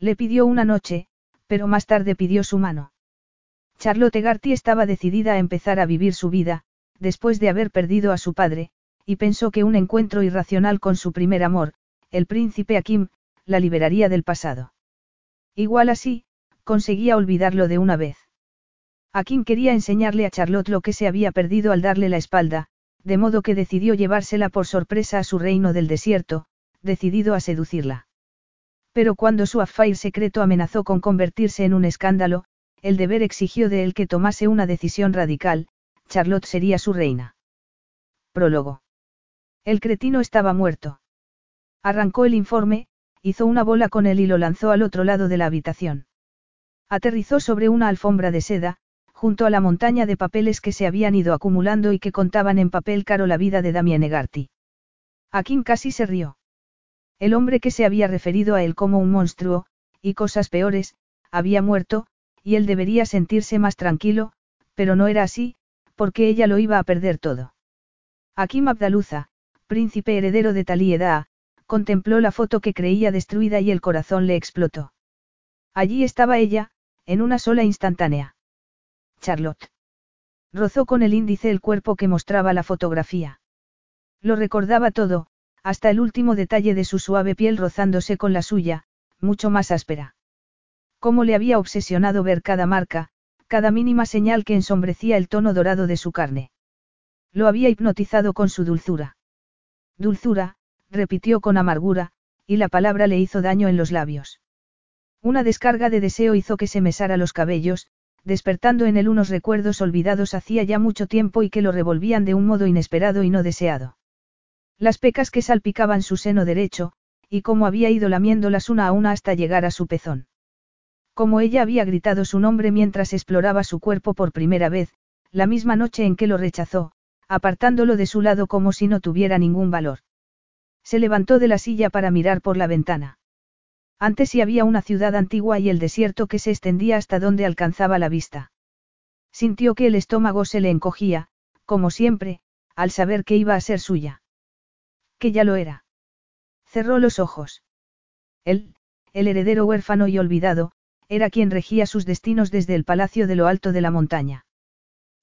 Le pidió una noche, pero más tarde pidió su mano. Charlotte Garty estaba decidida a empezar a vivir su vida, después de haber perdido a su padre, y pensó que un encuentro irracional con su primer amor, el príncipe Akim, la liberaría del pasado. Igual así, conseguía olvidarlo de una vez. Akim quería enseñarle a Charlotte lo que se había perdido al darle la espalda, de modo que decidió llevársela por sorpresa a su reino del desierto, decidido a seducirla. Pero cuando su affair secreto amenazó con convertirse en un escándalo, el deber exigió de él que tomase una decisión radical, Charlotte sería su reina. Prólogo. El cretino estaba muerto. Arrancó el informe, hizo una bola con él y lo lanzó al otro lado de la habitación. Aterrizó sobre una alfombra de seda, junto a la montaña de papeles que se habían ido acumulando y que contaban en papel caro la vida de Damien Egarty. Akin casi se rió. El hombre que se había referido a él como un monstruo, y cosas peores, había muerto, y él debería sentirse más tranquilo, pero no era así, porque ella lo iba a perder todo. Akim Abdaluza, príncipe heredero de Talieda, contempló la foto que creía destruida y el corazón le explotó. Allí estaba ella, en una sola instantánea. Charlotte. Rozó con el índice el cuerpo que mostraba la fotografía. Lo recordaba todo, hasta el último detalle de su suave piel rozándose con la suya, mucho más áspera. Cómo le había obsesionado ver cada marca, cada mínima señal que ensombrecía el tono dorado de su carne. Lo había hipnotizado con su dulzura. Dulzura, repitió con amargura, y la palabra le hizo daño en los labios. Una descarga de deseo hizo que se mesara los cabellos, despertando en él unos recuerdos olvidados hacía ya mucho tiempo y que lo revolvían de un modo inesperado y no deseado. Las pecas que salpicaban su seno derecho, y cómo había ido lamiéndolas una a una hasta llegar a su pezón. Como ella había gritado su nombre mientras exploraba su cuerpo por primera vez, la misma noche en que lo rechazó, apartándolo de su lado como si no tuviera ningún valor. Se levantó de la silla para mirar por la ventana. Antes sí había una ciudad antigua y el desierto que se extendía hasta donde alcanzaba la vista. Sintió que el estómago se le encogía, como siempre, al saber que iba a ser suya que ya lo era. Cerró los ojos. Él, el heredero huérfano y olvidado, era quien regía sus destinos desde el palacio de lo alto de la montaña.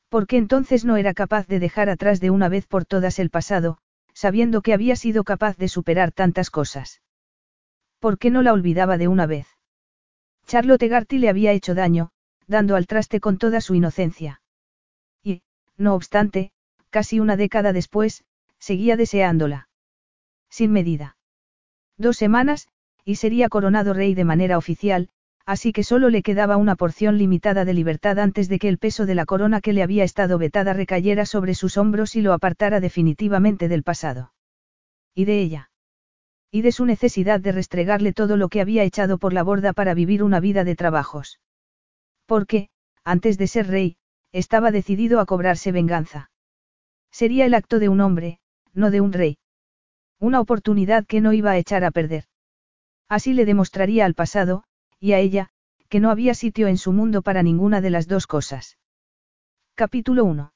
¿Por qué entonces no era capaz de dejar atrás de una vez por todas el pasado, sabiendo que había sido capaz de superar tantas cosas? ¿Por qué no la olvidaba de una vez? Charlotte Garty le había hecho daño, dando al traste con toda su inocencia. Y, no obstante, casi una década después, seguía deseándola. Sin medida. Dos semanas, y sería coronado rey de manera oficial, así que solo le quedaba una porción limitada de libertad antes de que el peso de la corona que le había estado vetada recayera sobre sus hombros y lo apartara definitivamente del pasado. Y de ella. Y de su necesidad de restregarle todo lo que había echado por la borda para vivir una vida de trabajos. Porque, antes de ser rey, estaba decidido a cobrarse venganza. Sería el acto de un hombre, no de un rey. Una oportunidad que no iba a echar a perder. Así le demostraría al pasado, y a ella, que no había sitio en su mundo para ninguna de las dos cosas. Capítulo 1.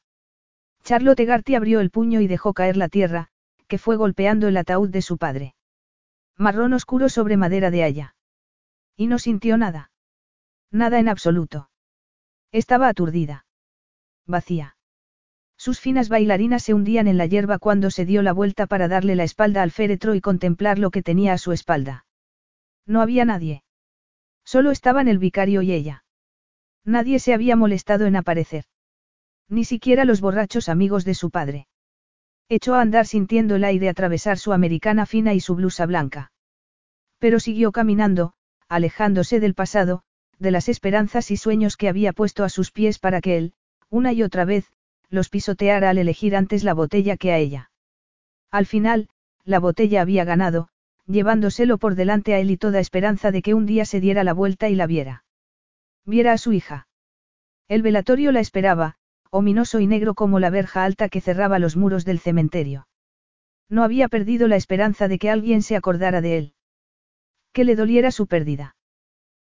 Charlotte Garty abrió el puño y dejó caer la tierra, que fue golpeando el ataúd de su padre. Marrón oscuro sobre madera de haya. Y no sintió nada. Nada en absoluto. Estaba aturdida. Vacía. Sus finas bailarinas se hundían en la hierba cuando se dio la vuelta para darle la espalda al féretro y contemplar lo que tenía a su espalda. No había nadie. Solo estaban el vicario y ella. Nadie se había molestado en aparecer. Ni siquiera los borrachos amigos de su padre. Echó a andar sintiendo el aire atravesar su americana fina y su blusa blanca. Pero siguió caminando, alejándose del pasado, de las esperanzas y sueños que había puesto a sus pies para que él, una y otra vez, los pisoteara al elegir antes la botella que a ella. Al final, la botella había ganado, llevándoselo por delante a él y toda esperanza de que un día se diera la vuelta y la viera. Viera a su hija. El velatorio la esperaba, ominoso y negro como la verja alta que cerraba los muros del cementerio. No había perdido la esperanza de que alguien se acordara de él. Que le doliera su pérdida.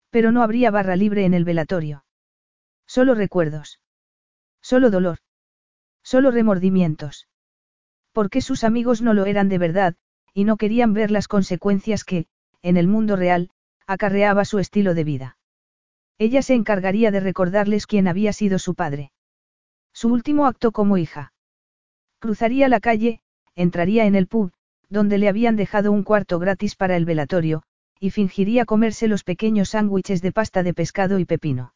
Pero no habría barra libre en el velatorio. Solo recuerdos. Solo dolor. Solo remordimientos. Porque sus amigos no lo eran de verdad, y no querían ver las consecuencias que, en el mundo real, acarreaba su estilo de vida. Ella se encargaría de recordarles quién había sido su padre. Su último acto como hija. Cruzaría la calle, entraría en el pub, donde le habían dejado un cuarto gratis para el velatorio, y fingiría comerse los pequeños sándwiches de pasta de pescado y pepino.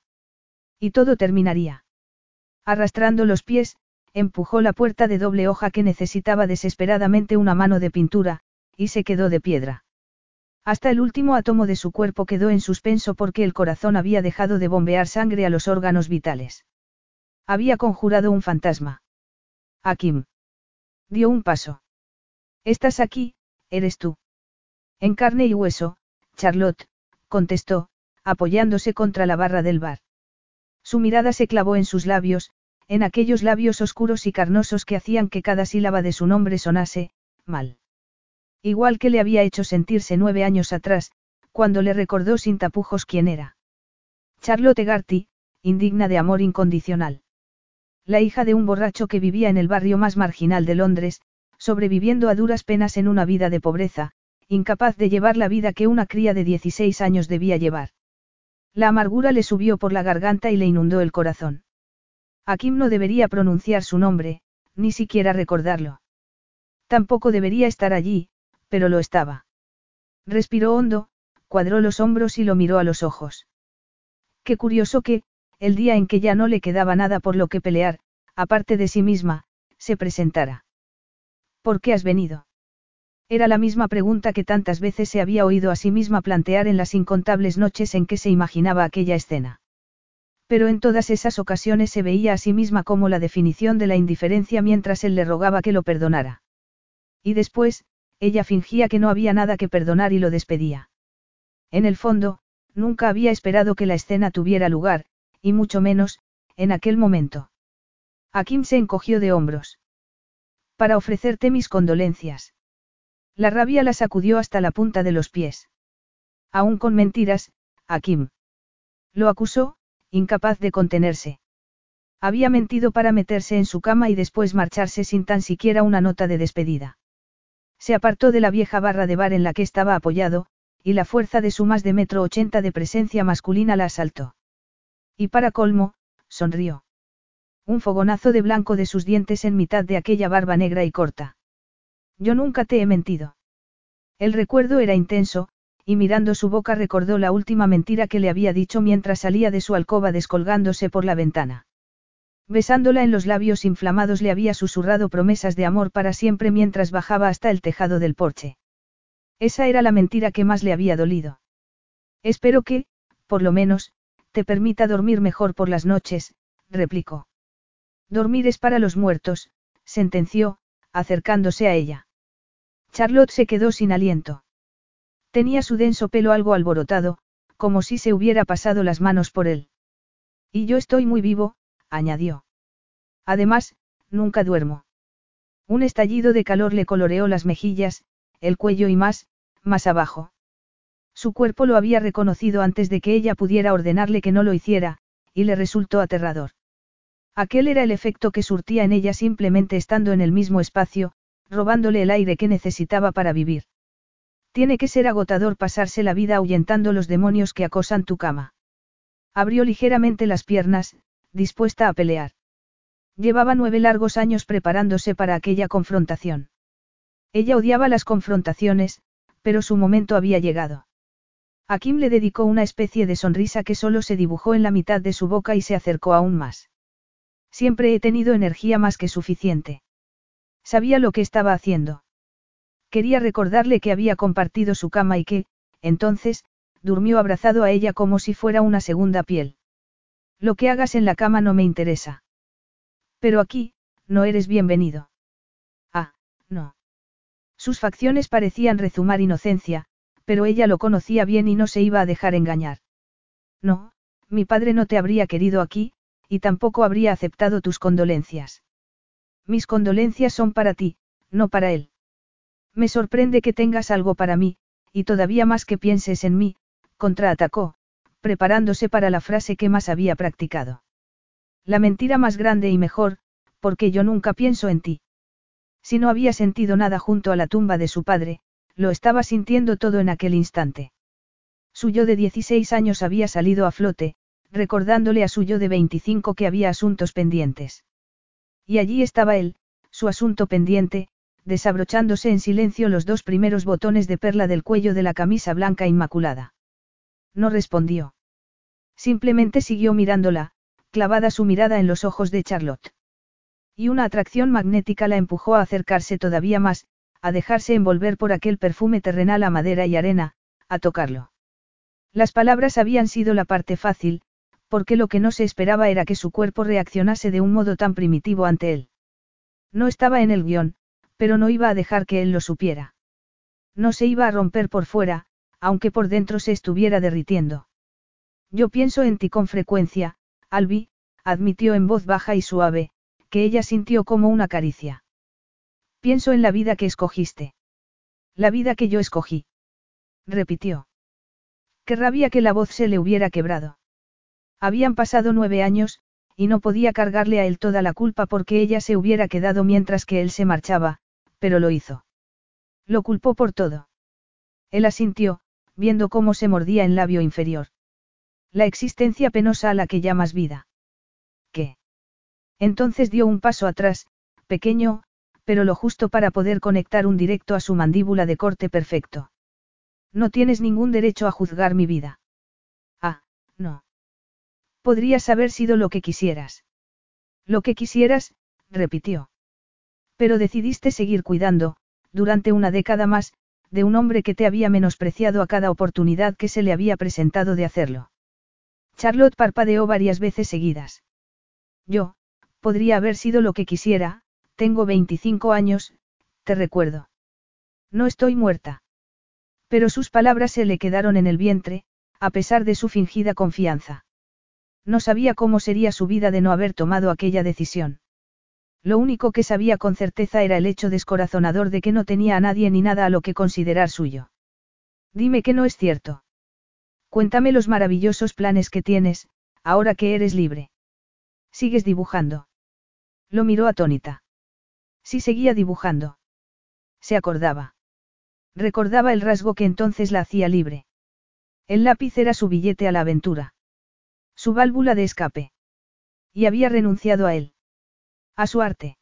Y todo terminaría. Arrastrando los pies, empujó la puerta de doble hoja que necesitaba desesperadamente una mano de pintura, y se quedó de piedra. Hasta el último átomo de su cuerpo quedó en suspenso porque el corazón había dejado de bombear sangre a los órganos vitales. Había conjurado un fantasma. Akim. Dio un paso. Estás aquí, eres tú. En carne y hueso, Charlotte, contestó, apoyándose contra la barra del bar. Su mirada se clavó en sus labios, en aquellos labios oscuros y carnosos que hacían que cada sílaba de su nombre sonase, mal. Igual que le había hecho sentirse nueve años atrás, cuando le recordó sin tapujos quién era. Charlotte Garty, indigna de amor incondicional. La hija de un borracho que vivía en el barrio más marginal de Londres, sobreviviendo a duras penas en una vida de pobreza, incapaz de llevar la vida que una cría de 16 años debía llevar. La amargura le subió por la garganta y le inundó el corazón. Akim no debería pronunciar su nombre, ni siquiera recordarlo. Tampoco debería estar allí, pero lo estaba. Respiró hondo, cuadró los hombros y lo miró a los ojos. Qué curioso que, el día en que ya no le quedaba nada por lo que pelear, aparte de sí misma, se presentara. ¿Por qué has venido? Era la misma pregunta que tantas veces se había oído a sí misma plantear en las incontables noches en que se imaginaba aquella escena. Pero en todas esas ocasiones se veía a sí misma como la definición de la indiferencia mientras él le rogaba que lo perdonara. Y después, ella fingía que no había nada que perdonar y lo despedía. En el fondo, nunca había esperado que la escena tuviera lugar, y mucho menos, en aquel momento. Akim se encogió de hombros. Para ofrecerte mis condolencias. La rabia la sacudió hasta la punta de los pies. Aún con mentiras, Akim. Lo acusó, incapaz de contenerse. Había mentido para meterse en su cama y después marcharse sin tan siquiera una nota de despedida. Se apartó de la vieja barra de bar en la que estaba apoyado, y la fuerza de su más de metro ochenta de presencia masculina la asaltó. Y para colmo, sonrió. Un fogonazo de blanco de sus dientes en mitad de aquella barba negra y corta. Yo nunca te he mentido. El recuerdo era intenso, y mirando su boca recordó la última mentira que le había dicho mientras salía de su alcoba descolgándose por la ventana. Besándola en los labios inflamados le había susurrado promesas de amor para siempre mientras bajaba hasta el tejado del porche. Esa era la mentira que más le había dolido. Espero que, por lo menos, te permita dormir mejor por las noches, replicó. Dormir es para los muertos, sentenció, acercándose a ella. Charlotte se quedó sin aliento. Tenía su denso pelo algo alborotado, como si se hubiera pasado las manos por él. Y yo estoy muy vivo, añadió. Además, nunca duermo. Un estallido de calor le coloreó las mejillas, el cuello y más, más abajo. Su cuerpo lo había reconocido antes de que ella pudiera ordenarle que no lo hiciera, y le resultó aterrador. Aquel era el efecto que surtía en ella simplemente estando en el mismo espacio, robándole el aire que necesitaba para vivir. Tiene que ser agotador pasarse la vida ahuyentando los demonios que acosan tu cama. Abrió ligeramente las piernas, dispuesta a pelear. Llevaba nueve largos años preparándose para aquella confrontación. Ella odiaba las confrontaciones, pero su momento había llegado. A Kim le dedicó una especie de sonrisa que solo se dibujó en la mitad de su boca y se acercó aún más. Siempre he tenido energía más que suficiente. Sabía lo que estaba haciendo. Quería recordarle que había compartido su cama y que, entonces, durmió abrazado a ella como si fuera una segunda piel. Lo que hagas en la cama no me interesa. Pero aquí, no eres bienvenido. Ah, no. Sus facciones parecían rezumar inocencia, pero ella lo conocía bien y no se iba a dejar engañar. No, mi padre no te habría querido aquí, y tampoco habría aceptado tus condolencias. Mis condolencias son para ti, no para él. Me sorprende que tengas algo para mí, y todavía más que pienses en mí, contraatacó, preparándose para la frase que más había practicado. La mentira más grande y mejor, porque yo nunca pienso en ti. Si no había sentido nada junto a la tumba de su padre, lo estaba sintiendo todo en aquel instante. Su yo de 16 años había salido a flote, recordándole a su yo de 25 que había asuntos pendientes. Y allí estaba él, su asunto pendiente, desabrochándose en silencio los dos primeros botones de perla del cuello de la camisa blanca inmaculada. No respondió. Simplemente siguió mirándola, clavada su mirada en los ojos de Charlotte. Y una atracción magnética la empujó a acercarse todavía más, a dejarse envolver por aquel perfume terrenal a madera y arena, a tocarlo. Las palabras habían sido la parte fácil, porque lo que no se esperaba era que su cuerpo reaccionase de un modo tan primitivo ante él. No estaba en el guion, pero no iba a dejar que él lo supiera. No se iba a romper por fuera, aunque por dentro se estuviera derritiendo. Yo pienso en ti con frecuencia, Albi, admitió en voz baja y suave, que ella sintió como una caricia. Pienso en la vida que escogiste. La vida que yo escogí. Repitió. Qué rabia que la voz se le hubiera quebrado. Habían pasado nueve años, y no podía cargarle a él toda la culpa porque ella se hubiera quedado mientras que él se marchaba, pero lo hizo. Lo culpó por todo. Él asintió, viendo cómo se mordía el labio inferior. La existencia penosa a la que llamas vida. ¿Qué? Entonces dio un paso atrás, pequeño, pero lo justo para poder conectar un directo a su mandíbula de corte perfecto. No tienes ningún derecho a juzgar mi vida. Ah, no. Podrías haber sido lo que quisieras. Lo que quisieras, repitió. Pero decidiste seguir cuidando, durante una década más, de un hombre que te había menospreciado a cada oportunidad que se le había presentado de hacerlo. Charlotte parpadeó varias veces seguidas. Yo, podría haber sido lo que quisiera, tengo 25 años, te recuerdo. No estoy muerta. Pero sus palabras se le quedaron en el vientre, a pesar de su fingida confianza. No sabía cómo sería su vida de no haber tomado aquella decisión. Lo único que sabía con certeza era el hecho descorazonador de que no tenía a nadie ni nada a lo que considerar suyo. Dime que no es cierto. Cuéntame los maravillosos planes que tienes, ahora que eres libre. ¿Sigues dibujando? Lo miró atónita. Sí seguía dibujando. Se acordaba. Recordaba el rasgo que entonces la hacía libre. El lápiz era su billete a la aventura. Su válvula de escape. Y había renunciado a él. A su arte.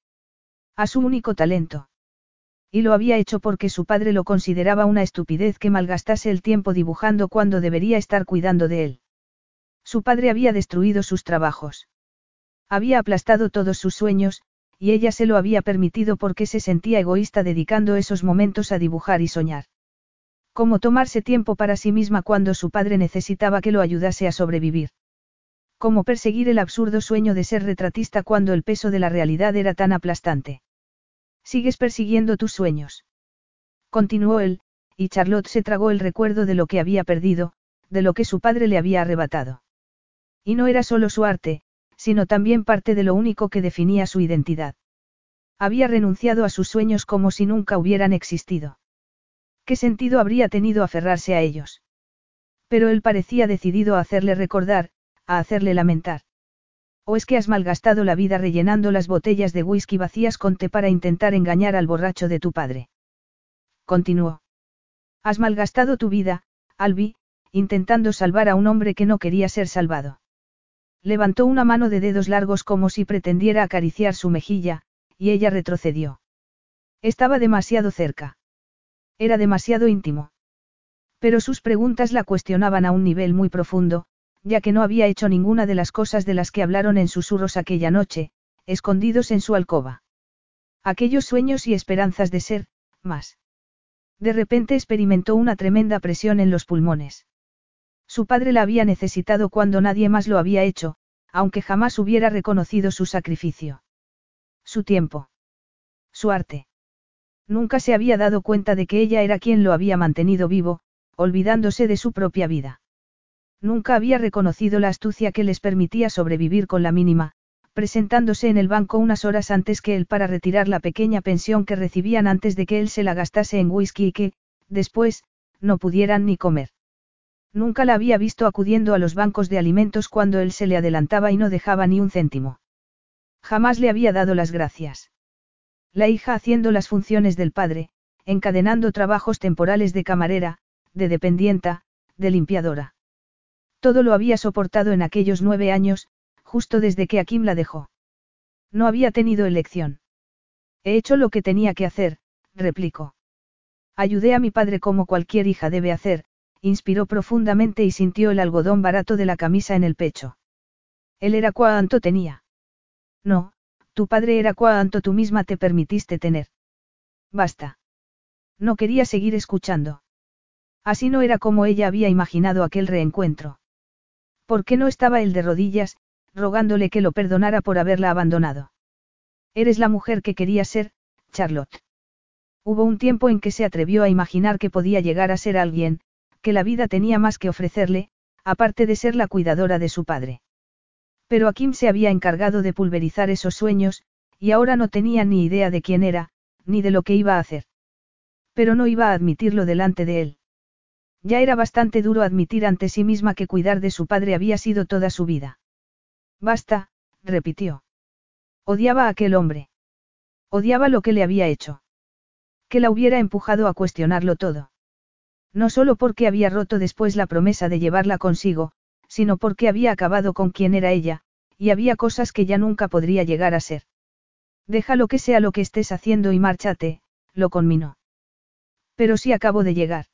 A su único talento. Y lo había hecho porque su padre lo consideraba una estupidez que malgastase el tiempo dibujando cuando debería estar cuidando de él. Su padre había destruido sus trabajos. Había aplastado todos sus sueños, y ella se lo había permitido porque se sentía egoísta dedicando esos momentos a dibujar y soñar. Cómo tomarse tiempo para sí misma cuando su padre necesitaba que lo ayudase a sobrevivir. Cómo perseguir el absurdo sueño de ser retratista cuando el peso de la realidad era tan aplastante. Sigues persiguiendo tus sueños. Continuó él, y Charlotte se tragó el recuerdo de lo que había perdido, de lo que su padre le había arrebatado. Y no era solo su arte, sino también parte de lo único que definía su identidad. Había renunciado a sus sueños como si nunca hubieran existido. ¿Qué sentido habría tenido aferrarse a ellos? Pero él parecía decidido a hacerle recordar, a hacerle lamentar. ¿O es que has malgastado la vida rellenando las botellas de whisky vacías con té para intentar engañar al borracho de tu padre? Continuó. Has malgastado tu vida, Albi, intentando salvar a un hombre que no quería ser salvado. Levantó una mano de dedos largos como si pretendiera acariciar su mejilla, y ella retrocedió. Estaba demasiado cerca. Era demasiado íntimo. Pero sus preguntas la cuestionaban a un nivel muy profundo, ya que no había hecho ninguna de las cosas de las que hablaron en susurros aquella noche, escondidos en su alcoba. Aquellos sueños y esperanzas de ser, más. De repente experimentó una tremenda presión en los pulmones. Su padre la había necesitado cuando nadie más lo había hecho, aunque jamás hubiera reconocido su sacrificio. Su tiempo. Su arte. Nunca se había dado cuenta de que ella era quien lo había mantenido vivo, olvidándose de su propia vida. Nunca había reconocido la astucia que les permitía sobrevivir con la mínima, presentándose en el banco unas horas antes que él para retirar la pequeña pensión que recibían antes de que él se la gastase en whisky y que, después, no pudieran ni comer. Nunca la había visto acudiendo a los bancos de alimentos cuando él se le adelantaba y no dejaba ni un céntimo. Jamás le había dado las gracias. La hija haciendo las funciones del padre, encadenando trabajos temporales de camarera, de dependienta, de limpiadora. Todo lo había soportado en aquellos nueve años, justo desde que Akim la dejó. No había tenido elección. He hecho lo que tenía que hacer, replicó. Ayudé a mi padre como cualquier hija debe hacer, inspiró profundamente y sintió el algodón barato de la camisa en el pecho. Él era cuanto tenía. No, tu padre era cuanto tú misma te permitiste tener. Basta. No quería seguir escuchando. Así no era como ella había imaginado aquel reencuentro. ¿Por qué no estaba él de rodillas, rogándole que lo perdonara por haberla abandonado? Eres la mujer que quería ser, Charlotte. Hubo un tiempo en que se atrevió a imaginar que podía llegar a ser alguien, que la vida tenía más que ofrecerle, aparte de ser la cuidadora de su padre. Pero a Kim se había encargado de pulverizar esos sueños, y ahora no tenía ni idea de quién era, ni de lo que iba a hacer. Pero no iba a admitirlo delante de él. Ya era bastante duro admitir ante sí misma que cuidar de su padre había sido toda su vida. Basta, repitió. Odiaba a aquel hombre. Odiaba lo que le había hecho. Que la hubiera empujado a cuestionarlo todo. No solo porque había roto después la promesa de llevarla consigo, sino porque había acabado con quien era ella, y había cosas que ya nunca podría llegar a ser. Deja lo que sea lo que estés haciendo y márchate, lo conminó. Pero si acabo de llegar.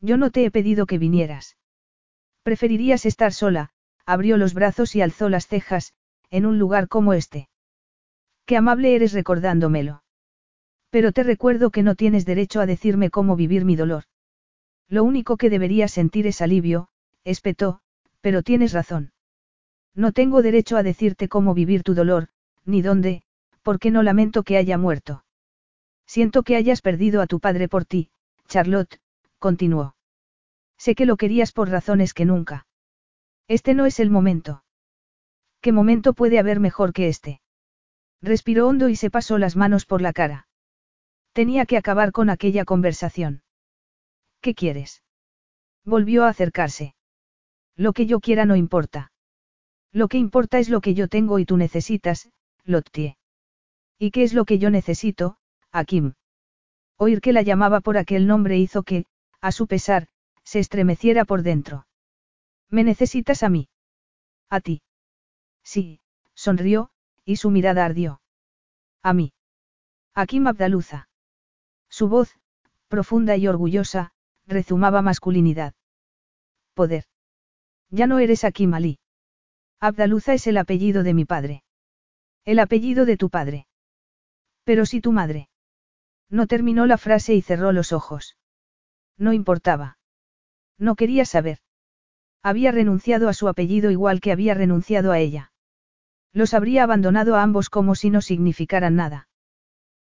Yo no te he pedido que vinieras. Preferirías estar sola, abrió los brazos y alzó las cejas, en un lugar como este. Qué amable eres recordándomelo. Pero te recuerdo que no tienes derecho a decirme cómo vivir mi dolor. Lo único que deberías sentir es alivio, espetó, pero tienes razón. No tengo derecho a decirte cómo vivir tu dolor, ni dónde, porque no lamento que haya muerto. Siento que hayas perdido a tu padre por ti, Charlotte, continuó. Sé que lo querías por razones que nunca. Este no es el momento. ¿Qué momento puede haber mejor que este? Respiró hondo y se pasó las manos por la cara. Tenía que acabar con aquella conversación. ¿Qué quieres? Volvió a acercarse. Lo que yo quiera no importa. Lo que importa es lo que yo tengo y tú necesitas, Lottie. ¿Y qué es lo que yo necesito, Akim? Oír que la llamaba por aquel nombre hizo que, a su pesar, se estremeciera por dentro. ¿Me necesitas a mí? A ti. Sí, sonrió, y su mirada ardió. A mí. Akim Abdaluza. Su voz, profunda y orgullosa, rezumaba masculinidad. Poder. Ya no eres Akim Ali. Abdaluza es el apellido de mi padre. El apellido de tu padre. Pero si tu madre. No terminó la frase y cerró los ojos. No importaba. No quería saber. Había renunciado a su apellido igual que había renunciado a ella. Los habría abandonado a ambos como si no significaran nada.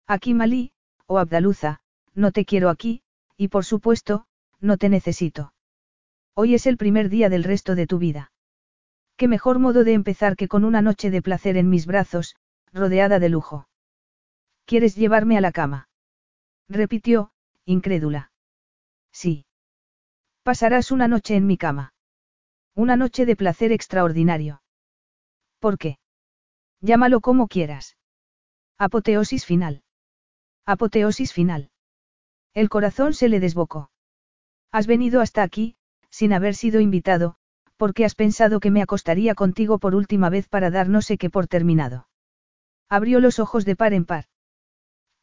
Aquí Malí, o Abdaluza, no te quiero aquí, y por supuesto, no te necesito. Hoy es el primer día del resto de tu vida. Qué mejor modo de empezar que con una noche de placer en mis brazos, rodeada de lujo. ¿Quieres llevarme a la cama? repitió, incrédula. Sí. Pasarás una noche en mi cama. Una noche de placer extraordinario. ¿Por qué? Llámalo como quieras. Apoteosis final. Apoteosis final. El corazón se le desbocó. Has venido hasta aquí, sin haber sido invitado, porque has pensado que me acostaría contigo por última vez para dar no sé qué por terminado. Abrió los ojos de par en par.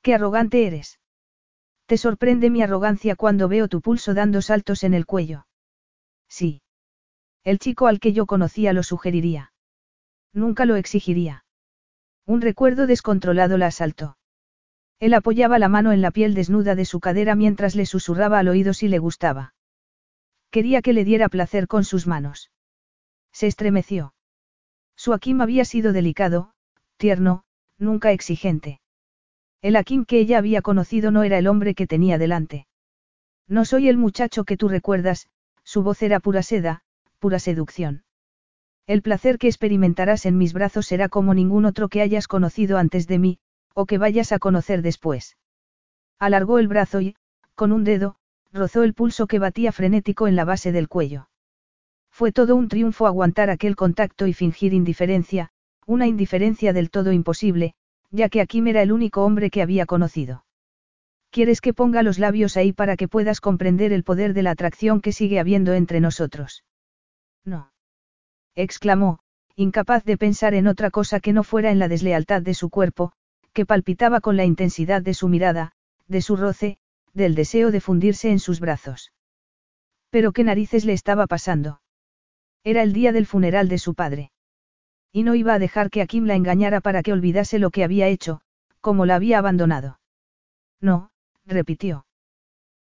Qué arrogante eres. Sorprende mi arrogancia cuando veo tu pulso dando saltos en el cuello. Sí. El chico al que yo conocía lo sugeriría. Nunca lo exigiría. Un recuerdo descontrolado la asaltó. Él apoyaba la mano en la piel desnuda de su cadera mientras le susurraba al oído si le gustaba. Quería que le diera placer con sus manos. Se estremeció. Su Akim había sido delicado, tierno, nunca exigente. El Akim que ella había conocido no era el hombre que tenía delante. No soy el muchacho que tú recuerdas, su voz era pura seda, pura seducción. El placer que experimentarás en mis brazos será como ningún otro que hayas conocido antes de mí, o que vayas a conocer después. Alargó el brazo y, con un dedo, rozó el pulso que batía frenético en la base del cuello. Fue todo un triunfo aguantar aquel contacto y fingir indiferencia, una indiferencia del todo imposible, ya que Akim era el único hombre que había conocido. ¿Quieres que ponga los labios ahí para que puedas comprender el poder de la atracción que sigue habiendo entre nosotros? No. exclamó, incapaz de pensar en otra cosa que no fuera en la deslealtad de su cuerpo, que palpitaba con la intensidad de su mirada, de su roce, del deseo de fundirse en sus brazos. Pero qué narices le estaba pasando. Era el día del funeral de su padre. Y no iba a dejar que Akim la engañara para que olvidase lo que había hecho, como la había abandonado. No, repitió.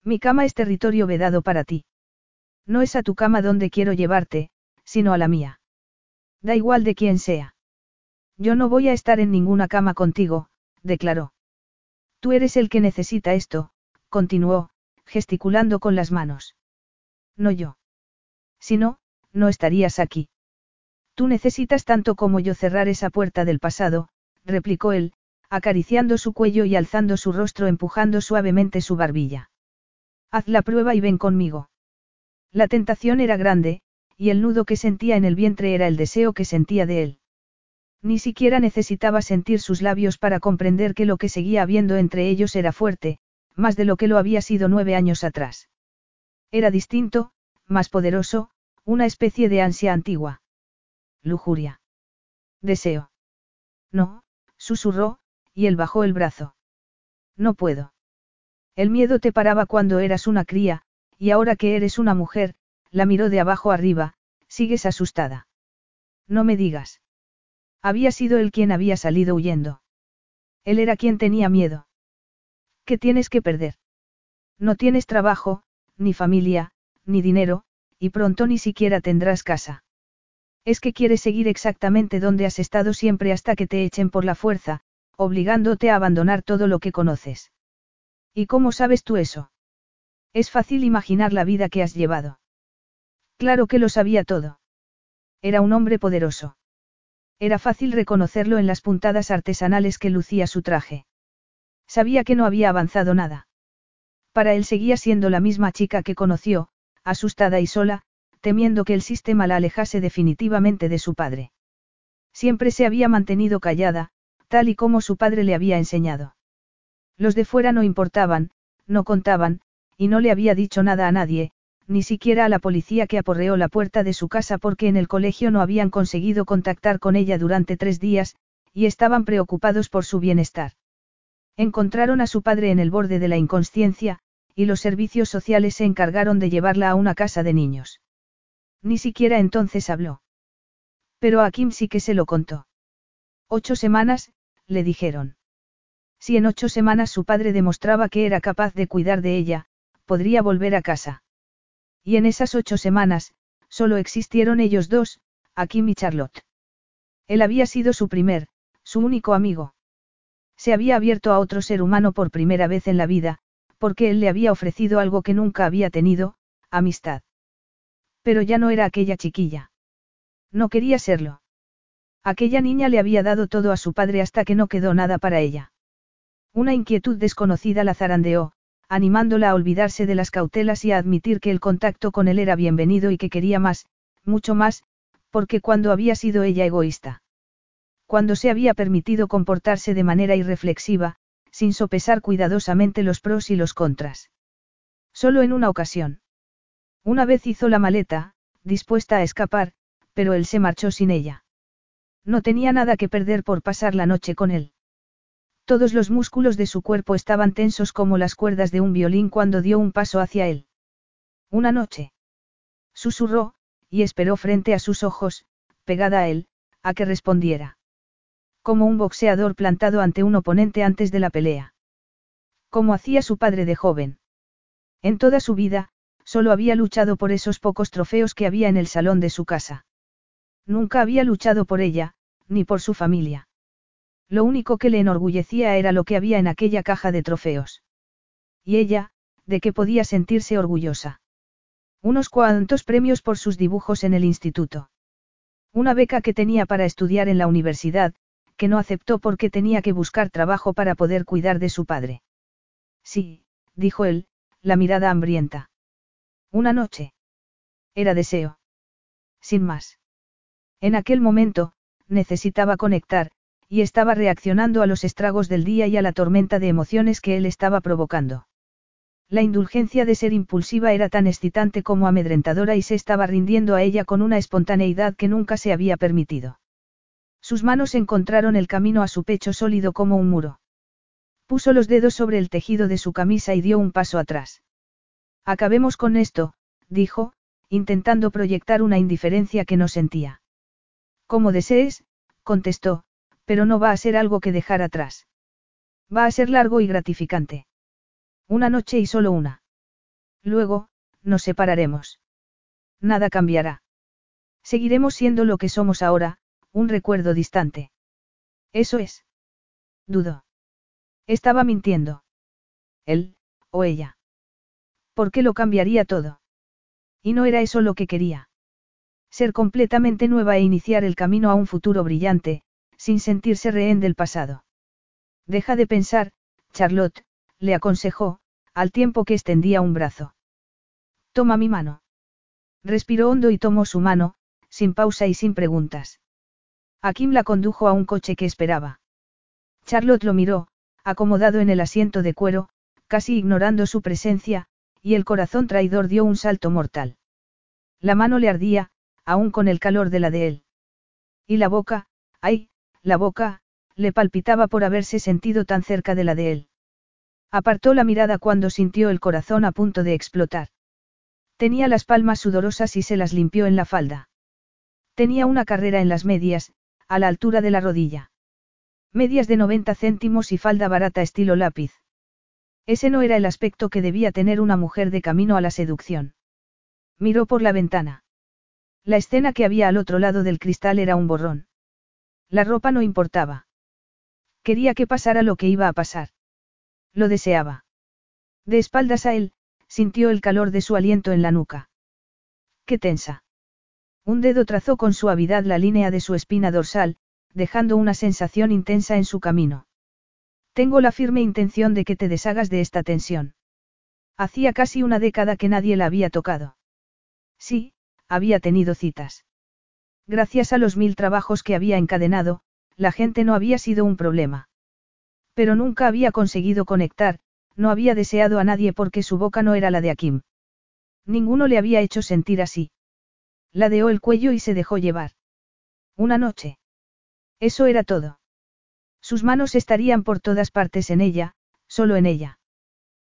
Mi cama es territorio vedado para ti. No es a tu cama donde quiero llevarte, sino a la mía. Da igual de quién sea. Yo no voy a estar en ninguna cama contigo, declaró. Tú eres el que necesita esto, continuó, gesticulando con las manos. No yo. Si no, no estarías aquí. Tú necesitas tanto como yo cerrar esa puerta del pasado, replicó él, acariciando su cuello y alzando su rostro empujando suavemente su barbilla. Haz la prueba y ven conmigo. La tentación era grande, y el nudo que sentía en el vientre era el deseo que sentía de él. Ni siquiera necesitaba sentir sus labios para comprender que lo que seguía habiendo entre ellos era fuerte, más de lo que lo había sido nueve años atrás. Era distinto, más poderoso, una especie de ansia antigua. Lujuria. Deseo. No, susurró, y él bajó el brazo. No puedo. El miedo te paraba cuando eras una cría, y ahora que eres una mujer, la miró de abajo arriba, sigues asustada. No me digas. Había sido él quien había salido huyendo. Él era quien tenía miedo. ¿Qué tienes que perder? No tienes trabajo, ni familia, ni dinero, y pronto ni siquiera tendrás casa. Es que quieres seguir exactamente donde has estado siempre hasta que te echen por la fuerza, obligándote a abandonar todo lo que conoces. ¿Y cómo sabes tú eso? Es fácil imaginar la vida que has llevado. Claro que lo sabía todo. Era un hombre poderoso. Era fácil reconocerlo en las puntadas artesanales que lucía su traje. Sabía que no había avanzado nada. Para él seguía siendo la misma chica que conoció, asustada y sola, temiendo que el sistema la alejase definitivamente de su padre. Siempre se había mantenido callada, tal y como su padre le había enseñado. Los de fuera no importaban, no contaban, y no le había dicho nada a nadie, ni siquiera a la policía que aporreó la puerta de su casa porque en el colegio no habían conseguido contactar con ella durante tres días, y estaban preocupados por su bienestar. Encontraron a su padre en el borde de la inconsciencia, y los servicios sociales se encargaron de llevarla a una casa de niños. Ni siquiera entonces habló. Pero a Kim sí que se lo contó. Ocho semanas, le dijeron. Si en ocho semanas su padre demostraba que era capaz de cuidar de ella, podría volver a casa. Y en esas ocho semanas, solo existieron ellos dos, Kim y Charlotte. Él había sido su primer, su único amigo. Se había abierto a otro ser humano por primera vez en la vida, porque él le había ofrecido algo que nunca había tenido, amistad. Pero ya no era aquella chiquilla. No quería serlo. Aquella niña le había dado todo a su padre hasta que no quedó nada para ella. Una inquietud desconocida la zarandeó, animándola a olvidarse de las cautelas y a admitir que el contacto con él era bienvenido y que quería más, mucho más, porque cuando había sido ella egoísta. Cuando se había permitido comportarse de manera irreflexiva, sin sopesar cuidadosamente los pros y los contras. Solo en una ocasión. Una vez hizo la maleta, dispuesta a escapar, pero él se marchó sin ella. No tenía nada que perder por pasar la noche con él. Todos los músculos de su cuerpo estaban tensos como las cuerdas de un violín cuando dio un paso hacia él. Una noche. Susurró, y esperó frente a sus ojos, pegada a él, a que respondiera. Como un boxeador plantado ante un oponente antes de la pelea. Como hacía su padre de joven. En toda su vida, solo había luchado por esos pocos trofeos que había en el salón de su casa. Nunca había luchado por ella, ni por su familia. Lo único que le enorgullecía era lo que había en aquella caja de trofeos. Y ella, de que podía sentirse orgullosa. Unos cuantos premios por sus dibujos en el instituto. Una beca que tenía para estudiar en la universidad, que no aceptó porque tenía que buscar trabajo para poder cuidar de su padre. Sí, dijo él, la mirada hambrienta. Una noche. Era deseo. Sin más. En aquel momento, necesitaba conectar, y estaba reaccionando a los estragos del día y a la tormenta de emociones que él estaba provocando. La indulgencia de ser impulsiva era tan excitante como amedrentadora y se estaba rindiendo a ella con una espontaneidad que nunca se había permitido. Sus manos encontraron el camino a su pecho sólido como un muro. Puso los dedos sobre el tejido de su camisa y dio un paso atrás. Acabemos con esto, dijo, intentando proyectar una indiferencia que no sentía. Como desees, contestó, pero no va a ser algo que dejar atrás. Va a ser largo y gratificante. Una noche y solo una. Luego, nos separaremos. Nada cambiará. Seguiremos siendo lo que somos ahora, un recuerdo distante. Eso es. Dudo. Estaba mintiendo. Él, o ella. ¿Por qué lo cambiaría todo? Y no era eso lo que quería. Ser completamente nueva e iniciar el camino a un futuro brillante, sin sentirse rehén del pasado. Deja de pensar, Charlotte, le aconsejó, al tiempo que extendía un brazo. Toma mi mano. Respiró hondo y tomó su mano, sin pausa y sin preguntas. Akim la condujo a un coche que esperaba. Charlotte lo miró, acomodado en el asiento de cuero, casi ignorando su presencia, y el corazón traidor dio un salto mortal. La mano le ardía, aún con el calor de la de él. Y la boca, ay, la boca, le palpitaba por haberse sentido tan cerca de la de él. Apartó la mirada cuando sintió el corazón a punto de explotar. Tenía las palmas sudorosas y se las limpió en la falda. Tenía una carrera en las medias, a la altura de la rodilla. Medias de 90 céntimos y falda barata estilo lápiz. Ese no era el aspecto que debía tener una mujer de camino a la seducción. Miró por la ventana. La escena que había al otro lado del cristal era un borrón. La ropa no importaba. Quería que pasara lo que iba a pasar. Lo deseaba. De espaldas a él, sintió el calor de su aliento en la nuca. Qué tensa. Un dedo trazó con suavidad la línea de su espina dorsal, dejando una sensación intensa en su camino. Tengo la firme intención de que te deshagas de esta tensión. Hacía casi una década que nadie la había tocado. Sí, había tenido citas. Gracias a los mil trabajos que había encadenado, la gente no había sido un problema. Pero nunca había conseguido conectar, no había deseado a nadie porque su boca no era la de Akim. Ninguno le había hecho sentir así. Ladeó el cuello y se dejó llevar. Una noche. Eso era todo. Sus manos estarían por todas partes en ella, solo en ella.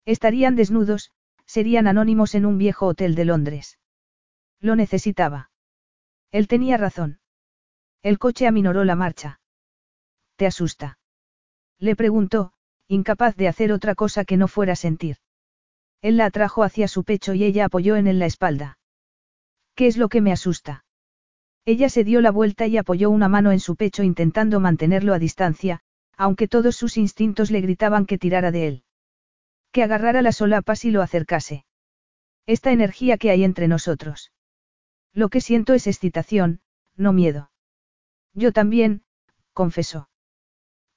Estarían desnudos, serían anónimos en un viejo hotel de Londres. Lo necesitaba. Él tenía razón. El coche aminoró la marcha. ¿Te asusta? Le preguntó, incapaz de hacer otra cosa que no fuera sentir. Él la atrajo hacia su pecho y ella apoyó en él la espalda. ¿Qué es lo que me asusta? Ella se dio la vuelta y apoyó una mano en su pecho intentando mantenerlo a distancia, aunque todos sus instintos le gritaban que tirara de él. Que agarrara las solapas y lo acercase. Esta energía que hay entre nosotros. Lo que siento es excitación, no miedo. Yo también, confesó.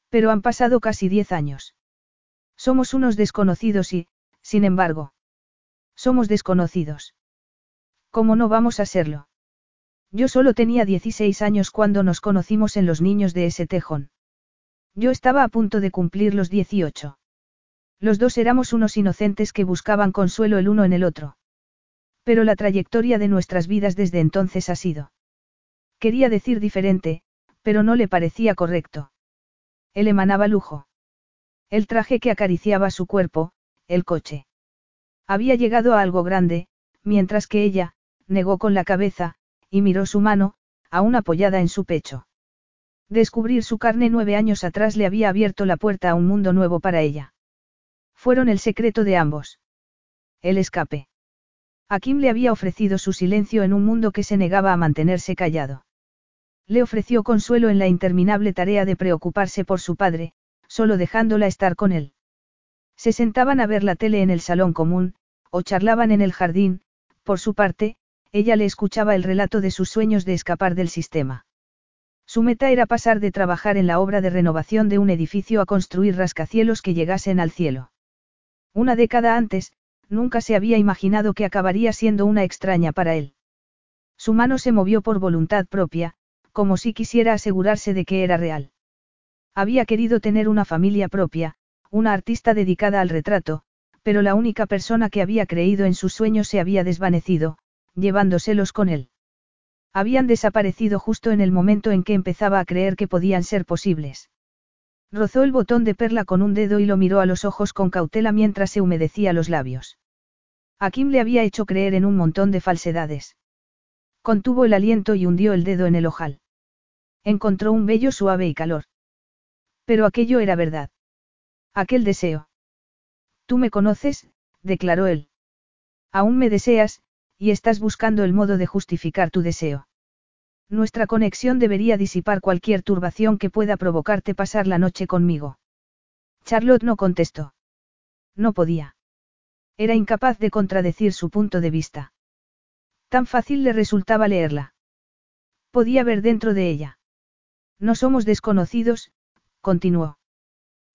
Pero han pasado casi diez años. Somos unos desconocidos y, sin embargo, somos desconocidos. ¿Cómo no vamos a serlo? Yo solo tenía 16 años cuando nos conocimos en los niños de ese tejón. Yo estaba a punto de cumplir los 18. Los dos éramos unos inocentes que buscaban consuelo el uno en el otro. Pero la trayectoria de nuestras vidas desde entonces ha sido. Quería decir diferente, pero no le parecía correcto. Él emanaba lujo. El traje que acariciaba su cuerpo, el coche. Había llegado a algo grande, mientras que ella, negó con la cabeza, y miró su mano, aún apoyada en su pecho. Descubrir su carne nueve años atrás le había abierto la puerta a un mundo nuevo para ella. Fueron el secreto de ambos. El escape. A Kim le había ofrecido su silencio en un mundo que se negaba a mantenerse callado. Le ofreció consuelo en la interminable tarea de preocuparse por su padre, solo dejándola estar con él. Se sentaban a ver la tele en el salón común, o charlaban en el jardín, por su parte, ella le escuchaba el relato de sus sueños de escapar del sistema. Su meta era pasar de trabajar en la obra de renovación de un edificio a construir rascacielos que llegasen al cielo. Una década antes, nunca se había imaginado que acabaría siendo una extraña para él. Su mano se movió por voluntad propia, como si quisiera asegurarse de que era real. Había querido tener una familia propia, una artista dedicada al retrato, pero la única persona que había creído en sus sueños se había desvanecido, llevándoselos con él. Habían desaparecido justo en el momento en que empezaba a creer que podían ser posibles. Rozó el botón de perla con un dedo y lo miró a los ojos con cautela mientras se humedecía los labios. A Kim le había hecho creer en un montón de falsedades. Contuvo el aliento y hundió el dedo en el ojal. Encontró un vello suave y calor. Pero aquello era verdad. Aquel deseo. Tú me conoces, declaró él. Aún me deseas, y estás buscando el modo de justificar tu deseo. Nuestra conexión debería disipar cualquier turbación que pueda provocarte pasar la noche conmigo. Charlotte no contestó. No podía. Era incapaz de contradecir su punto de vista. Tan fácil le resultaba leerla. Podía ver dentro de ella. No somos desconocidos, continuó.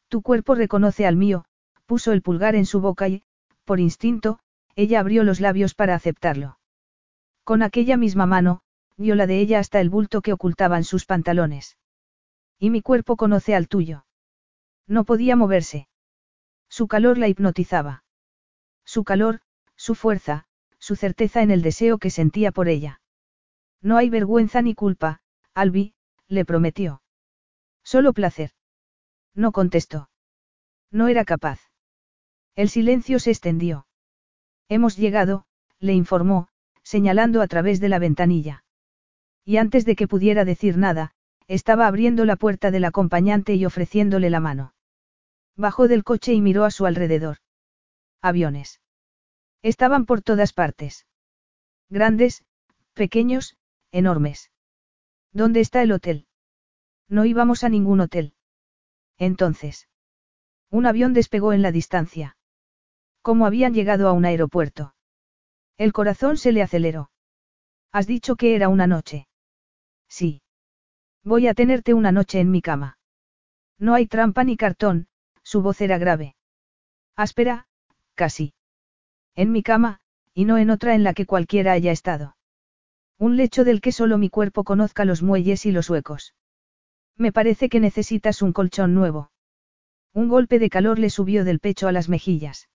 Tu cuerpo reconoce al mío, puso el pulgar en su boca y, por instinto, ella abrió los labios para aceptarlo. Con aquella misma mano, vio la de ella hasta el bulto que ocultaban sus pantalones. Y mi cuerpo conoce al tuyo. No podía moverse. Su calor la hipnotizaba. Su calor, su fuerza, su certeza en el deseo que sentía por ella. No hay vergüenza ni culpa, Albi, le prometió. Solo placer. No contestó. No era capaz. El silencio se extendió. Hemos llegado, le informó, señalando a través de la ventanilla. Y antes de que pudiera decir nada, estaba abriendo la puerta del acompañante y ofreciéndole la mano. Bajó del coche y miró a su alrededor. Aviones. Estaban por todas partes. Grandes, pequeños, enormes. ¿Dónde está el hotel? No íbamos a ningún hotel. Entonces. Un avión despegó en la distancia. ¿Cómo habían llegado a un aeropuerto? El corazón se le aceleró. Has dicho que era una noche. Sí. Voy a tenerte una noche en mi cama. No hay trampa ni cartón, su voz era grave. Áspera, casi. En mi cama, y no en otra en la que cualquiera haya estado. Un lecho del que solo mi cuerpo conozca los muelles y los huecos. Me parece que necesitas un colchón nuevo. Un golpe de calor le subió del pecho a las mejillas.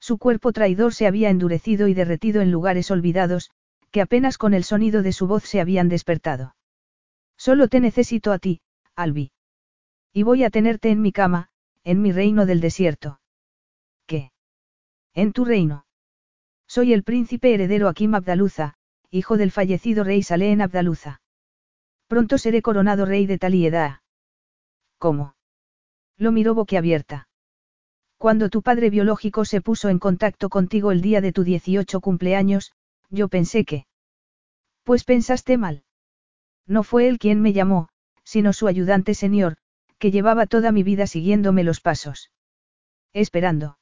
Su cuerpo traidor se había endurecido y derretido en lugares olvidados, que apenas con el sonido de su voz se habían despertado. Solo te necesito a ti, Albi. Y voy a tenerte en mi cama, en mi reino del desierto. ¿Qué? En tu reino. Soy el príncipe heredero Akim Abdaluza, hijo del fallecido rey Saleh Abdaluza. Pronto seré coronado rey de Talieda. ¿Cómo? Lo miró boquiabierta. Cuando tu padre biológico se puso en contacto contigo el día de tu 18 cumpleaños, yo pensé que... Pues pensaste mal. No fue él quien me llamó, sino su ayudante señor, que llevaba toda mi vida siguiéndome los pasos. Esperando.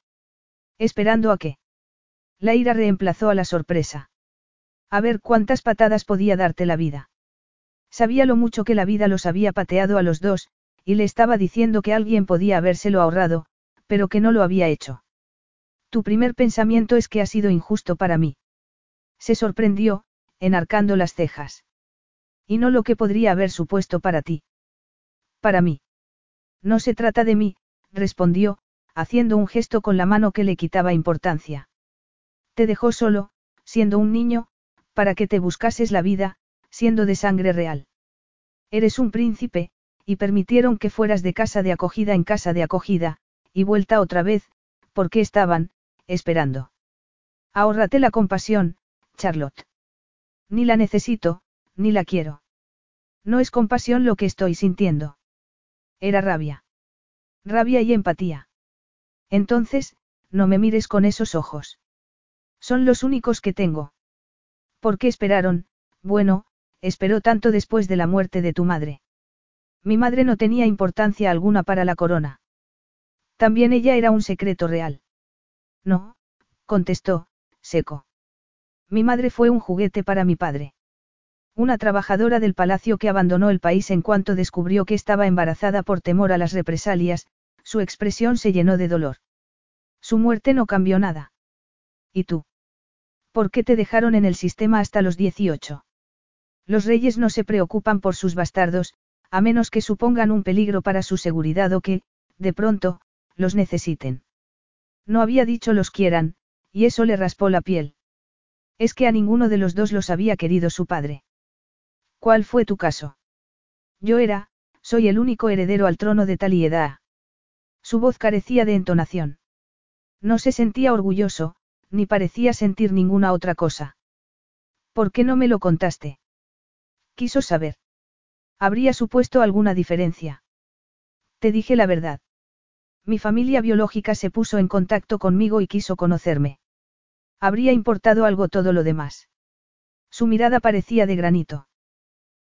¿Esperando a qué? La ira reemplazó a la sorpresa. A ver cuántas patadas podía darte la vida. Sabía lo mucho que la vida los había pateado a los dos, y le estaba diciendo que alguien podía habérselo ahorrado, pero que no lo había hecho. Tu primer pensamiento es que ha sido injusto para mí. Se sorprendió, enarcando las cejas. Y no lo que podría haber supuesto para ti. Para mí. No se trata de mí, respondió, haciendo un gesto con la mano que le quitaba importancia. Te dejó solo, siendo un niño, para que te buscases la vida, siendo de sangre real. Eres un príncipe, y permitieron que fueras de casa de acogida en casa de acogida, y vuelta otra vez, porque estaban, esperando. Ahórrate la compasión, Charlotte. Ni la necesito, ni la quiero. No es compasión lo que estoy sintiendo. Era rabia. Rabia y empatía. Entonces, no me mires con esos ojos. Son los únicos que tengo. ¿Por qué esperaron? Bueno, esperó tanto después de la muerte de tu madre. Mi madre no tenía importancia alguna para la corona. También ella era un secreto real. No, contestó, seco. Mi madre fue un juguete para mi padre. Una trabajadora del palacio que abandonó el país en cuanto descubrió que estaba embarazada por temor a las represalias, su expresión se llenó de dolor. Su muerte no cambió nada. ¿Y tú? ¿Por qué te dejaron en el sistema hasta los 18? Los reyes no se preocupan por sus bastardos, a menos que supongan un peligro para su seguridad o que, de pronto, los necesiten. No había dicho los quieran, y eso le raspó la piel. Es que a ninguno de los dos los había querido su padre. ¿Cuál fue tu caso? Yo era, soy el único heredero al trono de Taliedad. Su voz carecía de entonación. No se sentía orgulloso, ni parecía sentir ninguna otra cosa. ¿Por qué no me lo contaste? Quiso saber. Habría supuesto alguna diferencia. Te dije la verdad. Mi familia biológica se puso en contacto conmigo y quiso conocerme. Habría importado algo todo lo demás. Su mirada parecía de granito.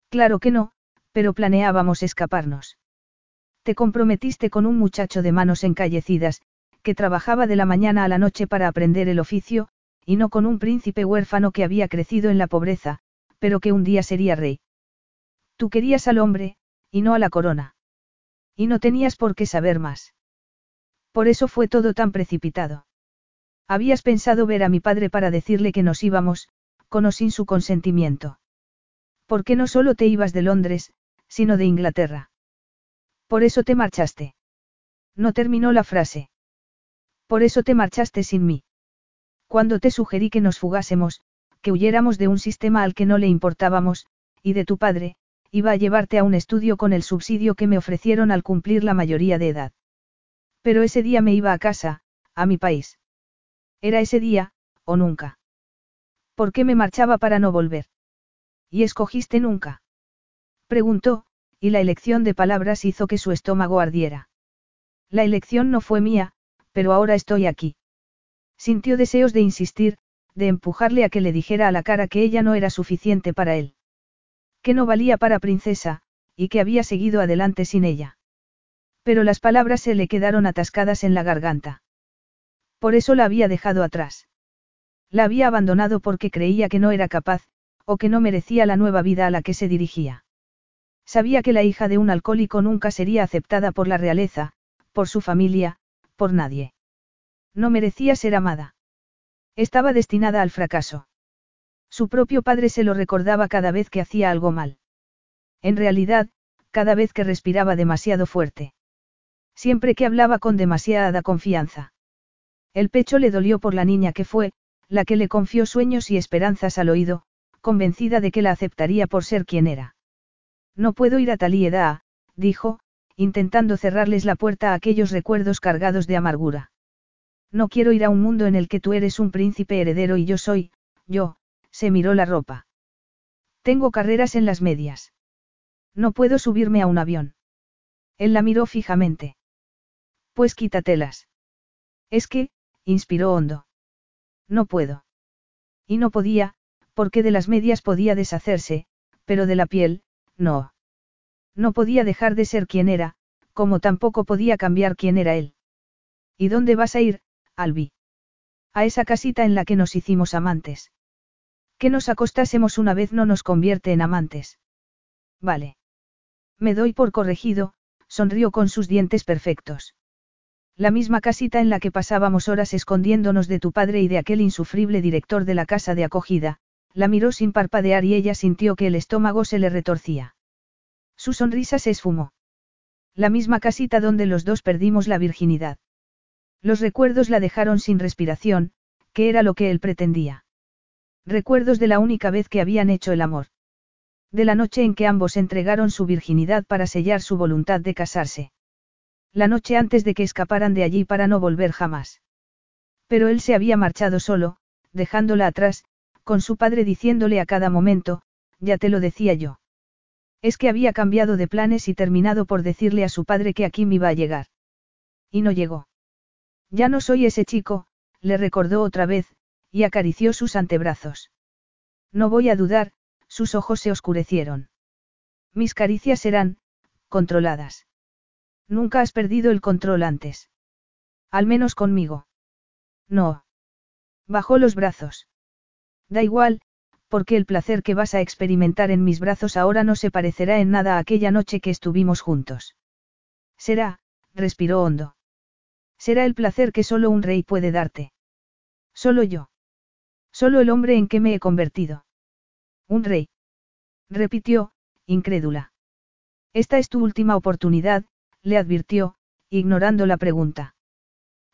Claro que no, pero planeábamos escaparnos. Te comprometiste con un muchacho de manos encallecidas, que trabajaba de la mañana a la noche para aprender el oficio, y no con un príncipe huérfano que había crecido en la pobreza, pero que un día sería rey. Tú querías al hombre, y no a la corona. Y no tenías por qué saber más. Por eso fue todo tan precipitado. Habías pensado ver a mi padre para decirle que nos íbamos, con o sin su consentimiento. ¿Por qué no solo te ibas de Londres, sino de Inglaterra? Por eso te marchaste. No terminó la frase. Por eso te marchaste sin mí. Cuando te sugerí que nos fugásemos, que huyéramos de un sistema al que no le importábamos, y de tu padre, iba a llevarte a un estudio con el subsidio que me ofrecieron al cumplir la mayoría de edad. Pero ese día me iba a casa, a mi país. Era ese día, o nunca. ¿Por qué me marchaba para no volver? ¿Y escogiste nunca? Preguntó, y la elección de palabras hizo que su estómago ardiera. La elección no fue mía, pero ahora estoy aquí. Sintió deseos de insistir, de empujarle a que le dijera a la cara que ella no era suficiente para él que no valía para princesa, y que había seguido adelante sin ella. Pero las palabras se le quedaron atascadas en la garganta. Por eso la había dejado atrás. La había abandonado porque creía que no era capaz, o que no merecía la nueva vida a la que se dirigía. Sabía que la hija de un alcohólico nunca sería aceptada por la realeza, por su familia, por nadie. No merecía ser amada. Estaba destinada al fracaso. Su propio padre se lo recordaba cada vez que hacía algo mal. En realidad, cada vez que respiraba demasiado fuerte. Siempre que hablaba con demasiada confianza. El pecho le dolió por la niña que fue, la que le confió sueños y esperanzas al oído, convencida de que la aceptaría por ser quien era. No puedo ir a Talieda, dijo, intentando cerrarles la puerta a aquellos recuerdos cargados de amargura. No quiero ir a un mundo en el que tú eres un príncipe heredero y yo soy, yo, se miró la ropa. Tengo carreras en las medias. No puedo subirme a un avión. Él la miró fijamente. Pues quítatelas. Es que, inspiró hondo. No puedo. Y no podía, porque de las medias podía deshacerse, pero de la piel, no. No podía dejar de ser quien era, como tampoco podía cambiar quién era él. ¿Y dónde vas a ir, Albi? A esa casita en la que nos hicimos amantes. Que nos acostásemos una vez no nos convierte en amantes. Vale. Me doy por corregido, sonrió con sus dientes perfectos. La misma casita en la que pasábamos horas escondiéndonos de tu padre y de aquel insufrible director de la casa de acogida, la miró sin parpadear y ella sintió que el estómago se le retorcía. Su sonrisa se esfumó. La misma casita donde los dos perdimos la virginidad. Los recuerdos la dejaron sin respiración, que era lo que él pretendía. Recuerdos de la única vez que habían hecho el amor. De la noche en que ambos entregaron su virginidad para sellar su voluntad de casarse. La noche antes de que escaparan de allí para no volver jamás. Pero él se había marchado solo, dejándola atrás, con su padre diciéndole a cada momento, ya te lo decía yo. Es que había cambiado de planes y terminado por decirle a su padre que aquí me iba a llegar. Y no llegó. Ya no soy ese chico, le recordó otra vez, y acarició sus antebrazos. No voy a dudar, Sus ojos se oscurecieron. Mis caricias serán, controladas. Nunca has perdido el control antes. Al menos conmigo. No. Bajó los brazos. Da igual, porque el placer que vas a experimentar en mis brazos ahora no se parecerá en nada a aquella noche que estuvimos juntos. Será, respiró hondo. Será el placer que solo un rey puede darte. Solo yo. Solo el hombre en que me he convertido. Un rey. Repitió, incrédula. Esta es tu última oportunidad, le advirtió, ignorando la pregunta.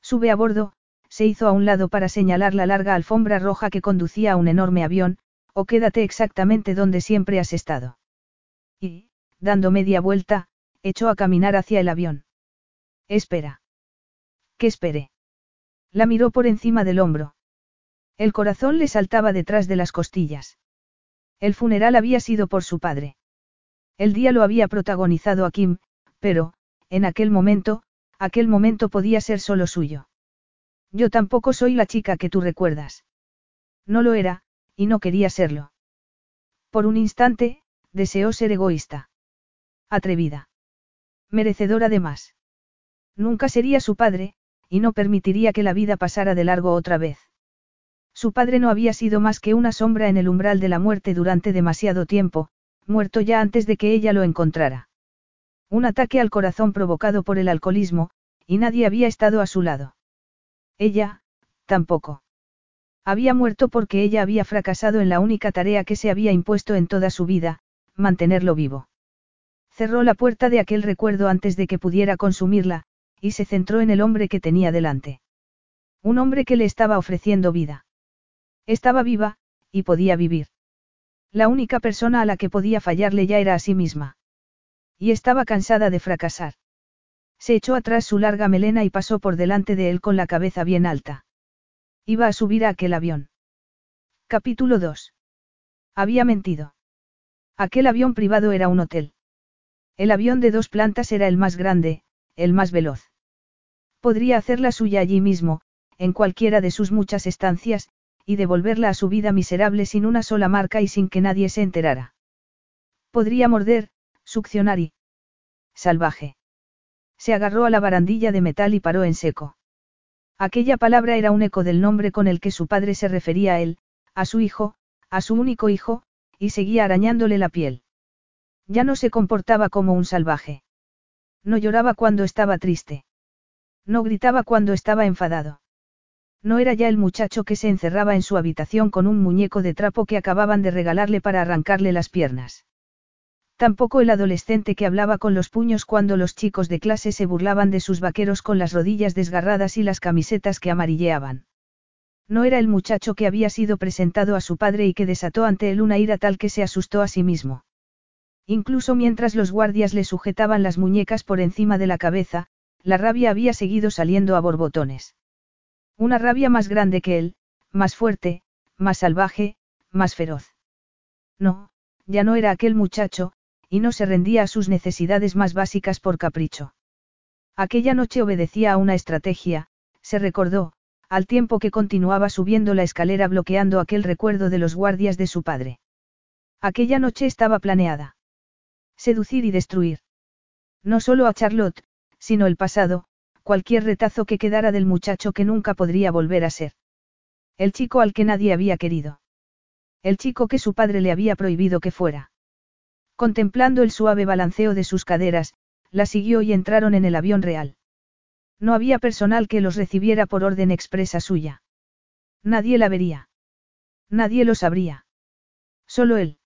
Sube a bordo, se hizo a un lado para señalar la larga alfombra roja que conducía a un enorme avión, o quédate exactamente donde siempre has estado. Y, dando media vuelta, echó a caminar hacia el avión. Espera. ¿Qué espere? La miró por encima del hombro. El corazón le saltaba detrás de las costillas. El funeral había sido por su padre. El día lo había protagonizado a Kim, pero, en aquel momento, aquel momento podía ser solo suyo. Yo tampoco soy la chica que tú recuerdas. No lo era, y no quería serlo. Por un instante, deseó ser egoísta. Atrevida. Merecedora de más. Nunca sería su padre, y no permitiría que la vida pasara de largo otra vez. Su padre no había sido más que una sombra en el umbral de la muerte durante demasiado tiempo, muerto ya antes de que ella lo encontrara. Un ataque al corazón provocado por el alcoholismo, y nadie había estado a su lado. Ella, tampoco. Había muerto porque ella había fracasado en la única tarea que se había impuesto en toda su vida, mantenerlo vivo. Cerró la puerta de aquel recuerdo antes de que pudiera consumirla, y se centró en el hombre que tenía delante. Un hombre que le estaba ofreciendo vida. Estaba viva, y podía vivir. La única persona a la que podía fallarle ya era a sí misma. Y estaba cansada de fracasar. Se echó atrás su larga melena y pasó por delante de él con la cabeza bien alta. Iba a subir a aquel avión. Capítulo 2. Había mentido. Aquel avión privado era un hotel. El avión de dos plantas era el más grande, el más veloz. Podría hacer la suya allí mismo, en cualquiera de sus muchas estancias, y devolverla a su vida miserable sin una sola marca y sin que nadie se enterara. Podría morder, succionar. Salvaje. Se agarró a la barandilla de metal y paró en seco. Aquella palabra era un eco del nombre con el que su padre se refería a él, a su hijo, a su único hijo, y seguía arañándole la piel. Ya no se comportaba como un salvaje. No lloraba cuando estaba triste. No gritaba cuando estaba enfadado. No era ya el muchacho que se encerraba en su habitación con un muñeco de trapo que acababan de regalarle para arrancarle las piernas. Tampoco el adolescente que hablaba con los puños cuando los chicos de clase se burlaban de sus vaqueros con las rodillas desgarradas y las camisetas que amarilleaban. No era el muchacho que había sido presentado a su padre y que desató ante él una ira tal que se asustó a sí mismo. Incluso mientras los guardias le sujetaban las muñecas por encima de la cabeza, la rabia había seguido saliendo a borbotones. Una rabia más grande que él, más fuerte, más salvaje, más feroz. No, ya no era aquel muchacho, y no se rendía a sus necesidades más básicas por capricho. Aquella noche obedecía a una estrategia, se recordó, al tiempo que continuaba subiendo la escalera bloqueando aquel recuerdo de los guardias de su padre. Aquella noche estaba planeada. Seducir y destruir. No solo a Charlotte, sino el pasado, cualquier retazo que quedara del muchacho que nunca podría volver a ser. El chico al que nadie había querido. El chico que su padre le había prohibido que fuera. Contemplando el suave balanceo de sus caderas, la siguió y entraron en el avión real. No había personal que los recibiera por orden expresa suya. Nadie la vería. Nadie lo sabría. Solo él.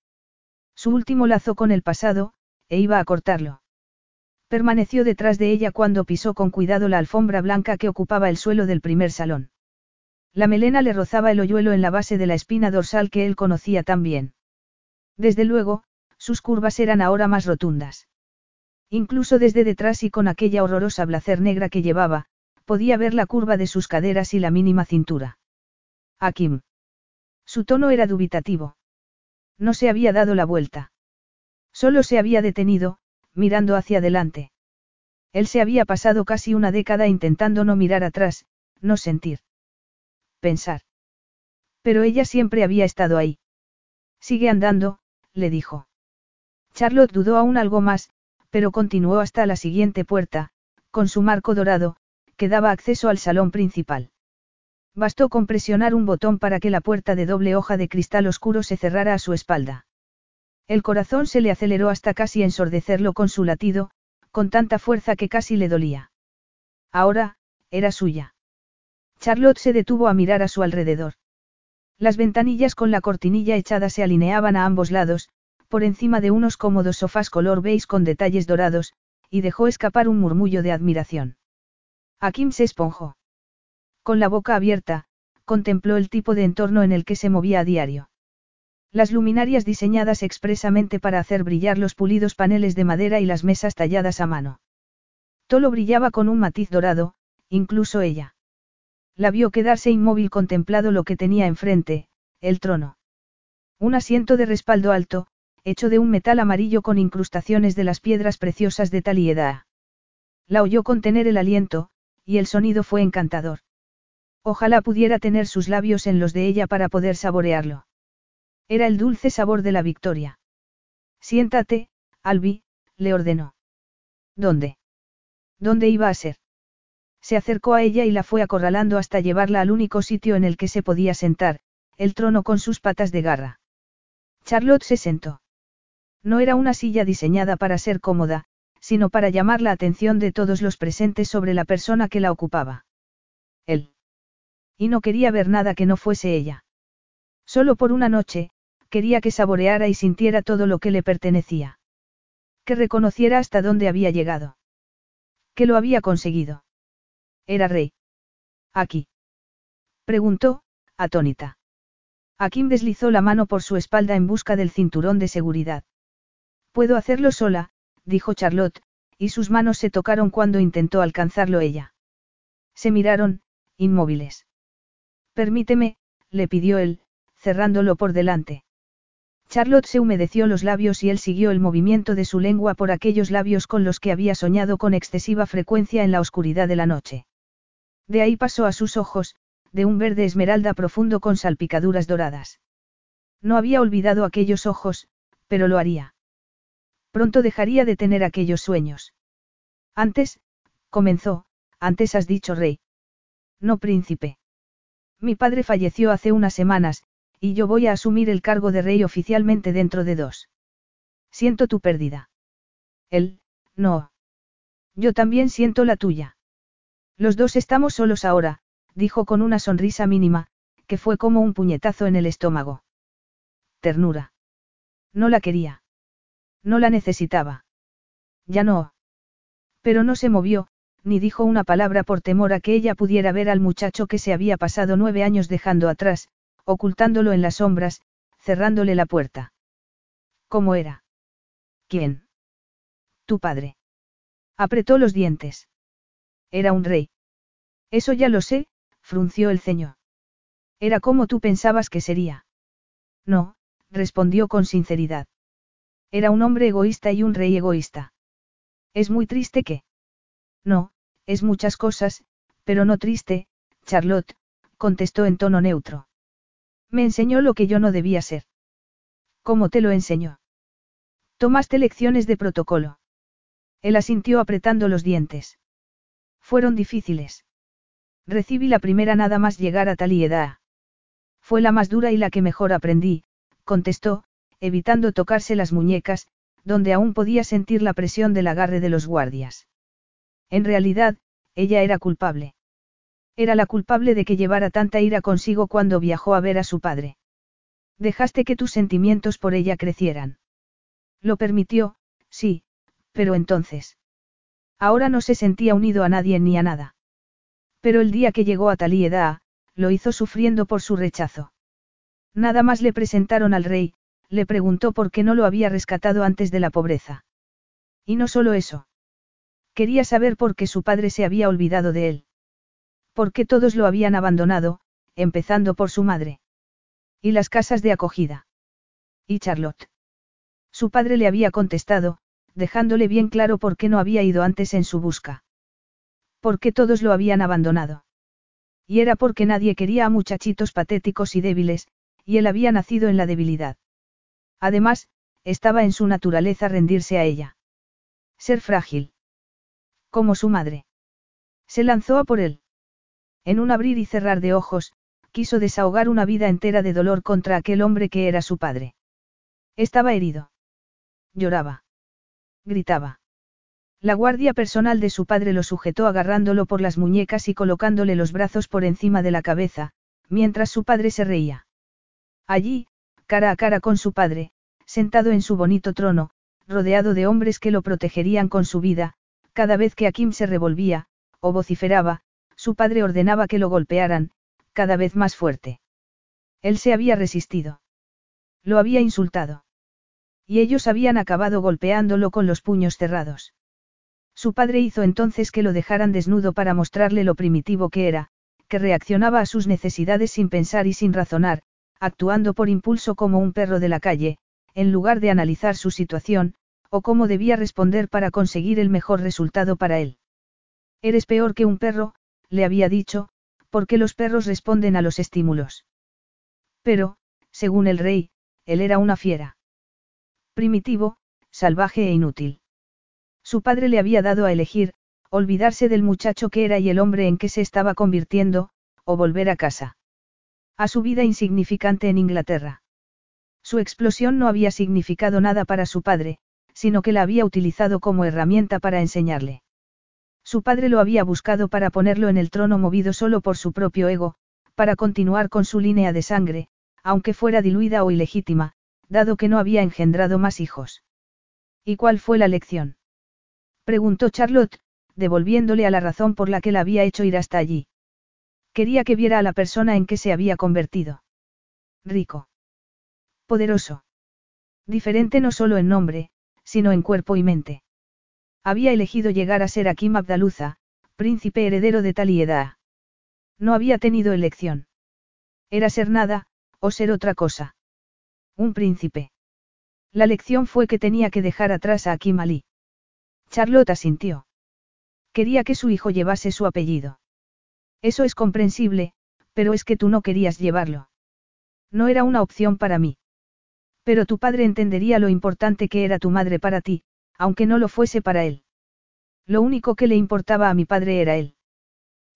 Su último lazo con el pasado, e iba a cortarlo. Permaneció detrás de ella cuando pisó con cuidado la alfombra blanca que ocupaba el suelo del primer salón. La melena le rozaba el hoyuelo en la base de la espina dorsal que él conocía tan bien. Desde luego, sus curvas eran ahora más rotundas. Incluso desde detrás y con aquella horrorosa blacer negra que llevaba, podía ver la curva de sus caderas y la mínima cintura. Akim. Su tono era dubitativo. No se había dado la vuelta. Solo se había detenido, mirando hacia adelante. Él se había pasado casi una década intentando no mirar atrás, no sentir. Pensar. Pero ella siempre había estado ahí. Sigue andando, le dijo. Charlotte dudó aún algo más, pero continuó hasta la siguiente puerta, con su marco dorado, que daba acceso al salón principal. Bastó con presionar un botón para que la puerta de doble hoja de cristal oscuro se cerrara a su espalda. El corazón se le aceleró hasta casi ensordecerlo con su latido, con tanta fuerza que casi le dolía. Ahora, era suya. Charlotte se detuvo a mirar a su alrededor. Las ventanillas con la cortinilla echada se alineaban a ambos lados, por encima de unos cómodos sofás color beige con detalles dorados, y dejó escapar un murmullo de admiración. Akim se esponjó. Con la boca abierta, contempló el tipo de entorno en el que se movía a diario. Las luminarias diseñadas expresamente para hacer brillar los pulidos paneles de madera y las mesas talladas a mano. Tolo brillaba con un matiz dorado, incluso ella. La vio quedarse inmóvil contemplado lo que tenía enfrente, el trono. Un asiento de respaldo alto, hecho de un metal amarillo con incrustaciones de las piedras preciosas de Talieda. La oyó contener el aliento, y el sonido fue encantador. Ojalá pudiera tener sus labios en los de ella para poder saborearlo. Era el dulce sabor de la victoria. Siéntate, Albi, le ordenó. ¿Dónde? ¿Dónde iba a ser? Se acercó a ella y la fue acorralando hasta llevarla al único sitio en el que se podía sentar, el trono con sus patas de garra. Charlotte se sentó. No era una silla diseñada para ser cómoda, sino para llamar la atención de todos los presentes sobre la persona que la ocupaba. Él. Y no quería ver nada que no fuese ella. Solo por una noche, quería que saboreara y sintiera todo lo que le pertenecía. Que reconociera hasta dónde había llegado. Que lo había conseguido. Era rey. Aquí. Preguntó, atónita. Akim deslizó la mano por su espalda en busca del cinturón de seguridad. Puedo hacerlo sola, dijo Charlotte, y sus manos se tocaron cuando intentó alcanzarlo ella. Se miraron, inmóviles. Permíteme, le pidió él, cerrándolo por delante. Charlotte se humedeció los labios y él siguió el movimiento de su lengua por aquellos labios con los que había soñado con excesiva frecuencia en la oscuridad de la noche. De ahí pasó a sus ojos, de un verde esmeralda profundo con salpicaduras doradas. No había olvidado aquellos ojos, pero lo haría. Pronto dejaría de tener aquellos sueños. Antes, comenzó, antes has dicho rey. No príncipe. Mi padre falleció hace unas semanas, y yo voy a asumir el cargo de rey oficialmente dentro de dos. Siento tu pérdida. Él, no. Yo también siento la tuya. Los dos estamos solos ahora, dijo con una sonrisa mínima, que fue como un puñetazo en el estómago. Ternura. No la quería. No la necesitaba. Ya no. Pero no se movió, ni dijo una palabra por temor a que ella pudiera ver al muchacho que se había pasado nueve años dejando atrás, ocultándolo en las sombras, cerrándole la puerta. ¿Cómo era? ¿Quién? Tu padre. Apretó los dientes. Era un rey. Eso ya lo sé, frunció el ceño. Era como tú pensabas que sería. No, respondió con sinceridad. Era un hombre egoísta y un rey egoísta. Es muy triste que... No, es muchas cosas, pero no triste, Charlotte, contestó en tono neutro. Me enseñó lo que yo no debía ser. ¿Cómo te lo enseñó? Tomaste lecciones de protocolo. Él asintió apretando los dientes. Fueron difíciles. Recibí la primera nada más llegar a Talieda. Fue la más dura y la que mejor aprendí, contestó, evitando tocarse las muñecas, donde aún podía sentir la presión del agarre de los guardias. En realidad, ella era culpable. Era la culpable de que llevara tanta ira consigo cuando viajó a ver a su padre. Dejaste que tus sentimientos por ella crecieran. Lo permitió, sí, pero entonces. Ahora no se sentía unido a nadie ni a nada. Pero el día que llegó a Talieda, lo hizo sufriendo por su rechazo. Nada más le presentaron al rey, le preguntó por qué no lo había rescatado antes de la pobreza. Y no solo eso. Quería saber por qué su padre se había olvidado de él. Por qué todos lo habían abandonado, empezando por su madre. Y las casas de acogida. Y Charlotte. Su padre le había contestado, dejándole bien claro por qué no había ido antes en su busca. ¿Por qué todos lo habían abandonado? Y era porque nadie quería a muchachitos patéticos y débiles, y él había nacido en la debilidad. Además, estaba en su naturaleza rendirse a ella. Ser frágil. Como su madre. Se lanzó a por él. En un abrir y cerrar de ojos, quiso desahogar una vida entera de dolor contra aquel hombre que era su padre. Estaba herido. Lloraba. Gritaba. La guardia personal de su padre lo sujetó agarrándolo por las muñecas y colocándole los brazos por encima de la cabeza, mientras su padre se reía. Allí, cara a cara con su padre, sentado en su bonito trono, rodeado de hombres que lo protegerían con su vida, cada vez que Akim se revolvía, o vociferaba, su padre ordenaba que lo golpearan, cada vez más fuerte. Él se había resistido. Lo había insultado. Y ellos habían acabado golpeándolo con los puños cerrados. Su padre hizo entonces que lo dejaran desnudo para mostrarle lo primitivo que era, que reaccionaba a sus necesidades sin pensar y sin razonar, actuando por impulso como un perro de la calle, en lugar de analizar su situación, o cómo debía responder para conseguir el mejor resultado para él. Eres peor que un perro, le había dicho, porque los perros responden a los estímulos. Pero, según el rey, él era una fiera. Primitivo, salvaje e inútil. Su padre le había dado a elegir, olvidarse del muchacho que era y el hombre en que se estaba convirtiendo, o volver a casa. A su vida insignificante en Inglaterra. Su explosión no había significado nada para su padre, sino que la había utilizado como herramienta para enseñarle. Su padre lo había buscado para ponerlo en el trono movido solo por su propio ego, para continuar con su línea de sangre, aunque fuera diluida o ilegítima, dado que no había engendrado más hijos. ¿Y cuál fue la lección? Preguntó Charlotte, devolviéndole a la razón por la que la había hecho ir hasta allí. Quería que viera a la persona en que se había convertido. Rico. Poderoso. Diferente no solo en nombre, sino en cuerpo y mente. Había elegido llegar a ser Akim Abdaluza, príncipe heredero de Talieda. No había tenido elección. Era ser nada, o ser otra cosa. Un príncipe. La lección fue que tenía que dejar atrás a Akim Ali. Charlotte asintió. Quería que su hijo llevase su apellido. Eso es comprensible, pero es que tú no querías llevarlo. No era una opción para mí. Pero tu padre entendería lo importante que era tu madre para ti, aunque no lo fuese para él. Lo único que le importaba a mi padre era él.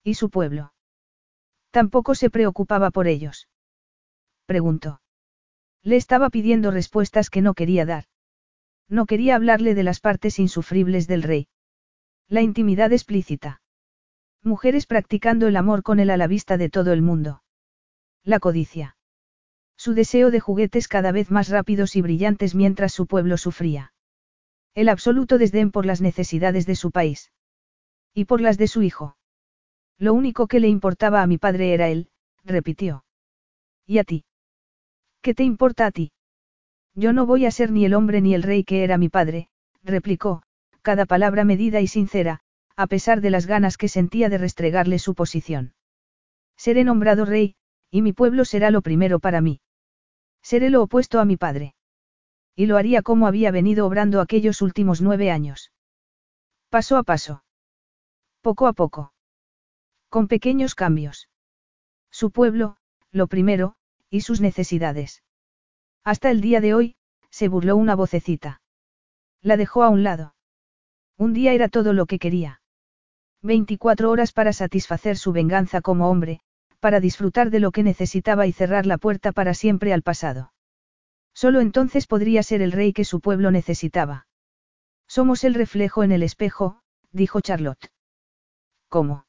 ¿Y su pueblo? Tampoco se preocupaba por ellos. Preguntó. Le estaba pidiendo respuestas que no quería dar. No quería hablarle de las partes insufribles del rey. La intimidad explícita. Mujeres practicando el amor con él a la vista de todo el mundo. La codicia. Su deseo de juguetes cada vez más rápidos y brillantes mientras su pueblo sufría. El absoluto desdén por las necesidades de su país. Y por las de su hijo. Lo único que le importaba a mi padre era él, repitió. ¿Y a ti? ¿Qué te importa a ti? Yo no voy a ser ni el hombre ni el rey que era mi padre, replicó, cada palabra medida y sincera, a pesar de las ganas que sentía de restregarle su posición. Seré nombrado rey, y mi pueblo será lo primero para mí. Seré lo opuesto a mi padre. Y lo haría como había venido obrando aquellos últimos nueve años. Paso a paso. Poco a poco. Con pequeños cambios. Su pueblo, lo primero, y sus necesidades. Hasta el día de hoy, se burló una vocecita. La dejó a un lado. Un día era todo lo que quería. 24 horas para satisfacer su venganza como hombre, para disfrutar de lo que necesitaba y cerrar la puerta para siempre al pasado. Solo entonces podría ser el rey que su pueblo necesitaba. Somos el reflejo en el espejo, dijo Charlotte. ¿Cómo?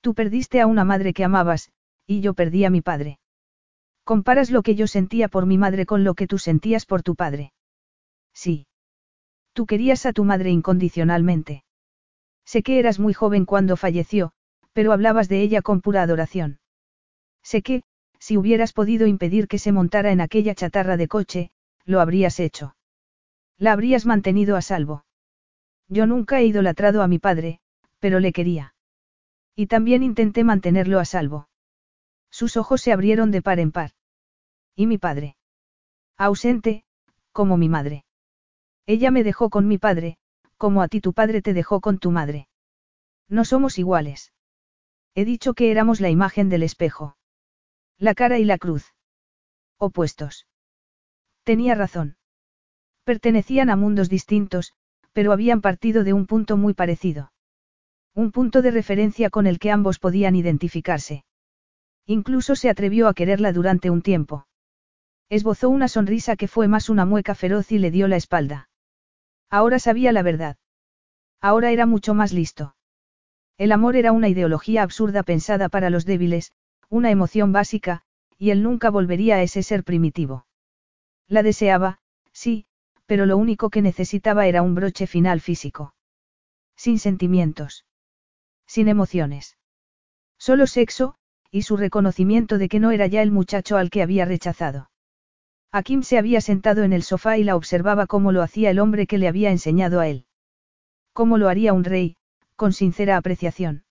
Tú perdiste a una madre que amabas, y yo perdí a mi padre. Comparas lo que yo sentía por mi madre con lo que tú sentías por tu padre. Sí. Tú querías a tu madre incondicionalmente. Sé que eras muy joven cuando falleció, pero hablabas de ella con pura adoración. Sé que, si hubieras podido impedir que se montara en aquella chatarra de coche, lo habrías hecho. La habrías mantenido a salvo. Yo nunca he idolatrado a mi padre, pero le quería. Y también intenté mantenerlo a salvo. Sus ojos se abrieron de par en par. ¿Y mi padre? Ausente, como mi madre. Ella me dejó con mi padre, como a ti tu padre te dejó con tu madre. No somos iguales. He dicho que éramos la imagen del espejo. La cara y la cruz. Opuestos. Tenía razón. Pertenecían a mundos distintos, pero habían partido de un punto muy parecido. Un punto de referencia con el que ambos podían identificarse. Incluso se atrevió a quererla durante un tiempo. Esbozó una sonrisa que fue más una mueca feroz y le dio la espalda. Ahora sabía la verdad. Ahora era mucho más listo. El amor era una ideología absurda pensada para los débiles, una emoción básica, y él nunca volvería a ese ser primitivo. La deseaba, sí, pero lo único que necesitaba era un broche final físico. Sin sentimientos. Sin emociones. Solo sexo, y su reconocimiento de que no era ya el muchacho al que había rechazado. Akim se había sentado en el sofá y la observaba como lo hacía el hombre que le había enseñado a él. Cómo lo haría un rey, con sincera apreciación.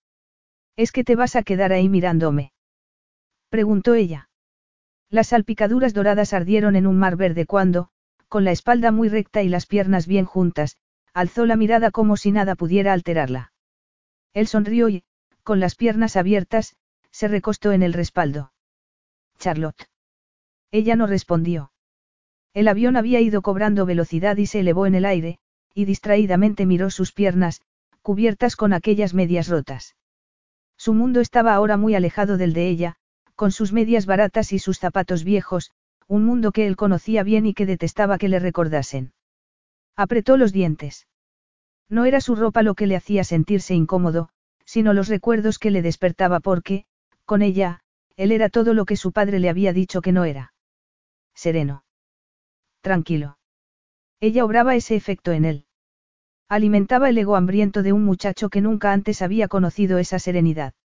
¿Es que te vas a quedar ahí mirándome? Preguntó ella. Las salpicaduras doradas ardieron en un mar verde cuando, con la espalda muy recta y las piernas bien juntas, alzó la mirada como si nada pudiera alterarla. Él sonrió y, con las piernas abiertas, se recostó en el respaldo. Charlotte. Ella no respondió. El avión había ido cobrando velocidad y se elevó en el aire, y distraídamente miró sus piernas, cubiertas con aquellas medias rotas. Su mundo estaba ahora muy alejado del de ella, con sus medias baratas y sus zapatos viejos, un mundo que él conocía bien y que detestaba que le recordasen. Apretó los dientes. No era su ropa lo que le hacía sentirse incómodo, sino los recuerdos que le despertaba porque, con ella, él era todo lo que su padre le había dicho que no era. Sereno. Tranquilo. Ella obraba ese efecto en él. Alimentaba el ego hambriento de un muchacho que nunca antes había conocido esa serenidad.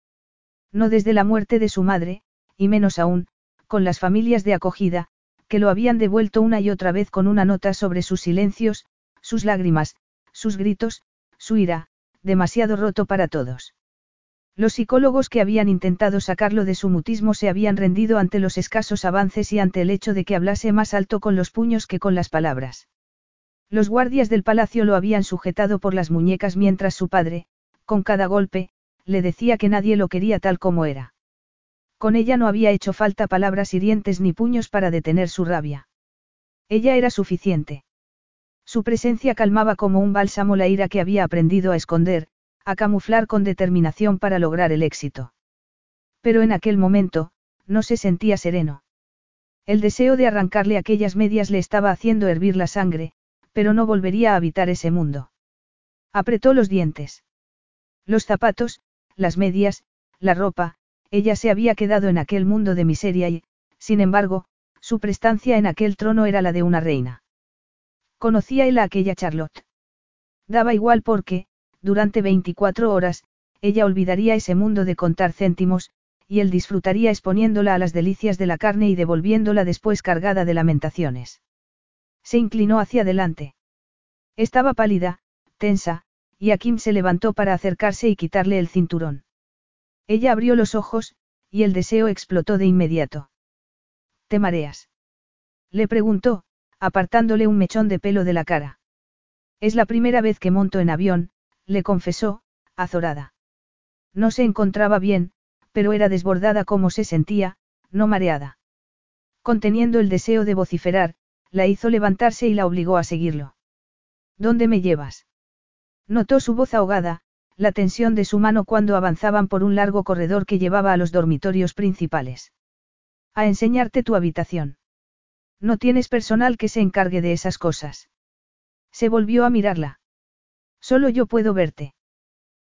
No desde la muerte de su madre, y menos aún, con las familias de acogida, que lo habían devuelto una y otra vez con una nota sobre sus silencios, sus lágrimas, sus gritos, su ira, demasiado roto para todos. Los psicólogos que habían intentado sacarlo de su mutismo se habían rendido ante los escasos avances y ante el hecho de que hablase más alto con los puños que con las palabras. Los guardias del palacio lo habían sujetado por las muñecas mientras su padre, con cada golpe, le decía que nadie lo quería tal como era. Con ella no había hecho falta palabras hirientes ni puños para detener su rabia. Ella era suficiente. Su presencia calmaba como un bálsamo la ira que había aprendido a esconder, a camuflar con determinación para lograr el éxito. Pero en aquel momento, no se sentía sereno. El deseo de arrancarle aquellas medias le estaba haciendo hervir la sangre, pero no volvería a habitar ese mundo. Apretó los dientes. Los zapatos, las medias, la ropa, ella se había quedado en aquel mundo de miseria y, sin embargo, su prestancia en aquel trono era la de una reina. Conocía él a aquella Charlotte. Daba igual porque, durante 24 horas, ella olvidaría ese mundo de contar céntimos, y él disfrutaría exponiéndola a las delicias de la carne y devolviéndola después cargada de lamentaciones. Se inclinó hacia adelante. Estaba pálida, tensa, y Akim se levantó para acercarse y quitarle el cinturón. Ella abrió los ojos, y el deseo explotó de inmediato. ¿Te mareas? Le preguntó, apartándole un mechón de pelo de la cara. Es la primera vez que monto en avión, le confesó, azorada. No se encontraba bien, pero era desbordada como se sentía, no mareada. Conteniendo el deseo de vociferar, la hizo levantarse y la obligó a seguirlo. ¿Dónde me llevas? Notó su voz ahogada, la tensión de su mano cuando avanzaban por un largo corredor que llevaba a los dormitorios principales. A enseñarte tu habitación. No tienes personal que se encargue de esas cosas. Se volvió a mirarla. Solo yo puedo verte.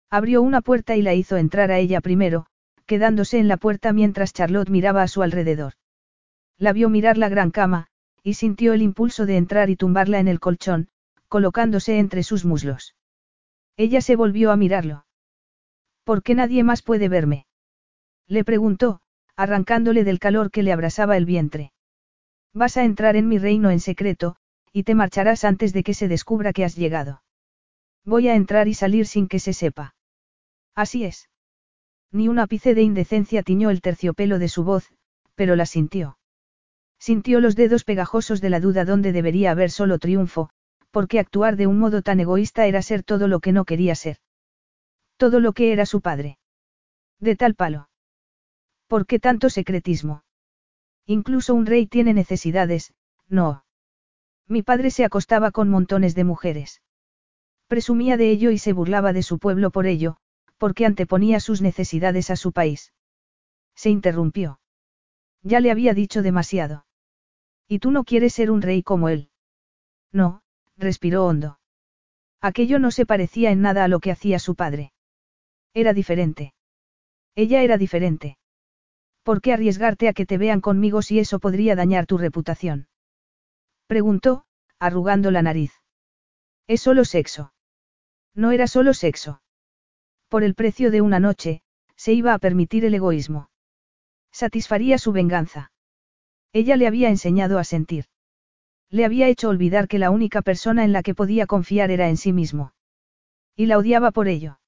Abrió una puerta y la hizo entrar a ella primero, quedándose en la puerta mientras Charlotte miraba a su alrededor. La vio mirar la gran cama, y sintió el impulso de entrar y tumbarla en el colchón, colocándose entre sus muslos. Ella se volvió a mirarlo. ¿Por qué nadie más puede verme? Le preguntó, arrancándole del calor que le abrasaba el vientre. Vas a entrar en mi reino en secreto, y te marcharás antes de que se descubra que has llegado. Voy a entrar y salir sin que se sepa. Así es. Ni un ápice de indecencia tiñó el terciopelo de su voz, pero la sintió. Sintió los dedos pegajosos de la duda donde debería haber solo triunfo, porque actuar de un modo tan egoísta era ser todo lo que no quería ser. Todo lo que era su padre. De tal palo. ¿Por qué tanto secretismo? Incluso un rey tiene necesidades, no. Mi padre se acostaba con montones de mujeres. Presumía de ello y se burlaba de su pueblo por ello, porque anteponía sus necesidades a su país. Se interrumpió. Ya le había dicho demasiado. ¿Y tú no quieres ser un rey como él? No, respiró hondo. Aquello no se parecía en nada a lo que hacía su padre. Era diferente. Ella era diferente. ¿Por qué arriesgarte a que te vean conmigo si eso podría dañar tu reputación? Preguntó, arrugando la nariz. Es solo sexo. No era solo sexo. Por el precio de una noche, se iba a permitir el egoísmo. Satisfaría su venganza. Ella le había enseñado a sentir. Le había hecho olvidar que la única persona en la que podía confiar era en sí mismo. Y la odiaba por ello.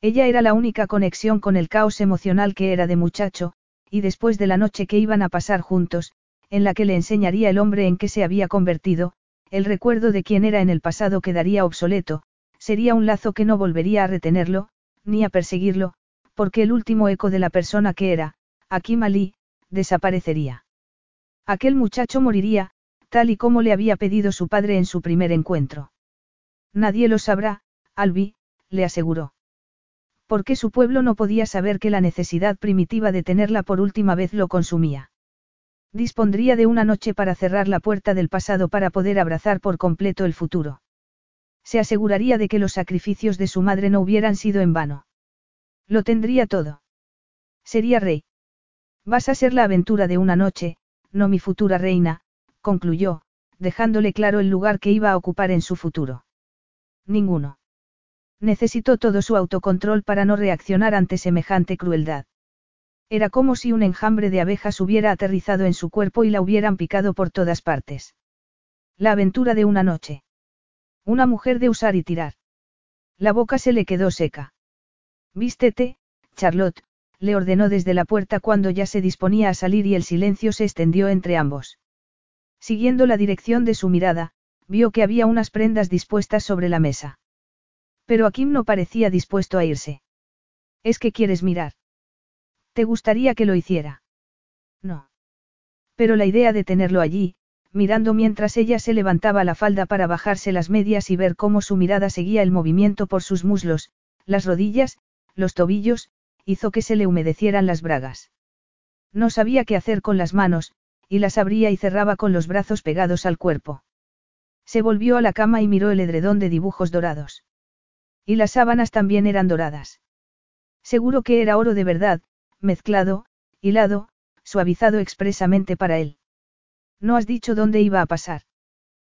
Ella era la única conexión con el caos emocional que era de muchacho, y después de la noche que iban a pasar juntos, en la que le enseñaría el hombre en que se había convertido, el recuerdo de quién era en el pasado quedaría obsoleto, sería un lazo que no volvería a retenerlo, ni a perseguirlo, porque el último eco de la persona que era, Akim Ali, desaparecería. Aquel muchacho moriría, tal y como le había pedido su padre en su primer encuentro. Nadie lo sabrá, Albi, le aseguró. Porque su pueblo no podía saber que la necesidad primitiva de tenerla por última vez lo consumía. Dispondría de una noche para cerrar la puerta del pasado para poder abrazar por completo el futuro. Se aseguraría de que los sacrificios de su madre no hubieran sido en vano. Lo tendría todo. Sería rey. Vas a ser la aventura de una noche, no mi futura reina, concluyó, dejándole claro el lugar que iba a ocupar en su futuro. Ninguno. Necesitó todo su autocontrol para no reaccionar ante semejante crueldad. Era como si un enjambre de abejas hubiera aterrizado en su cuerpo y la hubieran picado por todas partes. La aventura de una noche. Una mujer de usar y tirar. La boca se le quedó seca. Vístete, Charlotte, le ordenó desde la puerta cuando ya se disponía a salir y el silencio se extendió entre ambos. Siguiendo la dirección de su mirada, vio que había unas prendas dispuestas sobre la mesa. Pero Akim no parecía dispuesto a irse. ¿Es que quieres mirar? ¿Te gustaría que lo hiciera? No. Pero la idea de tenerlo allí, mirando mientras ella se levantaba la falda para bajarse las medias y ver cómo su mirada seguía el movimiento por sus muslos, las rodillas, los tobillos, hizo que se le humedecieran las bragas. No sabía qué hacer con las manos, y las abría y cerraba con los brazos pegados al cuerpo. Se volvió a la cama y miró el edredón de dibujos dorados. Y las sábanas también eran doradas. Seguro que era oro de verdad, mezclado, hilado, suavizado expresamente para él. No has dicho dónde iba a pasar.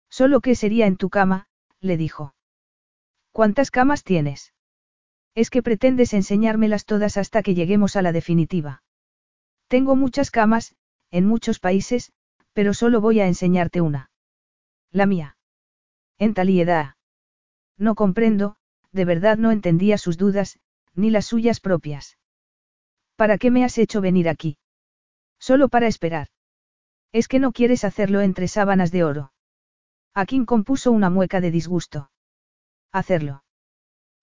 Solo que sería en tu cama, le dijo. ¿Cuántas camas tienes? Es que pretendes enseñármelas todas hasta que lleguemos a la definitiva. Tengo muchas camas, en muchos países, pero solo voy a enseñarte una. La mía. En edad. No comprendo, de verdad no entendía sus dudas, ni las suyas propias. ¿Para qué me has hecho venir aquí? Solo para esperar. Es que no quieres hacerlo entre sábanas de oro. Akin compuso una mueca de disgusto. Hacerlo.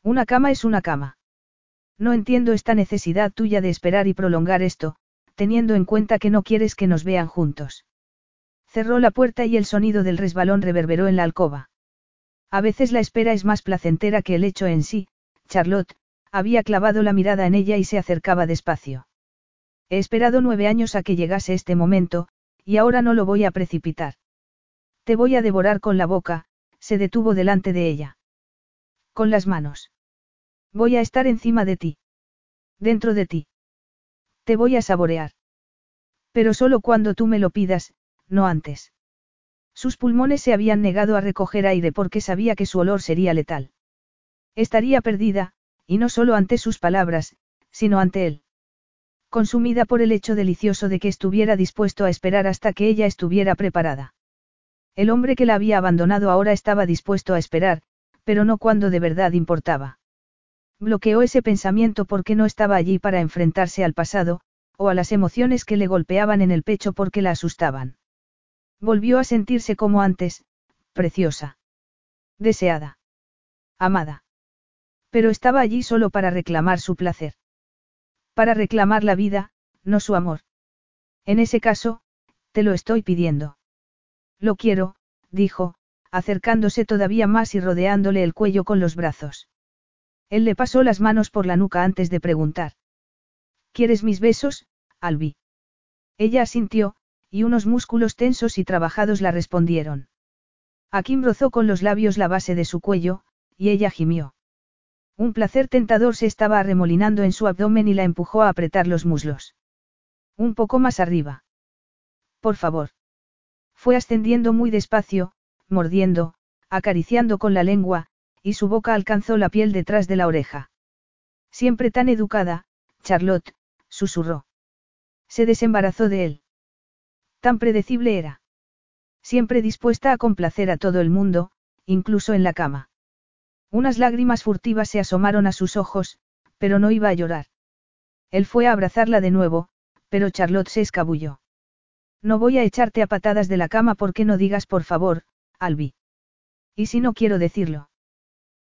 Una cama es una cama. No entiendo esta necesidad tuya de esperar y prolongar esto, teniendo en cuenta que no quieres que nos vean juntos. Cerró la puerta y el sonido del resbalón reverberó en la alcoba. A veces la espera es más placentera que el hecho en sí, Charlotte, había clavado la mirada en ella y se acercaba despacio. He esperado nueve años a que llegase este momento, y ahora no lo voy a precipitar. Te voy a devorar con la boca, se detuvo delante de ella. Con las manos. Voy a estar encima de ti. Dentro de ti. Te voy a saborear. Pero solo cuando tú me lo pidas, no antes. Sus pulmones se habían negado a recoger aire porque sabía que su olor sería letal. Estaría perdida, y no solo ante sus palabras, sino ante él. Consumida por el hecho delicioso de que estuviera dispuesto a esperar hasta que ella estuviera preparada. El hombre que la había abandonado ahora estaba dispuesto a esperar, pero no cuando de verdad importaba. Bloqueó ese pensamiento porque no estaba allí para enfrentarse al pasado, o a las emociones que le golpeaban en el pecho porque la asustaban. Volvió a sentirse como antes, preciosa. Deseada. Amada. Pero estaba allí solo para reclamar su placer. Para reclamar la vida, no su amor. En ese caso, te lo estoy pidiendo. Lo quiero, dijo, acercándose todavía más y rodeándole el cuello con los brazos. Él le pasó las manos por la nuca antes de preguntar. ¿Quieres mis besos, Albi? Ella asintió, y unos músculos tensos y trabajados la respondieron. Akim rozó con los labios la base de su cuello, y ella gimió. Un placer tentador se estaba arremolinando en su abdomen y la empujó a apretar los muslos. Un poco más arriba. Por favor. Fue ascendiendo muy despacio, mordiendo, acariciando con la lengua, y su boca alcanzó la piel detrás de la oreja. Siempre tan educada, Charlotte, susurró. Se desembarazó de él. Tan predecible era. Siempre dispuesta a complacer a todo el mundo, incluso en la cama. Unas lágrimas furtivas se asomaron a sus ojos, pero no iba a llorar. Él fue a abrazarla de nuevo, pero Charlotte se escabulló. No voy a echarte a patadas de la cama porque no digas por favor, Albi. ¿Y si no quiero decirlo?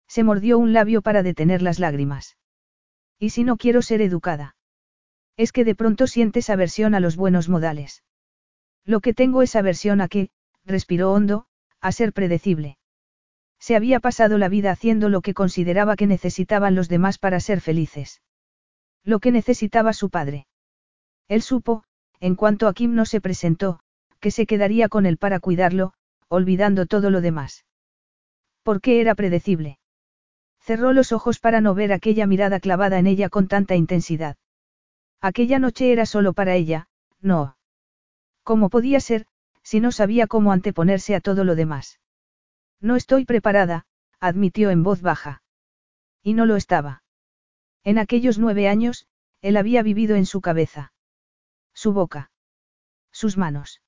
Se mordió un labio para detener las lágrimas. ¿Y si no quiero ser educada? Es que de pronto sientes aversión a los buenos modales. Lo que tengo es aversión a que, respiró hondo, a ser predecible. Se había pasado la vida haciendo lo que consideraba que necesitaban los demás para ser felices. Lo que necesitaba su padre. Él supo, en cuanto a Kim no se presentó, que se quedaría con él para cuidarlo, olvidando todo lo demás. ¿Por qué era predecible? Cerró los ojos para no ver aquella mirada clavada en ella con tanta intensidad. Aquella noche era solo para ella, no. ¿Cómo podía ser, si no sabía cómo anteponerse a todo lo demás? No estoy preparada, admitió en voz baja. Y no lo estaba. En aquellos nueve años, él había vivido en su cabeza. Su boca. Sus manos.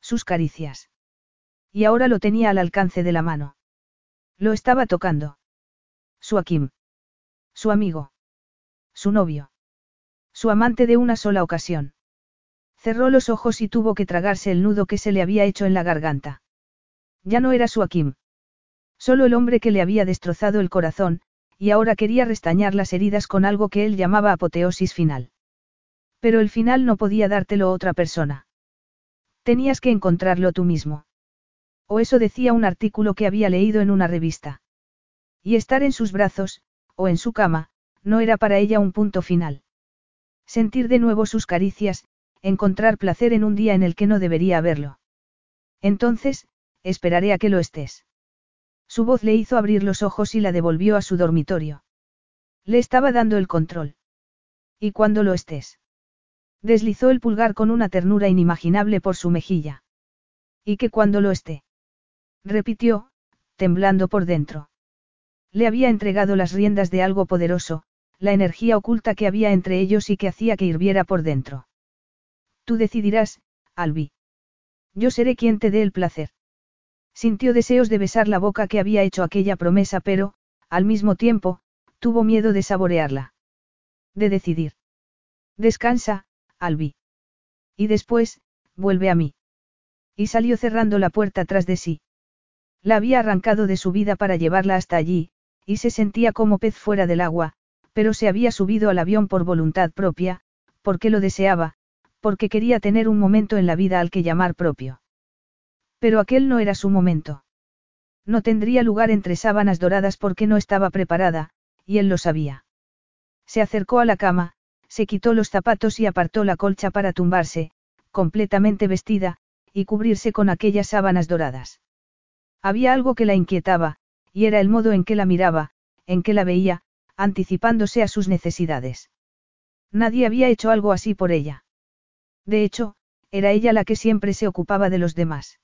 Sus caricias. Y ahora lo tenía al alcance de la mano. Lo estaba tocando. Su Akim. Su amigo. Su novio. Su amante de una sola ocasión. Cerró los ojos y tuvo que tragarse el nudo que se le había hecho en la garganta. Ya no era su Akim. Solo el hombre que le había destrozado el corazón, y ahora quería restañar las heridas con algo que él llamaba apoteosis final. Pero el final no podía dártelo otra persona. Tenías que encontrarlo tú mismo. O eso decía un artículo que había leído en una revista. Y estar en sus brazos, o en su cama, no era para ella un punto final. Sentir de nuevo sus caricias, encontrar placer en un día en el que no debería haberlo. Entonces, esperaré a que lo estés. Su voz le hizo abrir los ojos y la devolvió a su dormitorio. Le estaba dando el control. ¿Y cuando lo estés? Deslizó el pulgar con una ternura inimaginable por su mejilla. ¿Y que cuando lo esté? Repitió, temblando por dentro. Le había entregado las riendas de algo poderoso, la energía oculta que había entre ellos y que hacía que hirviera por dentro. Tú decidirás, Albi. Yo seré quien te dé el placer. Sintió deseos de besar la boca que había hecho aquella promesa, pero, al mismo tiempo, tuvo miedo de saborearla. De decidir. Descansa, Albi. Y después, vuelve a mí. Y salió cerrando la puerta tras de sí. La había arrancado de su vida para llevarla hasta allí, y se sentía como pez fuera del agua, pero se había subido al avión por voluntad propia, porque lo deseaba, porque quería tener un momento en la vida al que llamar propio. Pero aquel no era su momento. No tendría lugar entre sábanas doradas porque no estaba preparada, y él lo sabía. Se acercó a la cama, se quitó los zapatos y apartó la colcha para tumbarse, completamente vestida, y cubrirse con aquellas sábanas doradas. Había algo que la inquietaba, y era el modo en que la miraba, en que la veía, anticipándose a sus necesidades. Nadie había hecho algo así por ella. De hecho, era ella la que siempre se ocupaba de los demás.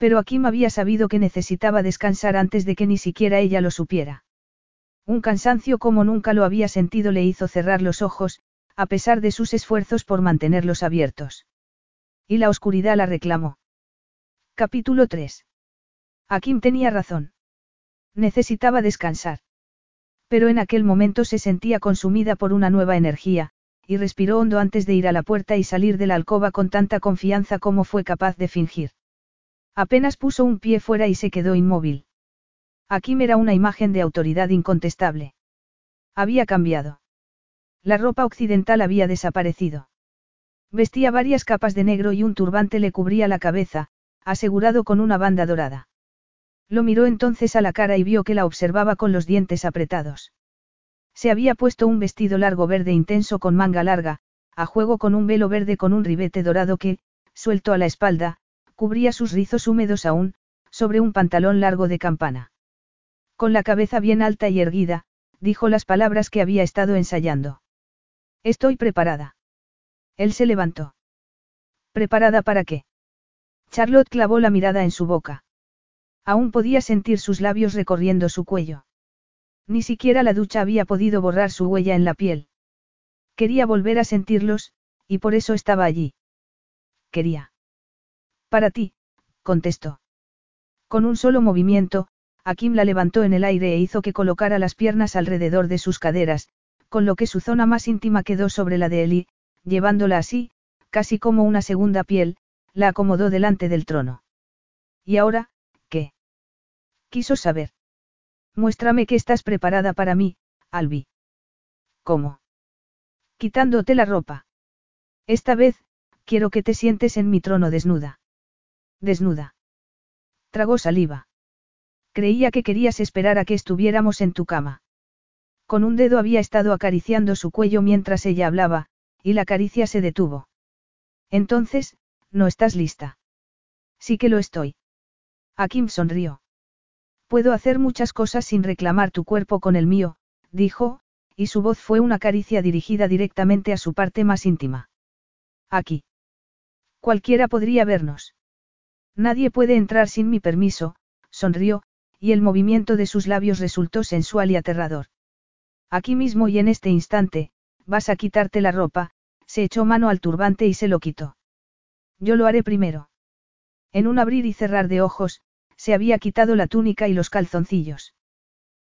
Pero Akim había sabido que necesitaba descansar antes de que ni siquiera ella lo supiera. Un cansancio como nunca lo había sentido le hizo cerrar los ojos, a pesar de sus esfuerzos por mantenerlos abiertos. Y la oscuridad la reclamó. Capítulo 3. Akim tenía razón. Necesitaba descansar. Pero en aquel momento se sentía consumida por una nueva energía, y respiró hondo antes de ir a la puerta y salir de la alcoba con tanta confianza como fue capaz de fingir. Apenas puso un pie fuera y se quedó inmóvil. Akim era una imagen de autoridad incontestable. Había cambiado. La ropa occidental había desaparecido. Vestía varias capas de negro y un turbante le cubría la cabeza, asegurado con una banda dorada. Lo miró entonces a la cara y vio que la observaba con los dientes apretados. Se había puesto un vestido largo verde intenso con manga larga, a juego con un velo verde con un ribete dorado que, suelto a la espalda, cubría sus rizos húmedos aún, sobre un pantalón largo de campana. Con la cabeza bien alta y erguida, dijo las palabras que había estado ensayando. Estoy preparada. Él se levantó. ¿Preparada para qué? Charlotte clavó la mirada en su boca. Aún podía sentir sus labios recorriendo su cuello. Ni siquiera la ducha había podido borrar su huella en la piel. Quería volver a sentirlos, y por eso estaba allí. Quería. Para ti, contestó. Con un solo movimiento, Akim la levantó en el aire e hizo que colocara las piernas alrededor de sus caderas, con lo que su zona más íntima quedó sobre la de y, llevándola así, casi como una segunda piel, la acomodó delante del trono. ¿Y ahora, qué? Quiso saber. Muéstrame que estás preparada para mí, Albi. ¿Cómo? Quitándote la ropa. Esta vez, quiero que te sientes en mi trono desnuda. Desnuda. Tragó saliva. Creía que querías esperar a que estuviéramos en tu cama. Con un dedo había estado acariciando su cuello mientras ella hablaba, y la caricia se detuvo. Entonces, no estás lista. Sí que lo estoy. Akim sonrió. Puedo hacer muchas cosas sin reclamar tu cuerpo con el mío, dijo, y su voz fue una caricia dirigida directamente a su parte más íntima. Aquí. Cualquiera podría vernos. Nadie puede entrar sin mi permiso, sonrió, y el movimiento de sus labios resultó sensual y aterrador. Aquí mismo y en este instante, vas a quitarte la ropa, se echó mano al turbante y se lo quitó. Yo lo haré primero. En un abrir y cerrar de ojos, se había quitado la túnica y los calzoncillos.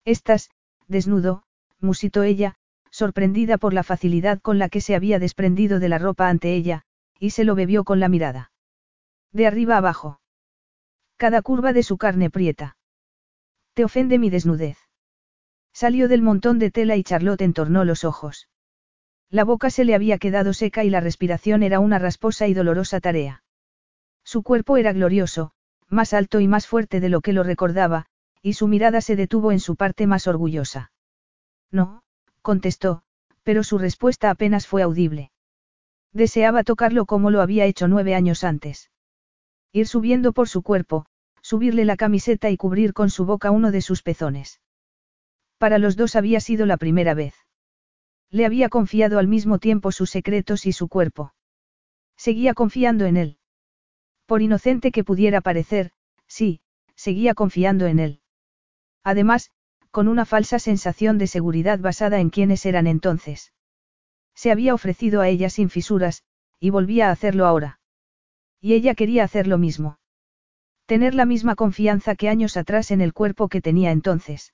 Estás, desnudo, musitó ella, sorprendida por la facilidad con la que se había desprendido de la ropa ante ella, y se lo bebió con la mirada. De arriba abajo. Cada curva de su carne prieta. Te ofende mi desnudez. Salió del montón de tela y Charlotte entornó los ojos. La boca se le había quedado seca y la respiración era una rasposa y dolorosa tarea. Su cuerpo era glorioso, más alto y más fuerte de lo que lo recordaba, y su mirada se detuvo en su parte más orgullosa. No, contestó, pero su respuesta apenas fue audible. Deseaba tocarlo como lo había hecho nueve años antes. Ir subiendo por su cuerpo, subirle la camiseta y cubrir con su boca uno de sus pezones. Para los dos había sido la primera vez. Le había confiado al mismo tiempo sus secretos y su cuerpo. Seguía confiando en él. Por inocente que pudiera parecer, sí, seguía confiando en él. Además, con una falsa sensación de seguridad basada en quienes eran entonces. Se había ofrecido a ella sin fisuras, y volvía a hacerlo ahora. Y ella quería hacer lo mismo. Tener la misma confianza que años atrás en el cuerpo que tenía entonces.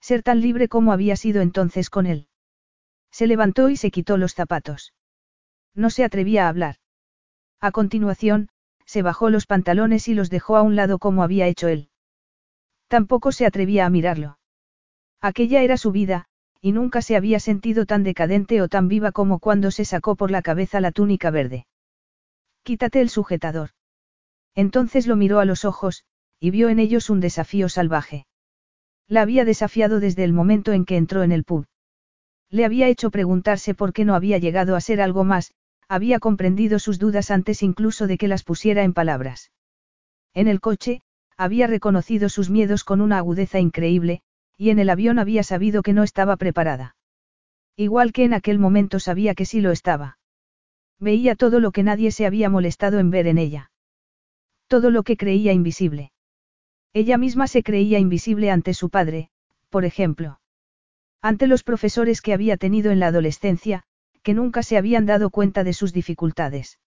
Ser tan libre como había sido entonces con él. Se levantó y se quitó los zapatos. No se atrevía a hablar. A continuación, se bajó los pantalones y los dejó a un lado como había hecho él. Tampoco se atrevía a mirarlo. Aquella era su vida, y nunca se había sentido tan decadente o tan viva como cuando se sacó por la cabeza la túnica verde. Quítate el sujetador. Entonces lo miró a los ojos, y vio en ellos un desafío salvaje. La había desafiado desde el momento en que entró en el pub. Le había hecho preguntarse por qué no había llegado a ser algo más, había comprendido sus dudas antes incluso de que las pusiera en palabras. En el coche, había reconocido sus miedos con una agudeza increíble, y en el avión había sabido que no estaba preparada. Igual que en aquel momento sabía que sí lo estaba. Veía todo lo que nadie se había molestado en ver en ella. Todo lo que creía invisible. Ella misma se creía invisible ante su padre, por ejemplo. Ante los profesores que había tenido en la adolescencia, que nunca se habían dado cuenta de sus dificultades.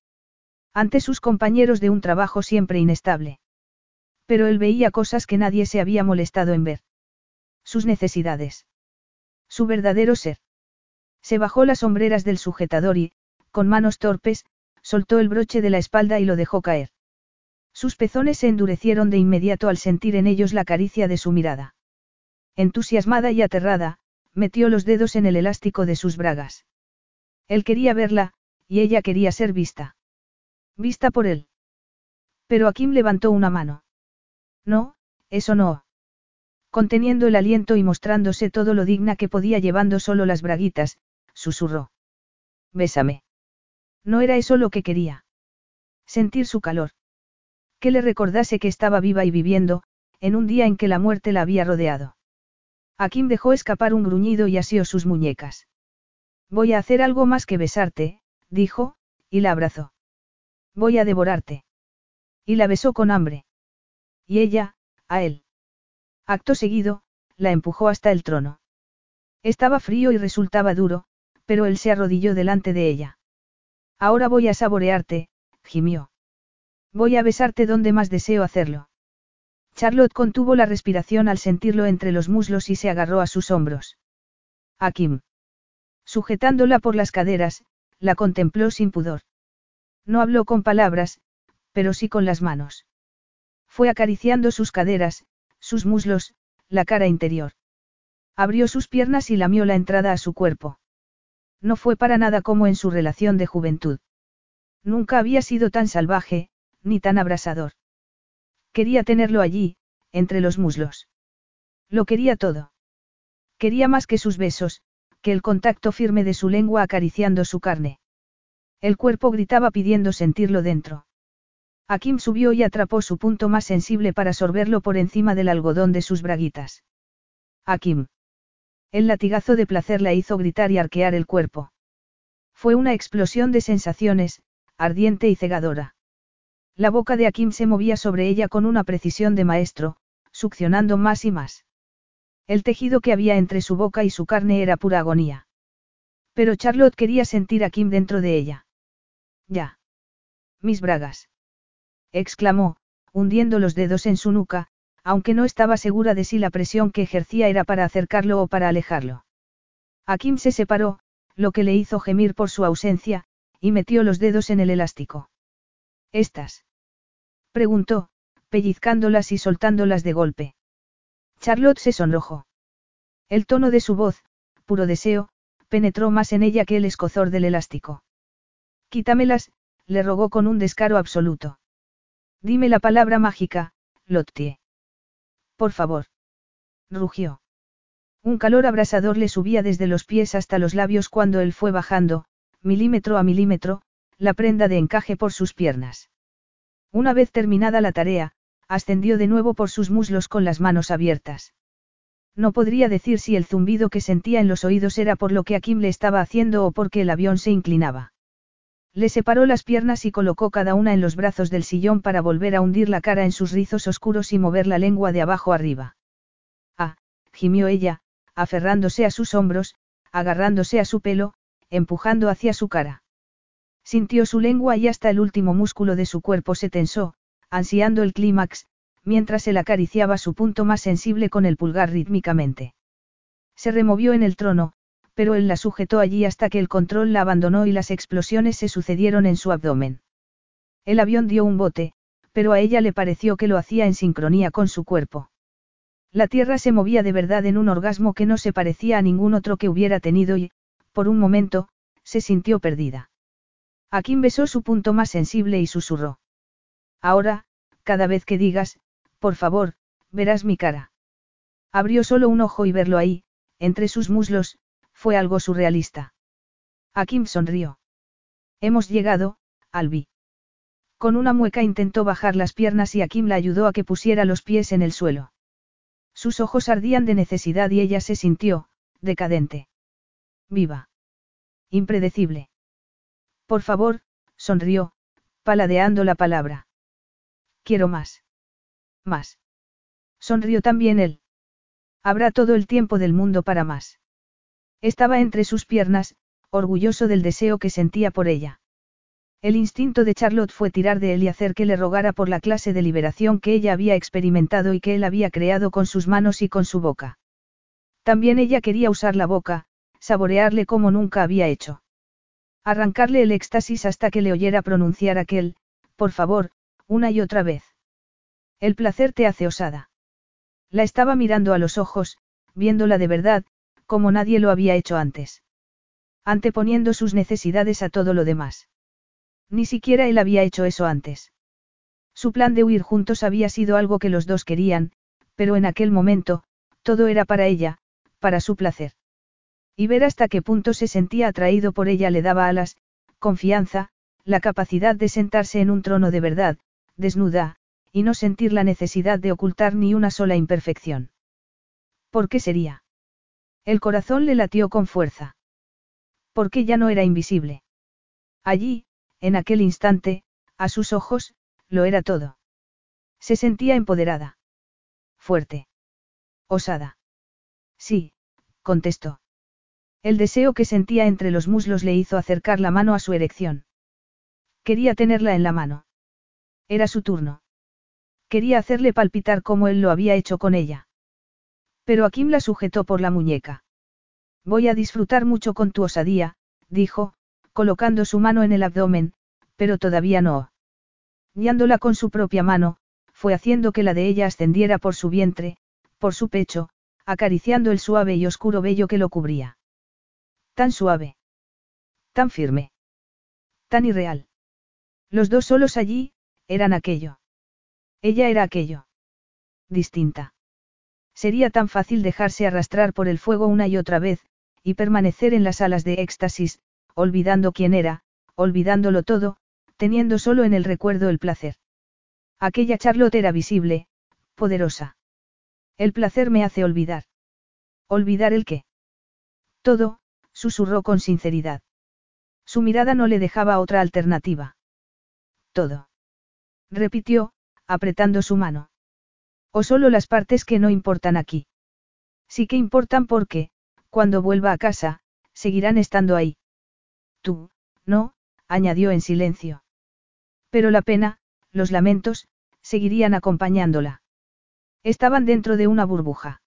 Ante sus compañeros de un trabajo siempre inestable. Pero él veía cosas que nadie se había molestado en ver. Sus necesidades. Su verdadero ser. Se bajó las sombreras del sujetador y, con manos torpes, soltó el broche de la espalda y lo dejó caer. Sus pezones se endurecieron de inmediato al sentir en ellos la caricia de su mirada. Entusiasmada y aterrada, metió los dedos en el elástico de sus bragas. Él quería verla, y ella quería ser vista. Vista por él. Pero Akim levantó una mano. No, eso no. Conteniendo el aliento y mostrándose todo lo digna que podía llevando solo las braguitas, susurró. Bésame. No era eso lo que quería. Sentir su calor. Que le recordase que estaba viva y viviendo, en un día en que la muerte la había rodeado. Akim dejó escapar un gruñido y asió sus muñecas. Voy a hacer algo más que besarte, dijo, y la abrazó. Voy a devorarte. Y la besó con hambre. Y ella, a él. Acto seguido, la empujó hasta el trono. Estaba frío y resultaba duro, pero él se arrodilló delante de ella. Ahora voy a saborearte, gimió. Voy a besarte donde más deseo hacerlo. Charlotte contuvo la respiración al sentirlo entre los muslos y se agarró a sus hombros. Akim. Sujetándola por las caderas, la contempló sin pudor. No habló con palabras, pero sí con las manos. Fue acariciando sus caderas, sus muslos, la cara interior. Abrió sus piernas y lamió la entrada a su cuerpo. No fue para nada como en su relación de juventud. Nunca había sido tan salvaje, ni tan abrasador. Quería tenerlo allí, entre los muslos. Lo quería todo. Quería más que sus besos, que el contacto firme de su lengua acariciando su carne. El cuerpo gritaba pidiendo sentirlo dentro. Akim subió y atrapó su punto más sensible para sorberlo por encima del algodón de sus braguitas. Akim. El latigazo de placer la hizo gritar y arquear el cuerpo. Fue una explosión de sensaciones, ardiente y cegadora. La boca de Akim se movía sobre ella con una precisión de maestro, succionando más y más. El tejido que había entre su boca y su carne era pura agonía. Pero Charlotte quería sentir a Kim dentro de ella. Ya. Mis bragas exclamó, hundiendo los dedos en su nuca, aunque no estaba segura de si la presión que ejercía era para acercarlo o para alejarlo. Akim se separó, lo que le hizo gemir por su ausencia, y metió los dedos en el elástico. ¿Estas? preguntó, pellizcándolas y soltándolas de golpe. Charlotte se sonrojó. El tono de su voz, puro deseo, penetró más en ella que el escozor del elástico. Quítamelas, le rogó con un descaro absoluto. Dime la palabra mágica, Lottie. Por favor. Rugió. Un calor abrasador le subía desde los pies hasta los labios cuando él fue bajando, milímetro a milímetro, la prenda de encaje por sus piernas. Una vez terminada la tarea, ascendió de nuevo por sus muslos con las manos abiertas. No podría decir si el zumbido que sentía en los oídos era por lo que Akim le estaba haciendo o porque el avión se inclinaba. Le separó las piernas y colocó cada una en los brazos del sillón para volver a hundir la cara en sus rizos oscuros y mover la lengua de abajo arriba. Ah, gimió ella, aferrándose a sus hombros, agarrándose a su pelo, empujando hacia su cara. Sintió su lengua y hasta el último músculo de su cuerpo se tensó, ansiando el clímax, mientras él acariciaba su punto más sensible con el pulgar rítmicamente. Se removió en el trono, pero él la sujetó allí hasta que el control la abandonó y las explosiones se sucedieron en su abdomen. El avión dio un bote, pero a ella le pareció que lo hacía en sincronía con su cuerpo. La tierra se movía de verdad en un orgasmo que no se parecía a ningún otro que hubiera tenido y, por un momento, se sintió perdida. Akin besó su punto más sensible y susurró. Ahora, cada vez que digas, por favor, verás mi cara. Abrió solo un ojo y verlo ahí, entre sus muslos, fue algo surrealista. Akim sonrió. Hemos llegado, Albi. Con una mueca intentó bajar las piernas y Akim la ayudó a que pusiera los pies en el suelo. Sus ojos ardían de necesidad y ella se sintió, decadente. Viva. Impredecible. Por favor, sonrió, paladeando la palabra. Quiero más. Más. Sonrió también él. Habrá todo el tiempo del mundo para más. Estaba entre sus piernas, orgulloso del deseo que sentía por ella. El instinto de Charlotte fue tirar de él y hacer que le rogara por la clase de liberación que ella había experimentado y que él había creado con sus manos y con su boca. También ella quería usar la boca, saborearle como nunca había hecho. Arrancarle el éxtasis hasta que le oyera pronunciar aquel, por favor, una y otra vez. El placer te hace osada. La estaba mirando a los ojos, viéndola de verdad, como nadie lo había hecho antes. Anteponiendo sus necesidades a todo lo demás. Ni siquiera él había hecho eso antes. Su plan de huir juntos había sido algo que los dos querían, pero en aquel momento, todo era para ella, para su placer. Y ver hasta qué punto se sentía atraído por ella le daba alas, confianza, la capacidad de sentarse en un trono de verdad, desnuda, y no sentir la necesidad de ocultar ni una sola imperfección. ¿Por qué sería? El corazón le latió con fuerza. Porque ya no era invisible. Allí, en aquel instante, a sus ojos, lo era todo. Se sentía empoderada. Fuerte. Osada. Sí, contestó. El deseo que sentía entre los muslos le hizo acercar la mano a su erección. Quería tenerla en la mano. Era su turno. Quería hacerle palpitar como él lo había hecho con ella. Pero Akim la sujetó por la muñeca. Voy a disfrutar mucho con tu osadía, dijo, colocando su mano en el abdomen, pero todavía no. Guiándola con su propia mano, fue haciendo que la de ella ascendiera por su vientre, por su pecho, acariciando el suave y oscuro vello que lo cubría. Tan suave. Tan firme. Tan irreal. Los dos solos allí, eran aquello. Ella era aquello. Distinta. Sería tan fácil dejarse arrastrar por el fuego una y otra vez, y permanecer en las alas de éxtasis, olvidando quién era, olvidándolo todo, teniendo solo en el recuerdo el placer. Aquella Charlotte era visible, poderosa. El placer me hace olvidar. ¿Olvidar el qué? Todo, susurró con sinceridad. Su mirada no le dejaba otra alternativa. Todo. Repitió, apretando su mano. O solo las partes que no importan aquí. Sí que importan porque, cuando vuelva a casa, seguirán estando ahí. Tú, no, añadió en silencio. Pero la pena, los lamentos, seguirían acompañándola. Estaban dentro de una burbuja.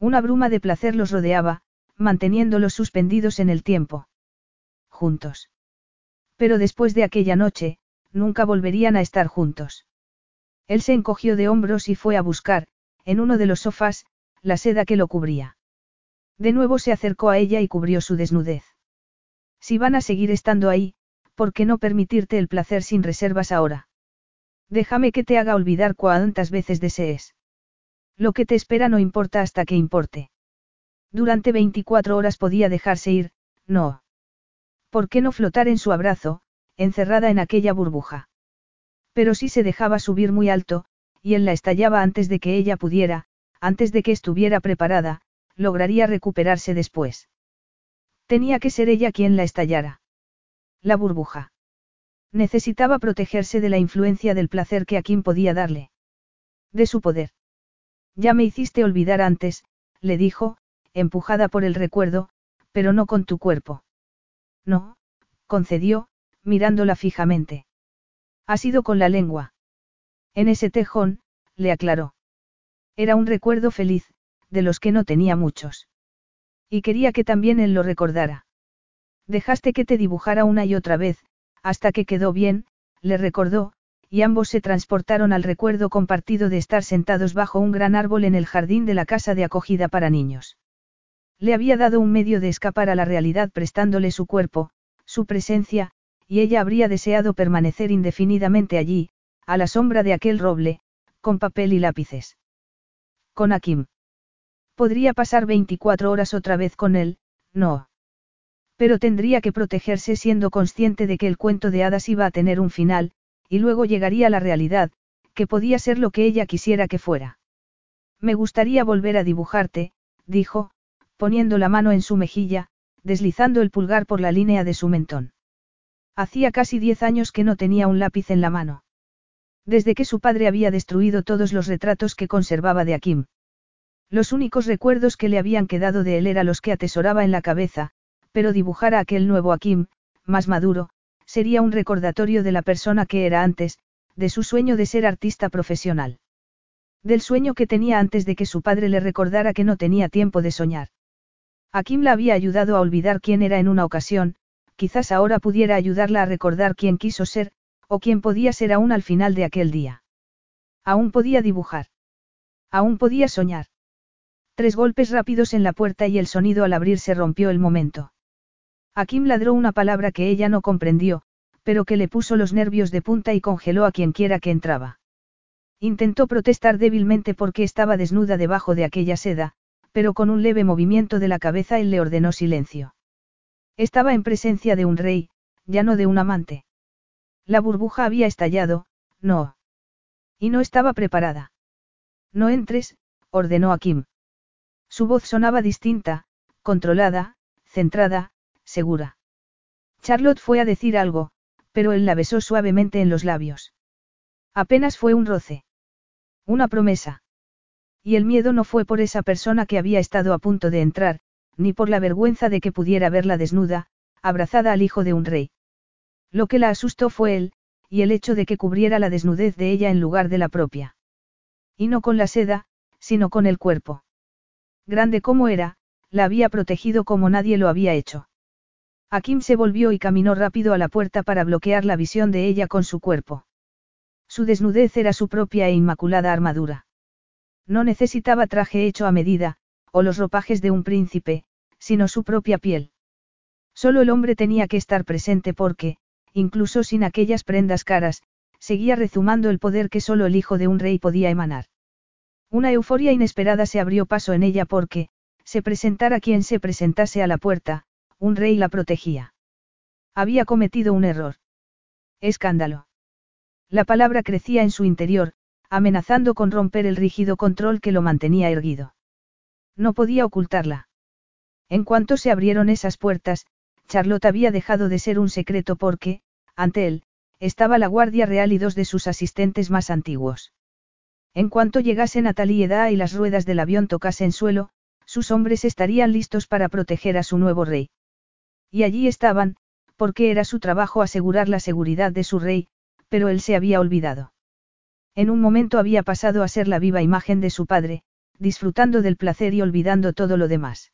Una bruma de placer los rodeaba, manteniéndolos suspendidos en el tiempo. Juntos. Pero después de aquella noche, nunca volverían a estar juntos. Él se encogió de hombros y fue a buscar, en uno de los sofás, la seda que lo cubría. De nuevo se acercó a ella y cubrió su desnudez. Si van a seguir estando ahí, ¿por qué no permitirte el placer sin reservas ahora? Déjame que te haga olvidar cuantas veces desees. Lo que te espera no importa hasta que importe. Durante 24 horas podía dejarse ir, no. ¿Por qué no flotar en su abrazo, encerrada en aquella burbuja? Pero si se dejaba subir muy alto, y él la estallaba antes de que ella pudiera, antes de que estuviera preparada, lograría recuperarse después. Tenía que ser ella quien la estallara. La burbuja. Necesitaba protegerse de la influencia del placer que Akim podía darle. De su poder. Ya me hiciste olvidar antes, le dijo, empujada por el recuerdo, pero no con tu cuerpo. No, concedió, mirándola fijamente. Ha sido con la lengua. En ese tejón, le aclaró. Era un recuerdo feliz, de los que no tenía muchos. Y quería que también él lo recordara. Dejaste que te dibujara una y otra vez, hasta que quedó bien, le recordó, y ambos se transportaron al recuerdo compartido de estar sentados bajo un gran árbol en el jardín de la casa de acogida para niños. Le había dado un medio de escapar a la realidad prestándole su cuerpo, su presencia, y ella habría deseado permanecer indefinidamente allí, a la sombra de aquel roble, con papel y lápices. Con Akim. Podría pasar 24 horas otra vez con él, no. Pero tendría que protegerse siendo consciente de que el cuento de hadas iba a tener un final, y luego llegaría la realidad, que podía ser lo que ella quisiera que fuera. Me gustaría volver a dibujarte, dijo, poniendo la mano en su mejilla, deslizando el pulgar por la línea de su mentón. Hacía casi diez años que no tenía un lápiz en la mano. Desde que su padre había destruido todos los retratos que conservaba de Akim. Los únicos recuerdos que le habían quedado de él eran los que atesoraba en la cabeza, pero dibujar a aquel nuevo Akim, más maduro, sería un recordatorio de la persona que era antes, de su sueño de ser artista profesional. Del sueño que tenía antes de que su padre le recordara que no tenía tiempo de soñar. Akim la había ayudado a olvidar quién era en una ocasión, quizás ahora pudiera ayudarla a recordar quién quiso ser, o quién podía ser aún al final de aquel día. Aún podía dibujar. Aún podía soñar. Tres golpes rápidos en la puerta y el sonido al abrirse rompió el momento. Akim ladró una palabra que ella no comprendió, pero que le puso los nervios de punta y congeló a quienquiera que entraba. Intentó protestar débilmente porque estaba desnuda debajo de aquella seda, pero con un leve movimiento de la cabeza él le ordenó silencio. Estaba en presencia de un rey, ya no de un amante. La burbuja había estallado, no. Y no estaba preparada. No entres, ordenó a Kim. Su voz sonaba distinta, controlada, centrada, segura. Charlotte fue a decir algo, pero él la besó suavemente en los labios. Apenas fue un roce. Una promesa. Y el miedo no fue por esa persona que había estado a punto de entrar, ni por la vergüenza de que pudiera verla desnuda, abrazada al hijo de un rey. Lo que la asustó fue él, y el hecho de que cubriera la desnudez de ella en lugar de la propia. Y no con la seda, sino con el cuerpo. Grande como era, la había protegido como nadie lo había hecho. Akim se volvió y caminó rápido a la puerta para bloquear la visión de ella con su cuerpo. Su desnudez era su propia e inmaculada armadura. No necesitaba traje hecho a medida, o los ropajes de un príncipe, sino su propia piel. Solo el hombre tenía que estar presente porque, incluso sin aquellas prendas caras, seguía rezumando el poder que solo el hijo de un rey podía emanar. Una euforia inesperada se abrió paso en ella porque, se presentara quien se presentase a la puerta, un rey la protegía. Había cometido un error. Escándalo. La palabra crecía en su interior, amenazando con romper el rígido control que lo mantenía erguido. No podía ocultarla. En cuanto se abrieron esas puertas, Charlotte había dejado de ser un secreto porque, ante él, estaba la Guardia Real y dos de sus asistentes más antiguos. En cuanto llegase Natalie Eda y las ruedas del avión tocasen suelo, sus hombres estarían listos para proteger a su nuevo rey. Y allí estaban, porque era su trabajo asegurar la seguridad de su rey, pero él se había olvidado. En un momento había pasado a ser la viva imagen de su padre, disfrutando del placer y olvidando todo lo demás.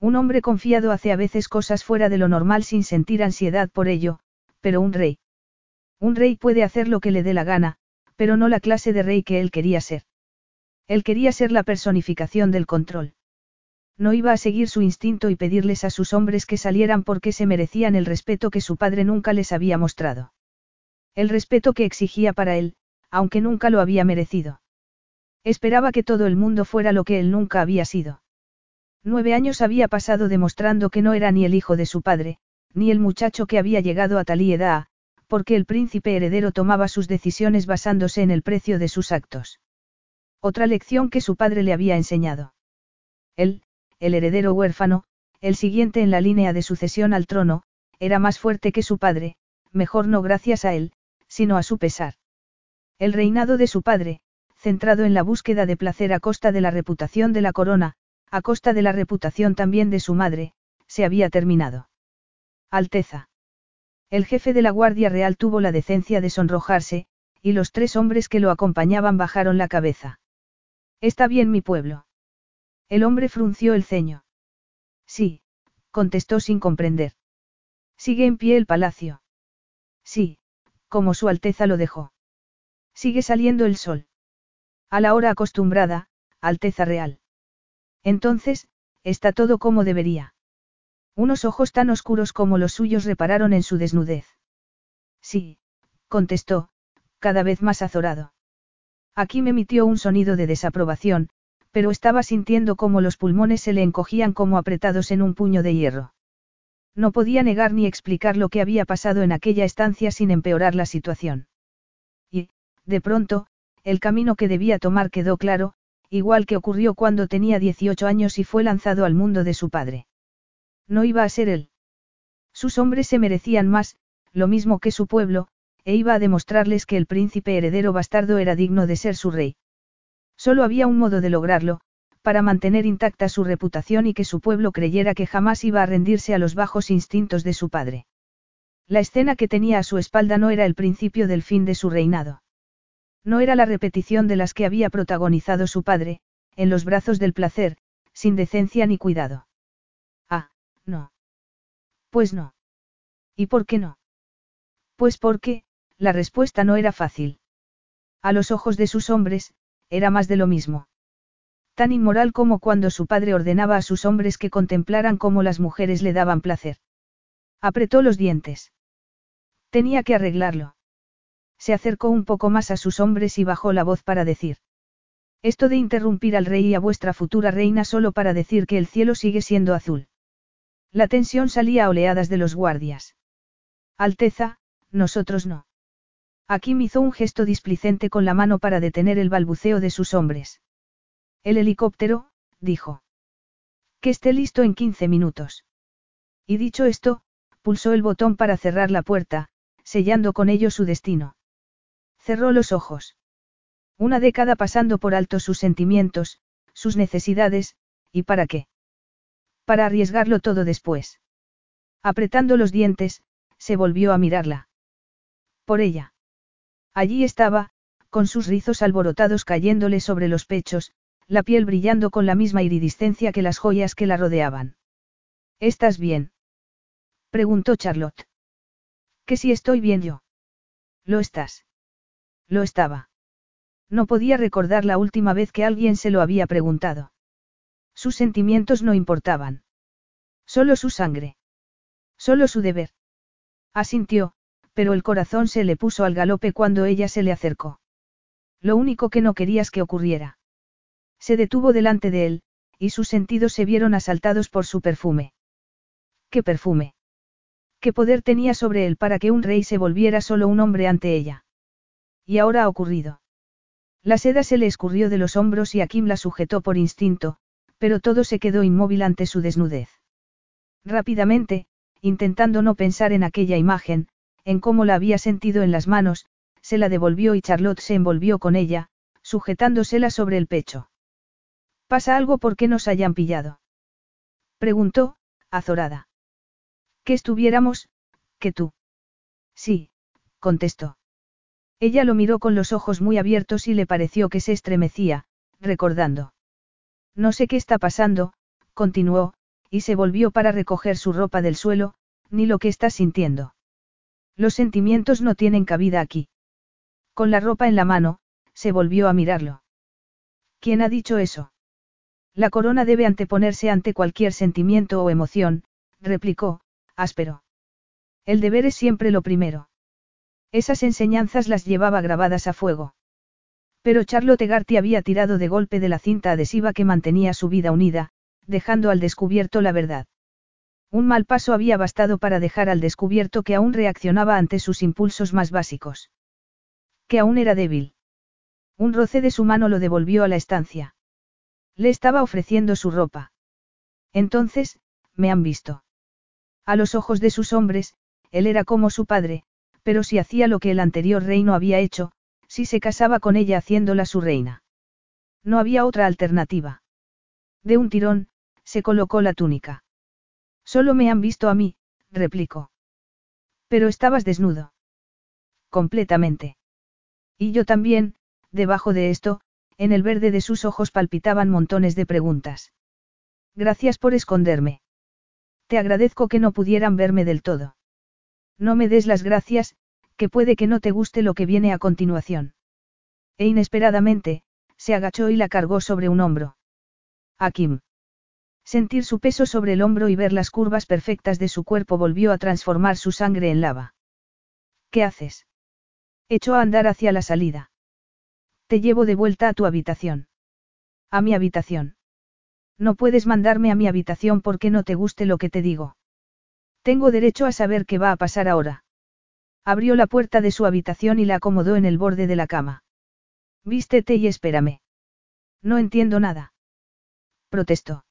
Un hombre confiado hace a veces cosas fuera de lo normal sin sentir ansiedad por ello, pero un rey. Un rey puede hacer lo que le dé la gana, pero no la clase de rey que él quería ser. Él quería ser la personificación del control. No iba a seguir su instinto y pedirles a sus hombres que salieran porque se merecían el respeto que su padre nunca les había mostrado. El respeto que exigía para él, aunque nunca lo había merecido. Esperaba que todo el mundo fuera lo que él nunca había sido. Nueve años había pasado demostrando que no era ni el hijo de su padre, ni el muchacho que había llegado a tal edad, porque el príncipe heredero tomaba sus decisiones basándose en el precio de sus actos. Otra lección que su padre le había enseñado. Él, el heredero huérfano, el siguiente en la línea de sucesión al trono, era más fuerte que su padre, mejor no gracias a él, sino a su pesar. El reinado de su padre, centrado en la búsqueda de placer a costa de la reputación de la corona, a costa de la reputación también de su madre, se había terminado. Alteza. El jefe de la Guardia Real tuvo la decencia de sonrojarse, y los tres hombres que lo acompañaban bajaron la cabeza. Está bien mi pueblo. El hombre frunció el ceño. Sí, contestó sin comprender. Sigue en pie el palacio. Sí, como su Alteza lo dejó. Sigue saliendo el sol. A la hora acostumbrada, Alteza Real. Entonces, está todo como debería. Unos ojos tan oscuros como los suyos repararon en su desnudez. Sí, contestó, cada vez más azorado. Aquí me emitió un sonido de desaprobación, pero estaba sintiendo como los pulmones se le encogían como apretados en un puño de hierro. No podía negar ni explicar lo que había pasado en aquella estancia sin empeorar la situación. Y, de pronto, el camino que debía tomar quedó claro, igual que ocurrió cuando tenía 18 años y fue lanzado al mundo de su padre. No iba a ser él. Sus hombres se merecían más, lo mismo que su pueblo, e iba a demostrarles que el príncipe heredero bastardo era digno de ser su rey. Solo había un modo de lograrlo, para mantener intacta su reputación y que su pueblo creyera que jamás iba a rendirse a los bajos instintos de su padre. La escena que tenía a su espalda no era el principio del fin de su reinado. No era la repetición de las que había protagonizado su padre, en los brazos del placer, sin decencia ni cuidado. Ah, no. Pues no. ¿Y por qué no? Pues porque, la respuesta no era fácil. A los ojos de sus hombres, era más de lo mismo. Tan inmoral como cuando su padre ordenaba a sus hombres que contemplaran cómo las mujeres le daban placer. Apretó los dientes. Tenía que arreglarlo. Se acercó un poco más a sus hombres y bajó la voz para decir. Esto de interrumpir al rey y a vuestra futura reina solo para decir que el cielo sigue siendo azul. La tensión salía a oleadas de los guardias. Alteza, nosotros no. Akim hizo un gesto displicente con la mano para detener el balbuceo de sus hombres. El helicóptero, dijo. Que esté listo en 15 minutos. Y dicho esto, pulsó el botón para cerrar la puerta, sellando con ello su destino. Cerró los ojos. Una década pasando por alto sus sentimientos, sus necesidades, ¿y para qué? Para arriesgarlo todo después. Apretando los dientes, se volvió a mirarla. Por ella. Allí estaba, con sus rizos alborotados cayéndole sobre los pechos, la piel brillando con la misma iridiscencia que las joyas que la rodeaban. ¿Estás bien? preguntó Charlotte. Que si estoy bien yo. Lo estás. Lo estaba. No podía recordar la última vez que alguien se lo había preguntado. Sus sentimientos no importaban. Solo su sangre. Solo su deber. Asintió, pero el corazón se le puso al galope cuando ella se le acercó. Lo único que no querías que ocurriera. Se detuvo delante de él, y sus sentidos se vieron asaltados por su perfume. ¿Qué perfume? ¿Qué poder tenía sobre él para que un rey se volviera solo un hombre ante ella? Y ahora ha ocurrido. La seda se le escurrió de los hombros y Akim la sujetó por instinto, pero todo se quedó inmóvil ante su desnudez. Rápidamente, intentando no pensar en aquella imagen, en cómo la había sentido en las manos, se la devolvió y Charlotte se envolvió con ella, sujetándosela sobre el pecho. ¿Pasa algo porque nos hayan pillado? Preguntó, azorada. Que estuviéramos, que tú. Sí, contestó. Ella lo miró con los ojos muy abiertos y le pareció que se estremecía, recordando. No sé qué está pasando, continuó, y se volvió para recoger su ropa del suelo, ni lo que está sintiendo. Los sentimientos no tienen cabida aquí. Con la ropa en la mano, se volvió a mirarlo. ¿Quién ha dicho eso? La corona debe anteponerse ante cualquier sentimiento o emoción, replicó, áspero. El deber es siempre lo primero. Esas enseñanzas las llevaba grabadas a fuego. Pero Charlotte Garty había tirado de golpe de la cinta adhesiva que mantenía su vida unida, dejando al descubierto la verdad. Un mal paso había bastado para dejar al descubierto que aún reaccionaba ante sus impulsos más básicos. Que aún era débil. Un roce de su mano lo devolvió a la estancia. Le estaba ofreciendo su ropa. Entonces, me han visto. A los ojos de sus hombres, él era como su padre, pero si hacía lo que el anterior reino había hecho, si se casaba con ella haciéndola su reina. No había otra alternativa. De un tirón, se colocó la túnica. Solo me han visto a mí, replicó. Pero estabas desnudo. Completamente. Y yo también, debajo de esto, en el verde de sus ojos palpitaban montones de preguntas. Gracias por esconderme. Te agradezco que no pudieran verme del todo. No me des las gracias, que puede que no te guste lo que viene a continuación. E inesperadamente, se agachó y la cargó sobre un hombro. Akim. Sentir su peso sobre el hombro y ver las curvas perfectas de su cuerpo volvió a transformar su sangre en lava. ¿Qué haces? Echó a andar hacia la salida. Te llevo de vuelta a tu habitación. A mi habitación. No puedes mandarme a mi habitación porque no te guste lo que te digo. Tengo derecho a saber qué va a pasar ahora. Abrió la puerta de su habitación y la acomodó en el borde de la cama. Vístete y espérame. No entiendo nada. Protestó.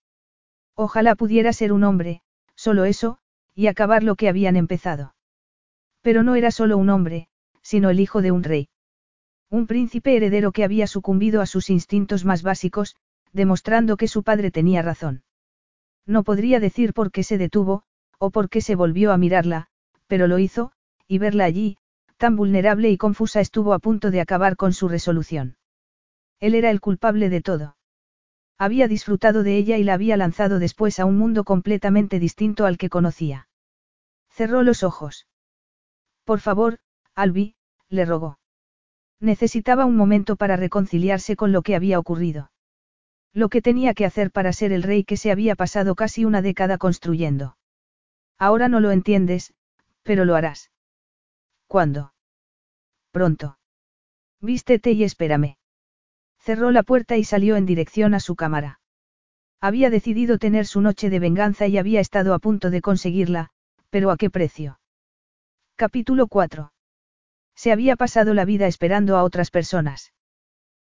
Ojalá pudiera ser un hombre, solo eso, y acabar lo que habían empezado. Pero no era solo un hombre, sino el hijo de un rey. Un príncipe heredero que había sucumbido a sus instintos más básicos, demostrando que su padre tenía razón. No podría decir por qué se detuvo, o por qué se volvió a mirarla, pero lo hizo, y verla allí, tan vulnerable y confusa estuvo a punto de acabar con su resolución. Él era el culpable de todo. Había disfrutado de ella y la había lanzado después a un mundo completamente distinto al que conocía. Cerró los ojos. Por favor, Albi, le rogó. Necesitaba un momento para reconciliarse con lo que había ocurrido. Lo que tenía que hacer para ser el rey que se había pasado casi una década construyendo. Ahora no lo entiendes, pero lo harás. ¿Cuándo? Pronto. Vístete y espérame. Cerró la puerta y salió en dirección a su cámara. Había decidido tener su noche de venganza y había estado a punto de conseguirla, pero ¿a qué precio? Capítulo 4. Se había pasado la vida esperando a otras personas.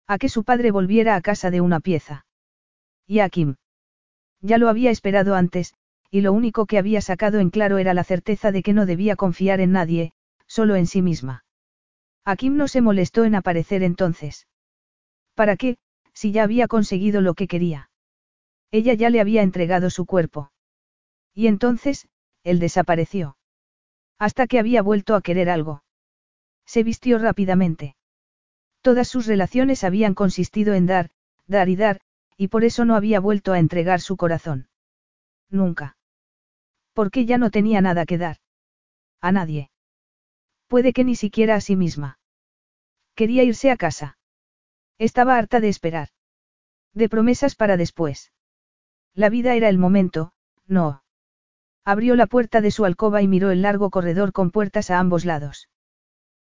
A que su padre volviera a casa de una pieza. Y a Kim. Ya lo había esperado antes, y lo único que había sacado en claro era la certeza de que no debía confiar en nadie, solo en sí misma. A Kim no se molestó en aparecer entonces. ¿Para qué, si ya había conseguido lo que quería? Ella ya le había entregado su cuerpo. Y entonces, él desapareció. Hasta que había vuelto a querer algo. Se vistió rápidamente. Todas sus relaciones habían consistido en dar, dar y dar, y por eso no había vuelto a entregar su corazón. Nunca. Porque ya no tenía nada que dar. A nadie. Puede que ni siquiera a sí misma. Quería irse a casa. Estaba harta de esperar. De promesas para después. La vida era el momento, no. Abrió la puerta de su alcoba y miró el largo corredor con puertas a ambos lados.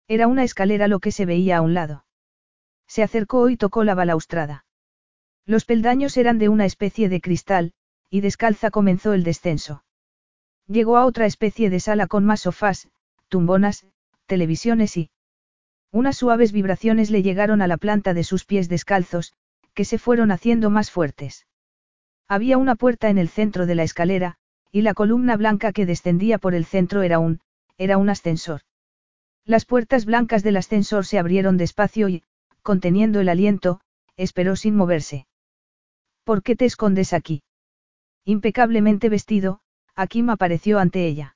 Era una escalera lo que se veía a un lado. Se acercó y tocó la balaustrada. Los peldaños eran de una especie de cristal, y descalza comenzó el descenso. Llegó a otra especie de sala con más sofás, tumbonas, televisiones y... Unas suaves vibraciones le llegaron a la planta de sus pies descalzos, que se fueron haciendo más fuertes. Había una puerta en el centro de la escalera, y la columna blanca que descendía por el centro era un, era un ascensor. Las puertas blancas del ascensor se abrieron despacio y, conteniendo el aliento, esperó sin moverse. ¿Por qué te escondes aquí? Impecablemente vestido, Akim apareció ante ella.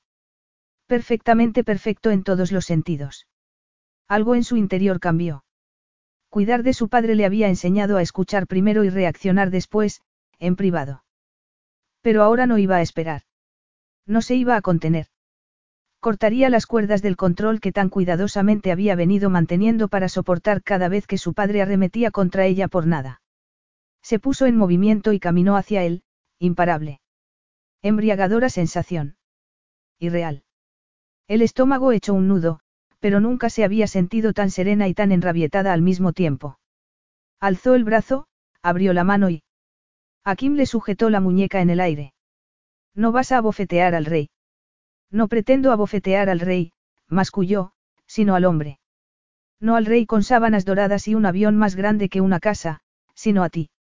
Perfectamente perfecto en todos los sentidos. Algo en su interior cambió. Cuidar de su padre le había enseñado a escuchar primero y reaccionar después, en privado. Pero ahora no iba a esperar. No se iba a contener. Cortaría las cuerdas del control que tan cuidadosamente había venido manteniendo para soportar cada vez que su padre arremetía contra ella por nada. Se puso en movimiento y caminó hacia él, imparable. Embriagadora sensación. Irreal. El estómago echó un nudo, pero nunca se había sentido tan serena y tan enrabietada al mismo tiempo. Alzó el brazo, abrió la mano y... Akim le sujetó la muñeca en el aire. No vas a abofetear al rey. No pretendo abofetear al rey, masculló, sino al hombre. No al rey con sábanas doradas y un avión más grande que una casa, sino a ti.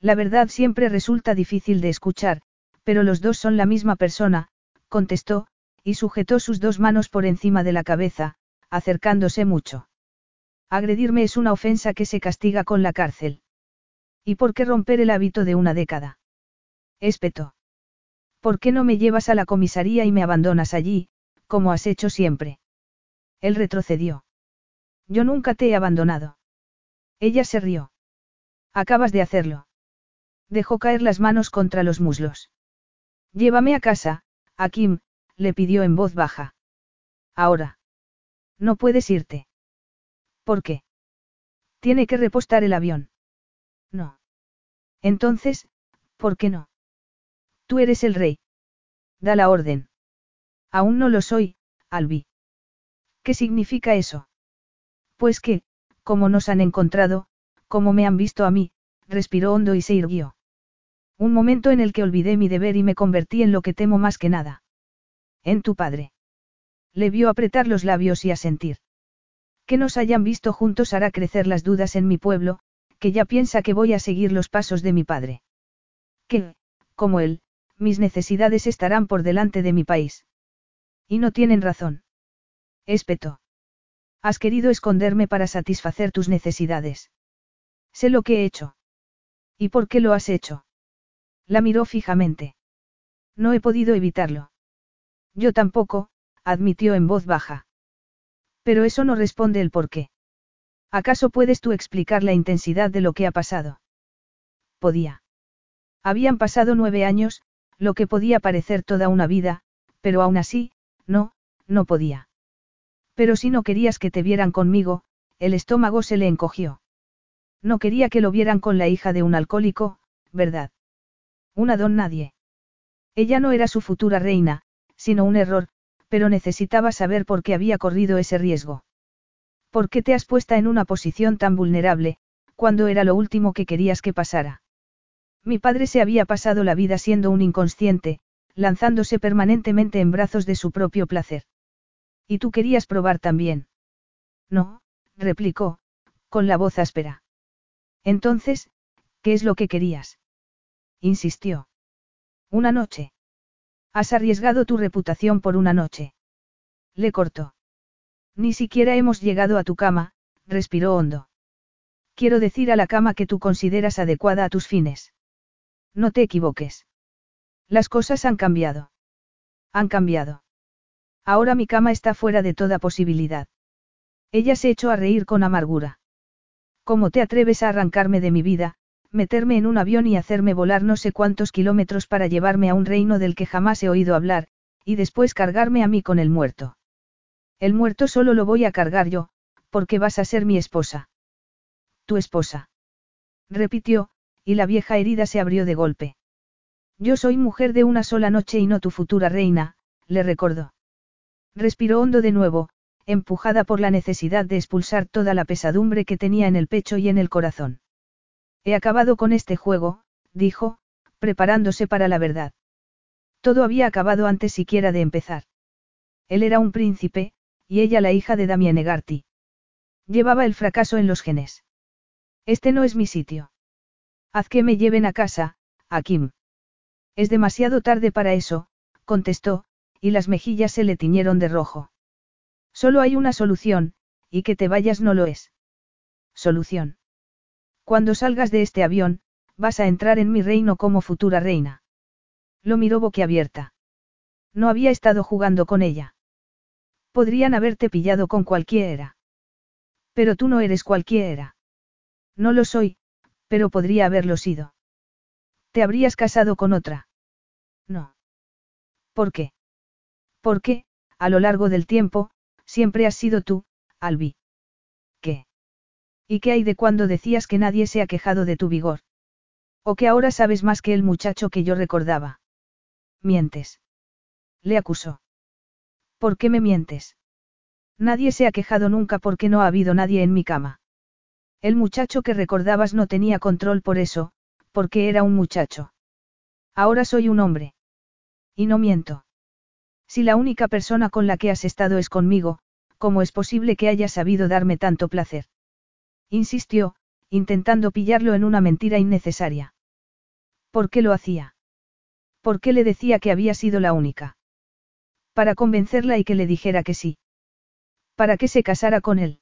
La verdad siempre resulta difícil de escuchar, pero los dos son la misma persona, contestó, y sujetó sus dos manos por encima de la cabeza, acercándose mucho. Agredirme es una ofensa que se castiga con la cárcel. ¿Y por qué romper el hábito de una década? Espeto. ¿Por qué no me llevas a la comisaría y me abandonas allí, como has hecho siempre? Él retrocedió. Yo nunca te he abandonado. Ella se rió. Acabas de hacerlo. Dejó caer las manos contra los muslos. Llévame a casa, a Kim, le pidió en voz baja. Ahora. No puedes irte. ¿Por qué? Tiene que repostar el avión. No. Entonces, ¿por qué no? Tú eres el rey. Da la orden. Aún no lo soy, Albi. ¿Qué significa eso? Pues que, como nos han encontrado, como me han visto a mí, respiró hondo y se irguió. Un momento en el que olvidé mi deber y me convertí en lo que temo más que nada. En tu padre. Le vio apretar los labios y asentir. Que nos hayan visto juntos hará crecer las dudas en mi pueblo, que ya piensa que voy a seguir los pasos de mi padre. Que, como él, mis necesidades estarán por delante de mi país. Y no tienen razón. Espeto. Has querido esconderme para satisfacer tus necesidades. Sé lo que he hecho. ¿Y por qué lo has hecho? La miró fijamente. No he podido evitarlo. Yo tampoco, admitió en voz baja. Pero eso no responde el por qué. ¿Acaso puedes tú explicar la intensidad de lo que ha pasado? Podía. Habían pasado nueve años, lo que podía parecer toda una vida, pero aún así, no, no podía. Pero si no querías que te vieran conmigo, el estómago se le encogió. No quería que lo vieran con la hija de un alcohólico, ¿verdad? Una don nadie. Ella no era su futura reina, sino un error, pero necesitaba saber por qué había corrido ese riesgo. ¿Por qué te has puesta en una posición tan vulnerable, cuando era lo último que querías que pasara? Mi padre se había pasado la vida siendo un inconsciente, lanzándose permanentemente en brazos de su propio placer. ¿Y tú querías probar también? No, replicó, con la voz áspera. Entonces, ¿qué es lo que querías? Insistió. Una noche. Has arriesgado tu reputación por una noche. Le cortó. Ni siquiera hemos llegado a tu cama, respiró hondo. Quiero decir a la cama que tú consideras adecuada a tus fines. No te equivoques. Las cosas han cambiado. Han cambiado. Ahora mi cama está fuera de toda posibilidad. Ella se echó a reír con amargura. ¿Cómo te atreves a arrancarme de mi vida, meterme en un avión y hacerme volar no sé cuántos kilómetros para llevarme a un reino del que jamás he oído hablar, y después cargarme a mí con el muerto? El muerto solo lo voy a cargar yo, porque vas a ser mi esposa. Tu esposa. Repitió, y la vieja herida se abrió de golpe. Yo soy mujer de una sola noche y no tu futura reina, le recordó. Respiró hondo de nuevo, empujada por la necesidad de expulsar toda la pesadumbre que tenía en el pecho y en el corazón. He acabado con este juego, dijo, preparándose para la verdad. Todo había acabado antes siquiera de empezar. Él era un príncipe, y ella la hija de Damien Egarty. Llevaba el fracaso en los genes. Este no es mi sitio. Haz que me lleven a casa, a Kim. Es demasiado tarde para eso, contestó, y las mejillas se le tiñeron de rojo. Solo hay una solución, y que te vayas no lo es. Solución. Cuando salgas de este avión, vas a entrar en mi reino como futura reina. Lo miró boquiabierta. No había estado jugando con ella. Podrían haberte pillado con cualquiera. Pero tú no eres cualquiera. No lo soy, pero podría haberlo sido. ¿Te habrías casado con otra? No. ¿Por qué? Porque, a lo largo del tiempo, siempre has sido tú, Albi. ¿Y qué hay de cuando decías que nadie se ha quejado de tu vigor? ¿O que ahora sabes más que el muchacho que yo recordaba? Mientes. Le acusó. ¿Por qué me mientes? Nadie se ha quejado nunca porque no ha habido nadie en mi cama. El muchacho que recordabas no tenía control por eso, porque era un muchacho. Ahora soy un hombre. Y no miento. Si la única persona con la que has estado es conmigo, ¿cómo es posible que hayas sabido darme tanto placer? Insistió, intentando pillarlo en una mentira innecesaria. ¿Por qué lo hacía? ¿Por qué le decía que había sido la única? Para convencerla y que le dijera que sí. Para que se casara con él.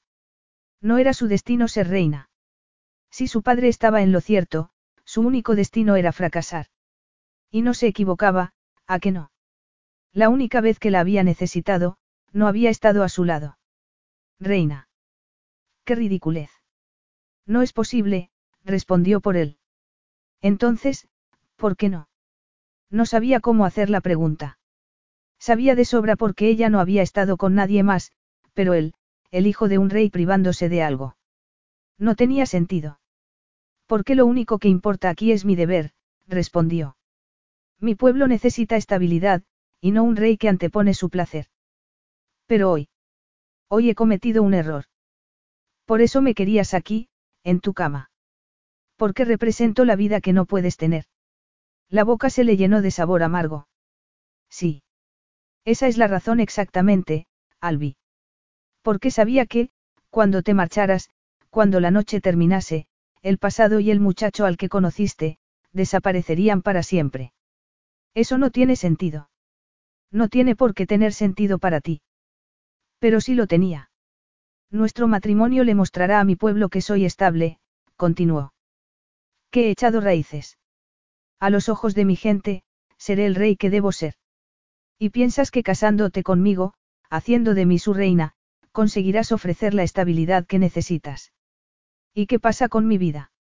No era su destino ser reina. Si su padre estaba en lo cierto, su único destino era fracasar. Y no se equivocaba, ¿a que no? La única vez que la había necesitado, no había estado a su lado. Reina. Qué ridiculez. No es posible, respondió por él. Entonces, ¿por qué no? No sabía cómo hacer la pregunta. Sabía de sobra porque ella no había estado con nadie más, pero él, el hijo de un rey privándose de algo. No tenía sentido. Porque lo único que importa aquí es mi deber, respondió. Mi pueblo necesita estabilidad, y no un rey que antepone su placer. Pero hoy. Hoy he cometido un error. Por eso me querías aquí, en tu cama. Porque represento la vida que no puedes tener. La boca se le llenó de sabor amargo. Sí. Esa es la razón exactamente, Albi. Porque sabía que, cuando te marcharas, cuando la noche terminase, el pasado y el muchacho al que conociste, desaparecerían para siempre. Eso no tiene sentido. No tiene por qué tener sentido para ti. Pero sí lo tenía. Nuestro matrimonio le mostrará a mi pueblo que soy estable, continuó. Que he echado raíces. A los ojos de mi gente, seré el rey que debo ser. Y piensas que casándote conmigo, haciendo de mí su reina, conseguirás ofrecer la estabilidad que necesitas. ¿Y qué pasa con mi vida?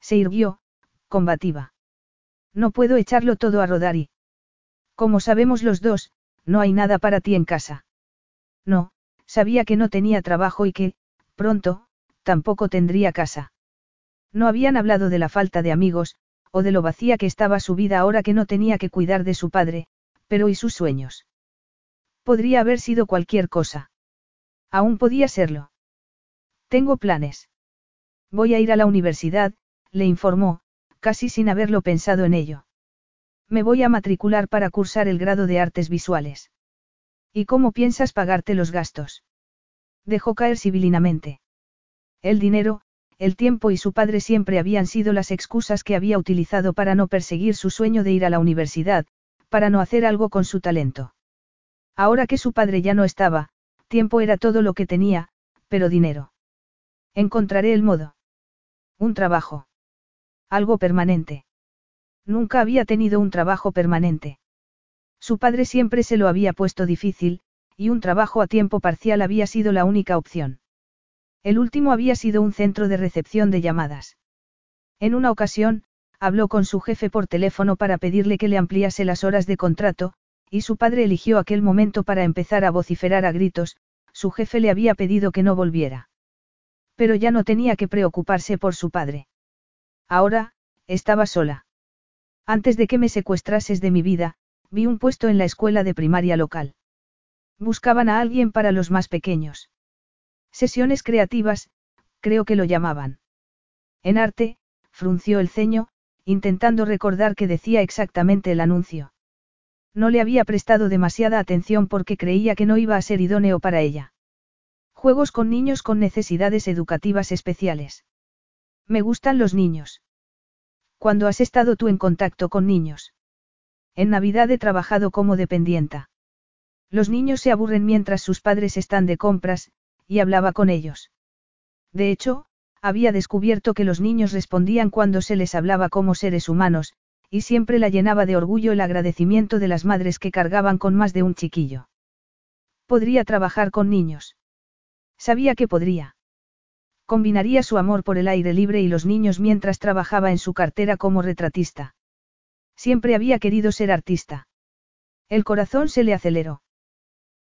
Se irguió, combativa. No puedo echarlo todo a rodar y... Como sabemos los dos, no hay nada para ti en casa. No, sabía que no tenía trabajo y que, pronto, tampoco tendría casa. No habían hablado de la falta de amigos, o de lo vacía que estaba su vida ahora que no tenía que cuidar de su padre, pero ¿y sus sueños? Podría haber sido cualquier cosa. Aún podía serlo. Tengo planes. Voy a ir a la universidad, le informó, casi sin haberlo pensado en ello. Me voy a matricular para cursar el grado de artes visuales. ¿Y cómo piensas pagarte los gastos? Dejó caer sibilinamente. El dinero, el tiempo y su padre siempre habían sido las excusas que había utilizado para no perseguir su sueño de ir a la universidad, para no hacer algo con su talento. Ahora que su padre ya no estaba, tiempo era todo lo que tenía, pero dinero. Encontraré el modo. Un trabajo. Algo permanente. Nunca había tenido un trabajo permanente. Su padre siempre se lo había puesto difícil, y un trabajo a tiempo parcial había sido la única opción. El último había sido un centro de recepción de llamadas. En una ocasión, habló con su jefe por teléfono para pedirle que le ampliase las horas de contrato, y su padre eligió aquel momento para empezar a vociferar a gritos, su jefe le había pedido que no volviera. Pero ya no tenía que preocuparse por su padre. Ahora, estaba sola. Antes de que me secuestrases de mi vida, vi un puesto en la escuela de primaria local. Buscaban a alguien para los más pequeños. Sesiones creativas, creo que lo llamaban. En arte, frunció el ceño, intentando recordar qué decía exactamente el anuncio. No le había prestado demasiada atención porque creía que no iba a ser idóneo para ella. Juegos con niños con necesidades educativas especiales. Me gustan los niños. ¿Cuándo has estado tú en contacto con niños? En Navidad he trabajado como dependienta. Los niños se aburren mientras sus padres están de compras, y hablaba con ellos. De hecho, había descubierto que los niños respondían cuando se les hablaba como seres humanos, y siempre la llenaba de orgullo el agradecimiento de las madres que cargaban con más de un chiquillo. Podría trabajar con niños. Sabía que podría. Combinaría su amor por el aire libre y los niños mientras trabajaba en su cartera como retratista. Siempre había querido ser artista. El corazón se le aceleró.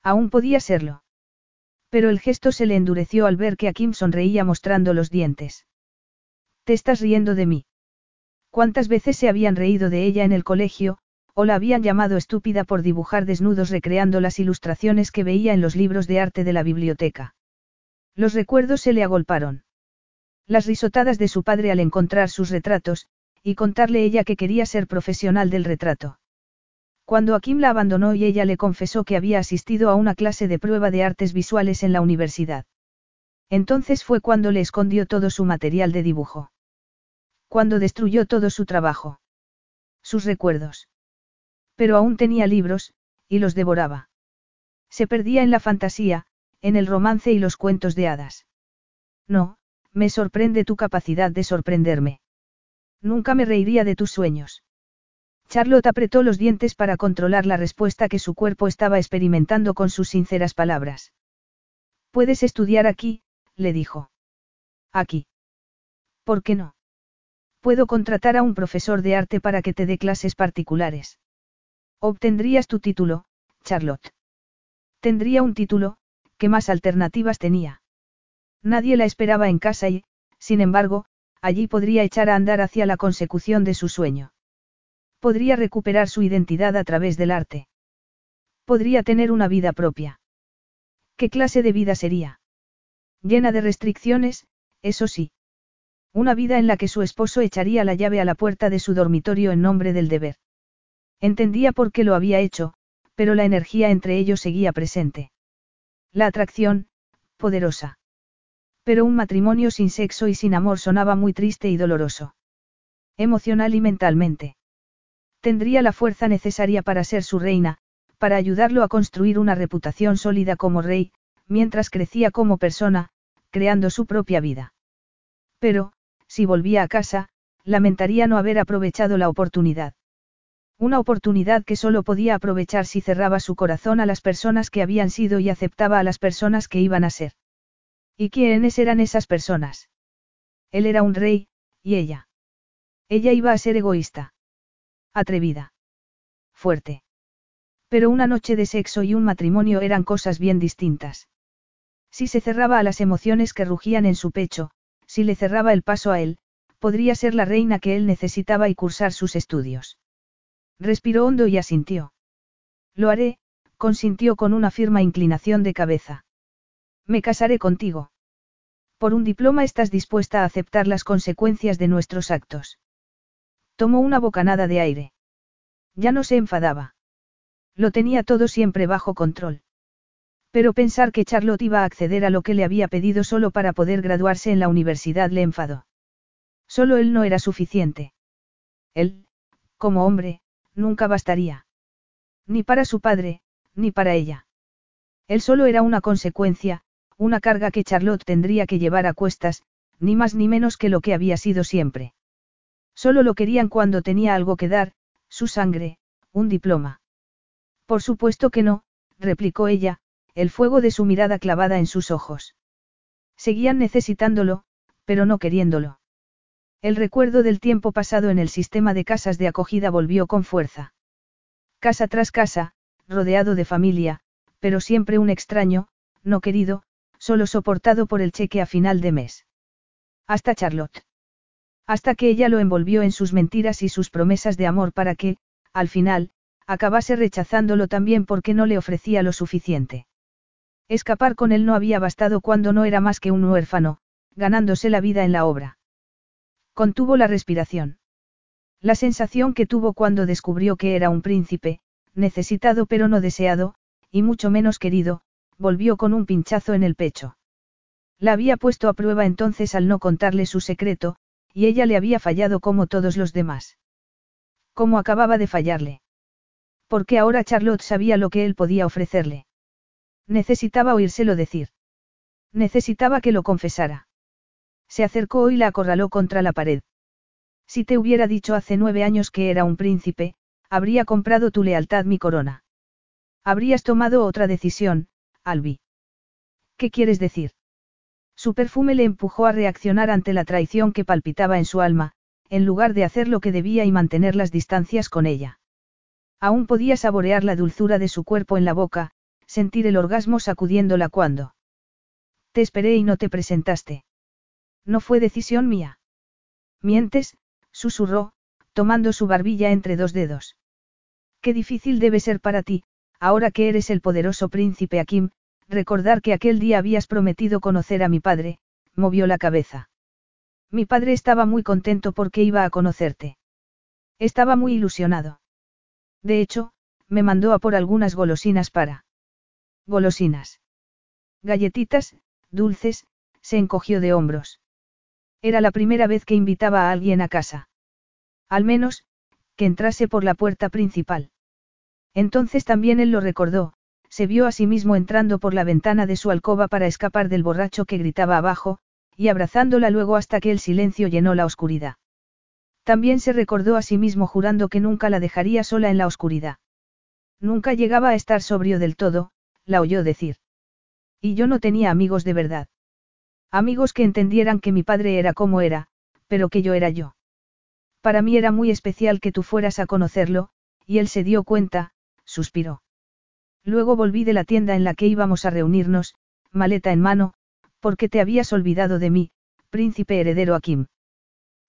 Aún podía serlo. Pero el gesto se le endureció al ver que Akim sonreía mostrando los dientes. ¿Te estás riendo de mí? ¿Cuántas veces se habían reído de ella en el colegio, o la habían llamado estúpida por dibujar desnudos recreando las ilustraciones que veía en los libros de arte de la biblioteca? Los recuerdos se le agolparon. Las risotadas de su padre al encontrar sus retratos, y contarle ella que quería ser profesional del retrato. Cuando Akim la abandonó y ella le confesó que había asistido a una clase de prueba de artes visuales en la universidad. Entonces fue cuando le escondió todo su material de dibujo. Cuando destruyó todo su trabajo. Sus recuerdos. Pero aún tenía libros, y los devoraba. Se perdía en la fantasía, en el romance y los cuentos de hadas. No, me sorprende tu capacidad de sorprenderme. Nunca me reiría de tus sueños. Charlotte apretó los dientes para controlar la respuesta que su cuerpo estaba experimentando con sus sinceras palabras. Puedes estudiar aquí, le dijo. Aquí. ¿Por qué no? Puedo contratar a un profesor de arte para que te dé clases particulares. Obtendrías tu título, Charlotte. Tendría un título, ¿qué más alternativas tenía? Nadie la esperaba en casa y, sin embargo, allí podría echar a andar hacia la consecución de su sueño. Podría recuperar su identidad a través del arte. Podría tener una vida propia. ¿Qué clase de vida sería? Llena de restricciones, eso sí. Una vida en la que su esposo echaría la llave a la puerta de su dormitorio en nombre del deber. Entendía por qué lo había hecho, pero la energía entre ellos seguía presente. La atracción, poderosa. Pero un matrimonio sin sexo y sin amor sonaba muy triste y doloroso. Emocional y mentalmente. Tendría la fuerza necesaria para ser su reina, para ayudarlo a construir una reputación sólida como rey, mientras crecía como persona, creando su propia vida. Pero, si volvía a casa, lamentaría no haber aprovechado la oportunidad. Una oportunidad que solo podía aprovechar si cerraba su corazón a las personas que habían sido y aceptaba a las personas que iban a ser. ¿Y quiénes eran esas personas? Él era un rey, y ella. Ella iba a ser egoísta. Atrevida. Fuerte. Pero una noche de sexo y un matrimonio eran cosas bien distintas. Si se cerraba a las emociones que rugían en su pecho, si le cerraba el paso a él, podría ser la reina que él necesitaba y cursar sus estudios. Respiró hondo y asintió. Lo haré, consintió con una firma inclinación de cabeza. Me casaré contigo. Por un diploma estás dispuesta a aceptar las consecuencias de nuestros actos. Tomó una bocanada de aire. Ya no se enfadaba. Lo tenía todo siempre bajo control. Pero pensar que Charlotte iba a acceder a lo que le había pedido solo para poder graduarse en la universidad le enfadó. Solo él no era suficiente. Él, como hombre, nunca bastaría. Ni para su padre, ni para ella. Él solo era una consecuencia, una carga que Charlotte tendría que llevar a cuestas, ni más ni menos que lo que había sido siempre. Solo lo querían cuando tenía algo que dar, su sangre, un diploma. Por supuesto que no, replicó ella, el fuego de su mirada clavada en sus ojos. Seguían necesitándolo, pero no queriéndolo. El recuerdo del tiempo pasado en el sistema de casas de acogida volvió con fuerza. Casa tras casa, rodeado de familia, pero siempre un extraño, no querido, solo soportado por el cheque a final de mes. Hasta Charlotte. Hasta que ella lo envolvió en sus mentiras y sus promesas de amor para que, al final, acabase rechazándolo también porque no le ofrecía lo suficiente. Escapar con él no había bastado cuando no era más que un huérfano, ganándose la vida en la obra. Contuvo la respiración. La sensación que tuvo cuando descubrió que era un príncipe, necesitado pero no deseado, y mucho menos querido, volvió con un pinchazo en el pecho. La había puesto a prueba entonces al no contarle su secreto, y ella le había fallado como todos los demás. ¿Cómo acababa de fallarle? Porque ahora Charlotte sabía lo que él podía ofrecerle. Necesitaba oírselo decir. Necesitaba que lo confesara. Se acercó y la acorraló contra la pared. Si te hubiera dicho hace nueve años que era un príncipe, habría comprado tu lealtad mi corona. Habrías tomado otra decisión, Albi. ¿Qué quieres decir? Su perfume le empujó a reaccionar ante la traición que palpitaba en su alma, en lugar de hacer lo que debía y mantener las distancias con ella. Aún podía saborear la dulzura de su cuerpo en la boca, sentir el orgasmo sacudiéndola cuando. Te esperé y no te presentaste. No fue decisión mía. Mientes, susurró, tomando su barbilla entre dos dedos. Qué difícil debe ser para ti, ahora que eres el poderoso príncipe Akim, recordar que aquel día habías prometido conocer a mi padre, movió la cabeza. Mi padre estaba muy contento porque iba a conocerte. Estaba muy ilusionado. De hecho, me mandó a por algunas golosinas para. Golosinas. Galletitas, dulces, se encogió de hombros. Era la primera vez que invitaba a alguien a casa. Al menos, que entrase por la puerta principal. Entonces también él lo recordó, se vio a sí mismo entrando por la ventana de su alcoba para escapar del borracho que gritaba abajo, y abrazándola luego hasta que el silencio llenó la oscuridad. También se recordó a sí mismo jurando que nunca la dejaría sola en la oscuridad. Nunca llegaba a estar sobrio del todo, la oyó decir. Y yo no tenía amigos de verdad. Amigos que entendieran que mi padre era como era, pero que yo era yo. Para mí era muy especial que tú fueras a conocerlo, y él se dio cuenta, suspiró. Luego volví de la tienda en la que íbamos a reunirnos, maleta en mano, porque te habías olvidado de mí, príncipe heredero Akim.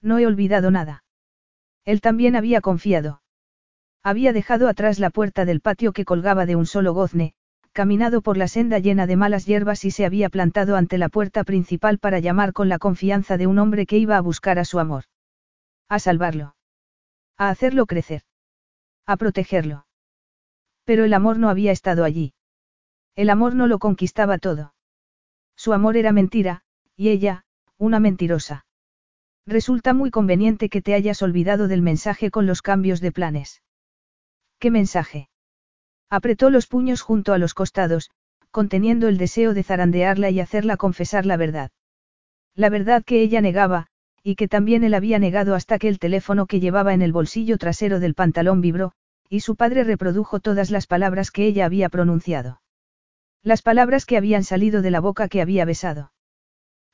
No he olvidado nada. Él también había confiado. Había dejado atrás la puerta del patio que colgaba de un solo gozne, caminado por la senda llena de malas hierbas y se había plantado ante la puerta principal para llamar con la confianza de un hombre que iba a buscar a su amor. A salvarlo. A hacerlo crecer. A protegerlo. Pero el amor no había estado allí. El amor no lo conquistaba todo. Su amor era mentira, y ella, una mentirosa. Resulta muy conveniente que te hayas olvidado del mensaje con los cambios de planes. ¿Qué mensaje? Apretó los puños junto a los costados, conteniendo el deseo de zarandearla y hacerla confesar la verdad. La verdad que ella negaba, y que también él había negado hasta que el teléfono que llevaba en el bolsillo trasero del pantalón vibró, y su padre reprodujo todas las palabras que ella había pronunciado. Las palabras que habían salido de la boca que había besado.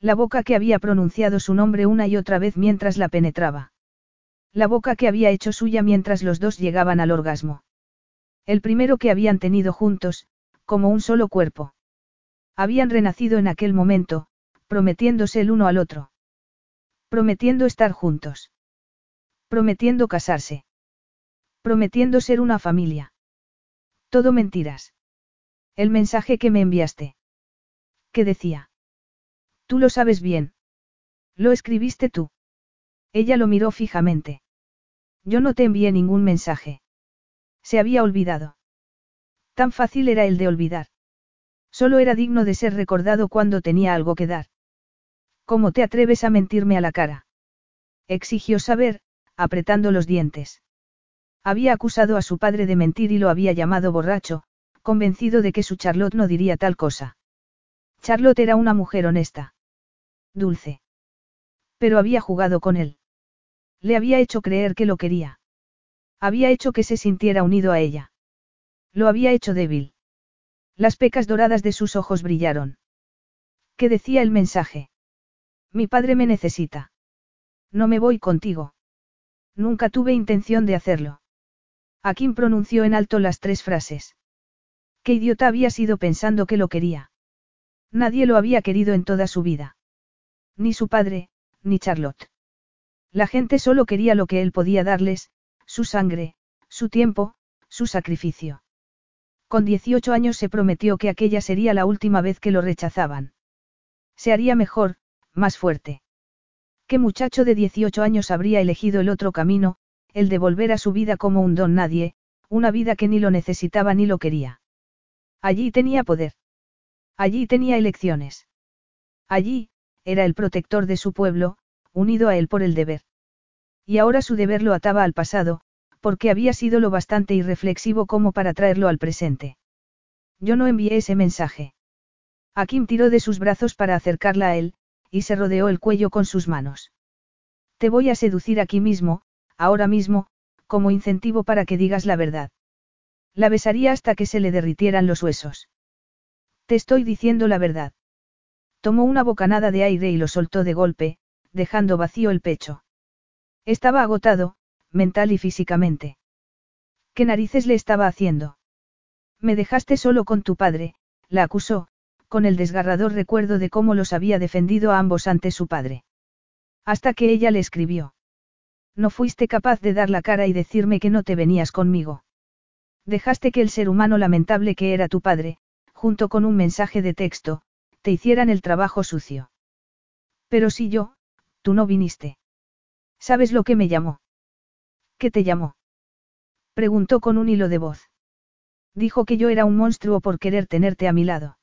La boca que había pronunciado su nombre una y otra vez mientras la penetraba. La boca que había hecho suya mientras los dos llegaban al orgasmo. El primero que habían tenido juntos, como un solo cuerpo. Habían renacido en aquel momento, prometiéndose el uno al otro. Prometiendo estar juntos. Prometiendo casarse. Prometiendo ser una familia. Todo mentiras. El mensaje que me enviaste. ¿Qué decía? Tú lo sabes bien. Lo escribiste tú. Ella lo miró fijamente. Yo no te envié ningún mensaje. Se había olvidado. Tan fácil era el de olvidar. Solo era digno de ser recordado cuando tenía algo que dar. ¿Cómo te atreves a mentirme a la cara? Exigió saber, apretando los dientes. Había acusado a su padre de mentir y lo había llamado borracho, convencido de que su Charlotte no diría tal cosa. Charlotte era una mujer honesta. Dulce. Pero había jugado con él. Le había hecho creer que lo quería. Había hecho que se sintiera unido a ella. Lo había hecho débil. Las pecas doradas de sus ojos brillaron. ¿Qué decía el mensaje? Mi padre me necesita. No me voy contigo. Nunca tuve intención de hacerlo. Akin pronunció en alto las tres frases. Qué idiota había sido pensando que lo quería. Nadie lo había querido en toda su vida. Ni su padre, ni Charlotte. La gente solo quería lo que él podía darles, su sangre, su tiempo, su sacrificio. Con 18 años se prometió que aquella sería la última vez que lo rechazaban. Se haría mejor, más fuerte. ¿Qué muchacho de 18 años habría elegido el otro camino, el de volver a su vida como un don nadie, una vida que ni lo necesitaba ni lo quería? Allí tenía poder. Allí tenía elecciones. Allí, era el protector de su pueblo, unido a él por el deber. Y ahora su deber lo ataba al pasado, porque había sido lo bastante irreflexivo como para traerlo al presente. Yo no envié ese mensaje. Akim tiró de sus brazos para acercarla a él, y se rodeó el cuello con sus manos. Te voy a seducir aquí mismo, ahora mismo, como incentivo para que digas la verdad. La besaría hasta que se le derritieran los huesos. Te estoy diciendo la verdad. Tomó una bocanada de aire y lo soltó de golpe, dejando vacío el pecho. Estaba agotado, mental y físicamente. ¿Qué narices le estaba haciendo? Me dejaste solo con tu padre, la acusó, con el desgarrador recuerdo de cómo los había defendido a ambos ante su padre. Hasta que ella le escribió. No fuiste capaz de dar la cara y decirme que no te venías conmigo. Dejaste que el ser humano lamentable que era tu padre, junto con un mensaje de texto, te hicieran el trabajo sucio. Pero si yo, tú no viniste. ¿Sabes lo que me llamó? ¿Qué te llamó? Preguntó con un hilo de voz. Dijo que yo era un monstruo por querer tenerte a mi lado.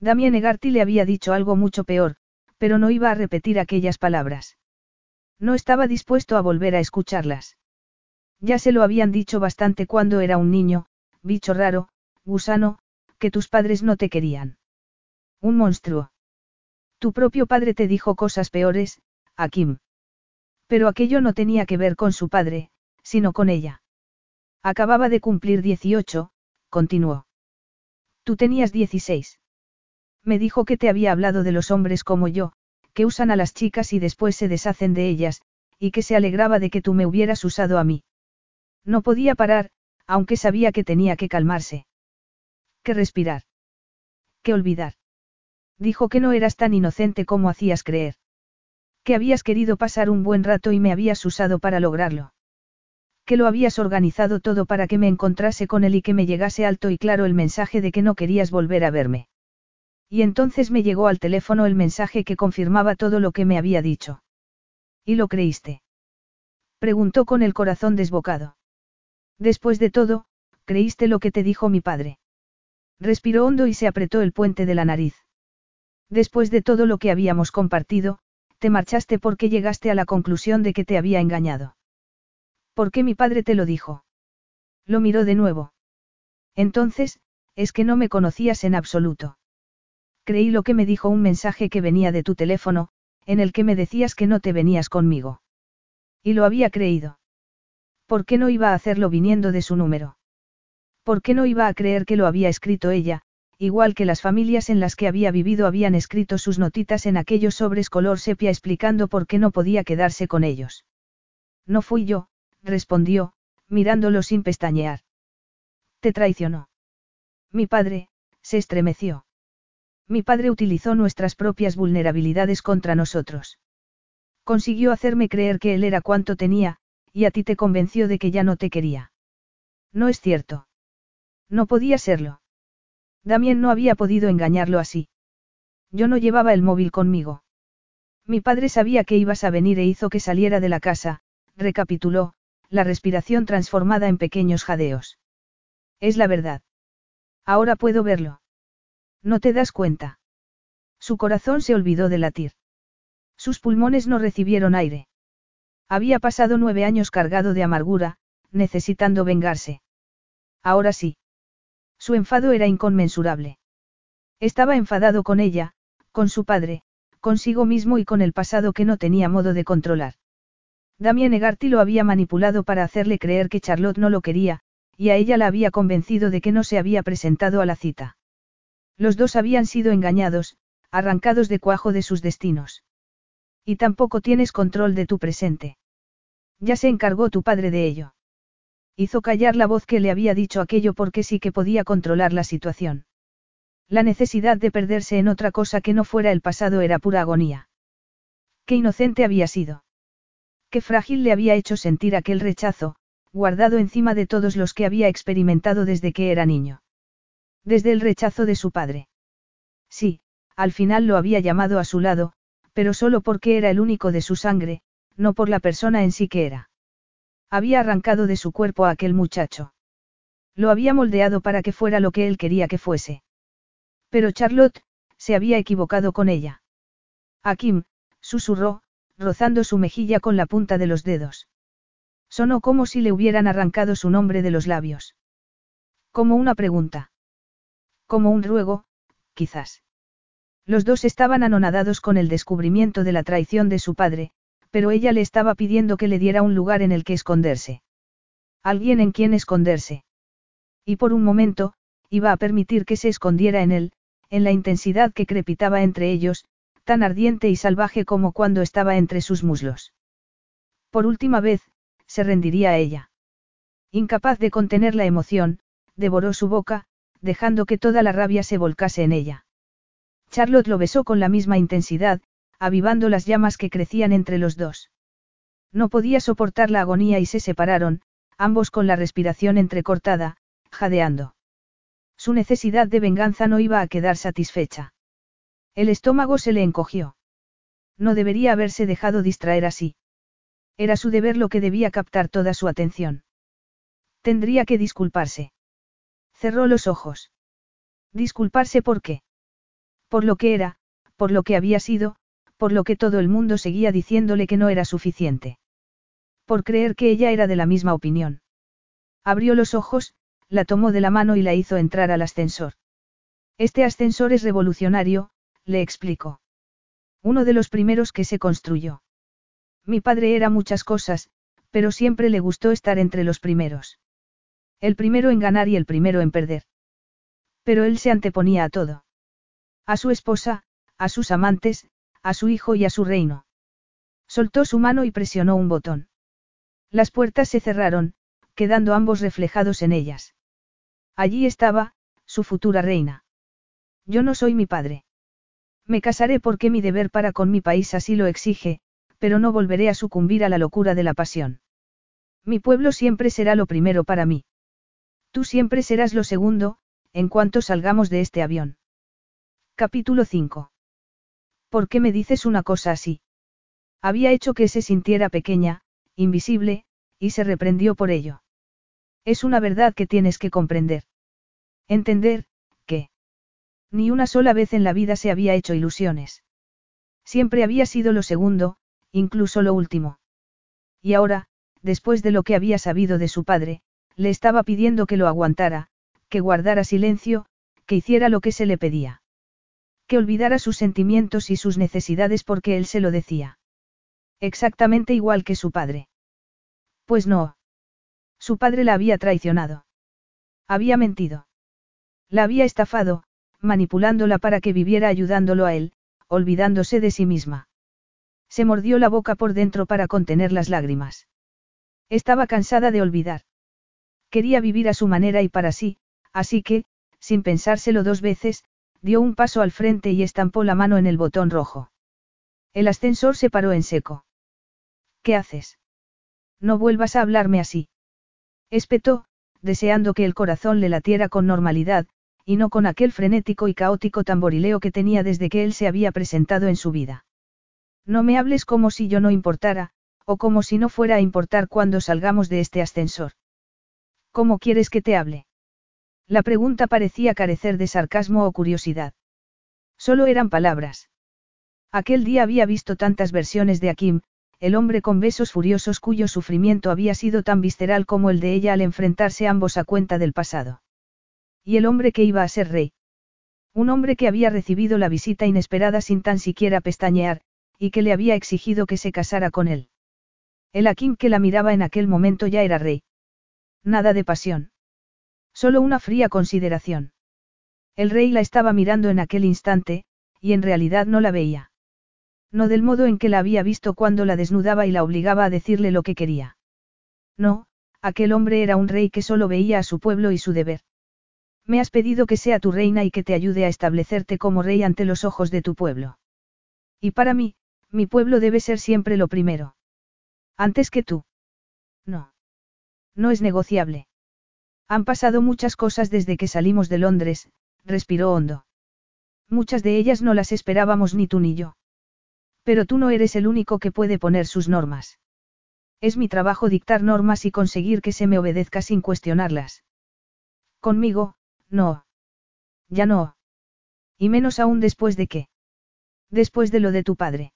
Damien Egarty le había dicho algo mucho peor, pero no iba a repetir aquellas palabras. No estaba dispuesto a volver a escucharlas. Ya se lo habían dicho bastante cuando era un niño, bicho raro, gusano, que tus padres no te querían. Un monstruo. Tu propio padre te dijo cosas peores, Akim. Pero aquello no tenía que ver con su padre, sino con ella. Acababa de cumplir 18, continuó. Tú tenías 16. Me dijo que te había hablado de los hombres como yo, que usan a las chicas y después se deshacen de ellas, y que se alegraba de que tú me hubieras usado a mí. No podía parar, aunque sabía que tenía que calmarse. Que respirar. Que olvidar. Dijo que no eras tan inocente como hacías creer. Que habías querido pasar un buen rato y me habías usado para lograrlo. Que lo habías organizado todo para que me encontrase con él y que me llegase alto y claro el mensaje de que no querías volver a verme. Y entonces me llegó al teléfono el mensaje que confirmaba todo lo que me había dicho. ¿Y lo creíste? Preguntó con el corazón desbocado. Después de todo, creíste lo que te dijo mi padre. Respiró hondo y se apretó el puente de la nariz. Después de todo lo que habíamos compartido, te marchaste porque llegaste a la conclusión de que te había engañado. ¿Por qué mi padre te lo dijo? Lo miró de nuevo. Entonces, es que no me conocías en absoluto. Creí lo que me dijo un mensaje que venía de tu teléfono, en el que me decías que no te venías conmigo. Y lo había creído. ¿Por qué no iba a hacerlo viniendo de su número? ¿Por qué no iba a creer que lo había escrito ella, igual que las familias en las que había vivido habían escrito sus notitas en aquellos sobres color sepia explicando por qué no podía quedarse con ellos. No fui yo, respondió, mirándolo sin pestañear. Te traicionó. Mi padre, se estremeció. Mi padre utilizó nuestras propias vulnerabilidades contra nosotros. Consiguió hacerme creer que él era cuanto tenía, y a ti te convenció de que ya no te quería. No es cierto. No podía serlo. Damien no había podido engañarlo así. Yo no llevaba el móvil conmigo. Mi padre sabía que ibas a venir e hizo que saliera de la casa, recapituló, la respiración transformada en pequeños jadeos. Es la verdad. Ahora puedo verlo. ¿No te das cuenta? Su corazón se olvidó de latir. Sus pulmones no recibieron aire. Había pasado nueve años cargado de amargura, necesitando vengarse. Ahora sí. Su enfado era inconmensurable. Estaba enfadado con ella, con su padre, consigo mismo y con el pasado que no tenía modo de controlar. Damien Egarty lo había manipulado para hacerle creer que Charlotte no lo quería, y a ella la había convencido de que no se había presentado a la cita. Los dos habían sido engañados, arrancados de cuajo de sus destinos. Y tampoco tienes control de tu presente. Ya se encargó tu padre de ello. Hizo callar la voz que le había dicho aquello porque sí que podía controlar la situación. La necesidad de perderse en otra cosa que no fuera el pasado era pura agonía. Qué inocente había sido. Qué frágil le había hecho sentir aquel rechazo, guardado encima de todos los que había experimentado desde que era niño. Desde el rechazo de su padre. Sí, al final lo había llamado a su lado, pero solo porque era el único de su sangre, no por la persona en sí que era. Había arrancado de su cuerpo a aquel muchacho. Lo había moldeado para que fuera lo que él quería que fuese. Pero Charlotte, se había equivocado con ella. Kim, susurró, rozando su mejilla con la punta de los dedos. Sonó como si le hubieran arrancado su nombre de los labios. Como una pregunta. Como un ruego, quizás. Los dos estaban anonadados con el descubrimiento de la traición de su padre, pero ella le estaba pidiendo que le diera un lugar en el que esconderse. Alguien en quien esconderse. Y por un momento, iba a permitir que se escondiera en él, en la intensidad que crepitaba entre ellos, tan ardiente y salvaje como cuando estaba entre sus muslos. Por última vez, se rendiría a ella. Incapaz de contener la emoción, devoró su boca, dejando que toda la rabia se volcase en ella. Charlotte lo besó con la misma intensidad, avivando las llamas que crecían entre los dos. No podía soportar la agonía y se separaron, ambos con la respiración entrecortada, jadeando. Su necesidad de venganza no iba a quedar satisfecha. El estómago se le encogió. No debería haberse dejado distraer así. Era su deber lo que debía captar toda su atención. Tendría que disculparse. Cerró los ojos. Disculparse por qué. Por lo que era, por lo que había sido, por lo que todo el mundo seguía diciéndole que no era suficiente. Por creer que ella era de la misma opinión. Abrió los ojos, la tomó de la mano y la hizo entrar al ascensor. Este ascensor es revolucionario, le explicó. Uno de los primeros que se construyó. Mi padre era muchas cosas, pero siempre le gustó estar entre los primeros. El primero en ganar y el primero en perder. Pero él se anteponía a todo. A su esposa, a sus amantes, a su hijo y a su reino. Soltó su mano y presionó un botón. Las puertas se cerraron, quedando ambos reflejados en ellas. Allí estaba, su futura reina. Yo no soy mi padre. Me casaré porque mi deber para con mi país así lo exige, pero no volveré a sucumbir a la locura de la pasión. Mi pueblo siempre será lo primero para mí. Tú siempre serás lo segundo, en cuanto salgamos de este avión. Capítulo 5. ¿Por qué me dices una cosa así? Había hecho que se sintiera pequeña, invisible, y se reprendió por ello. Es una verdad que tienes que comprender. Entender, que. Ni una sola vez en la vida se había hecho ilusiones. Siempre había sido lo segundo, incluso lo último. Y ahora, después de lo que había sabido de su padre, le estaba pidiendo que lo aguantara, que guardara silencio, que hiciera lo que se le pedía. Que olvidara sus sentimientos y sus necesidades porque él se lo decía. Exactamente igual que su padre. Pues no. Su padre la había traicionado. Había mentido. La había estafado, manipulándola para que viviera ayudándolo a él, olvidándose de sí misma. Se mordió la boca por dentro para contener las lágrimas. Estaba cansada de olvidar. Quería vivir a su manera y para sí, así que, sin pensárselo dos veces, dio un paso al frente y estampó la mano en el botón rojo. El ascensor se paró en seco. ¿Qué haces? No vuelvas a hablarme así. Espetó, deseando que el corazón le latiera con normalidad, y no con aquel frenético y caótico tamborileo que tenía desde que él se había presentado en su vida. No me hables como si yo no importara, o como si no fuera a importar cuando salgamos de este ascensor. ¿Cómo quieres que te hable? La pregunta parecía carecer de sarcasmo o curiosidad. Solo eran palabras. Aquel día había visto tantas versiones de Akim, el hombre con besos furiosos cuyo sufrimiento había sido tan visceral como el de ella al enfrentarse ambos a cuenta del pasado. Y el hombre que iba a ser rey. Un hombre que había recibido la visita inesperada sin tan siquiera pestañear, y que le había exigido que se casara con él. El Akim que la miraba en aquel momento ya era rey. Nada de pasión. Solo una fría consideración. El rey la estaba mirando en aquel instante, y en realidad no la veía. No del modo en que la había visto cuando la desnudaba y la obligaba a decirle lo que quería. No, aquel hombre era un rey que solo veía a su pueblo y su deber. Me has pedido que sea tu reina y que te ayude a establecerte como rey ante los ojos de tu pueblo. Y para mí, mi pueblo debe ser siempre lo primero. Antes que tú. No. No es negociable. Han pasado muchas cosas desde que salimos de Londres, respiró hondo. Muchas de ellas no las esperábamos ni tú ni yo. Pero tú no eres el único que puede poner sus normas. Es mi trabajo dictar normas y conseguir que se me obedezca sin cuestionarlas. Conmigo, no. Ya no. Y menos aún después de qué. Después de lo de tu padre.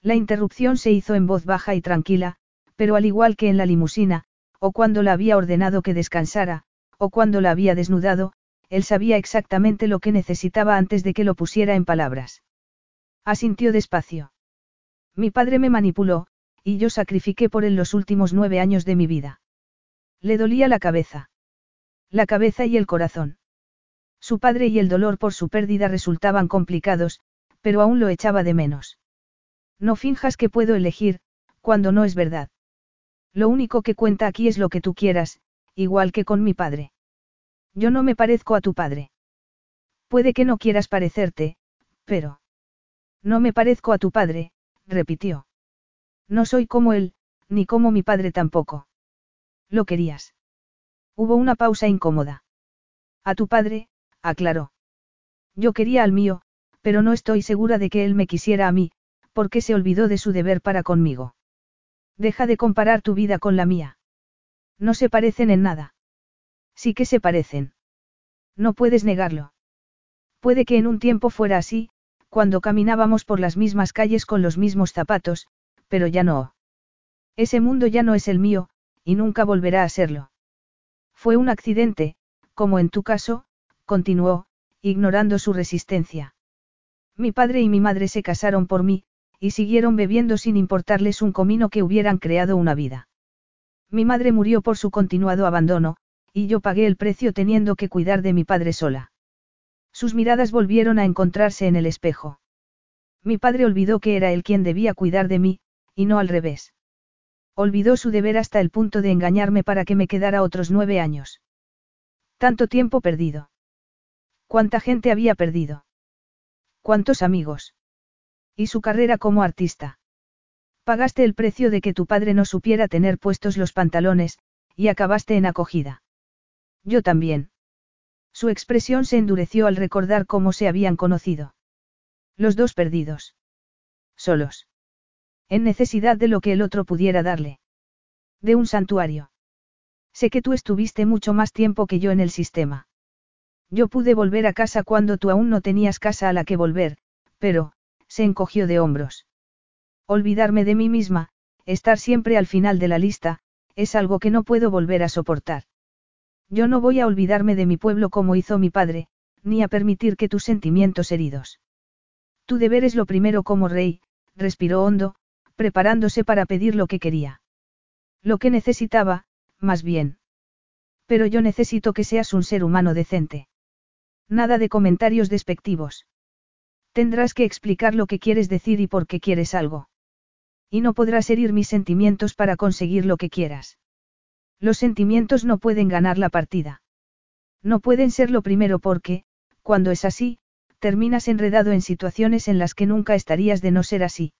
La interrupción se hizo en voz baja y tranquila, pero al igual que en la limusina, o cuando la había ordenado que descansara, o cuando la había desnudado, él sabía exactamente lo que necesitaba antes de que lo pusiera en palabras. Asintió despacio. Mi padre me manipuló, y yo sacrifiqué por él los últimos nueve años de mi vida. Le dolía la cabeza. La cabeza y el corazón. Su padre y el dolor por su pérdida resultaban complicados, pero aún lo echaba de menos. No finjas que puedo elegir, cuando no es verdad. Lo único que cuenta aquí es lo que tú quieras, igual que con mi padre. Yo no me parezco a tu padre. Puede que no quieras parecerte, pero... No me parezco a tu padre, repitió. No soy como él, ni como mi padre tampoco. Lo querías. Hubo una pausa incómoda. A tu padre, aclaró. Yo quería al mío, pero no estoy segura de que él me quisiera a mí, porque se olvidó de su deber para conmigo. Deja de comparar tu vida con la mía. No se parecen en nada. Sí que se parecen. No puedes negarlo. Puede que en un tiempo fuera así, cuando caminábamos por las mismas calles con los mismos zapatos, pero ya no. Ese mundo ya no es el mío, y nunca volverá a serlo. Fue un accidente, como en tu caso, continuó, ignorando su resistencia. Mi padre y mi madre se casaron por mí, y siguieron bebiendo sin importarles un comino que hubieran creado una vida. Mi madre murió por su continuado abandono, y yo pagué el precio teniendo que cuidar de mi padre sola. Sus miradas volvieron a encontrarse en el espejo. Mi padre olvidó que era él quien debía cuidar de mí, y no al revés. Olvidó su deber hasta el punto de engañarme para que me quedara otros nueve años. Tanto tiempo perdido. ¿Cuánta gente había perdido? ¿Cuántos amigos? ¿Y su carrera como artista? Pagaste el precio de que tu padre no supiera tener puestos los pantalones, y acabaste en acogida. Yo también. Su expresión se endureció al recordar cómo se habían conocido. Los dos perdidos. Solos. En necesidad de lo que el otro pudiera darle. De un santuario. Sé que tú estuviste mucho más tiempo que yo en el sistema. Yo pude volver a casa cuando tú aún no tenías casa a la que volver, pero, se encogió de hombros. Olvidarme de mí misma, estar siempre al final de la lista, es algo que no puedo volver a soportar. Yo no voy a olvidarme de mi pueblo como hizo mi padre, ni a permitir que tus sentimientos heridos. Tu deber es lo primero como rey, respiró hondo, preparándose para pedir lo que quería. Lo que necesitaba, más bien. Pero yo necesito que seas un ser humano decente. Nada de comentarios despectivos. Tendrás que explicar lo que quieres decir y por qué quieres algo. Y no podrás herir mis sentimientos para conseguir lo que quieras. Los sentimientos no pueden ganar la partida. No pueden ser lo primero porque, cuando es así, terminas enredado en situaciones en las que nunca estarías de no ser así.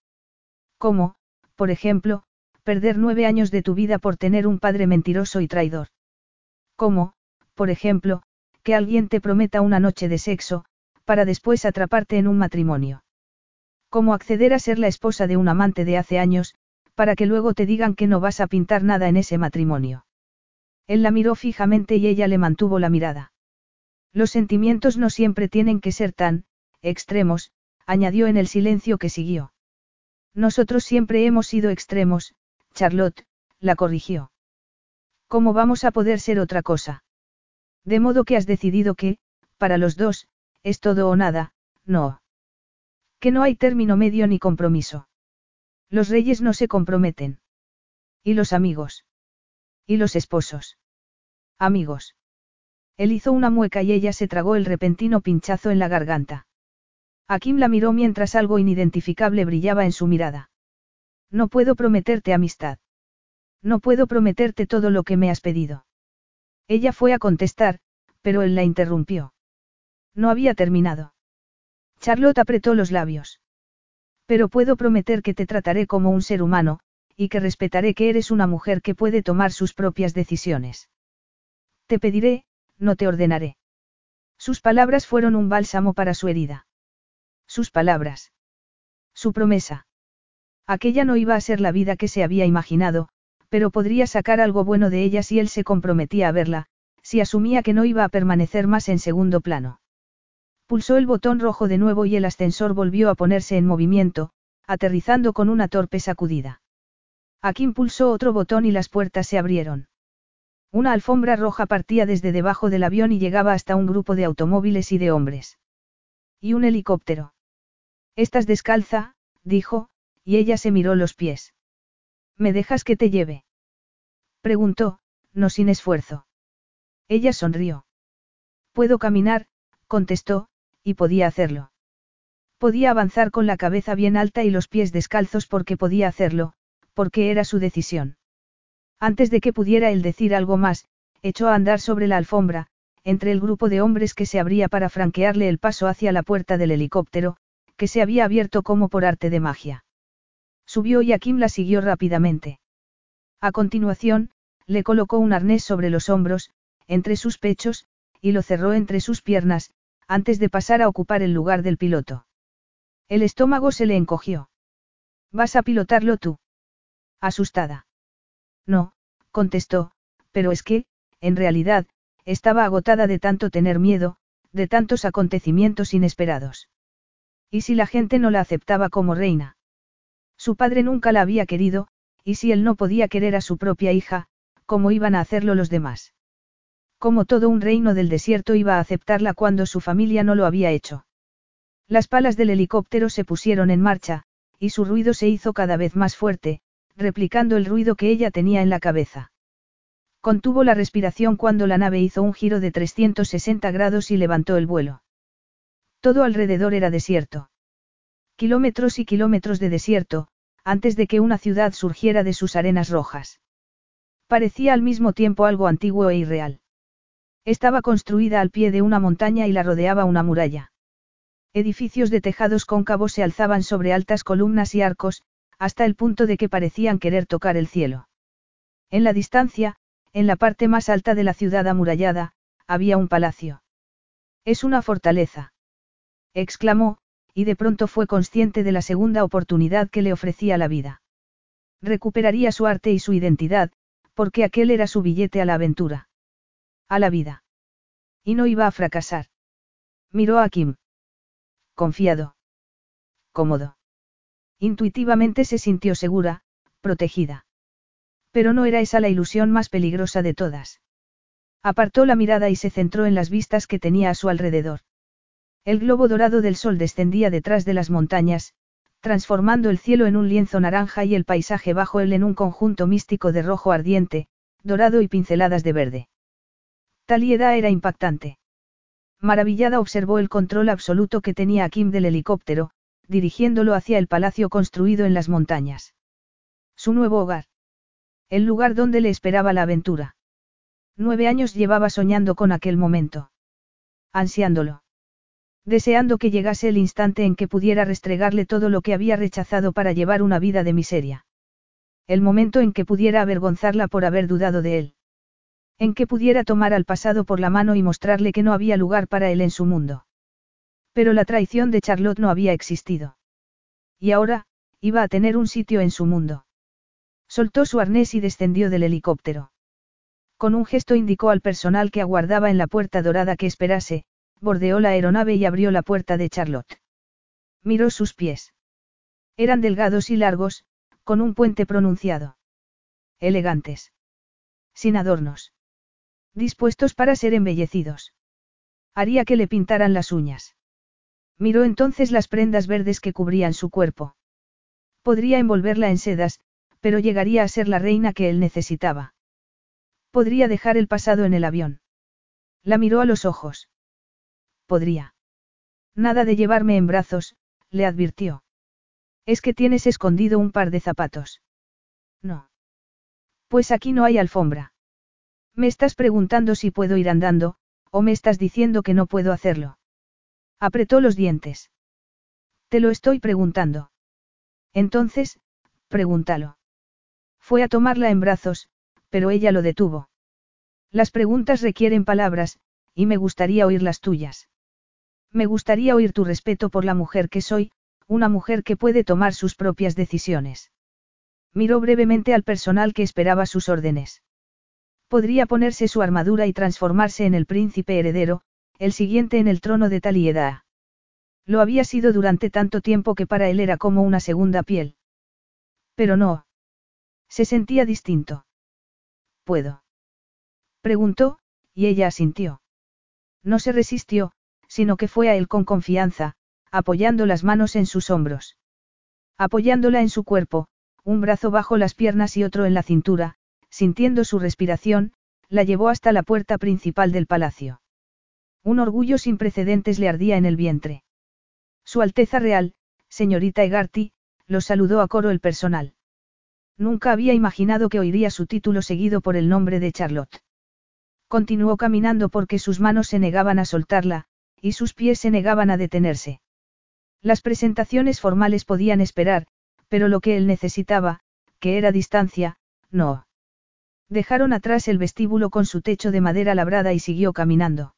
Como, por ejemplo, perder nueve años de tu vida por tener un padre mentiroso y traidor. Como, por ejemplo, que alguien te prometa una noche de sexo, para después atraparte en un matrimonio. Cómo acceder a ser la esposa de un amante de hace años, para que luego te digan que no vas a pintar nada en ese matrimonio. Él la miró fijamente y ella le mantuvo la mirada. Los sentimientos no siempre tienen que ser tan, extremos, añadió en el silencio que siguió. Nosotros siempre hemos sido extremos, Charlotte, la corrigió. ¿Cómo vamos a poder ser otra cosa? De modo que has decidido que, para los dos, es todo o nada, no. Que no hay término medio ni compromiso. Los reyes no se comprometen. ¿Y los amigos? ¿Y los esposos? Amigos. Él hizo una mueca y ella se tragó el repentino pinchazo en la garganta. Akim la miró mientras algo inidentificable brillaba en su mirada. No puedo prometerte amistad. No puedo prometerte todo lo que me has pedido. Ella fue a contestar, pero él la interrumpió. No había terminado. Charlotte apretó los labios. Pero puedo prometer que te trataré como un ser humano, y que respetaré que eres una mujer que puede tomar sus propias decisiones. Te pediré, no te ordenaré. Sus palabras fueron un bálsamo para su herida. Sus palabras. Su promesa. Aquella no iba a ser la vida que se había imaginado, pero podría sacar algo bueno de ella si él se comprometía a verla, si asumía que no iba a permanecer más en segundo plano. Pulsó el botón rojo de nuevo y el ascensor volvió a ponerse en movimiento, aterrizando con una torpe sacudida. Akin pulsó otro botón y las puertas se abrieron. Una alfombra roja partía desde debajo del avión y llegaba hasta un grupo de automóviles y de hombres. Y un helicóptero. Estás descalza, dijo, y ella se miró los pies. ¿Me dejas que te lleve? Preguntó, no sin esfuerzo. Ella sonrió. Puedo caminar, contestó, y podía hacerlo. Podía avanzar con la cabeza bien alta y los pies descalzos porque podía hacerlo, porque era su decisión. Antes de que pudiera él decir algo más, echó a andar sobre la alfombra, entre el grupo de hombres que se abría para franquearle el paso hacia la puerta del helicóptero, que se había abierto como por arte de magia. Subió y Akim la siguió rápidamente. A continuación, le colocó un arnés sobre los hombros, entre sus pechos, y lo cerró entre sus piernas, antes de pasar a ocupar el lugar del piloto. El estómago se le encogió. ¿Vas a pilotarlo tú? Asustada. No, contestó, pero es que, en realidad, estaba agotada de tanto tener miedo, de tantos acontecimientos inesperados. ¿Y si la gente no la aceptaba como reina? Su padre nunca la había querido, y si él no podía querer a su propia hija, ¿cómo iban a hacerlo los demás? Como todo un reino del desierto iba a aceptarla cuando su familia no lo había hecho. Las palas del helicóptero se pusieron en marcha, y su ruido se hizo cada vez más fuerte, replicando el ruido que ella tenía en la cabeza. Contuvo la respiración cuando la nave hizo un giro de 360 grados y levantó el vuelo. Todo alrededor era desierto. Kilómetros y kilómetros de desierto, antes de que una ciudad surgiera de sus arenas rojas. Parecía al mismo tiempo algo antiguo e irreal. Estaba construida al pie de una montaña y la rodeaba una muralla. Edificios de tejados cóncavos se alzaban sobre altas columnas y arcos, hasta el punto de que parecían querer tocar el cielo. En la distancia, en la parte más alta de la ciudad amurallada, había un palacio. Es una fortaleza exclamó, y de pronto fue consciente de la segunda oportunidad que le ofrecía la vida. Recuperaría su arte y su identidad, porque aquel era su billete a la aventura. A la vida. Y no iba a fracasar. Miró a Kim. Confiado. Cómodo. Intuitivamente se sintió segura, protegida. Pero no era esa la ilusión más peligrosa de todas. Apartó la mirada y se centró en las vistas que tenía a su alrededor. El globo dorado del sol descendía detrás de las montañas, transformando el cielo en un lienzo naranja y el paisaje bajo él en un conjunto místico de rojo ardiente, dorado y pinceladas de verde. Taliedad era impactante. Maravillada observó el control absoluto que tenía Kim del helicóptero, dirigiéndolo hacia el palacio construido en las montañas. Su nuevo hogar. El lugar donde le esperaba la aventura. Nueve años llevaba soñando con aquel momento. Ansiándolo deseando que llegase el instante en que pudiera restregarle todo lo que había rechazado para llevar una vida de miseria. El momento en que pudiera avergonzarla por haber dudado de él. En que pudiera tomar al pasado por la mano y mostrarle que no había lugar para él en su mundo. Pero la traición de Charlotte no había existido. Y ahora, iba a tener un sitio en su mundo. Soltó su arnés y descendió del helicóptero. Con un gesto indicó al personal que aguardaba en la puerta dorada que esperase, bordeó la aeronave y abrió la puerta de Charlotte. Miró sus pies. Eran delgados y largos, con un puente pronunciado. Elegantes. Sin adornos. Dispuestos para ser embellecidos. Haría que le pintaran las uñas. Miró entonces las prendas verdes que cubrían su cuerpo. Podría envolverla en sedas, pero llegaría a ser la reina que él necesitaba. Podría dejar el pasado en el avión. La miró a los ojos. Podría. Nada de llevarme en brazos, le advirtió. Es que tienes escondido un par de zapatos. No. Pues aquí no hay alfombra. Me estás preguntando si puedo ir andando, o me estás diciendo que no puedo hacerlo. Apretó los dientes. Te lo estoy preguntando. Entonces, pregúntalo. Fue a tomarla en brazos, pero ella lo detuvo. Las preguntas requieren palabras, y me gustaría oír las tuyas. Me gustaría oír tu respeto por la mujer que soy, una mujer que puede tomar sus propias decisiones. Miró brevemente al personal que esperaba sus órdenes. Podría ponerse su armadura y transformarse en el príncipe heredero, el siguiente en el trono de Talieda. Lo había sido durante tanto tiempo que para él era como una segunda piel. Pero no. Se sentía distinto. ¿Puedo? Preguntó, y ella asintió. No se resistió, sino que fue a él con confianza, apoyando las manos en sus hombros. Apoyándola en su cuerpo, un brazo bajo las piernas y otro en la cintura, sintiendo su respiración, la llevó hasta la puerta principal del palacio. Un orgullo sin precedentes le ardía en el vientre. Su Alteza Real, señorita Egarty, lo saludó a coro el personal. Nunca había imaginado que oiría su título seguido por el nombre de Charlotte. Continuó caminando porque sus manos se negaban a soltarla, y sus pies se negaban a detenerse. Las presentaciones formales podían esperar, pero lo que él necesitaba, que era distancia, no. Dejaron atrás el vestíbulo con su techo de madera labrada y siguió caminando.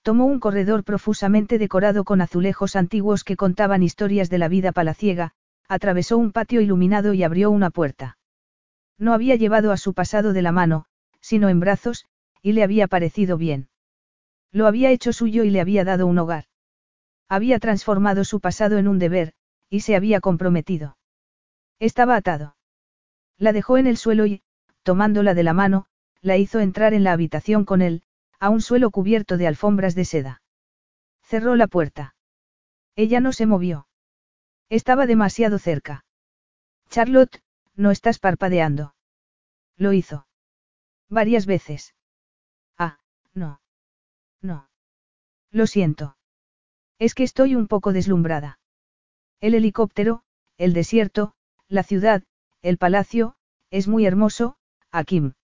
Tomó un corredor profusamente decorado con azulejos antiguos que contaban historias de la vida palaciega, atravesó un patio iluminado y abrió una puerta. No había llevado a su pasado de la mano, sino en brazos, y le había parecido bien. Lo había hecho suyo y le había dado un hogar. Había transformado su pasado en un deber, y se había comprometido. Estaba atado. La dejó en el suelo y, tomándola de la mano, la hizo entrar en la habitación con él, a un suelo cubierto de alfombras de seda. Cerró la puerta. Ella no se movió. Estaba demasiado cerca. Charlotte, no estás parpadeando. Lo hizo. Varias veces. Ah, no. No. Lo siento. Es que estoy un poco deslumbrada. El helicóptero, el desierto, la ciudad, el palacio, es muy hermoso, Akim.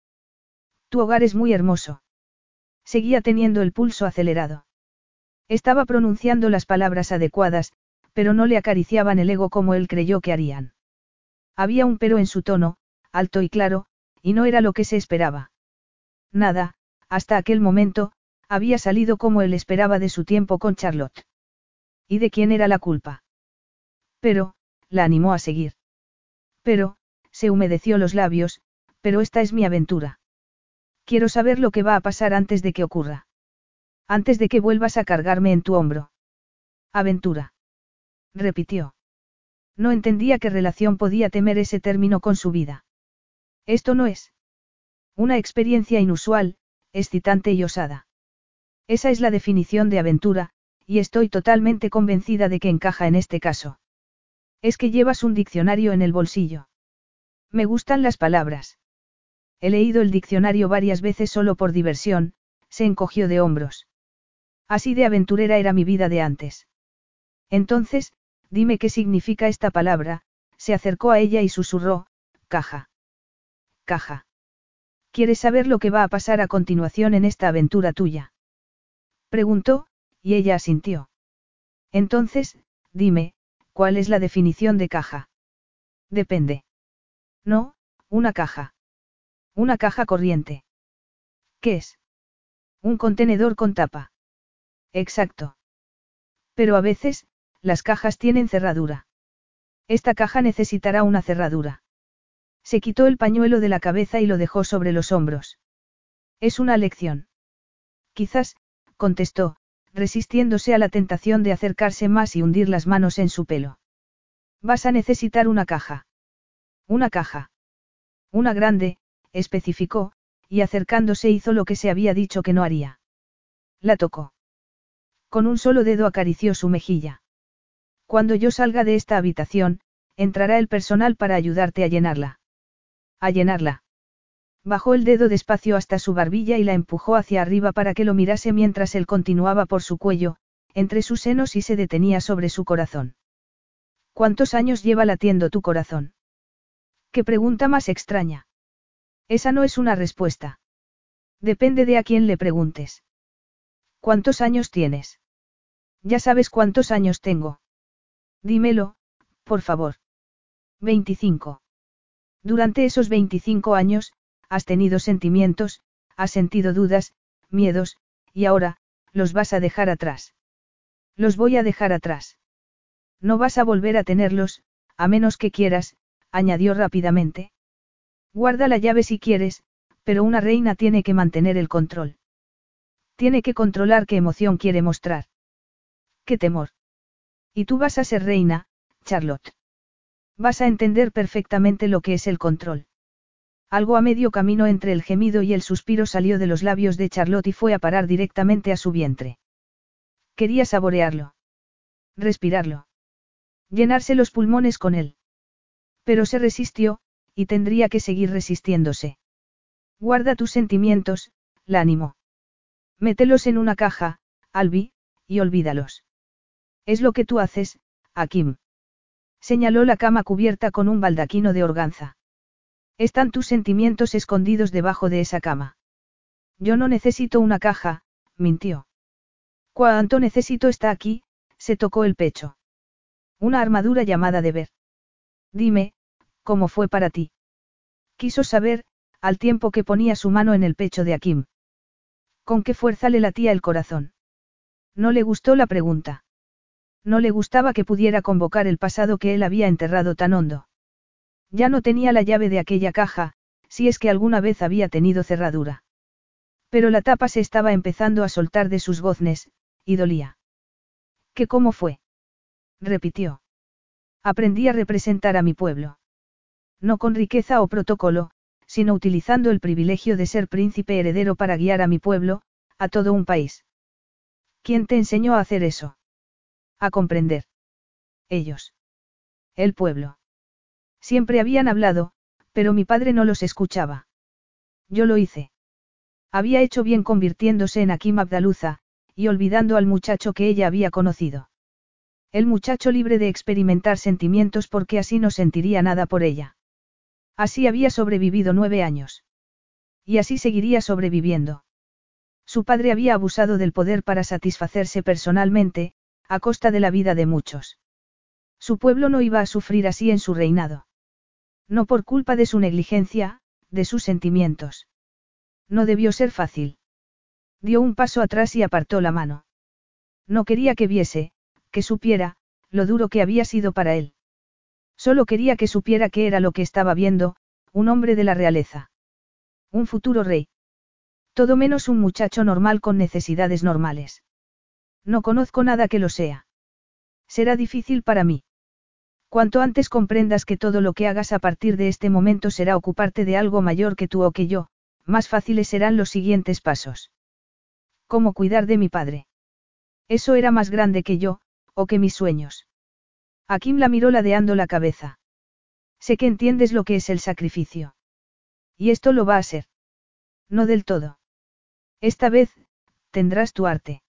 Tu hogar es muy hermoso. Seguía teniendo el pulso acelerado. Estaba pronunciando las palabras adecuadas, pero no le acariciaban el ego como él creyó que harían. Había un pero en su tono, alto y claro, y no era lo que se esperaba. Nada, hasta aquel momento, había salido como él esperaba de su tiempo con Charlotte. ¿Y de quién era la culpa? Pero, la animó a seguir. Pero, se humedeció los labios, pero esta es mi aventura. Quiero saber lo que va a pasar antes de que ocurra. Antes de que vuelvas a cargarme en tu hombro. Aventura repitió. No entendía qué relación podía temer ese término con su vida. Esto no es. Una experiencia inusual, excitante y osada. Esa es la definición de aventura, y estoy totalmente convencida de que encaja en este caso. Es que llevas un diccionario en el bolsillo. Me gustan las palabras. He leído el diccionario varias veces solo por diversión, se encogió de hombros. Así de aventurera era mi vida de antes. Entonces, Dime qué significa esta palabra, se acercó a ella y susurró, caja. Caja. ¿Quieres saber lo que va a pasar a continuación en esta aventura tuya? Preguntó, y ella asintió. Entonces, dime, ¿cuál es la definición de caja? Depende. No, una caja. Una caja corriente. ¿Qué es? Un contenedor con tapa. Exacto. Pero a veces, las cajas tienen cerradura. Esta caja necesitará una cerradura. Se quitó el pañuelo de la cabeza y lo dejó sobre los hombros. Es una lección. Quizás, contestó, resistiéndose a la tentación de acercarse más y hundir las manos en su pelo. Vas a necesitar una caja. Una caja. Una grande, especificó, y acercándose hizo lo que se había dicho que no haría. La tocó. Con un solo dedo acarició su mejilla. Cuando yo salga de esta habitación, entrará el personal para ayudarte a llenarla. A llenarla. Bajó el dedo despacio hasta su barbilla y la empujó hacia arriba para que lo mirase mientras él continuaba por su cuello, entre sus senos y se detenía sobre su corazón. ¿Cuántos años lleva latiendo tu corazón? Qué pregunta más extraña. Esa no es una respuesta. Depende de a quién le preguntes. ¿Cuántos años tienes? Ya sabes cuántos años tengo. Dímelo, por favor. 25. Durante esos 25 años, has tenido sentimientos, has sentido dudas, miedos, y ahora, los vas a dejar atrás. Los voy a dejar atrás. No vas a volver a tenerlos, a menos que quieras, añadió rápidamente. Guarda la llave si quieres, pero una reina tiene que mantener el control. Tiene que controlar qué emoción quiere mostrar. Qué temor. Y tú vas a ser reina, Charlotte. Vas a entender perfectamente lo que es el control. Algo a medio camino entre el gemido y el suspiro salió de los labios de Charlotte y fue a parar directamente a su vientre. Quería saborearlo. Respirarlo. Llenarse los pulmones con él. Pero se resistió, y tendría que seguir resistiéndose. Guarda tus sentimientos, la animó. Mételos en una caja, Albi, y olvídalos. Es lo que tú haces, Akim. Señaló la cama cubierta con un baldaquino de organza. Están tus sentimientos escondidos debajo de esa cama. Yo no necesito una caja, mintió. Cuánto necesito está aquí, se tocó el pecho. Una armadura llamada deber. Dime, ¿cómo fue para ti? Quiso saber, al tiempo que ponía su mano en el pecho de Akim. ¿Con qué fuerza le latía el corazón? No le gustó la pregunta. No le gustaba que pudiera convocar el pasado que él había enterrado tan hondo. Ya no tenía la llave de aquella caja, si es que alguna vez había tenido cerradura. Pero la tapa se estaba empezando a soltar de sus goznes, y dolía. ¿Qué cómo fue? repitió. Aprendí a representar a mi pueblo. No con riqueza o protocolo, sino utilizando el privilegio de ser príncipe heredero para guiar a mi pueblo, a todo un país. ¿Quién te enseñó a hacer eso? A comprender. Ellos. El pueblo. Siempre habían hablado, pero mi padre no los escuchaba. Yo lo hice. Había hecho bien convirtiéndose en Akim Abdaluza, y olvidando al muchacho que ella había conocido. El muchacho libre de experimentar sentimientos porque así no sentiría nada por ella. Así había sobrevivido nueve años. Y así seguiría sobreviviendo. Su padre había abusado del poder para satisfacerse personalmente, a costa de la vida de muchos. Su pueblo no iba a sufrir así en su reinado. No por culpa de su negligencia, de sus sentimientos. No debió ser fácil. Dio un paso atrás y apartó la mano. No quería que viese, que supiera, lo duro que había sido para él. Solo quería que supiera que era lo que estaba viendo, un hombre de la realeza. Un futuro rey. Todo menos un muchacho normal con necesidades normales. No conozco nada que lo sea. Será difícil para mí. Cuanto antes comprendas que todo lo que hagas a partir de este momento será ocuparte de algo mayor que tú o que yo, más fáciles serán los siguientes pasos. ¿Cómo cuidar de mi padre? Eso era más grande que yo, o que mis sueños. Akim la miró ladeando la cabeza. Sé que entiendes lo que es el sacrificio. Y esto lo va a ser. No del todo. Esta vez, tendrás tu arte.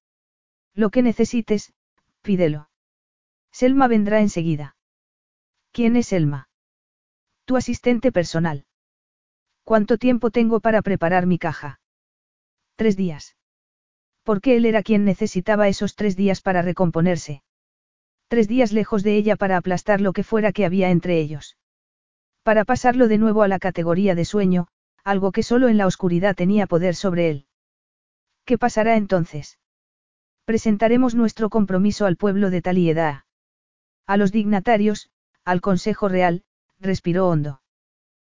Lo que necesites, pídelo. Selma vendrá enseguida. ¿Quién es Selma? Tu asistente personal. ¿Cuánto tiempo tengo para preparar mi caja? Tres días. Porque él era quien necesitaba esos tres días para recomponerse. Tres días lejos de ella para aplastar lo que fuera que había entre ellos. Para pasarlo de nuevo a la categoría de sueño, algo que solo en la oscuridad tenía poder sobre él. ¿Qué pasará entonces? Presentaremos nuestro compromiso al pueblo de Taliedad. A los dignatarios, al Consejo Real, respiró hondo.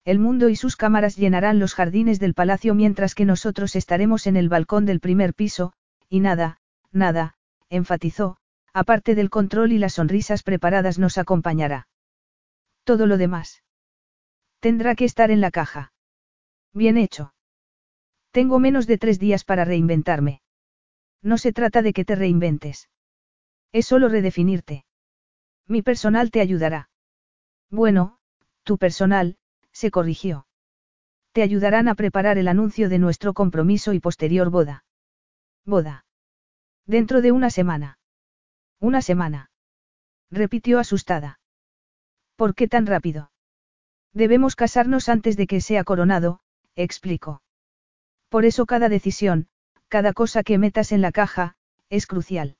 El mundo y sus cámaras llenarán los jardines del palacio mientras que nosotros estaremos en el balcón del primer piso, y nada, nada, enfatizó, aparte del control y las sonrisas preparadas nos acompañará. Todo lo demás. Tendrá que estar en la caja. Bien hecho. Tengo menos de tres días para reinventarme. No se trata de que te reinventes. Es solo redefinirte. Mi personal te ayudará. Bueno, tu personal, se corrigió. Te ayudarán a preparar el anuncio de nuestro compromiso y posterior boda. Boda. Dentro de una semana. Una semana. Repitió asustada. ¿Por qué tan rápido? Debemos casarnos antes de que sea coronado, explicó. Por eso cada decisión, cada cosa que metas en la caja, es crucial.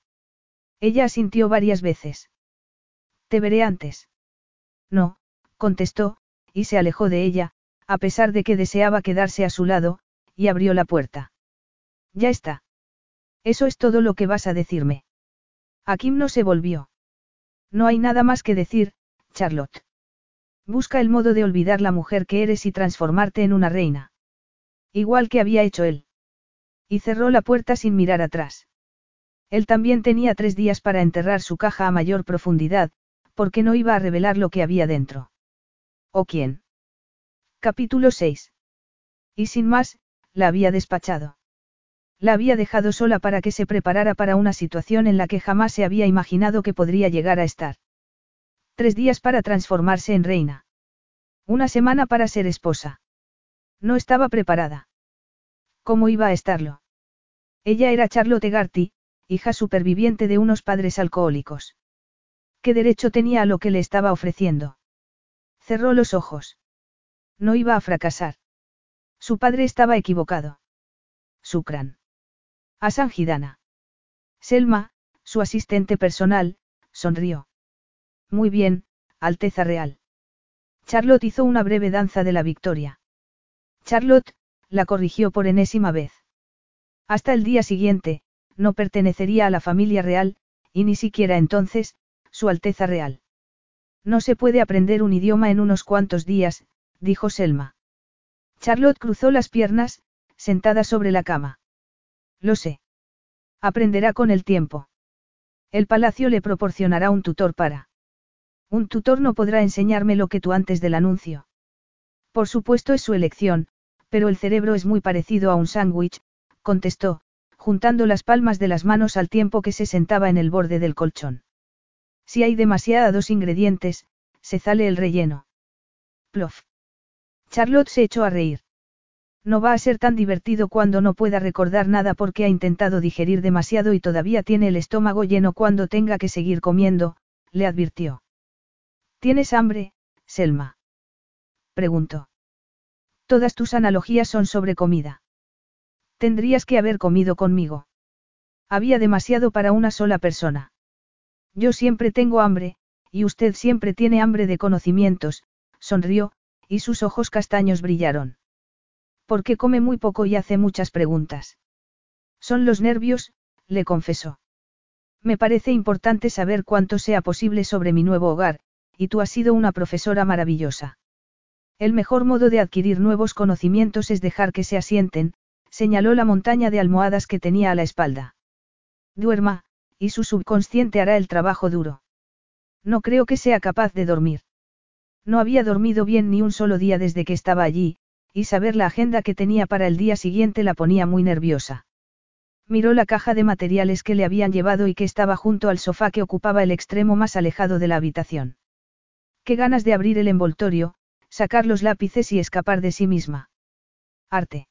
Ella asintió varias veces. Te veré antes. No, contestó, y se alejó de ella, a pesar de que deseaba quedarse a su lado, y abrió la puerta. Ya está. Eso es todo lo que vas a decirme. Akim no se volvió. No hay nada más que decir, Charlotte. Busca el modo de olvidar la mujer que eres y transformarte en una reina. Igual que había hecho él. Y cerró la puerta sin mirar atrás. Él también tenía tres días para enterrar su caja a mayor profundidad, porque no iba a revelar lo que había dentro. ¿O quién? Capítulo 6. Y sin más, la había despachado. La había dejado sola para que se preparara para una situación en la que jamás se había imaginado que podría llegar a estar. Tres días para transformarse en reina. Una semana para ser esposa. No estaba preparada. ¿Cómo iba a estarlo? Ella era Charlotte Garty, hija superviviente de unos padres alcohólicos. ¿Qué derecho tenía a lo que le estaba ofreciendo? Cerró los ojos. No iba a fracasar. Su padre estaba equivocado. Sukran. A San Gidana. Selma, su asistente personal, sonrió. Muy bien, Alteza Real. Charlotte hizo una breve danza de la victoria. Charlotte, la corrigió por enésima vez. Hasta el día siguiente, no pertenecería a la familia real, y ni siquiera entonces, Su Alteza Real. No se puede aprender un idioma en unos cuantos días, dijo Selma. Charlotte cruzó las piernas, sentada sobre la cama. Lo sé. Aprenderá con el tiempo. El palacio le proporcionará un tutor para. Un tutor no podrá enseñarme lo que tú antes del anuncio. Por supuesto es su elección, pero el cerebro es muy parecido a un sándwich, contestó, juntando las palmas de las manos al tiempo que se sentaba en el borde del colchón. Si hay demasiados ingredientes, se sale el relleno. Plof. Charlotte se echó a reír. No va a ser tan divertido cuando no pueda recordar nada porque ha intentado digerir demasiado y todavía tiene el estómago lleno cuando tenga que seguir comiendo, le advirtió. ¿Tienes hambre, Selma? Preguntó. Todas tus analogías son sobre comida. Tendrías que haber comido conmigo. Había demasiado para una sola persona. Yo siempre tengo hambre, y usted siempre tiene hambre de conocimientos, sonrió, y sus ojos castaños brillaron. Porque come muy poco y hace muchas preguntas. Son los nervios, le confesó. Me parece importante saber cuánto sea posible sobre mi nuevo hogar, y tú has sido una profesora maravillosa. El mejor modo de adquirir nuevos conocimientos es dejar que se asienten, señaló la montaña de almohadas que tenía a la espalda. Duerma, y su subconsciente hará el trabajo duro. No creo que sea capaz de dormir. No había dormido bien ni un solo día desde que estaba allí, y saber la agenda que tenía para el día siguiente la ponía muy nerviosa. Miró la caja de materiales que le habían llevado y que estaba junto al sofá que ocupaba el extremo más alejado de la habitación. Qué ganas de abrir el envoltorio, sacar los lápices y escapar de sí misma. Arte.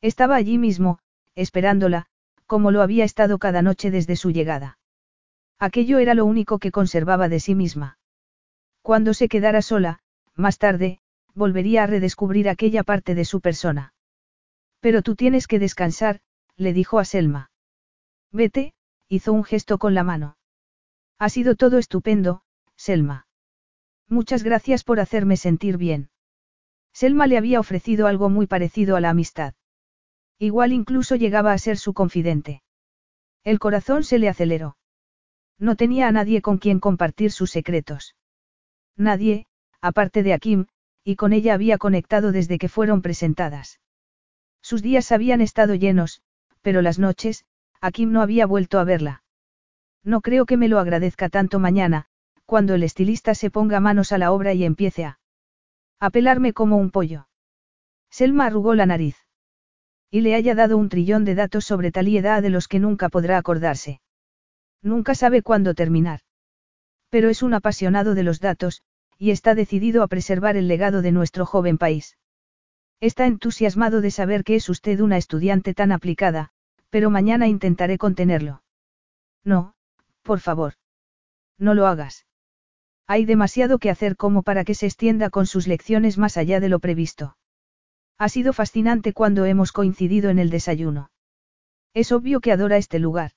Estaba allí mismo, esperándola, como lo había estado cada noche desde su llegada. Aquello era lo único que conservaba de sí misma. Cuando se quedara sola, más tarde, volvería a redescubrir aquella parte de su persona. Pero tú tienes que descansar, le dijo a Selma. Vete, hizo un gesto con la mano. Ha sido todo estupendo, Selma. Muchas gracias por hacerme sentir bien. Selma le había ofrecido algo muy parecido a la amistad. Igual incluso llegaba a ser su confidente. El corazón se le aceleró. No tenía a nadie con quien compartir sus secretos. Nadie, aparte de Akim, y con ella había conectado desde que fueron presentadas. Sus días habían estado llenos, pero las noches, Akim no había vuelto a verla. No creo que me lo agradezca tanto mañana, cuando el estilista se ponga manos a la obra y empiece a... a pelarme como un pollo. Selma arrugó la nariz. Y le haya dado un trillón de datos sobre tal y edad de los que nunca podrá acordarse. Nunca sabe cuándo terminar. Pero es un apasionado de los datos, y está decidido a preservar el legado de nuestro joven país. Está entusiasmado de saber que es usted una estudiante tan aplicada, pero mañana intentaré contenerlo. No, por favor. No lo hagas. Hay demasiado que hacer como para que se extienda con sus lecciones más allá de lo previsto. Ha sido fascinante cuando hemos coincidido en el desayuno. Es obvio que adora este lugar.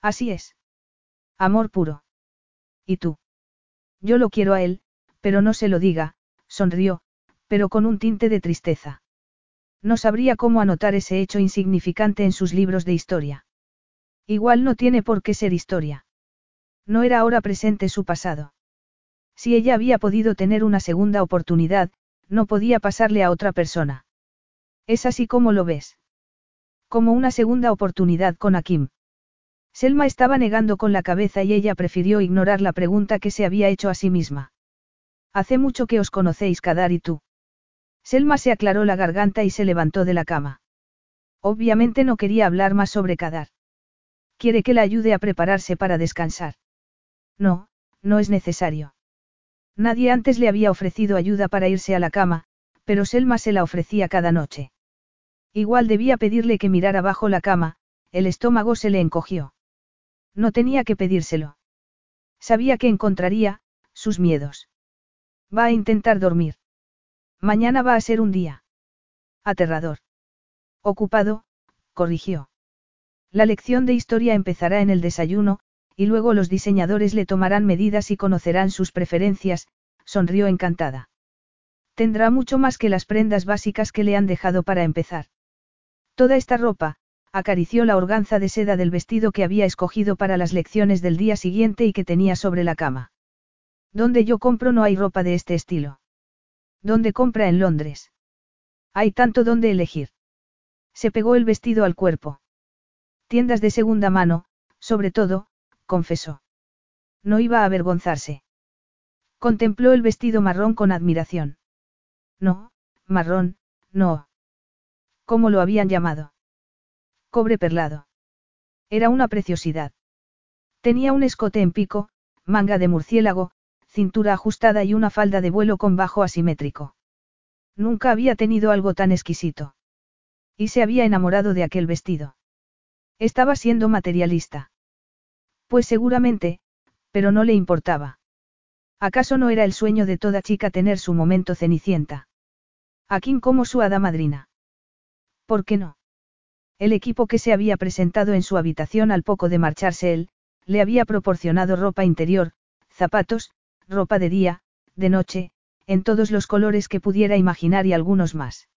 Así es. Amor puro. ¿Y tú? Yo lo quiero a él, pero no se lo diga, sonrió, pero con un tinte de tristeza. No sabría cómo anotar ese hecho insignificante en sus libros de historia. Igual no tiene por qué ser historia. No era ahora presente su pasado. Si ella había podido tener una segunda oportunidad, no podía pasarle a otra persona. Es así como lo ves. Como una segunda oportunidad con Akim. Selma estaba negando con la cabeza y ella prefirió ignorar la pregunta que se había hecho a sí misma. Hace mucho que os conocéis Kadar y tú. Selma se aclaró la garganta y se levantó de la cama. Obviamente no quería hablar más sobre Kadar. Quiere que la ayude a prepararse para descansar. No, no es necesario. Nadie antes le había ofrecido ayuda para irse a la cama, pero Selma se la ofrecía cada noche. Igual debía pedirle que mirara bajo la cama, el estómago se le encogió. No tenía que pedírselo. Sabía que encontraría, sus miedos. Va a intentar dormir. Mañana va a ser un día. Aterrador. Ocupado, corrigió. La lección de historia empezará en el desayuno, y luego los diseñadores le tomarán medidas y conocerán sus preferencias, sonrió encantada. Tendrá mucho más que las prendas básicas que le han dejado para empezar. Toda esta ropa, acarició la organza de seda del vestido que había escogido para las lecciones del día siguiente y que tenía sobre la cama. Donde yo compro no hay ropa de este estilo. ¿Dónde compra en Londres? Hay tanto donde elegir. Se pegó el vestido al cuerpo. Tiendas de segunda mano, sobre todo, confesó. No iba a avergonzarse. Contempló el vestido marrón con admiración. No, marrón, no. ¿Cómo lo habían llamado? Cobre perlado. Era una preciosidad. Tenía un escote en pico, manga de murciélago, cintura ajustada y una falda de vuelo con bajo asimétrico. Nunca había tenido algo tan exquisito. Y se había enamorado de aquel vestido. Estaba siendo materialista. Pues seguramente, pero no le importaba. ¿Acaso no era el sueño de toda chica tener su momento cenicienta? A Kim como su hada madrina. ¿Por qué no? El equipo que se había presentado en su habitación al poco de marcharse él, le había proporcionado ropa interior, zapatos, ropa de día, de noche, en todos los colores que pudiera imaginar y algunos más.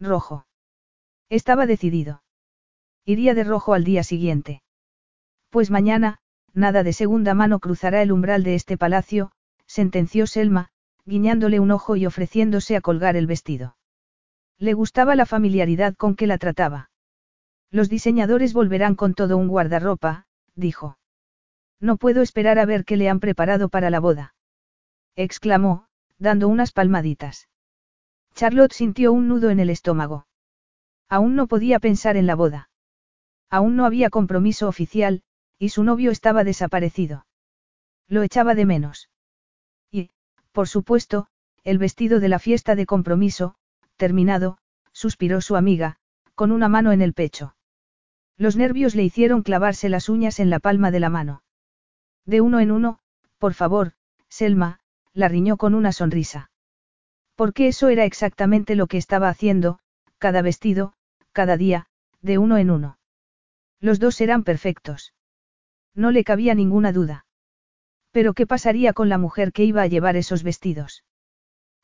Rojo. Estaba decidido. Iría de rojo al día siguiente. Pues mañana, nada de segunda mano cruzará el umbral de este palacio, sentenció Selma, guiñándole un ojo y ofreciéndose a colgar el vestido. Le gustaba la familiaridad con que la trataba. Los diseñadores volverán con todo un guardarropa, dijo. No puedo esperar a ver qué le han preparado para la boda. exclamó, dando unas palmaditas. Charlotte sintió un nudo en el estómago. Aún no podía pensar en la boda. Aún no había compromiso oficial, y su novio estaba desaparecido. Lo echaba de menos. Y, por supuesto, el vestido de la fiesta de compromiso, terminado, suspiró su amiga, con una mano en el pecho. Los nervios le hicieron clavarse las uñas en la palma de la mano. De uno en uno, por favor, Selma, la riñó con una sonrisa. Porque eso era exactamente lo que estaba haciendo, cada vestido, cada día, de uno en uno. Los dos eran perfectos. No le cabía ninguna duda. Pero ¿qué pasaría con la mujer que iba a llevar esos vestidos?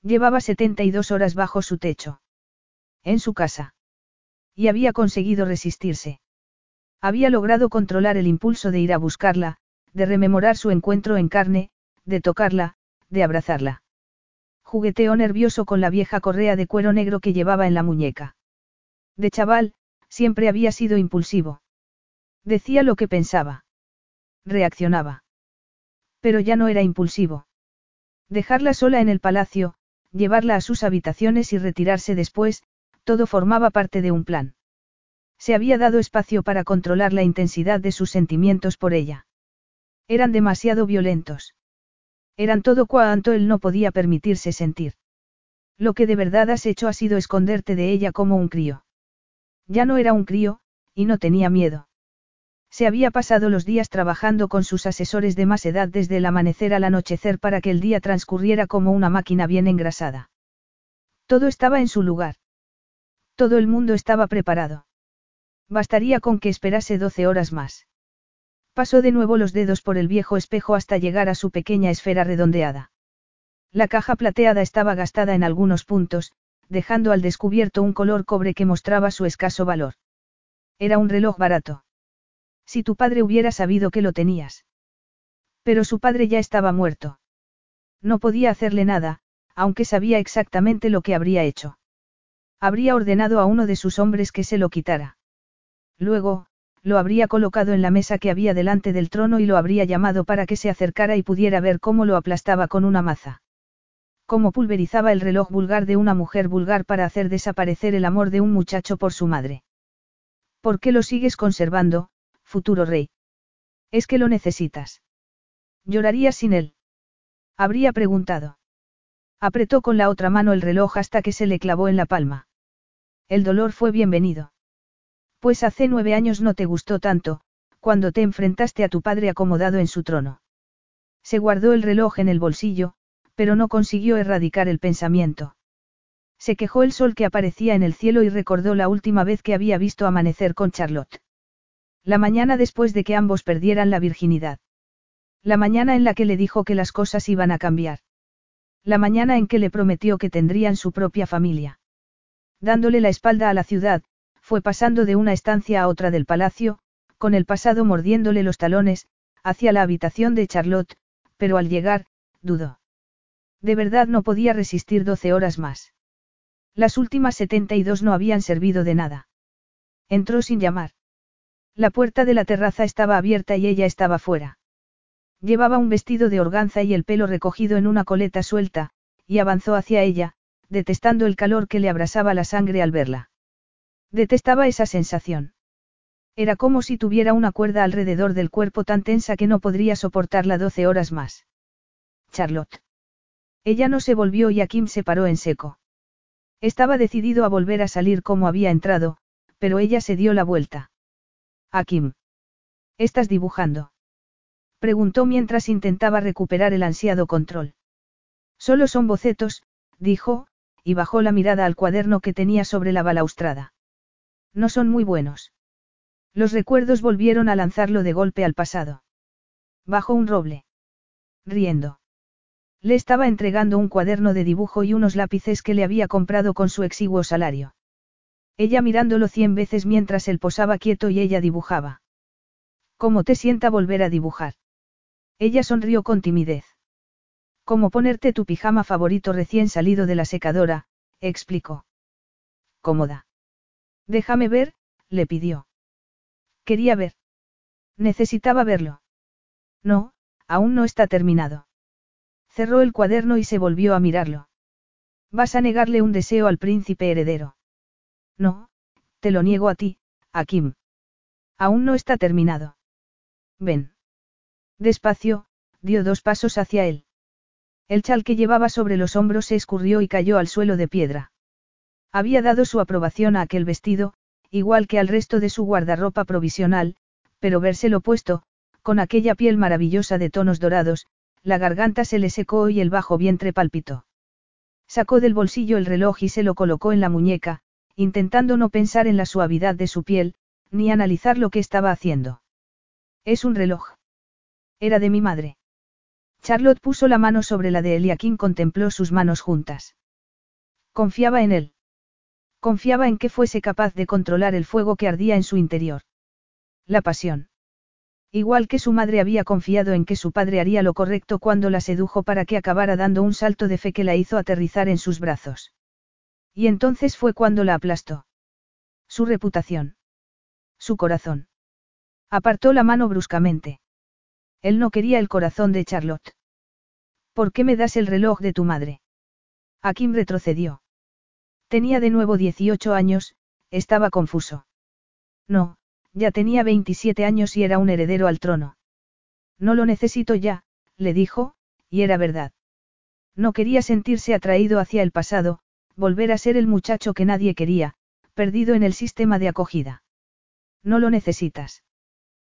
Llevaba 72 horas bajo su techo. En su casa. Y había conseguido resistirse. Había logrado controlar el impulso de ir a buscarla, de rememorar su encuentro en carne, de tocarla, de abrazarla. Jugueteó nervioso con la vieja correa de cuero negro que llevaba en la muñeca. De chaval, siempre había sido impulsivo. Decía lo que pensaba. Reaccionaba. Pero ya no era impulsivo. Dejarla sola en el palacio, llevarla a sus habitaciones y retirarse después, todo formaba parte de un plan. Se había dado espacio para controlar la intensidad de sus sentimientos por ella. Eran demasiado violentos. Eran todo cuanto él no podía permitirse sentir. Lo que de verdad has hecho ha sido esconderte de ella como un crío. Ya no era un crío, y no tenía miedo. Se había pasado los días trabajando con sus asesores de más edad desde el amanecer al anochecer para que el día transcurriera como una máquina bien engrasada. Todo estaba en su lugar. Todo el mundo estaba preparado. Bastaría con que esperase doce horas más. Pasó de nuevo los dedos por el viejo espejo hasta llegar a su pequeña esfera redondeada. La caja plateada estaba gastada en algunos puntos, dejando al descubierto un color cobre que mostraba su escaso valor. Era un reloj barato. Si tu padre hubiera sabido que lo tenías. Pero su padre ya estaba muerto. No podía hacerle nada, aunque sabía exactamente lo que habría hecho. Habría ordenado a uno de sus hombres que se lo quitara. Luego, lo habría colocado en la mesa que había delante del trono y lo habría llamado para que se acercara y pudiera ver cómo lo aplastaba con una maza. Cómo pulverizaba el reloj vulgar de una mujer vulgar para hacer desaparecer el amor de un muchacho por su madre. ¿Por qué lo sigues conservando, futuro rey. Es que lo necesitas. ¿Llorarías sin él? Habría preguntado. Apretó con la otra mano el reloj hasta que se le clavó en la palma. El dolor fue bienvenido. Pues hace nueve años no te gustó tanto, cuando te enfrentaste a tu padre acomodado en su trono. Se guardó el reloj en el bolsillo, pero no consiguió erradicar el pensamiento. Se quejó el sol que aparecía en el cielo y recordó la última vez que había visto amanecer con Charlotte. La mañana después de que ambos perdieran la virginidad. La mañana en la que le dijo que las cosas iban a cambiar. La mañana en que le prometió que tendrían su propia familia. Dándole la espalda a la ciudad, fue pasando de una estancia a otra del palacio, con el pasado mordiéndole los talones, hacia la habitación de Charlotte, pero al llegar, dudó. De verdad no podía resistir doce horas más. Las últimas setenta y dos no habían servido de nada. Entró sin llamar. La puerta de la terraza estaba abierta y ella estaba fuera. Llevaba un vestido de organza y el pelo recogido en una coleta suelta, y avanzó hacia ella, detestando el calor que le abrasaba la sangre al verla. Detestaba esa sensación. Era como si tuviera una cuerda alrededor del cuerpo tan tensa que no podría soportarla doce horas más. Charlotte. Ella no se volvió y Akim se paró en seco. Estaba decidido a volver a salir como había entrado, pero ella se dio la vuelta. Akim. ¿Estás dibujando? Preguntó mientras intentaba recuperar el ansiado control. Solo son bocetos, dijo, y bajó la mirada al cuaderno que tenía sobre la balaustrada. No son muy buenos. Los recuerdos volvieron a lanzarlo de golpe al pasado. Bajo un roble. Riendo. Le estaba entregando un cuaderno de dibujo y unos lápices que le había comprado con su exiguo salario. Ella mirándolo cien veces mientras él posaba quieto y ella dibujaba. ¿Cómo te sienta volver a dibujar? Ella sonrió con timidez. Como ponerte tu pijama favorito recién salido de la secadora, explicó. Cómoda. Déjame ver, le pidió. Quería ver. Necesitaba verlo. No, aún no está terminado. Cerró el cuaderno y se volvió a mirarlo. Vas a negarle un deseo al príncipe heredero. No, te lo niego a ti, Akim. Aún no está terminado. Ven. Despacio, dio dos pasos hacia él. El chal que llevaba sobre los hombros se escurrió y cayó al suelo de piedra. Había dado su aprobación a aquel vestido, igual que al resto de su guardarropa provisional, pero vérselo puesto, con aquella piel maravillosa de tonos dorados, la garganta se le secó y el bajo vientre palpitó. Sacó del bolsillo el reloj y se lo colocó en la muñeca, intentando no pensar en la suavidad de su piel, ni analizar lo que estaba haciendo. Es un reloj. Era de mi madre. Charlotte puso la mano sobre la de Akin contempló sus manos juntas. Confiaba en él. Confiaba en que fuese capaz de controlar el fuego que ardía en su interior. La pasión. Igual que su madre había confiado en que su padre haría lo correcto cuando la sedujo para que acabara dando un salto de fe que la hizo aterrizar en sus brazos. Y entonces fue cuando la aplastó. Su reputación. Su corazón. Apartó la mano bruscamente. Él no quería el corazón de Charlotte. ¿Por qué me das el reloj de tu madre? Akim retrocedió. Tenía de nuevo 18 años, estaba confuso. No, ya tenía 27 años y era un heredero al trono. No lo necesito ya, le dijo, y era verdad. No quería sentirse atraído hacia el pasado, volver a ser el muchacho que nadie quería, perdido en el sistema de acogida. No lo necesitas.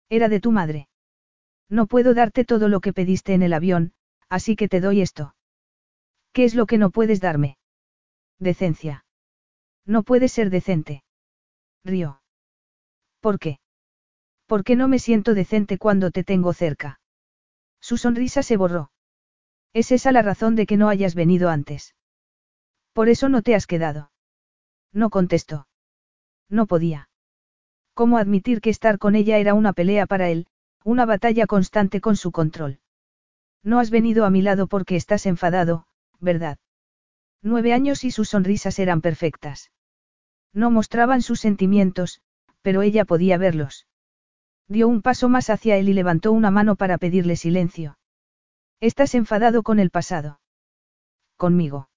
Era de tu madre. No puedo darte todo lo que pediste en el avión, así que te doy esto. ¿Qué es lo que no puedes darme? Decencia. No puedes ser decente. Río. ¿Por qué? Porque no me siento decente cuando te tengo cerca. Su sonrisa se borró. ¿Es esa la razón de que no hayas venido antes? Por eso no te has quedado. No contestó. No podía. ¿Cómo admitir que estar con ella era una pelea para él, una batalla constante con su control? No has venido a mi lado porque estás enfadado, ¿verdad? Nueve años y sus sonrisas eran perfectas. No mostraban sus sentimientos, pero ella podía verlos. Dio un paso más hacia él y levantó una mano para pedirle silencio. Estás enfadado con el pasado. Conmigo.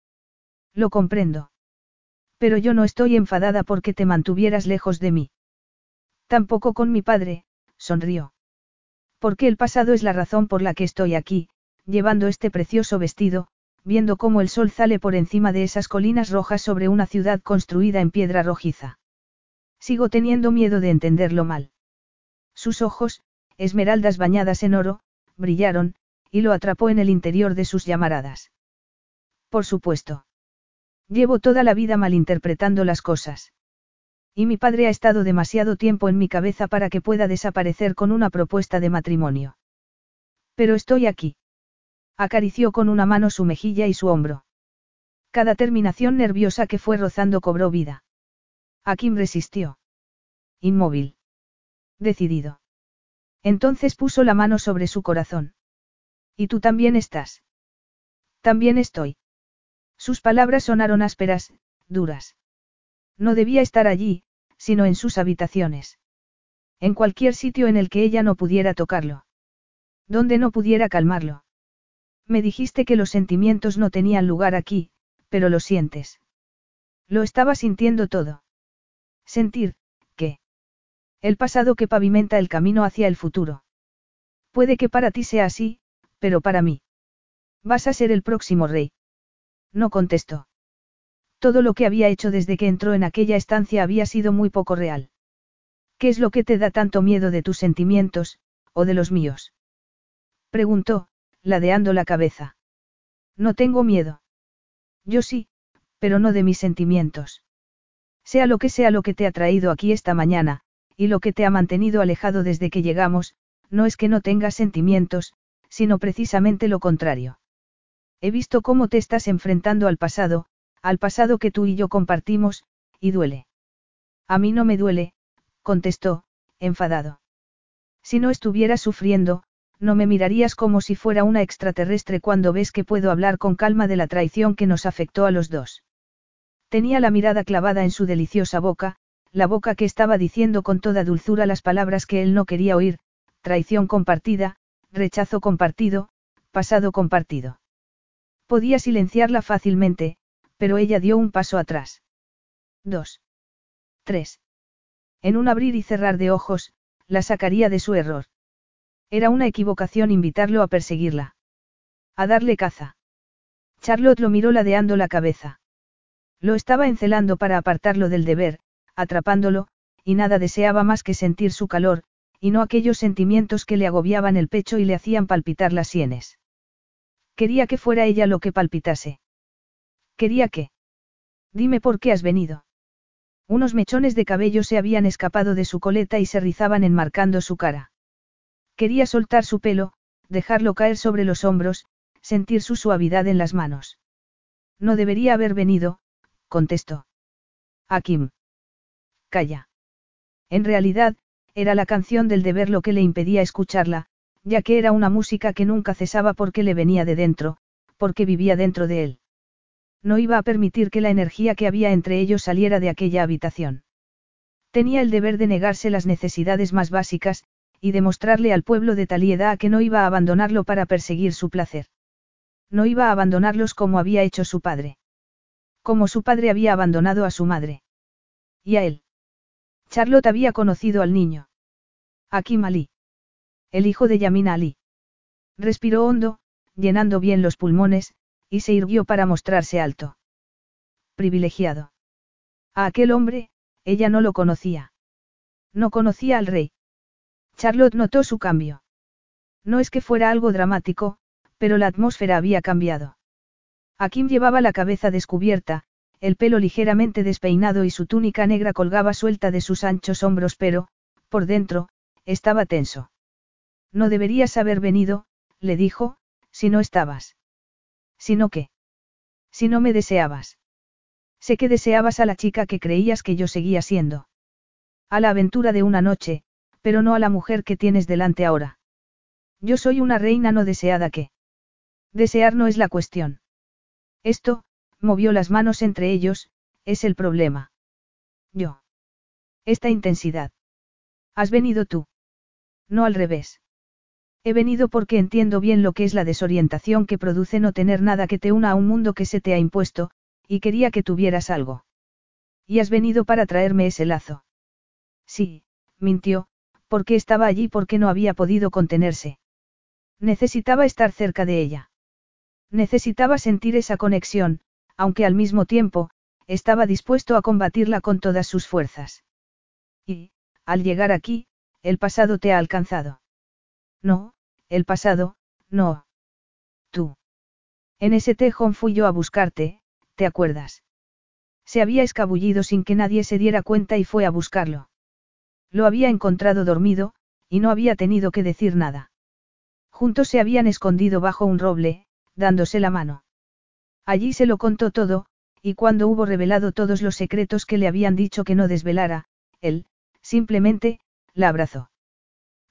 Lo comprendo. Pero yo no estoy enfadada porque te mantuvieras lejos de mí. Tampoco con mi padre, sonrió. Porque el pasado es la razón por la que estoy aquí, llevando este precioso vestido, viendo cómo el sol sale por encima de esas colinas rojas sobre una ciudad construida en piedra rojiza. Sigo teniendo miedo de entenderlo mal. Sus ojos, esmeraldas bañadas en oro, brillaron, y lo atrapó en el interior de sus llamaradas. Por supuesto. Llevo toda la vida malinterpretando las cosas. Y mi padre ha estado demasiado tiempo en mi cabeza para que pueda desaparecer con una propuesta de matrimonio. Pero estoy aquí. Acarició con una mano su mejilla y su hombro. Cada terminación nerviosa que fue rozando cobró vida. Akim resistió. Inmóvil. Decidido. Entonces puso la mano sobre su corazón. ¿Y tú también estás? También estoy. Sus palabras sonaron ásperas, duras. No debía estar allí, sino en sus habitaciones. En cualquier sitio en el que ella no pudiera tocarlo. Donde no pudiera calmarlo. Me dijiste que los sentimientos no tenían lugar aquí, pero lo sientes. Lo estaba sintiendo todo. Sentir, ¿qué? El pasado que pavimenta el camino hacia el futuro. Puede que para ti sea así, pero para mí. Vas a ser el próximo rey. No contestó. Todo lo que había hecho desde que entró en aquella estancia había sido muy poco real. ¿Qué es lo que te da tanto miedo de tus sentimientos, o de los míos? Preguntó, ladeando la cabeza. No tengo miedo. Yo sí, pero no de mis sentimientos. Sea lo que sea lo que te ha traído aquí esta mañana, y lo que te ha mantenido alejado desde que llegamos, no es que no tengas sentimientos, sino precisamente lo contrario. He visto cómo te estás enfrentando al pasado, al pasado que tú y yo compartimos, y duele. A mí no me duele, contestó, enfadado. Si no estuvieras sufriendo, no me mirarías como si fuera una extraterrestre cuando ves que puedo hablar con calma de la traición que nos afectó a los dos. Tenía la mirada clavada en su deliciosa boca, la boca que estaba diciendo con toda dulzura las palabras que él no quería oír, traición compartida, rechazo compartido, pasado compartido. Podía silenciarla fácilmente, pero ella dio un paso atrás. Dos. Tres. En un abrir y cerrar de ojos, la sacaría de su error. Era una equivocación invitarlo a perseguirla. A darle caza. Charlotte lo miró ladeando la cabeza. Lo estaba encelando para apartarlo del deber, atrapándolo, y nada deseaba más que sentir su calor, y no aquellos sentimientos que le agobiaban el pecho y le hacían palpitar las sienes. Quería que fuera ella lo que palpitase. Quería que. Dime por qué has venido. Unos mechones de cabello se habían escapado de su coleta y se rizaban enmarcando su cara. Quería soltar su pelo, dejarlo caer sobre los hombros, sentir su suavidad en las manos. No debería haber venido, contestó. Akim. Calla. En realidad, era la canción del deber lo que le impedía escucharla, ya que era una música que nunca cesaba porque le venía de dentro, porque vivía dentro de él. No iba a permitir que la energía que había entre ellos saliera de aquella habitación. Tenía el deber de negarse las necesidades más básicas, y demostrarle al pueblo de Taliedad que no iba a abandonarlo para perseguir su placer. No iba a abandonarlos como había hecho su padre. Como su padre había abandonado a su madre. Y a él. Charlotte había conocido al niño. Akim Ali. El hijo de Yamina Ali. Respiró hondo, llenando bien los pulmones, y se irguió para mostrarse alto. Privilegiado. A aquel hombre, ella no lo conocía. No conocía al rey. Charlotte notó su cambio. No es que fuera algo dramático, pero la atmósfera había cambiado. Akim llevaba la cabeza descubierta, el pelo ligeramente despeinado y su túnica negra colgaba suelta de sus anchos hombros, pero, por dentro, estaba tenso. No deberías haber venido, le dijo, si no estabas. ¿Si no qué? Si no me deseabas. Sé que deseabas a la chica que creías que yo seguía siendo. A la aventura de una noche, pero no a la mujer que tienes delante ahora. Yo soy una reina no deseada que. Desear no es la cuestión. Esto, movió las manos entre ellos, es el problema. Yo. Esta intensidad. Has venido tú. No al revés. He venido porque entiendo bien lo que es la desorientación que produce no tener nada que te una a un mundo que se te ha impuesto, y quería que tuvieras algo. Y has venido para traerme ese lazo. Sí, mintió, porque estaba allí porque no había podido contenerse. Necesitaba estar cerca de ella. Necesitaba sentir esa conexión, aunque al mismo tiempo, estaba dispuesto a combatirla con todas sus fuerzas. Y, al llegar aquí, el pasado te ha alcanzado. No, el pasado, no. Tú. En ese tejón fui yo a buscarte, ¿te acuerdas? Se había escabullido sin que nadie se diera cuenta y fue a buscarlo. Lo había encontrado dormido, y no había tenido que decir nada. Juntos se habían escondido bajo un roble, dándose la mano. Allí se lo contó todo, y cuando hubo revelado todos los secretos que le habían dicho que no desvelara, él, simplemente, la abrazó.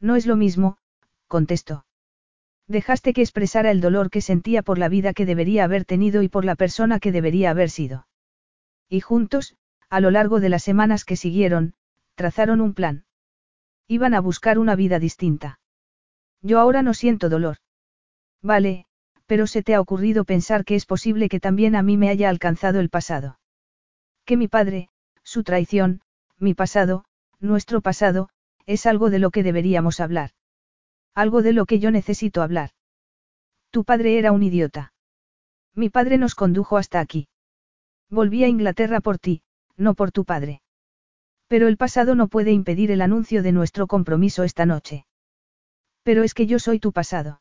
No es lo mismo, contestó. Dejaste que expresara el dolor que sentía por la vida que debería haber tenido y por la persona que debería haber sido. Y juntos, a lo largo de las semanas que siguieron, trazaron un plan. Iban a buscar una vida distinta. Yo ahora no siento dolor. Vale, pero se te ha ocurrido pensar que es posible que también a mí me haya alcanzado el pasado. Que mi padre, su traición, mi pasado, nuestro pasado, es algo de lo que deberíamos hablar. Algo de lo que yo necesito hablar. Tu padre era un idiota. Mi padre nos condujo hasta aquí. Volví a Inglaterra por ti, no por tu padre. Pero el pasado no puede impedir el anuncio de nuestro compromiso esta noche. Pero es que yo soy tu pasado.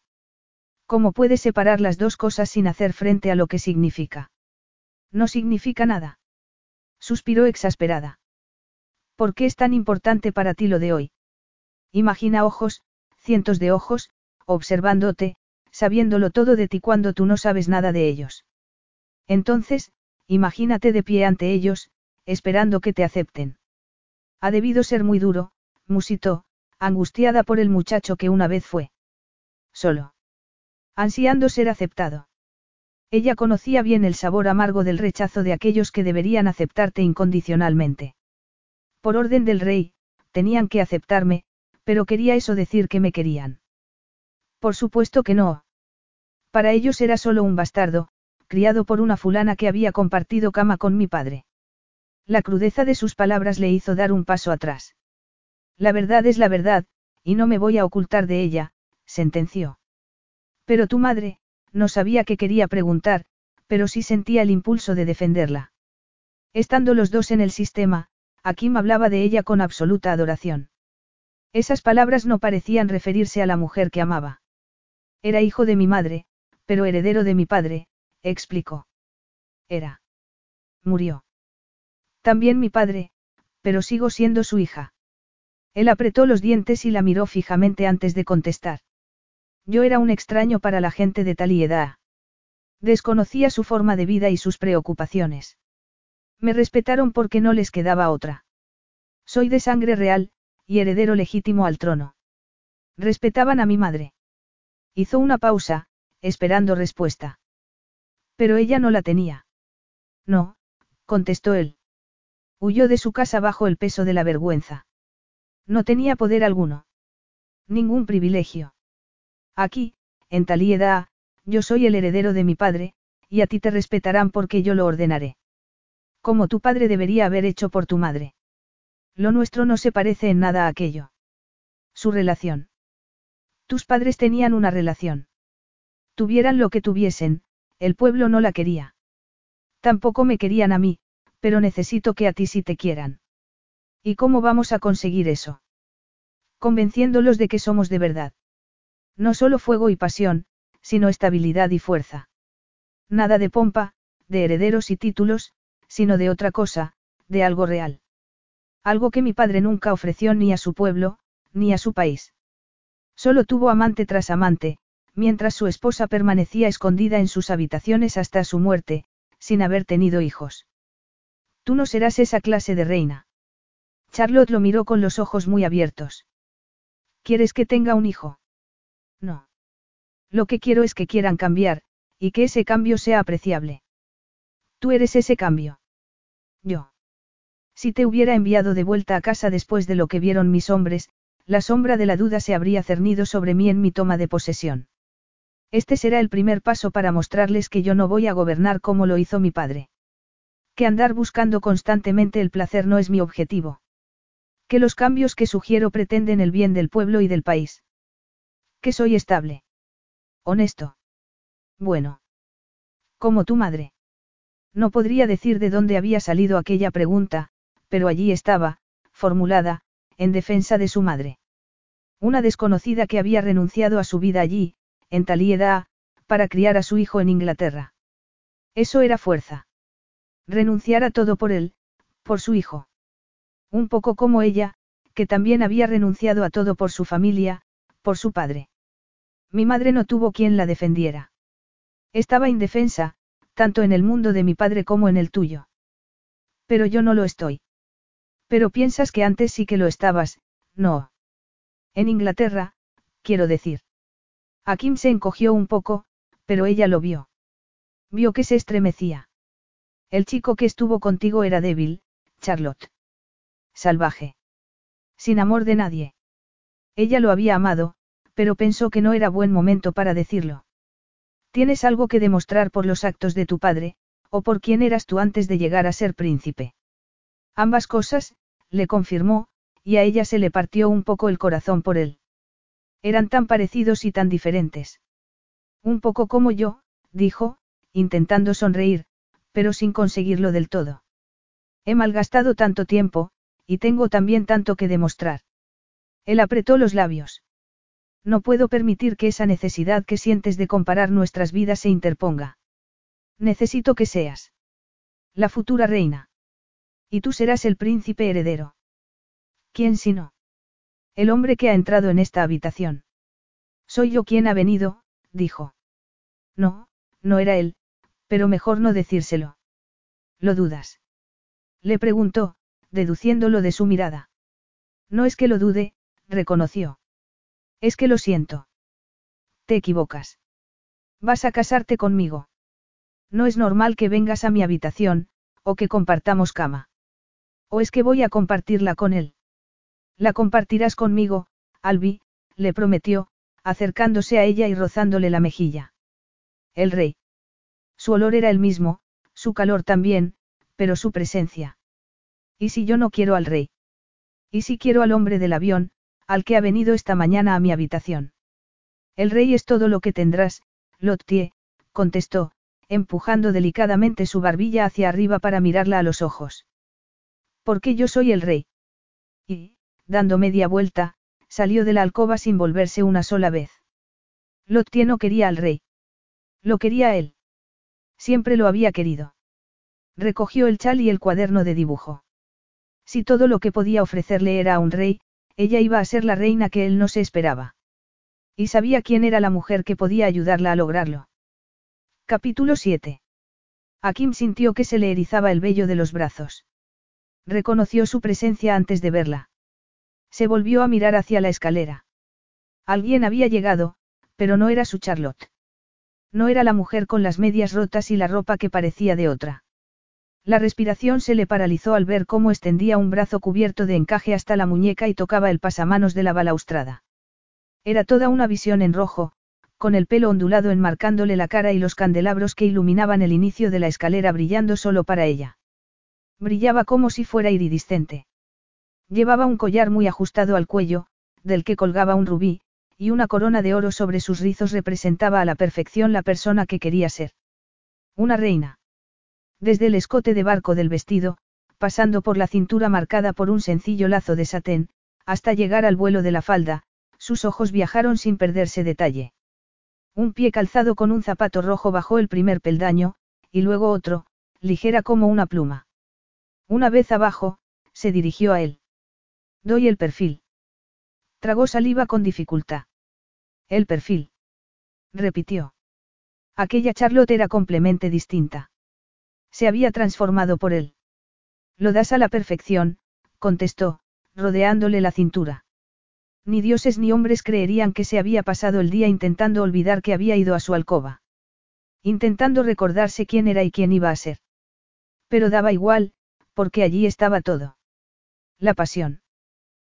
¿Cómo puedes separar las dos cosas sin hacer frente a lo que significa? No significa nada. Suspiró exasperada. ¿Por qué es tan importante para ti lo de hoy? Imagina ojos, cientos de ojos, observándote, sabiéndolo todo de ti cuando tú no sabes nada de ellos. Entonces, imagínate de pie ante ellos, esperando que te acepten. Ha debido ser muy duro, musitó, angustiada por el muchacho que una vez fue. Solo. Ansiando ser aceptado. Ella conocía bien el sabor amargo del rechazo de aquellos que deberían aceptarte incondicionalmente. Por orden del rey, tenían que aceptarme, pero quería eso decir que me querían. Por supuesto que no. Para ellos era solo un bastardo, criado por una fulana que había compartido cama con mi padre. La crudeza de sus palabras le hizo dar un paso atrás. La verdad es la verdad, y no me voy a ocultar de ella, sentenció. Pero tu madre, no sabía que quería preguntar, pero sí sentía el impulso de defenderla. Estando los dos en el sistema, Akim hablaba de ella con absoluta adoración. Esas palabras no parecían referirse a la mujer que amaba. Era hijo de mi madre, pero heredero de mi padre, explicó. Era. Murió. También mi padre, pero sigo siendo su hija. Él apretó los dientes y la miró fijamente antes de contestar. Yo era un extraño para la gente de Taliedad. Desconocía su forma de vida y sus preocupaciones. Me respetaron porque no les quedaba otra. Soy de sangre real, y heredero legítimo al trono. Respetaban a mi madre. Hizo una pausa, esperando respuesta. Pero ella no la tenía. No, contestó él. Huyó de su casa bajo el peso de la vergüenza. No tenía poder alguno. Ningún privilegio. Aquí, en Talieda, yo soy el heredero de mi padre, y a ti te respetarán porque yo lo ordenaré. Como tu padre debería haber hecho por tu madre. Lo nuestro no se parece en nada a aquello. Su relación. Tus padres tenían una relación. Tuvieran lo que tuviesen, el pueblo no la quería. Tampoco me querían a mí, pero necesito que a ti sí te quieran. ¿Y cómo vamos a conseguir eso? Convenciéndolos de que somos de verdad. No solo fuego y pasión, sino estabilidad y fuerza. Nada de pompa, de herederos y títulos, sino de otra cosa, de algo real. Algo que mi padre nunca ofreció ni a su pueblo, ni a su país. Solo tuvo amante tras amante, mientras su esposa permanecía escondida en sus habitaciones hasta su muerte, sin haber tenido hijos. Tú no serás esa clase de reina. Charlotte lo miró con los ojos muy abiertos. ¿Quieres que tenga un hijo? No. Lo que quiero es que quieran cambiar, y que ese cambio sea apreciable. Tú eres ese cambio. Yo. Si te hubiera enviado de vuelta a casa después de lo que vieron mis hombres, la sombra de la duda se habría cernido sobre mí en mi toma de posesión. Este será el primer paso para mostrarles que yo no voy a gobernar como lo hizo mi padre. Que andar buscando constantemente el placer no es mi objetivo. Que los cambios que sugiero pretenden el bien del pueblo y del país. Que soy estable. Honesto. Bueno. Como tu madre. No podría decir de dónde había salido aquella pregunta, pero allí estaba, formulada, en defensa de su madre. Una desconocida que había renunciado a su vida allí, en Talieda, para criar a su hijo en Inglaterra. Eso era fuerza. Renunciar a todo por él, por su hijo. Un poco como ella, que también había renunciado a todo por su familia, por su padre. Mi madre no tuvo quien la defendiera. Estaba indefensa, tanto en el mundo de mi padre como en el tuyo. Pero yo no lo estoy. Pero piensas que antes sí que lo estabas, no. En Inglaterra, quiero decir. Akim se encogió un poco, pero ella lo vio. Vio que se estremecía. El chico que estuvo contigo era débil, Charlotte. Salvaje. Sin amor de nadie. Ella lo había amado, pero pensó que no era buen momento para decirlo. Tienes algo que demostrar por los actos de tu padre, o por quién eras tú antes de llegar a ser príncipe. Ambas cosas, le confirmó, y a ella se le partió un poco el corazón por él. Eran tan parecidos y tan diferentes. Un poco como yo, dijo, intentando sonreír, pero sin conseguirlo del todo. He malgastado tanto tiempo, y tengo también tanto que demostrar. Él apretó los labios. No puedo permitir que esa necesidad que sientes de comparar nuestras vidas se interponga. Necesito que seas la futura reina. Y tú serás el príncipe heredero. ¿Quién si no? El hombre que ha entrado en esta habitación. Soy yo quien ha venido, dijo. No, no era él, pero mejor no decírselo. ¿Lo dudas? Le preguntó, deduciéndolo de su mirada. No es que lo dude, reconoció. Es que lo siento. Te equivocas. Vas a casarte conmigo. No es normal que vengas a mi habitación, o que compartamos cama. ¿O es que voy a compartirla con él? La compartirás conmigo, Albi, le prometió, acercándose a ella y rozándole la mejilla. El rey. Su olor era el mismo, su calor también, pero su presencia. ¿Y si yo no quiero al rey? ¿Y si quiero al hombre del avión, al que ha venido esta mañana a mi habitación? El rey es todo lo que tendrás, Lottie, contestó, empujando delicadamente su barbilla hacia arriba para mirarla a los ojos. Porque yo soy el rey. Y, dando media vuelta, salió de la alcoba sin volverse una sola vez. Lottie no quería al rey. Lo quería él. Siempre lo había querido. Recogió el chal y el cuaderno de dibujo. Si todo lo que podía ofrecerle era a un rey, ella iba a ser la reina que él no se esperaba. Y sabía quién era la mujer que podía ayudarla a lograrlo. Capítulo 7. Kim sintió que se le erizaba el vello de los brazos. Reconoció su presencia antes de verla. Se volvió a mirar hacia la escalera. Alguien había llegado, pero no era su Charlotte. No era la mujer con las medias rotas y la ropa que parecía de otra. La respiración se le paralizó al ver cómo extendía un brazo cubierto de encaje hasta la muñeca y tocaba el pasamanos de la balaustrada. Era toda una visión en rojo, con el pelo ondulado enmarcándole la cara y los candelabros que iluminaban el inicio de la escalera brillando solo para ella. Brillaba como si fuera iridiscente. Llevaba un collar muy ajustado al cuello, del que colgaba un rubí, y una corona de oro sobre sus rizos representaba a la perfección la persona que quería ser. Una reina. Desde el escote de barco del vestido, pasando por la cintura marcada por un sencillo lazo de satén, hasta llegar al vuelo de la falda, sus ojos viajaron sin perderse detalle. Un pie calzado con un zapato rojo bajó el primer peldaño, y luego otro, ligera como una pluma. Una vez abajo, se dirigió a él. Doy el perfil. Tragó saliva con dificultad. El perfil. Repitió. Aquella Charlotte era completamente distinta. Se había transformado por él. Lo das a la perfección, contestó, rodeándole la cintura. Ni dioses ni hombres creerían que se había pasado el día intentando olvidar que había ido a su alcoba. Intentando recordarse quién era y quién iba a ser. Pero daba igual, porque allí estaba todo. La pasión.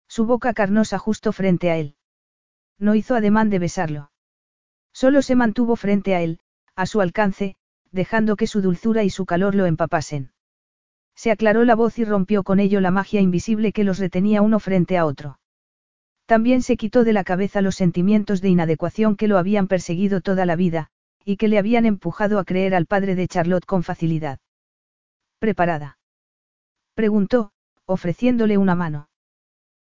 Su boca carnosa justo frente a él. No hizo ademán de besarlo. Solo se mantuvo frente a él, a su alcance, dejando que su dulzura y su calor lo empapasen. Se aclaró la voz y rompió con ello la magia invisible que los retenía uno frente a otro. También se quitó de la cabeza los sentimientos de inadecuación que lo habían perseguido toda la vida, y que le habían empujado a creer al padre de Charlotte con facilidad. ¿Preparada? Preguntó, ofreciéndole una mano.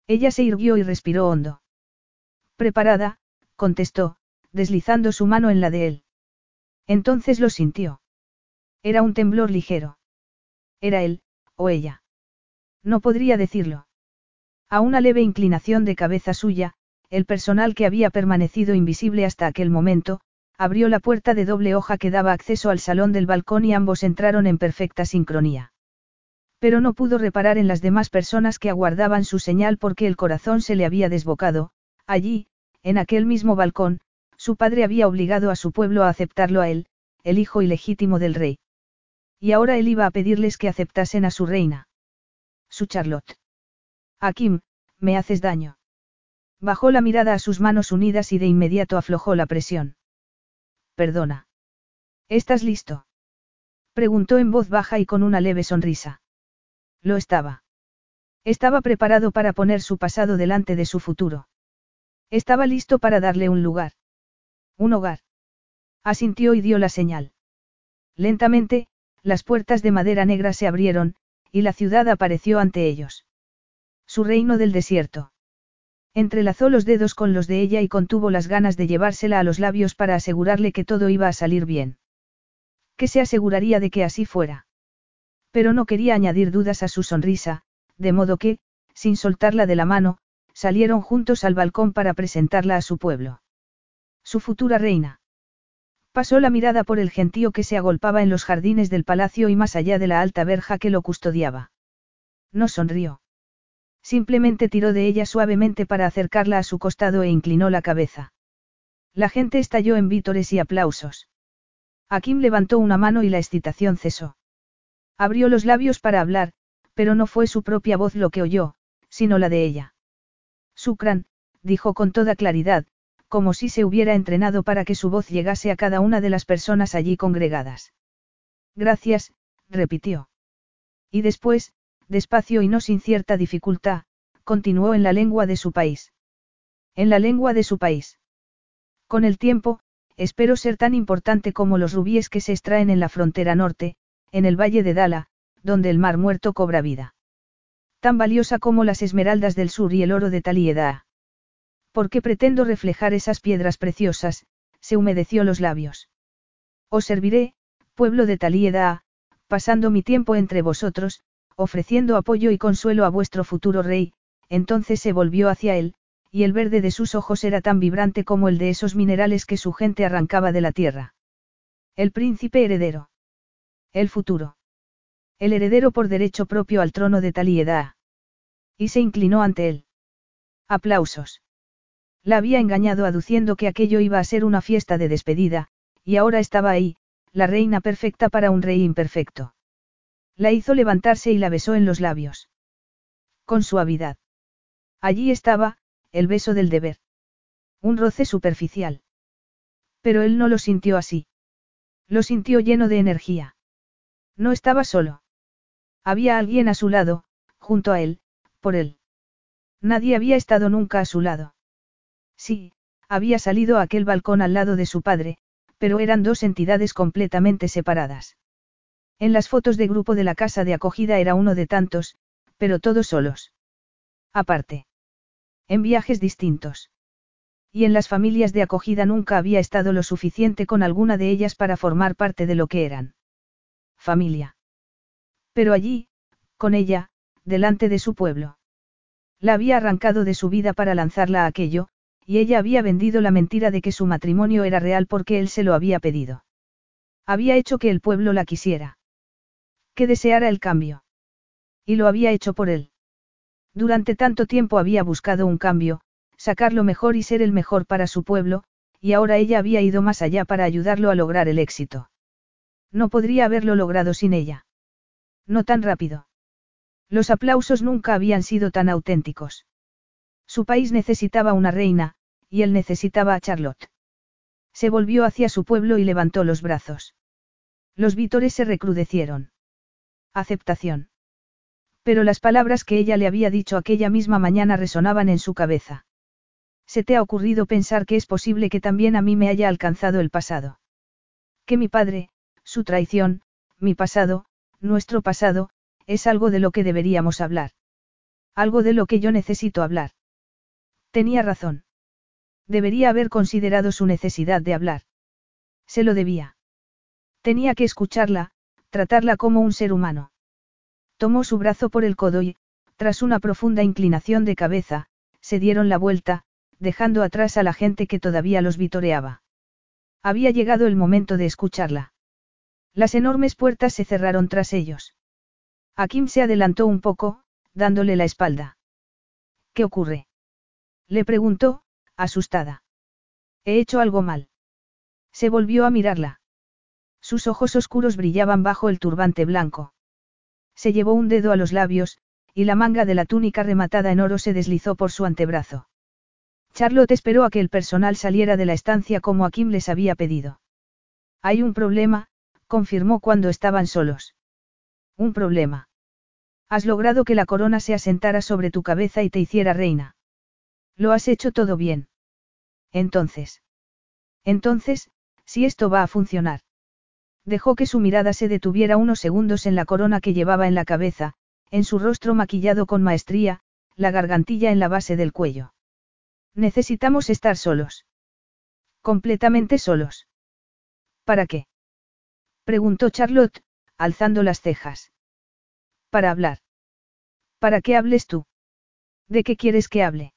Ella se irguió y respiró hondo. Preparada, contestó, deslizando su mano en la de él. Entonces lo sintió. Era un temblor ligero. Era él, o ella. No podría decirlo. A una leve inclinación de cabeza suya, el personal que había permanecido invisible hasta aquel momento, abrió la puerta de doble hoja que daba acceso al salón del balcón y ambos entraron en perfecta sincronía. Pero no pudo reparar en las demás personas que aguardaban su señal porque el corazón se le había desbocado, allí, en aquel mismo balcón, su padre había obligado a su pueblo a aceptarlo a él, el hijo ilegítimo del rey. Y ahora él iba a pedirles que aceptasen a su reina. Su Charlotte. Akim, me haces daño. Bajó la mirada a sus manos unidas y de inmediato aflojó la presión. Perdona. ¿Estás listo? Preguntó en voz baja y con una leve sonrisa. Lo estaba. Estaba preparado para poner su pasado delante de su futuro. Estaba listo para darle un lugar. Un hogar. Asintió y dio la señal. Lentamente, las puertas de madera negra se abrieron, y la ciudad apareció ante ellos. Su reino del desierto. Entrelazó los dedos con los de ella y contuvo las ganas de llevársela a los labios para asegurarle que todo iba a salir bien. Que se aseguraría de que así fuera. Pero no quería añadir dudas a su sonrisa, de modo que, sin soltarla de la mano, salieron juntos al balcón para presentarla a su pueblo. Su futura reina. Pasó la mirada por el gentío que se agolpaba en los jardines del palacio y más allá de la alta verja que lo custodiaba. No sonrió. Simplemente tiró de ella suavemente para acercarla a su costado e inclinó la cabeza. La gente estalló en vítores y aplausos. Akim levantó una mano y la excitación cesó. Abrió los labios para hablar, pero no fue su propia voz lo que oyó, sino la de ella. Sukran, dijo con toda claridad, como si se hubiera entrenado para que su voz llegase a cada una de las personas allí congregadas. Gracias, repitió. Y después, despacio y no sin cierta dificultad, continuó en la lengua de su país. En la lengua de su país. Con el tiempo, espero ser tan importante como los rubíes que se extraen en la frontera norte, en el valle de Dala, donde el mar muerto cobra vida. Tan valiosa como las esmeraldas del sur y el oro de Talieda. Porque pretendo reflejar esas piedras preciosas, se humedeció los labios. Os serviré, pueblo de Talieda, pasando mi tiempo entre vosotros, ofreciendo apoyo y consuelo a vuestro futuro rey, entonces se volvió hacia él, y el verde de sus ojos era tan vibrante como el de esos minerales que su gente arrancaba de la tierra. El príncipe heredero. El futuro. El heredero por derecho propio al trono de Taliedad. Y se inclinó ante él. Aplausos. La había engañado aduciendo que aquello iba a ser una fiesta de despedida, y ahora estaba ahí, la reina perfecta para un rey imperfecto. La hizo levantarse y la besó en los labios. Con suavidad. Allí estaba, el beso del deber. Un roce superficial. Pero él no lo sintió así. Lo sintió lleno de energía. No estaba solo. Había alguien a su lado, junto a él, por él. Nadie había estado nunca a su lado. Sí, había salido a aquel balcón al lado de su padre, pero eran dos entidades completamente separadas. En las fotos de grupo de la casa de acogida era uno de tantos, pero todos solos. Aparte. En viajes distintos. Y en las familias de acogida nunca había estado lo suficiente con alguna de ellas para formar parte de lo que eran. Familia. Pero allí, con ella, delante de su pueblo. La había arrancado de su vida para lanzarla a aquello, y ella había vendido la mentira de que su matrimonio era real porque él se lo había pedido. Había hecho que el pueblo la quisiera que deseara el cambio. Y lo había hecho por él. Durante tanto tiempo había buscado un cambio, sacar lo mejor y ser el mejor para su pueblo, y ahora ella había ido más allá para ayudarlo a lograr el éxito. No podría haberlo logrado sin ella. No tan rápido. Los aplausos nunca habían sido tan auténticos. Su país necesitaba una reina, y él necesitaba a Charlotte. Se volvió hacia su pueblo y levantó los brazos. Los vítores se recrudecieron. Aceptación. Pero las palabras que ella le había dicho aquella misma mañana resonaban en su cabeza. ¿Se te ha ocurrido pensar que es posible que también a mí me haya alcanzado el pasado? Que mi padre, su traición, mi pasado, nuestro pasado, es algo de lo que deberíamos hablar. Algo de lo que yo necesito hablar. Tenía razón. Debería haber considerado su necesidad de hablar. Se lo debía. Tenía que escucharla, tratarla como un ser humano. Tomó su brazo por el codo y, tras una profunda inclinación de cabeza, se dieron la vuelta, dejando atrás a la gente que todavía los vitoreaba. Había llegado el momento de escucharla. Las enormes puertas se cerraron tras ellos. Akim se adelantó un poco, dándole la espalda. ¿Qué ocurre? Le preguntó, asustada. He hecho algo mal. Se volvió a mirarla. Sus ojos oscuros brillaban bajo el turbante blanco. Se llevó un dedo a los labios, y la manga de la túnica rematada en oro se deslizó por su antebrazo. Charlotte esperó a que el personal saliera de la estancia como a Kim les había pedido. Hay un problema, confirmó cuando estaban solos. Un problema. Has logrado que la corona se asentara sobre tu cabeza y te hiciera reina. Lo has hecho todo bien. Entonces. Entonces, si esto va a funcionar. Dejó que su mirada se detuviera unos segundos en la corona que llevaba en la cabeza, en su rostro maquillado con maestría, la gargantilla en la base del cuello. Necesitamos estar solos. Completamente solos. ¿Para qué? Preguntó Charlotte, alzando las cejas. Para hablar. ¿Para qué hables tú? ¿De qué quieres que hable?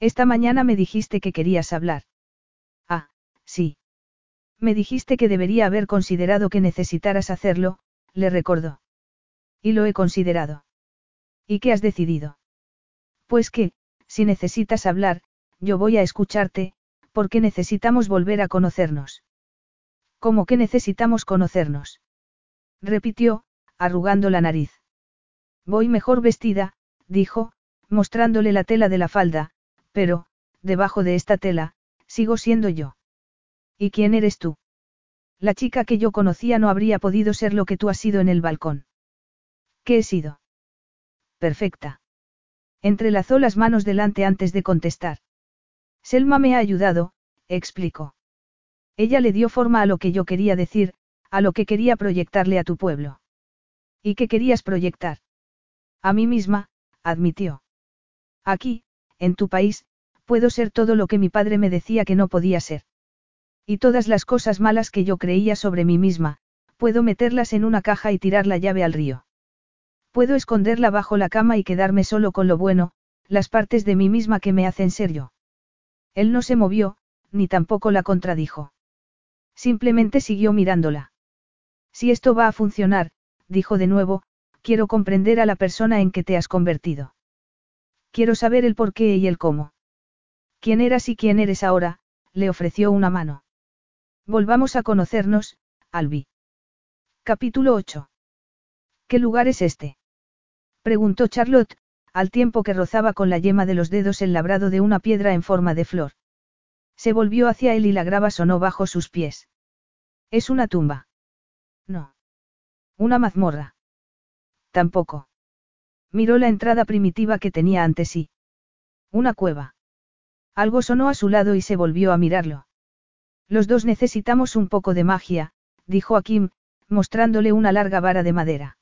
Esta mañana me dijiste que querías hablar. Ah, sí. Me dijiste que debería haber considerado que necesitaras hacerlo, le recordó. Y lo he considerado. ¿Y qué has decidido? Pues que, si necesitas hablar, yo voy a escucharte, porque necesitamos volver a conocernos. ¿Cómo que necesitamos conocernos? Repitió, arrugando la nariz. Voy mejor vestida, dijo, mostrándole la tela de la falda, pero, debajo de esta tela, sigo siendo yo. ¿Y quién eres tú? La chica que yo conocía no habría podido ser lo que tú has sido en el balcón. ¿Qué he sido? Perfecta. Entrelazó las manos delante antes de contestar. Selma me ha ayudado, explicó. Ella le dio forma a lo que yo quería decir, a lo que quería proyectarle a tu pueblo. ¿Y qué querías proyectar? A mí misma, admitió. Aquí, en tu país, puedo ser todo lo que mi padre me decía que no podía ser. Y todas las cosas malas que yo creía sobre mí misma, puedo meterlas en una caja y tirar la llave al río. Puedo esconderla bajo la cama y quedarme solo con lo bueno, las partes de mí misma que me hacen ser yo. Él no se movió, ni tampoco la contradijo. Simplemente siguió mirándola. Si esto va a funcionar, dijo de nuevo, quiero comprender a la persona en que te has convertido. Quiero saber el por qué y el cómo. ¿Quién eras y quién eres ahora? le ofreció una mano. Volvamos a conocernos, Albi. Capítulo 8. ¿Qué lugar es este? preguntó Charlotte, al tiempo que rozaba con la yema de los dedos el labrado de una piedra en forma de flor. Se volvió hacia él y la grava sonó bajo sus pies. ¿Es una tumba? No. ¿Una mazmorra? Tampoco. Miró la entrada primitiva que tenía ante sí. Una cueva. Algo sonó a su lado y se volvió a mirarlo. Los dos necesitamos un poco de magia, dijo a Kim, mostrándole una larga vara de madera.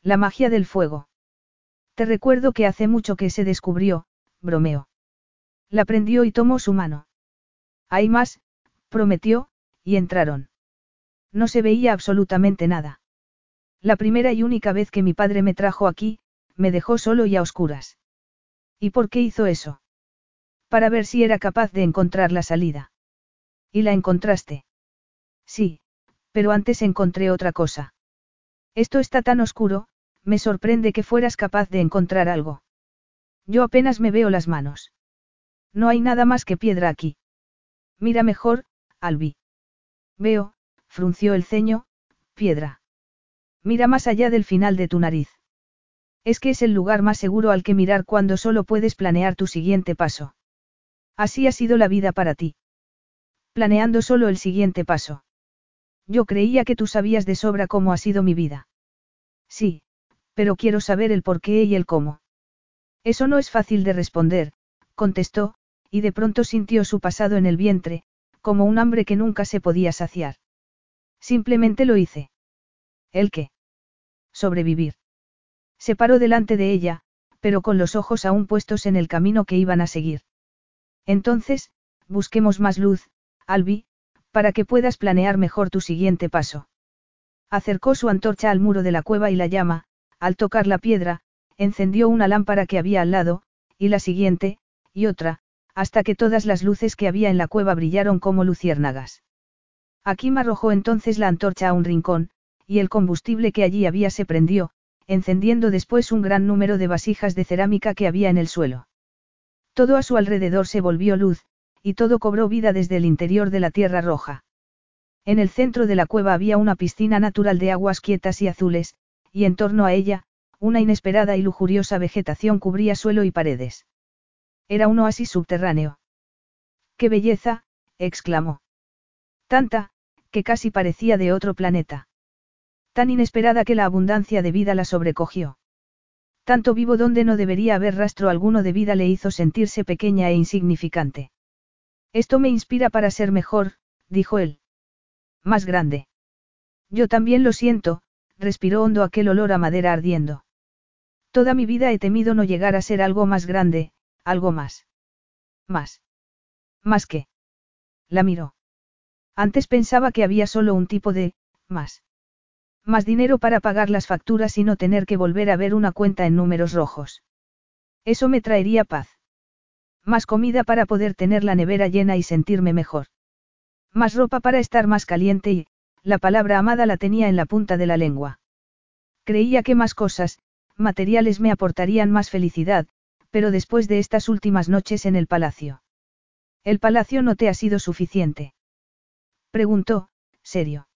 La magia del fuego. Te recuerdo que hace mucho que se descubrió, bromeó. La prendió y tomó su mano. Hay más, prometió, y entraron. No se veía absolutamente nada. La primera y única vez que mi padre me trajo aquí, me dejó solo y a oscuras. ¿Y por qué hizo eso? Para ver si era capaz de encontrar la salida. ¿Y la encontraste? Sí, pero antes encontré otra cosa. Esto está tan oscuro, me sorprende que fueras capaz de encontrar algo. Yo apenas me veo las manos. No hay nada más que piedra aquí. Mira mejor, Albi. Veo, frunció el ceño, piedra. Mira más allá del final de tu nariz. Es que es el lugar más seguro al que mirar cuando solo puedes planear tu siguiente paso. Así ha sido la vida para ti. Planeando solo el siguiente paso. Yo creía que tú sabías de sobra cómo ha sido mi vida. Sí, pero quiero saber el por qué y el cómo. Eso no es fácil de responder, contestó, y de pronto sintió su pasado en el vientre, como un hambre que nunca se podía saciar. Simplemente lo hice. ¿El qué? Sobrevivir. Se paró delante de ella, pero con los ojos aún puestos en el camino que iban a seguir. Entonces, busquemos más luz, Albi, para que puedas planear mejor tu siguiente paso. Acercó su antorcha al muro de la cueva y la llama, al tocar la piedra, encendió una lámpara que había al lado, y la siguiente, y otra, hasta que todas las luces que había en la cueva brillaron como luciérnagas. Akim arrojó entonces la antorcha a un rincón, y el combustible que allí había se prendió, encendiendo después un gran número de vasijas de cerámica que había en el suelo. Todo a su alrededor se volvió luz, y todo cobró vida desde el interior de la tierra roja. En el centro de la cueva había una piscina natural de aguas quietas y azules, y en torno a ella, una inesperada y lujuriosa vegetación cubría suelo y paredes. Era un oasis subterráneo. ¡Qué belleza! exclamó. Tanta, que casi parecía de otro planeta. Tan inesperada que la abundancia de vida la sobrecogió. Tanto vivo donde no debería haber rastro alguno de vida le hizo sentirse pequeña e insignificante. Esto me inspira para ser mejor, dijo él. Más grande. Yo también lo siento, respiró hondo aquel olor a madera ardiendo. Toda mi vida he temido no llegar a ser algo más grande, algo más. Más. ¿Más qué? La miró. Antes pensaba que había solo un tipo de, más. Más dinero para pagar las facturas y no tener que volver a ver una cuenta en números rojos. Eso me traería paz. Más comida para poder tener la nevera llena y sentirme mejor. Más ropa para estar más caliente y, la palabra amada la tenía en la punta de la lengua. Creía que más cosas, materiales me aportarían más felicidad, pero después de estas últimas noches en el palacio. ¿El palacio no te ha sido suficiente? Preguntó, serio.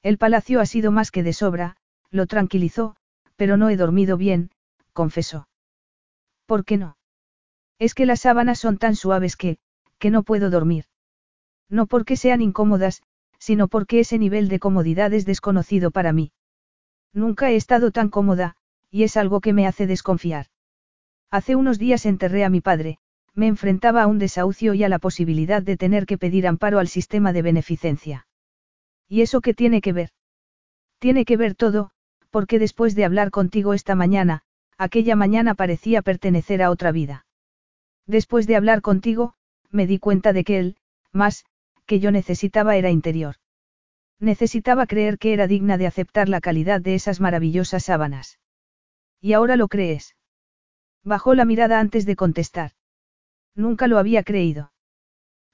El palacio ha sido más que de sobra, lo tranquilizó, pero no he dormido bien, confesó. ¿Por qué no? Es que las sábanas son tan suaves que, que no puedo dormir. No porque sean incómodas, sino porque ese nivel de comodidad es desconocido para mí. Nunca he estado tan cómoda, y es algo que me hace desconfiar. Hace unos días enterré a mi padre, me enfrentaba a un desahucio y a la posibilidad de tener que pedir amparo al sistema de beneficencia. ¿Y eso qué tiene que ver? Tiene que ver todo, porque después de hablar contigo esta mañana, aquella mañana parecía pertenecer a otra vida. Después de hablar contigo, me di cuenta de que él, más, que yo necesitaba era interior. Necesitaba creer que era digna de aceptar la calidad de esas maravillosas sábanas. ¿Y ahora lo crees? Bajó la mirada antes de contestar. Nunca lo había creído.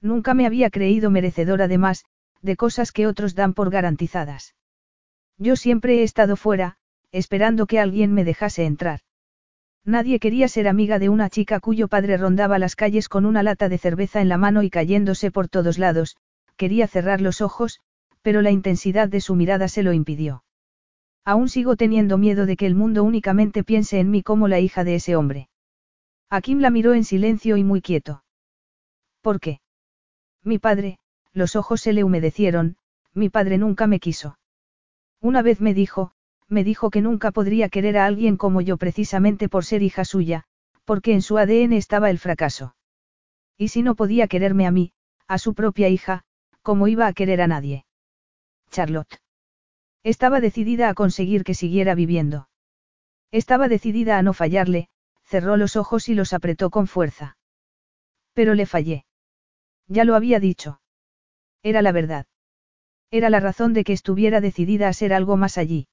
Nunca me había creído merecedora de más, de cosas que otros dan por garantizadas. Yo siempre he estado fuera, esperando que alguien me dejase entrar. Nadie quería ser amiga de una chica cuyo padre rondaba las calles con una lata de cerveza en la mano y cayéndose por todos lados, quería cerrar los ojos, pero la intensidad de su mirada se lo impidió. Aún sigo teniendo miedo de que el mundo únicamente piense en mí como la hija de ese hombre. Akim la miró en silencio y muy quieto. ¿Por qué? Mi padre, los ojos se le humedecieron, mi padre nunca me quiso. Una vez me dijo, me dijo que nunca podría querer a alguien como yo precisamente por ser hija suya, porque en su ADN estaba el fracaso. Y si no podía quererme a mí, a su propia hija, ¿cómo iba a querer a nadie? Charlotte. Estaba decidida a conseguir que siguiera viviendo. Estaba decidida a no fallarle, cerró los ojos y los apretó con fuerza. Pero le fallé. Ya lo había dicho. Era la verdad. Era la razón de que estuviera decidida a ser algo más allí.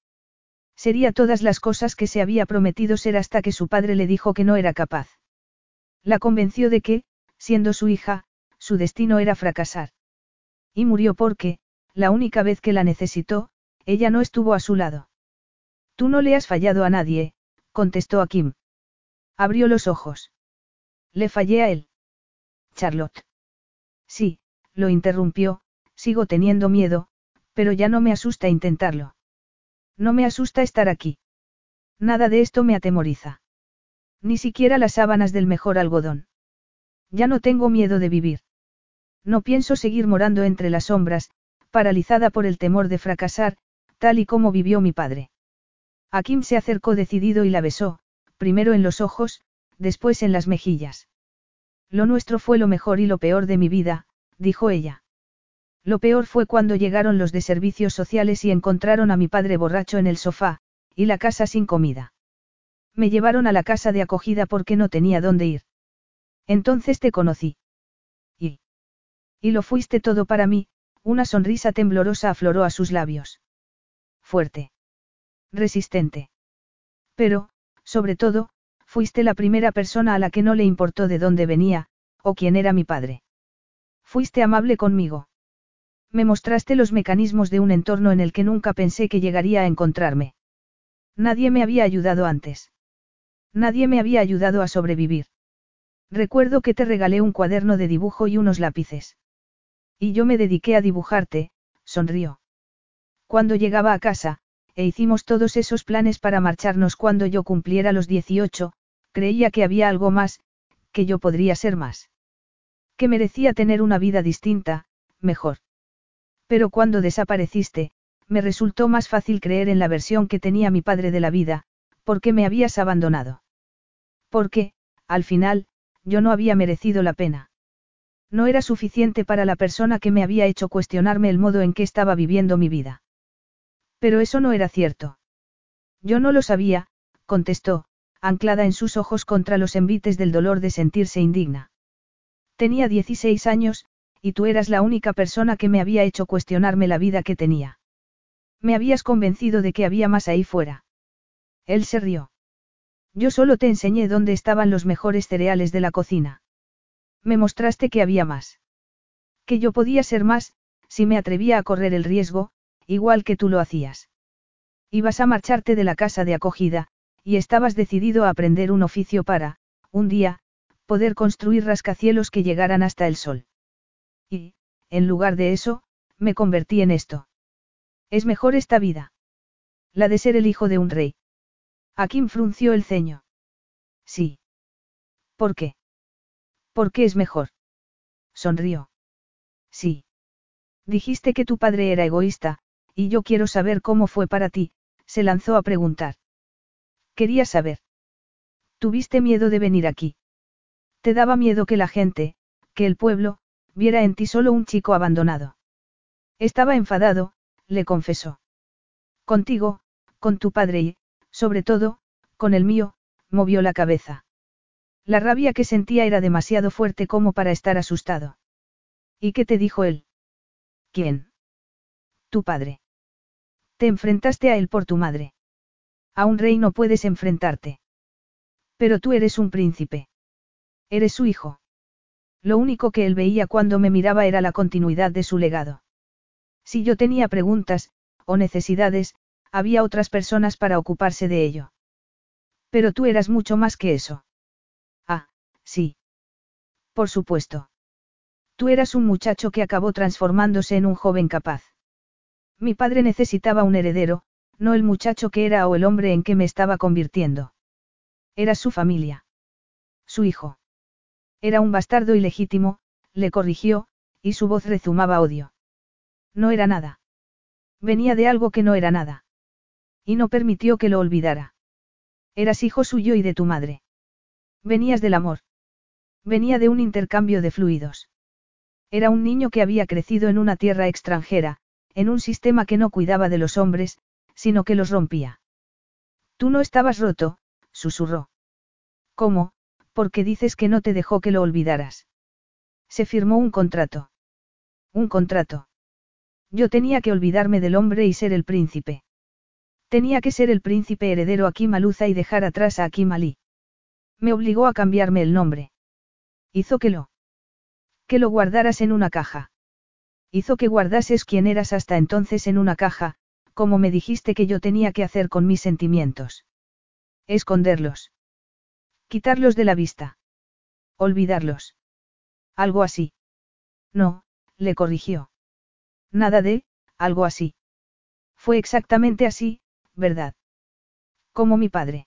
Sería todas las cosas que se había prometido ser hasta que su padre le dijo que no era capaz. La convenció de que, siendo su hija, su destino era fracasar. Y murió porque, la única vez que la necesitó, ella no estuvo a su lado. Tú no le has fallado a nadie, contestó a Kim. Abrió los ojos. Le fallé a él. Charlotte. Sí, lo interrumpió, sigo teniendo miedo, pero ya no me asusta intentarlo. No me asusta estar aquí. Nada de esto me atemoriza. Ni siquiera las sábanas del mejor algodón. Ya no tengo miedo de vivir. No pienso seguir morando entre las sombras, paralizada por el temor de fracasar, tal y como vivió mi padre. Akim se acercó decidido y la besó, primero en los ojos, después en las mejillas. Lo nuestro fue lo mejor y lo peor de mi vida, dijo ella. Lo peor fue cuando llegaron los de servicios sociales y encontraron a mi padre borracho en el sofá, y la casa sin comida. Me llevaron a la casa de acogida porque no tenía dónde ir. Entonces te conocí. Y. Y lo fuiste todo para mí, una sonrisa temblorosa afloró a sus labios. Fuerte. Resistente. Pero, sobre todo, fuiste la primera persona a la que no le importó de dónde venía, o quién era mi padre. Fuiste amable conmigo. Me mostraste los mecanismos de un entorno en el que nunca pensé que llegaría a encontrarme. Nadie me había ayudado antes. Nadie me había ayudado a sobrevivir. Recuerdo que te regalé un cuaderno de dibujo y unos lápices. Y yo me dediqué a dibujarte, sonrió. Cuando llegaba a casa, e hicimos todos esos planes para marcharnos cuando yo cumpliera los 18, creía que había algo más, que yo podría ser más. Que merecía tener una vida distinta, mejor. Pero cuando desapareciste, me resultó más fácil creer en la versión que tenía mi padre de la vida, porque me habías abandonado. Porque, al final, yo no había merecido la pena. No era suficiente para la persona que me había hecho cuestionarme el modo en que estaba viviendo mi vida. Pero eso no era cierto. Yo no lo sabía, contestó, anclada en sus ojos contra los envites del dolor de sentirse indigna. Tenía 16 años, y tú eras la única persona que me había hecho cuestionarme la vida que tenía. Me habías convencido de que había más ahí fuera. Él se rió. Yo solo te enseñé dónde estaban los mejores cereales de la cocina. Me mostraste que había más. Que yo podía ser más, si me atrevía a correr el riesgo, igual que tú lo hacías. Ibas a marcharte de la casa de acogida, y estabas decidido a aprender un oficio para, un día, poder construir rascacielos que llegaran hasta el sol. Y, en lugar de eso, me convertí en esto. Es mejor esta vida. La de ser el hijo de un rey. Akim frunció el ceño. Sí. ¿Por qué? ¿Por qué es mejor? Sonrió. Sí. Dijiste que tu padre era egoísta, y yo quiero saber cómo fue para ti, se lanzó a preguntar. Quería saber. Tuviste miedo de venir aquí. Te daba miedo que la gente, que el pueblo, viera en ti solo un chico abandonado. Estaba enfadado, le confesó. Contigo, con tu padre y, sobre todo, con el mío, movió la cabeza. La rabia que sentía era demasiado fuerte como para estar asustado. ¿Y qué te dijo él? ¿Quién? Tu padre. Te enfrentaste a él por tu madre. A un rey no puedes enfrentarte. Pero tú eres un príncipe. Eres su hijo. Lo único que él veía cuando me miraba era la continuidad de su legado. Si yo tenía preguntas, o necesidades, había otras personas para ocuparse de ello. Pero tú eras mucho más que eso. Ah, sí. Por supuesto. Tú eras un muchacho que acabó transformándose en un joven capaz. Mi padre necesitaba un heredero, no el muchacho que era o el hombre en que me estaba convirtiendo. Era su familia. Su hijo. Era un bastardo ilegítimo, le corrigió, y su voz rezumaba odio. No era nada. Venía de algo que no era nada. Y no permitió que lo olvidara. Eras hijo suyo y de tu madre. Venías del amor. Venía de un intercambio de fluidos. Era un niño que había crecido en una tierra extranjera, en un sistema que no cuidaba de los hombres, sino que los rompía. Tú no estabas roto, susurró. ¿Cómo? Porque dices que no te dejó que lo olvidaras. Se firmó un contrato. Un contrato. Yo tenía que olvidarme del hombre y ser el príncipe. Tenía que ser el príncipe heredero a y dejar atrás a Akim Ali. Me obligó a cambiarme el nombre. Hizo que lo. Que lo guardaras en una caja. Hizo que guardases quien eras hasta entonces en una caja, como me dijiste que yo tenía que hacer con mis sentimientos. Esconderlos. Quitarlos de la vista. Olvidarlos. Algo así. No, le corrigió. Nada de, algo así. Fue exactamente así, ¿verdad? Como mi padre.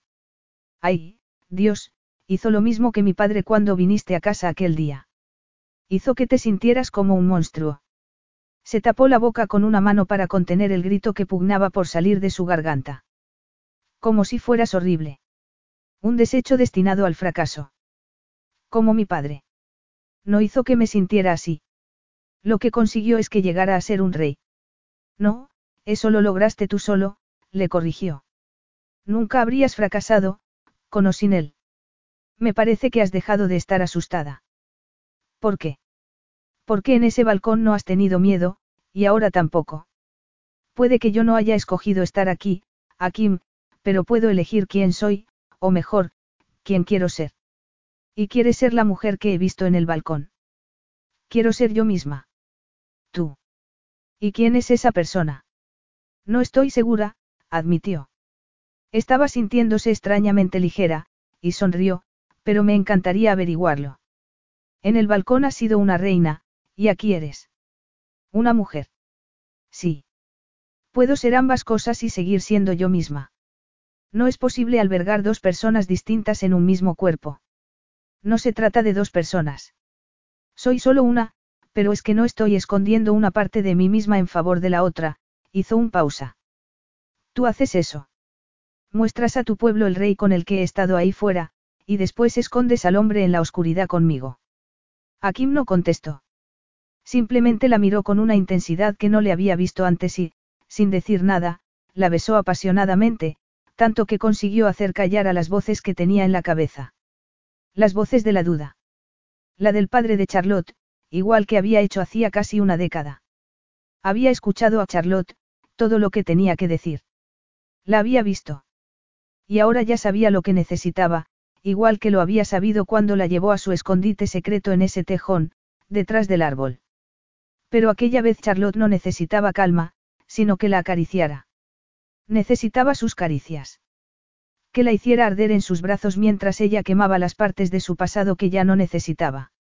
Ay, Dios, hizo lo mismo que mi padre cuando viniste a casa aquel día. Hizo que te sintieras como un monstruo. Se tapó la boca con una mano para contener el grito que pugnaba por salir de su garganta. Como si fueras horrible. Un desecho destinado al fracaso. Como mi padre. No hizo que me sintiera así. Lo que consiguió es que llegara a ser un rey. No, eso lo lograste tú solo, le corrigió. Nunca habrías fracasado, con o sin él. Me parece que has dejado de estar asustada. ¿Por qué? Porque en ese balcón no has tenido miedo, y ahora tampoco. Puede que yo no haya escogido estar aquí, aquí, pero puedo elegir quién soy, o mejor, quién quiero ser. Y quieres ser la mujer que he visto en el balcón. Quiero ser yo misma. Tú. ¿Y quién es esa persona? No estoy segura, admitió. Estaba sintiéndose extrañamente ligera, y sonrió, pero me encantaría averiguarlo. En el balcón has sido una reina, y aquí eres. Una mujer. Sí. Puedo ser ambas cosas y seguir siendo yo misma. No es posible albergar dos personas distintas en un mismo cuerpo. No se trata de dos personas. Soy solo una, pero es que no estoy escondiendo una parte de mí misma en favor de la otra, hizo un pausa. Tú haces eso. Muestras a tu pueblo el rey con el que he estado ahí fuera, y después escondes al hombre en la oscuridad conmigo. Akim no contestó. Simplemente la miró con una intensidad que no le había visto antes y, sin decir nada, la besó apasionadamente, tanto que consiguió hacer callar a las voces que tenía en la cabeza. Las voces de la duda. La del padre de Charlotte, igual que había hecho hacía casi una década. Había escuchado a Charlotte, todo lo que tenía que decir. La había visto. Y ahora ya sabía lo que necesitaba, igual que lo había sabido cuando la llevó a su escondite secreto en ese tejón, detrás del árbol. Pero aquella vez Charlotte no necesitaba calma, sino que la acariciara. Necesitaba sus caricias. Que la hiciera arder en sus brazos mientras ella quemaba las partes de su pasado que ya no necesitaba.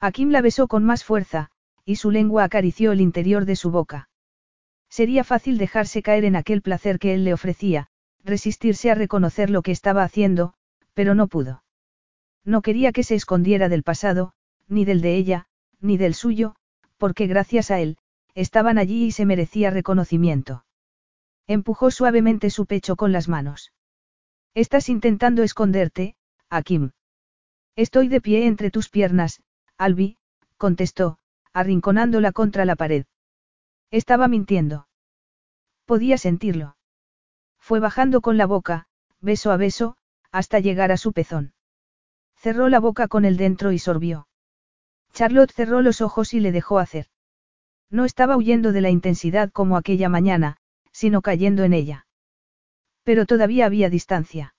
Akim la besó con más fuerza, y su lengua acarició el interior de su boca. Sería fácil dejarse caer en aquel placer que él le ofrecía, resistirse a reconocer lo que estaba haciendo, pero no pudo. No quería que se escondiera del pasado, ni del de ella, ni del suyo, porque gracias a él, estaban allí y se merecía reconocimiento. Empujó suavemente su pecho con las manos. Estás intentando esconderte, Akim. Estoy de pie entre tus piernas, Albi, contestó, arrinconándola contra la pared. Estaba mintiendo. Podía sentirlo. Fue bajando con la boca, beso a beso, hasta llegar a su pezón. Cerró la boca con el dentro y sorbió. Charlotte cerró los ojos y le dejó hacer. No estaba huyendo de la intensidad como aquella mañana, sino cayendo en ella. Pero todavía había distancia.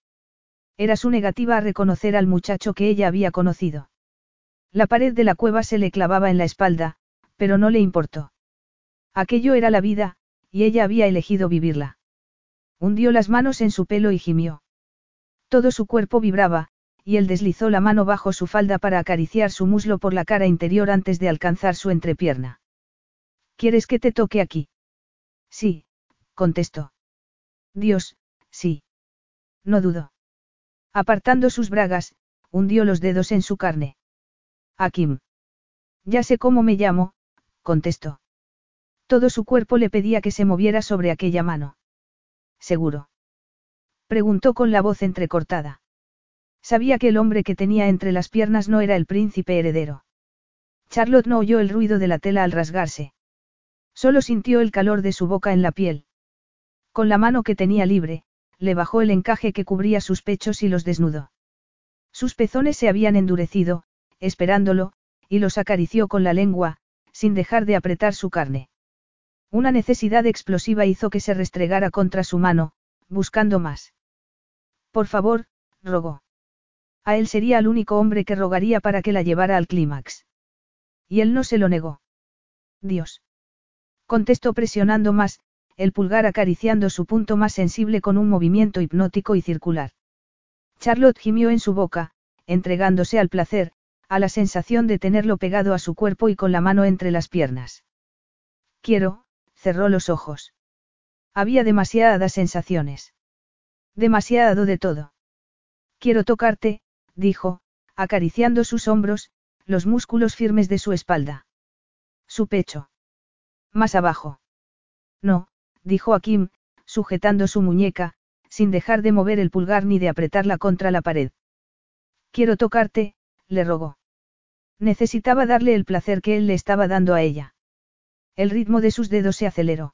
Era su negativa a reconocer al muchacho que ella había conocido. La pared de la cueva se le clavaba en la espalda, pero no le importó. Aquello era la vida, y ella había elegido vivirla. Hundió las manos en su pelo y gimió. Todo su cuerpo vibraba, y él deslizó la mano bajo su falda para acariciar su muslo por la cara interior antes de alcanzar su entrepierna. ¿Quieres que te toque aquí? Sí, contestó. Dios, sí. No dudo. Apartando sus bragas, hundió los dedos en su carne. Akim. Ya sé cómo me llamo, contestó. Todo su cuerpo le pedía que se moviera sobre aquella mano. ¿Seguro? Preguntó con la voz entrecortada. Sabía que el hombre que tenía entre las piernas no era el príncipe heredero. Charlotte no oyó el ruido de la tela al rasgarse. Solo sintió el calor de su boca en la piel. Con la mano que tenía libre, le bajó el encaje que cubría sus pechos y los desnudó. Sus pezones se habían endurecido, esperándolo, y los acarició con la lengua, sin dejar de apretar su carne. Una necesidad explosiva hizo que se restregara contra su mano, buscando más. Por favor, rogó. A él sería el único hombre que rogaría para que la llevara al clímax. Y él no se lo negó. Dios. Contestó presionando más, el pulgar acariciando su punto más sensible con un movimiento hipnótico y circular. Charlotte gimió en su boca, entregándose al placer, a la sensación de tenerlo pegado a su cuerpo y con la mano entre las piernas. Quiero, cerró los ojos. Había demasiadas sensaciones. Demasiado de todo. Quiero tocarte, dijo, acariciando sus hombros, los músculos firmes de su espalda. Su pecho. Más abajo. No, dijo Akim, sujetando su muñeca, sin dejar de mover el pulgar ni de apretarla contra la pared. Quiero tocarte, le rogó. Necesitaba darle el placer que él le estaba dando a ella. El ritmo de sus dedos se aceleró.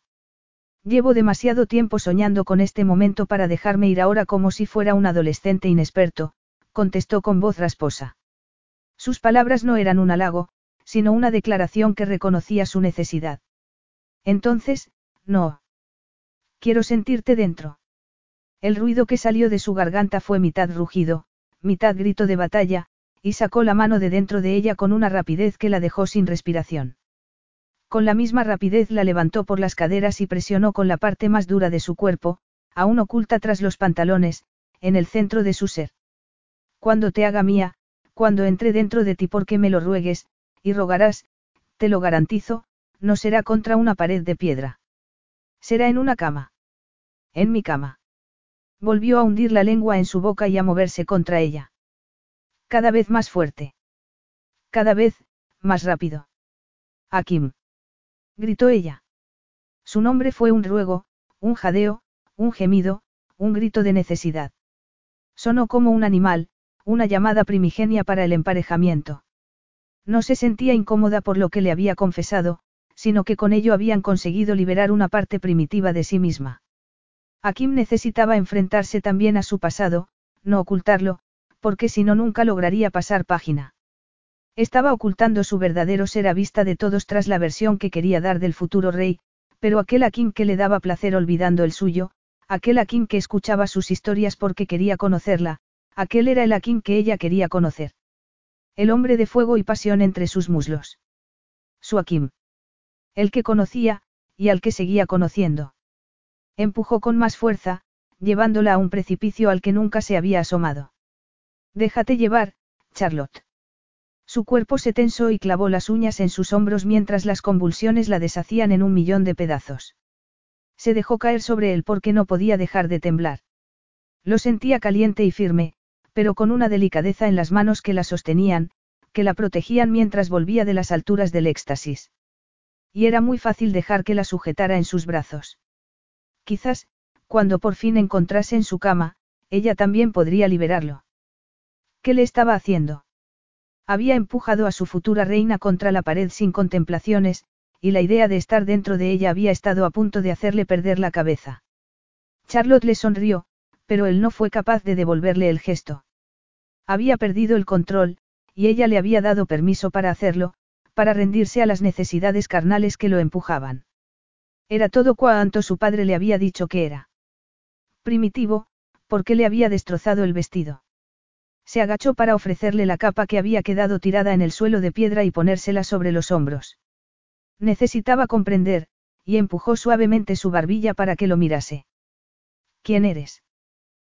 Llevo demasiado tiempo soñando con este momento para dejarme ir ahora como si fuera un adolescente inexperto, contestó con voz rasposa. Sus palabras no eran un halago, sino una declaración que reconocía su necesidad. Entonces, no. Quiero sentirte dentro. El ruido que salió de su garganta fue mitad rugido, mitad grito de batalla, y sacó la mano de dentro de ella con una rapidez que la dejó sin respiración. Con la misma rapidez la levantó por las caderas y presionó con la parte más dura de su cuerpo, aún oculta tras los pantalones, en el centro de su ser. Cuando te haga mía, cuando entre dentro de ti porque me lo ruegues, y rogarás, te lo garantizo, no será contra una pared de piedra. Será en una cama. En mi cama. Volvió a hundir la lengua en su boca y a moverse contra ella. Cada vez más fuerte. Cada vez, más rápido. Akim. Gritó ella. Su nombre fue un ruego, un jadeo, un gemido, un grito de necesidad. Sonó como un animal, una llamada primigenia para el emparejamiento. No se sentía incómoda por lo que le había confesado, sino que con ello habían conseguido liberar una parte primitiva de sí misma. Akim necesitaba enfrentarse también a su pasado, no ocultarlo, porque si no nunca lograría pasar página. Estaba ocultando su verdadero ser a vista de todos tras la versión que quería dar del futuro rey, pero aquel Akim que le daba placer olvidando el suyo, aquel Akim que escuchaba sus historias porque quería conocerla, aquel era el Akim que ella quería conocer. El hombre de fuego y pasión entre sus muslos. Su Akim. El que conocía, y al que seguía conociendo. Empujó con más fuerza, llevándola a un precipicio al que nunca se había asomado. Déjate llevar, Charlotte. Su cuerpo se tensó y clavó las uñas en sus hombros mientras las convulsiones la deshacían en un millón de pedazos. Se dejó caer sobre él porque no podía dejar de temblar. Lo sentía caliente y firme, pero con una delicadeza en las manos que la sostenían, que la protegían mientras volvía de las alturas del éxtasis. Y era muy fácil dejar que la sujetara en sus brazos. Quizás, cuando por fin encontrase en su cama, ella también podría liberarlo. ¿Qué le estaba haciendo? Había empujado a su futura reina contra la pared sin contemplaciones, y la idea de estar dentro de ella había estado a punto de hacerle perder la cabeza. Charlotte le sonrió, pero él no fue capaz de devolverle el gesto. Había perdido el control, y ella le había dado permiso para hacerlo, para rendirse a las necesidades carnales que lo empujaban. Era todo cuanto su padre le había dicho que era. Primitivo, porque le había destrozado el vestido. Se agachó para ofrecerle la capa que había quedado tirada en el suelo de piedra y ponérsela sobre los hombros. Necesitaba comprender, y empujó suavemente su barbilla para que lo mirase. ¿Quién eres?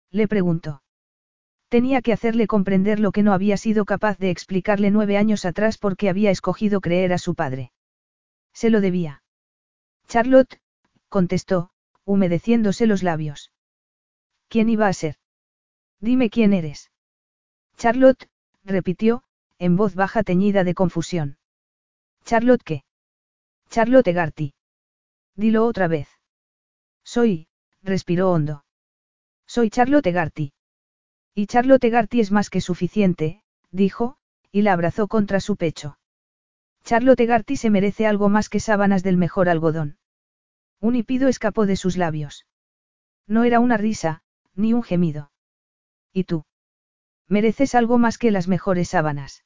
Le preguntó. Tenía que hacerle comprender lo que no había sido capaz de explicarle nueve años atrás porque había escogido creer a su padre. Se lo debía. Charlotte, contestó, humedeciéndose los labios. ¿Quién iba a ser? Dime quién eres. Charlotte, repitió, en voz baja teñida de confusión. Charlotte qué? Charlotte Garty. Dilo otra vez. Soy, respiró hondo. Soy Charlotte Garty. Y Charlotte Garty es más que suficiente, dijo, y la abrazó contra su pecho. Charlotte Garty se merece algo más que sábanas del mejor algodón. Un hipido escapó de sus labios. No era una risa, ni un gemido. ¿Y tú? Mereces algo más que las mejores sábanas.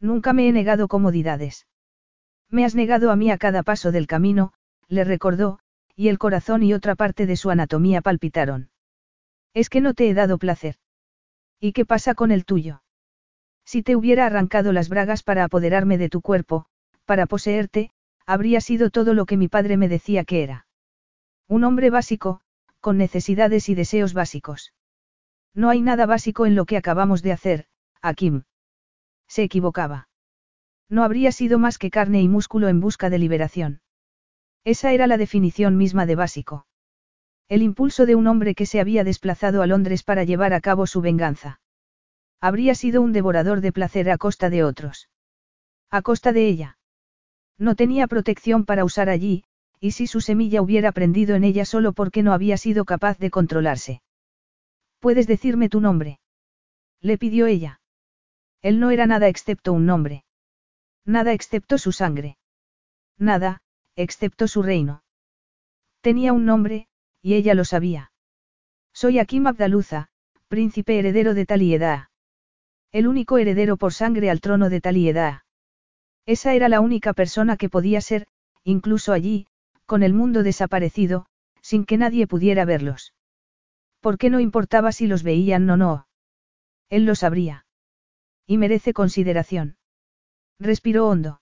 Nunca me he negado comodidades. Me has negado a mí a cada paso del camino, le recordó, y el corazón y otra parte de su anatomía palpitaron. Es que no te he dado placer. ¿Y qué pasa con el tuyo? Si te hubiera arrancado las bragas para apoderarme de tu cuerpo, para poseerte, habría sido todo lo que mi padre me decía que era. Un hombre básico, con necesidades y deseos básicos. No hay nada básico en lo que acabamos de hacer, Akim. Se equivocaba. No habría sido más que carne y músculo en busca de liberación. Esa era la definición misma de básico. El impulso de un hombre que se había desplazado a Londres para llevar a cabo su venganza. Habría sido un devorador de placer a costa de otros. A costa de ella. No tenía protección para usar allí, y si su semilla hubiera prendido en ella solo porque no había sido capaz de controlarse. ¿Puedes decirme tu nombre? Le pidió ella. Él no era nada excepto un nombre. Nada excepto su sangre. Nada, excepto su reino. Tenía un nombre, y ella lo sabía. Soy Akim Abdaluza, príncipe heredero de Taliedá. El único heredero por sangre al trono de Taliedá. Esa era la única persona que podía ser, incluso allí, con el mundo desaparecido, sin que nadie pudiera verlos. ¿Por qué no importaba si los veían o no? Él lo sabría. Y merece consideración. Respiró hondo.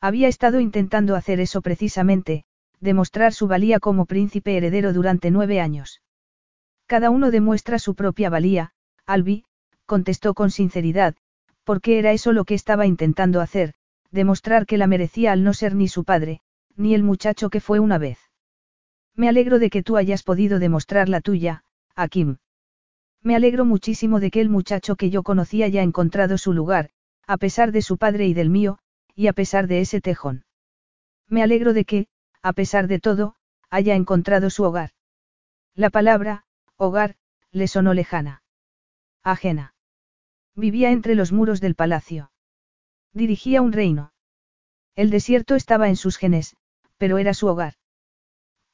Había estado intentando hacer eso precisamente, demostrar su valía como príncipe heredero durante nueve años. Cada uno demuestra su propia valía, Albi, contestó con sinceridad, porque era eso lo que estaba intentando hacer, demostrar que la merecía al no ser ni su padre, ni el muchacho que fue una vez. Me alegro de que tú hayas podido demostrar la tuya, Akim. Me alegro muchísimo de que el muchacho que yo conocía haya encontrado su lugar, a pesar de su padre y del mío, y a pesar de ese tejón. Me alegro de que, a pesar de todo, haya encontrado su hogar. La palabra, hogar, le sonó lejana. Ajena. Vivía entre los muros del palacio. Dirigía un reino. El desierto estaba en sus genes, pero era su hogar.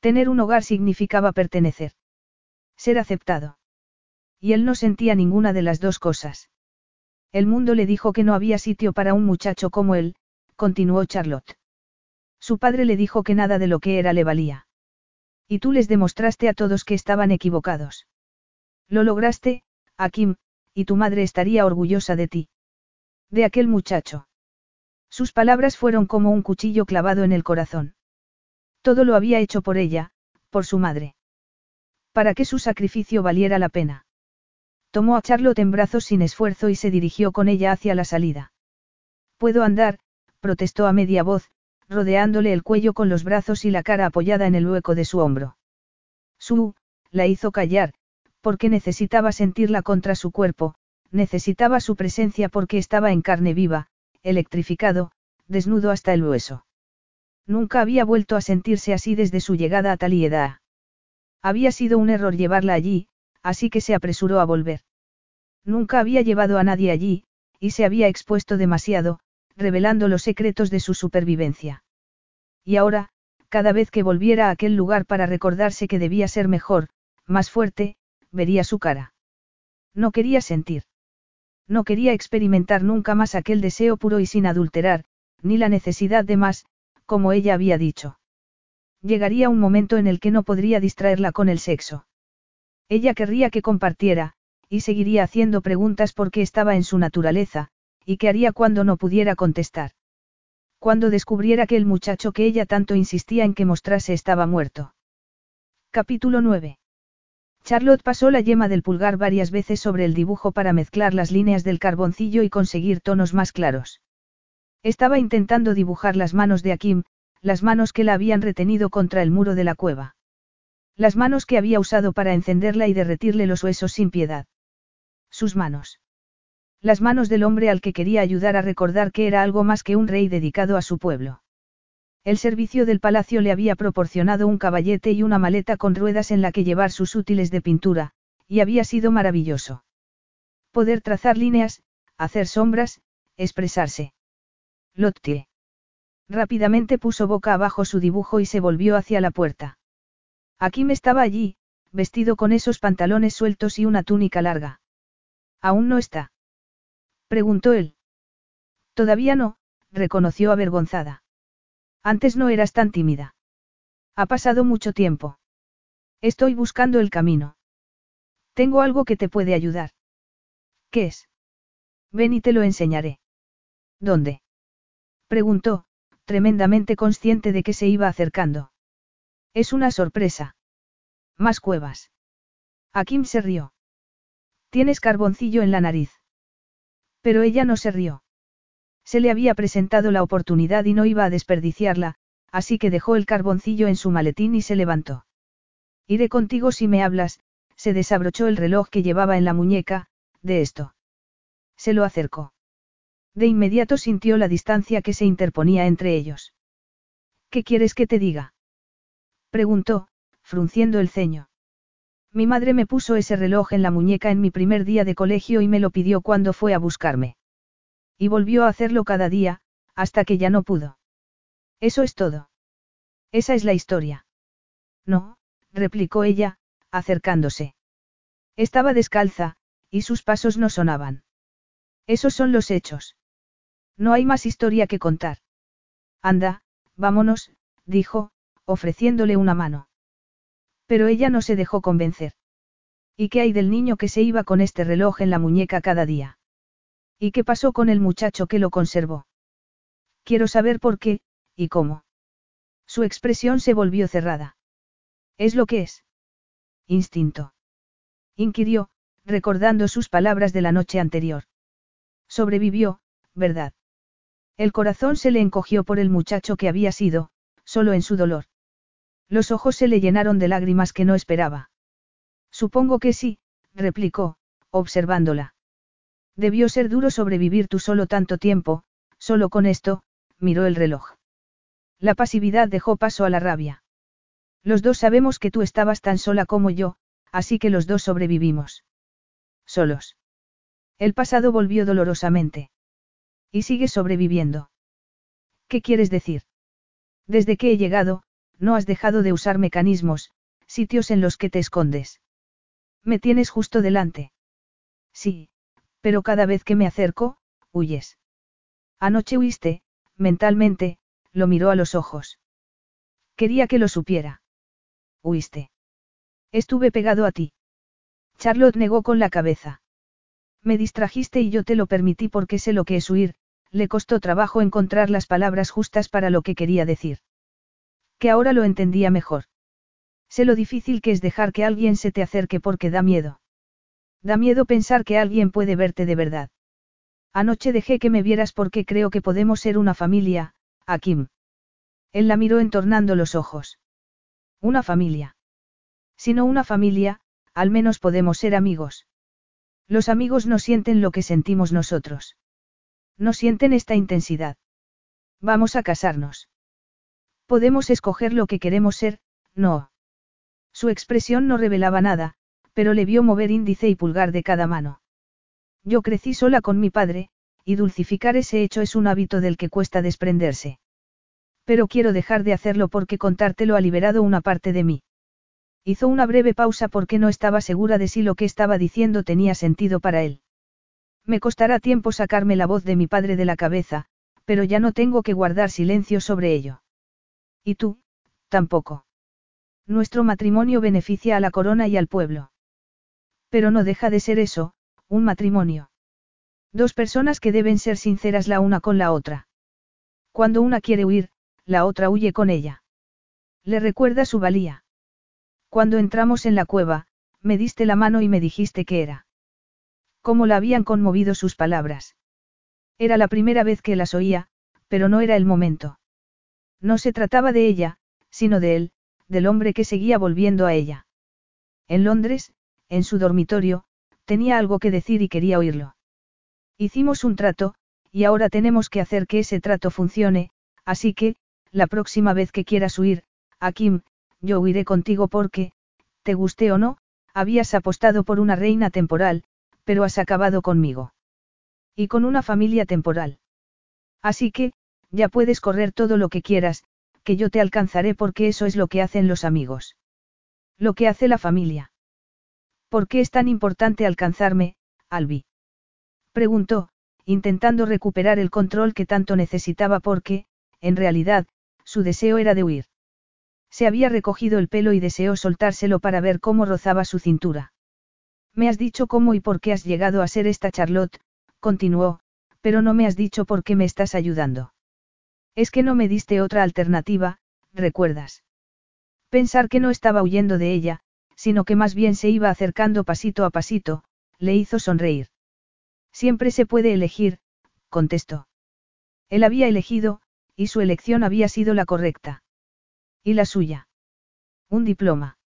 Tener un hogar significaba pertenecer. Ser aceptado. Y él no sentía ninguna de las dos cosas. El mundo le dijo que no había sitio para un muchacho como él, continuó Charlotte. Su padre le dijo que nada de lo que era le valía. Y tú les demostraste a todos que estaban equivocados. Lo lograste, Akim, y tu madre estaría orgullosa de ti. De aquel muchacho. Sus palabras fueron como un cuchillo clavado en el corazón. Todo lo había hecho por ella, por su madre. Para que su sacrificio valiera la pena. Tomó a Charlotte en brazos sin esfuerzo y se dirigió con ella hacia la salida. Puedo andar, protestó a media voz, rodeándole el cuello con los brazos y la cara apoyada en el hueco de su hombro. Su, la hizo callar, porque necesitaba sentirla contra su cuerpo, necesitaba su presencia porque estaba en carne viva, electrificado, desnudo hasta el hueso. Nunca había vuelto a sentirse así desde su llegada a Taliedad. Había sido un error llevarla allí, así que se apresuró a volver. Nunca había llevado a nadie allí, y se había expuesto demasiado, revelando los secretos de su supervivencia. Y ahora, cada vez que volviera a aquel lugar para recordarse que debía ser mejor, más fuerte, vería su cara. No quería sentir. No quería experimentar nunca más aquel deseo puro y sin adulterar, ni la necesidad de más, como ella había dicho. Llegaría un momento en el que no podría distraerla con el sexo. Ella querría que compartiera, y seguiría haciendo preguntas porque estaba en su naturaleza, y qué haría cuando no pudiera contestar. Cuando descubriera que el muchacho que ella tanto insistía en que mostrase estaba muerto. Capítulo 9. Charlotte pasó la yema del pulgar varias veces sobre el dibujo para mezclar las líneas del carboncillo y conseguir tonos más claros. Estaba intentando dibujar las manos de Akim, las manos que la habían retenido contra el muro de la cueva. Las manos que había usado para encenderla y derretirle los huesos sin piedad. Sus manos. Las manos del hombre al que quería ayudar a recordar que era algo más que un rey dedicado a su pueblo. El servicio del palacio le había proporcionado un caballete y una maleta con ruedas en la que llevar sus útiles de pintura, y había sido maravilloso. Poder trazar líneas, hacer sombras, expresarse. Lotte. Rápidamente puso boca abajo su dibujo y se volvió hacia la puerta. Aquí me estaba allí, vestido con esos pantalones sueltos y una túnica larga. ¿Aún no está? Preguntó él. Todavía no, reconoció avergonzada. Antes no eras tan tímida. Ha pasado mucho tiempo. Estoy buscando el camino. Tengo algo que te puede ayudar. ¿Qué es? Ven y te lo enseñaré. ¿Dónde? Preguntó, tremendamente consciente de que se iba acercando. Es una sorpresa. Más cuevas. Akim se rió. Tienes carboncillo en la nariz. Pero ella no se rió. Se le había presentado la oportunidad y no iba a desperdiciarla, así que dejó el carboncillo en su maletín y se levantó. Iré contigo si me hablas, se desabrochó el reloj que llevaba en la muñeca, de esto. Se lo acercó. De inmediato sintió la distancia que se interponía entre ellos. ¿Qué quieres que te diga? preguntó, frunciendo el ceño. Mi madre me puso ese reloj en la muñeca en mi primer día de colegio y me lo pidió cuando fue a buscarme. Y volvió a hacerlo cada día, hasta que ya no pudo. Eso es todo. Esa es la historia. No, replicó ella, acercándose. Estaba descalza, y sus pasos no sonaban. Esos son los hechos. No hay más historia que contar. Anda, vámonos, dijo, ofreciéndole una mano. Pero ella no se dejó convencer. ¿Y qué hay del niño que se iba con este reloj en la muñeca cada día? ¿Y qué pasó con el muchacho que lo conservó? Quiero saber por qué, y cómo. Su expresión se volvió cerrada. Es lo que es. Instinto. Inquirió, recordando sus palabras de la noche anterior. Sobrevivió, ¿verdad? El corazón se le encogió por el muchacho que había sido, solo en su dolor. Los ojos se le llenaron de lágrimas que no esperaba. Supongo que sí, replicó, observándola. Debió ser duro sobrevivir tú solo tanto tiempo, solo con esto, miró el reloj. La pasividad dejó paso a la rabia. Los dos sabemos que tú estabas tan sola como yo, así que los dos sobrevivimos. Solos. El pasado volvió dolorosamente. Y sigue sobreviviendo. ¿Qué quieres decir? Desde que he llegado, no has dejado de usar mecanismos, sitios en los que te escondes. Me tienes justo delante. Sí, pero cada vez que me acerco, huyes. Anoche huiste, mentalmente, lo miró a los ojos. Quería que lo supiera. Huiste. Estuve pegado a ti. Charlotte negó con la cabeza. Me distrajiste y yo te lo permití porque sé lo que es huir, le costó trabajo encontrar las palabras justas para lo que quería decir que ahora lo entendía mejor. Sé lo difícil que es dejar que alguien se te acerque porque da miedo. Da miedo pensar que alguien puede verte de verdad. Anoche dejé que me vieras porque creo que podemos ser una familia, Akim. Él la miró entornando los ojos. Una familia. Si no una familia, al menos podemos ser amigos. Los amigos no sienten lo que sentimos nosotros. No sienten esta intensidad. Vamos a casarnos. Podemos escoger lo que queremos ser, no. Su expresión no revelaba nada, pero le vio mover índice y pulgar de cada mano. Yo crecí sola con mi padre, y dulcificar ese hecho es un hábito del que cuesta desprenderse. Pero quiero dejar de hacerlo porque contártelo ha liberado una parte de mí. Hizo una breve pausa porque no estaba segura de si lo que estaba diciendo tenía sentido para él. Me costará tiempo sacarme la voz de mi padre de la cabeza, pero ya no tengo que guardar silencio sobre ello. Y tú, tampoco. Nuestro matrimonio beneficia a la corona y al pueblo. Pero no deja de ser eso, un matrimonio. Dos personas que deben ser sinceras la una con la otra. Cuando una quiere huir, la otra huye con ella. Le recuerda su valía. Cuando entramos en la cueva, me diste la mano y me dijiste que era. Cómo la habían conmovido sus palabras. Era la primera vez que las oía, pero no era el momento. No se trataba de ella, sino de él, del hombre que seguía volviendo a ella. En Londres, en su dormitorio, tenía algo que decir y quería oírlo. Hicimos un trato, y ahora tenemos que hacer que ese trato funcione, así que, la próxima vez que quieras huir, Akim, yo huiré contigo porque, te guste o no, habías apostado por una reina temporal, pero has acabado conmigo. Y con una familia temporal. Así que, ya puedes correr todo lo que quieras, que yo te alcanzaré porque eso es lo que hacen los amigos. Lo que hace la familia. ¿Por qué es tan importante alcanzarme, Albi? Preguntó, intentando recuperar el control que tanto necesitaba porque, en realidad, su deseo era de huir. Se había recogido el pelo y deseó soltárselo para ver cómo rozaba su cintura. Me has dicho cómo y por qué has llegado a ser esta Charlotte, continuó, pero no me has dicho por qué me estás ayudando. Es que no me diste otra alternativa, ¿recuerdas? Pensar que no estaba huyendo de ella, sino que más bien se iba acercando pasito a pasito, le hizo sonreír. Siempre se puede elegir, contestó. Él había elegido, y su elección había sido la correcta. ¿Y la suya? Un diploma.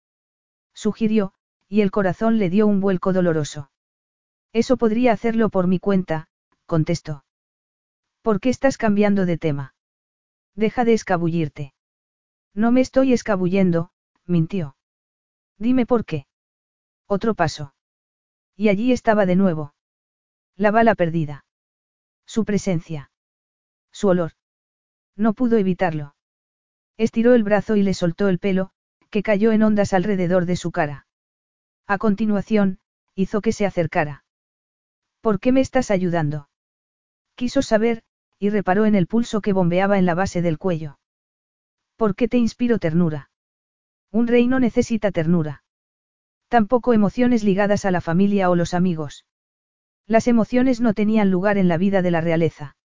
Sugirió, y el corazón le dio un vuelco doloroso. Eso podría hacerlo por mi cuenta, contestó. ¿Por qué estás cambiando de tema? Deja de escabullirte. No me estoy escabullendo, mintió. Dime por qué. Otro paso. Y allí estaba de nuevo. La bala perdida. Su presencia. Su olor. No pudo evitarlo. Estiró el brazo y le soltó el pelo, que cayó en ondas alrededor de su cara. A continuación, hizo que se acercara. ¿Por qué me estás ayudando? Quiso saber, y reparó en el pulso que bombeaba en la base del cuello. ¿Por qué te inspiro ternura? Un rey no necesita ternura. Tampoco emociones ligadas a la familia o los amigos. Las emociones no tenían lugar en la vida de la realeza.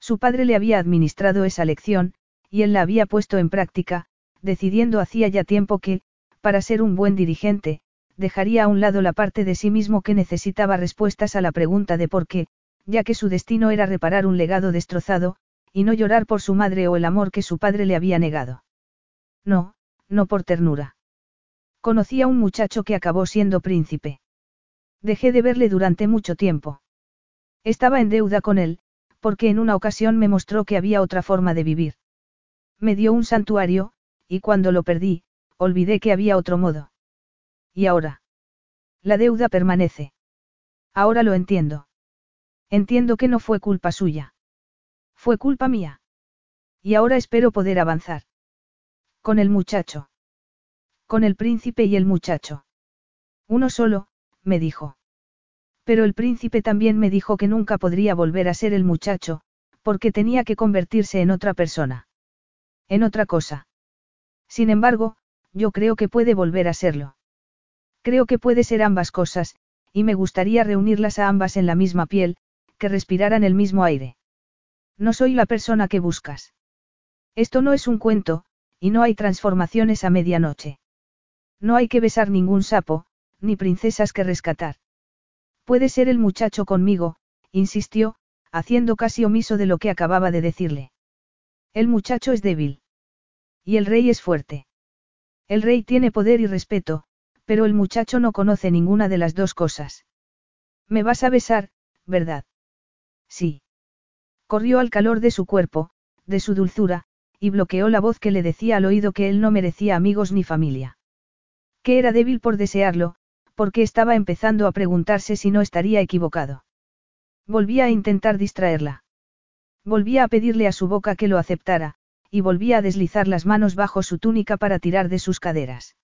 Su padre le había administrado esa lección, y él la había puesto en práctica, decidiendo hacía ya tiempo que, para ser un buen dirigente, dejaría a un lado la parte de sí mismo que necesitaba respuestas a la pregunta de por qué, ya que su destino era reparar un legado destrozado, y no llorar por su madre o el amor que su padre le había negado. No, no por ternura. Conocí a un muchacho que acabó siendo príncipe. Dejé de verle durante mucho tiempo. Estaba en deuda con él, porque en una ocasión me mostró que había otra forma de vivir. Me dio un santuario, y cuando lo perdí, olvidé que había otro modo. ¿Y ahora? La deuda permanece. Ahora lo entiendo. Entiendo que no fue culpa suya. Fue culpa mía. Y ahora espero poder avanzar. Con el muchacho. Con el príncipe y el muchacho. Uno solo, me dijo. Pero el príncipe también me dijo que nunca podría volver a ser el muchacho, porque tenía que convertirse en otra persona. En otra cosa. Sin embargo, yo creo que puede volver a serlo. Creo que puede ser ambas cosas, y me gustaría reunirlas a ambas en la misma piel, que respiraran el mismo aire. No soy la persona que buscas. Esto no es un cuento, y no hay transformaciones a medianoche. No hay que besar ningún sapo, ni princesas que rescatar. Puede ser el muchacho conmigo, insistió, haciendo casi omiso de lo que acababa de decirle. El muchacho es débil. Y el rey es fuerte. El rey tiene poder y respeto, pero el muchacho no conoce ninguna de las dos cosas. Me vas a besar, ¿verdad? Sí. Corrió al calor de su cuerpo, de su dulzura, y bloqueó la voz que le decía al oído que él no merecía amigos ni familia. Que era débil por desearlo, porque estaba empezando a preguntarse si no estaría equivocado. Volvía a intentar distraerla. Volvía a pedirle a su boca que lo aceptara, y volvía a deslizar las manos bajo su túnica para tirar de sus caderas.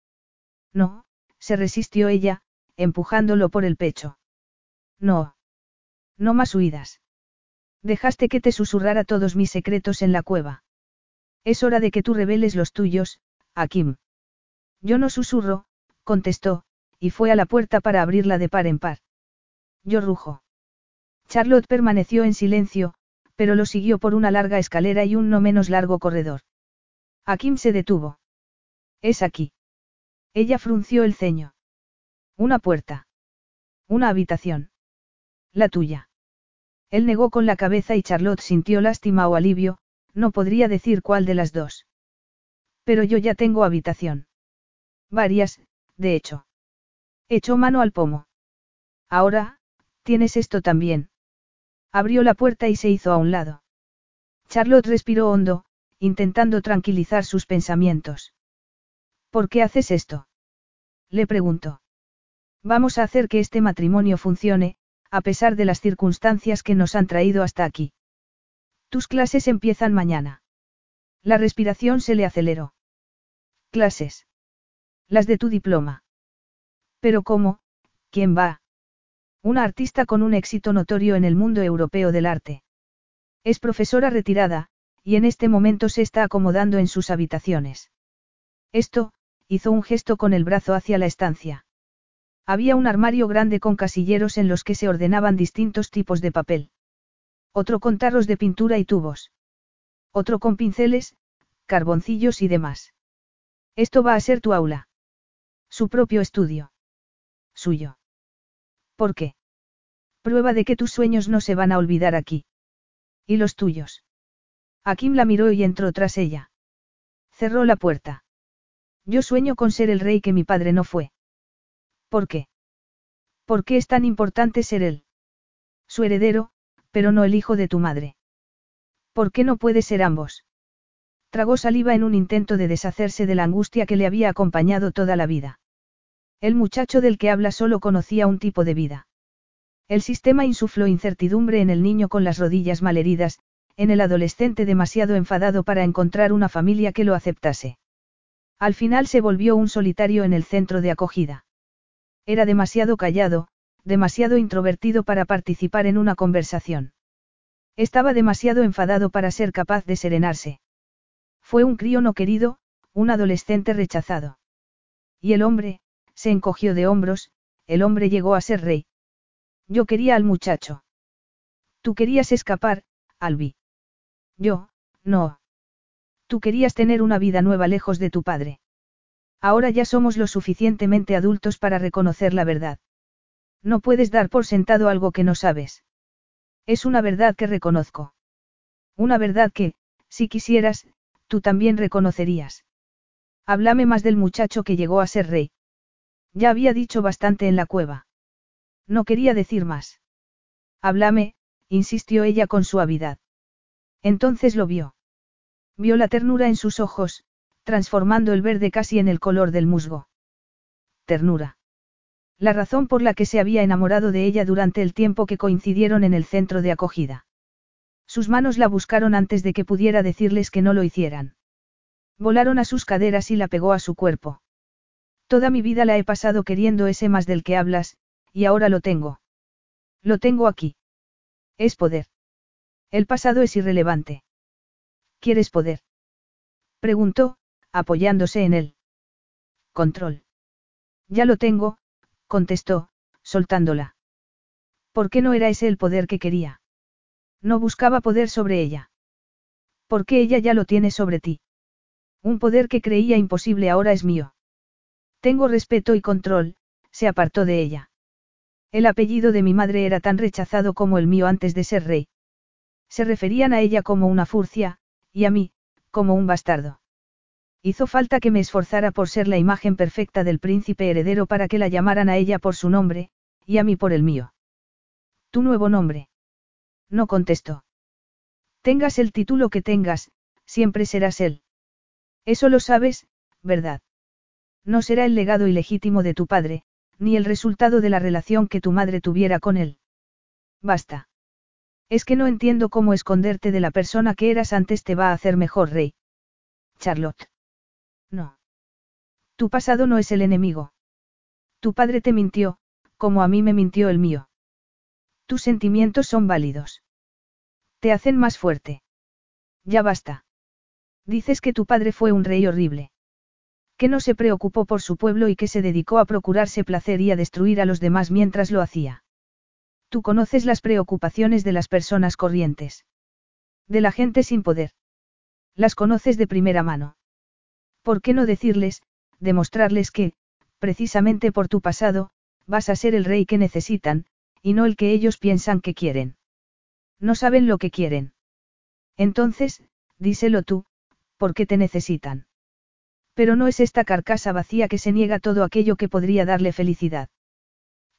No, se resistió ella, empujándolo por el pecho. No. No más huidas. Dejaste que te susurrara todos mis secretos en la cueva. Es hora de que tú reveles los tuyos, Akim. Yo no susurro, contestó, y fue a la puerta para abrirla de par en par. Yo rujo. Charlotte permaneció en silencio, pero lo siguió por una larga escalera y un no menos largo corredor. Akim se detuvo. Es aquí. Ella frunció el ceño. Una puerta. Una habitación. La tuya. Él negó con la cabeza y Charlotte sintió lástima o alivio, no podría decir cuál de las dos. Pero yo ya tengo habitación. Varias, de hecho. Echó mano al pomo. Ahora, tienes esto también. Abrió la puerta y se hizo a un lado. Charlotte respiró hondo, intentando tranquilizar sus pensamientos. ¿Por qué haces esto? Le preguntó. Vamos a hacer que este matrimonio funcione, a pesar de las circunstancias que nos han traído hasta aquí. Tus clases empiezan mañana. La respiración se le aceleró. Clases. Las de tu diploma. Pero ¿cómo? ¿Quién va? Una artista con un éxito notorio en el mundo europeo del arte. Es profesora retirada, y en este momento se está acomodando en sus habitaciones. Esto, hizo un gesto con el brazo hacia la estancia. Había un armario grande con casilleros en los que se ordenaban distintos tipos de papel. Otro con tarros de pintura y tubos. Otro con pinceles, carboncillos y demás. Esto va a ser tu aula. Su propio estudio. Suyo. ¿Por qué? Prueba de que tus sueños no se van a olvidar aquí. ¿Y los tuyos? Akim la miró y entró tras ella. Cerró la puerta. Yo sueño con ser el rey que mi padre no fue. ¿Por qué? ¿Por qué es tan importante ser él? Su heredero, pero no el hijo de tu madre. ¿Por qué no puede ser ambos? Tragó saliva en un intento de deshacerse de la angustia que le había acompañado toda la vida. El muchacho del que habla solo conocía un tipo de vida. El sistema insufló incertidumbre en el niño con las rodillas malheridas, en el adolescente demasiado enfadado para encontrar una familia que lo aceptase. Al final se volvió un solitario en el centro de acogida. Era demasiado callado, demasiado introvertido para participar en una conversación. Estaba demasiado enfadado para ser capaz de serenarse. Fue un crío no querido, un adolescente rechazado. Y el hombre, se encogió de hombros, el hombre llegó a ser rey. Yo quería al muchacho. Tú querías escapar, Albi. Yo, no. Tú querías tener una vida nueva lejos de tu padre. Ahora ya somos lo suficientemente adultos para reconocer la verdad. No puedes dar por sentado algo que no sabes. Es una verdad que reconozco. Una verdad que, si quisieras, tú también reconocerías. Háblame más del muchacho que llegó a ser rey. Ya había dicho bastante en la cueva. No quería decir más. Háblame, insistió ella con suavidad. Entonces lo vio. Vio la ternura en sus ojos, transformando el verde casi en el color del musgo. Ternura. La razón por la que se había enamorado de ella durante el tiempo que coincidieron en el centro de acogida. Sus manos la buscaron antes de que pudiera decirles que no lo hicieran. Volaron a sus caderas y la pegó a su cuerpo. Toda mi vida la he pasado queriendo ese más del que hablas, y ahora lo tengo. Lo tengo aquí. Es poder. El pasado es irrelevante. ¿Quieres poder? Preguntó, apoyándose en él. Control. Ya lo tengo, contestó, soltándola. ¿Por qué no era ese el poder que quería? No buscaba poder sobre ella. ¿Por qué ella ya lo tiene sobre ti? Un poder que creía imposible ahora es mío. Tengo respeto y control, se apartó de ella. El apellido de mi madre era tan rechazado como el mío antes de ser rey. Se referían a ella como una furcia, y a mí, como un bastardo. Hizo falta que me esforzara por ser la imagen perfecta del príncipe heredero para que la llamaran a ella por su nombre, y a mí por el mío. Tu nuevo nombre. No contestó. Tengas el título que tengas, siempre serás él. Eso lo sabes, ¿verdad? No será el legado ilegítimo de tu padre, ni el resultado de la relación que tu madre tuviera con él. Basta. Es que no entiendo cómo esconderte de la persona que eras antes te va a hacer mejor rey. Charlotte. Tu pasado no es el enemigo. Tu padre te mintió, como a mí me mintió el mío. Tus sentimientos son válidos. Te hacen más fuerte. Ya basta. Dices que tu padre fue un rey horrible. Que no se preocupó por su pueblo y que se dedicó a procurarse placer y a destruir a los demás mientras lo hacía. Tú conoces las preocupaciones de las personas corrientes. De la gente sin poder. Las conoces de primera mano. ¿Por qué no decirles, demostrarles que, precisamente por tu pasado, vas a ser el rey que necesitan, y no el que ellos piensan que quieren? No saben lo que quieren. Entonces, díselo tú, ¿por qué te necesitan? Pero no es esta carcasa vacía que se niega todo aquello que podría darle felicidad.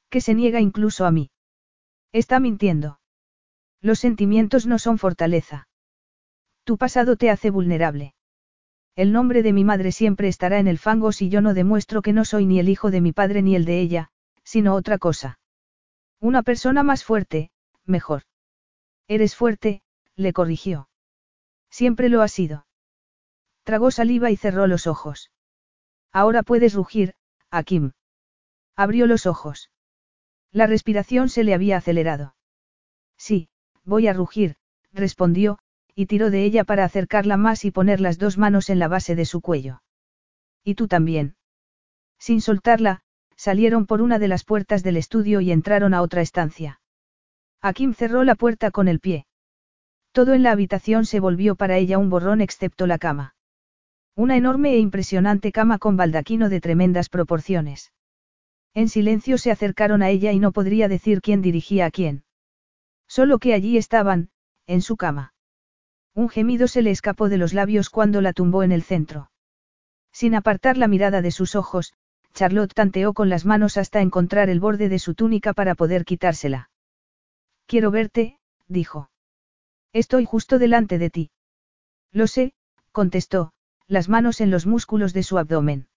Que se niega incluso a mí. Está mintiendo. Los sentimientos no son fortaleza. Tu pasado te hace vulnerable. El nombre de mi madre siempre estará en el fango si yo no demuestro que no soy ni el hijo de mi padre ni el de ella, sino otra cosa. Una persona más fuerte, mejor. Eres fuerte, le corrigió. Siempre lo ha sido. Tragó saliva y cerró los ojos. Ahora puedes rugir, Akim. Abrió los ojos. La respiración se le había acelerado. Sí, voy a rugir, respondió, y tiró de ella para acercarla más y poner las dos manos en la base de su cuello. Y tú también. Sin soltarla, salieron por una de las puertas del estudio y entraron a otra estancia. Akim cerró la puerta con el pie. Todo en la habitación se volvió para ella un borrón excepto la cama. Una enorme e impresionante cama con baldaquino de tremendas proporciones. En silencio se acercaron a ella y no podría decir quién dirigía a quién. Solo que allí estaban, en su cama. Un gemido se le escapó de los labios cuando la tumbó en el centro. Sin apartar la mirada de sus ojos, Charlotte tanteó con las manos hasta encontrar el borde de su túnica para poder quitársela. Quiero verte, dijo. Estoy justo delante de ti. Lo sé, contestó, las manos en los músculos de su abdomen.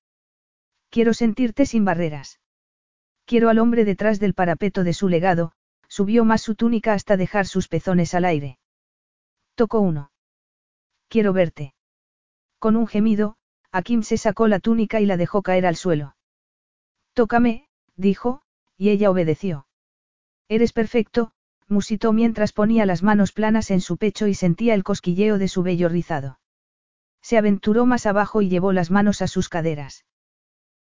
Quiero sentirte sin barreras. Quiero al hombre detrás del parapeto de su legado, subió más su túnica hasta dejar sus pezones al aire. Tocó uno. Quiero verte. Con un gemido, Akim se sacó la túnica y la dejó caer al suelo. Tócame, dijo, y ella obedeció. Eres perfecto, musitó mientras ponía las manos planas en su pecho y sentía el cosquilleo de su vello rizado. Se aventuró más abajo y llevó las manos a sus caderas.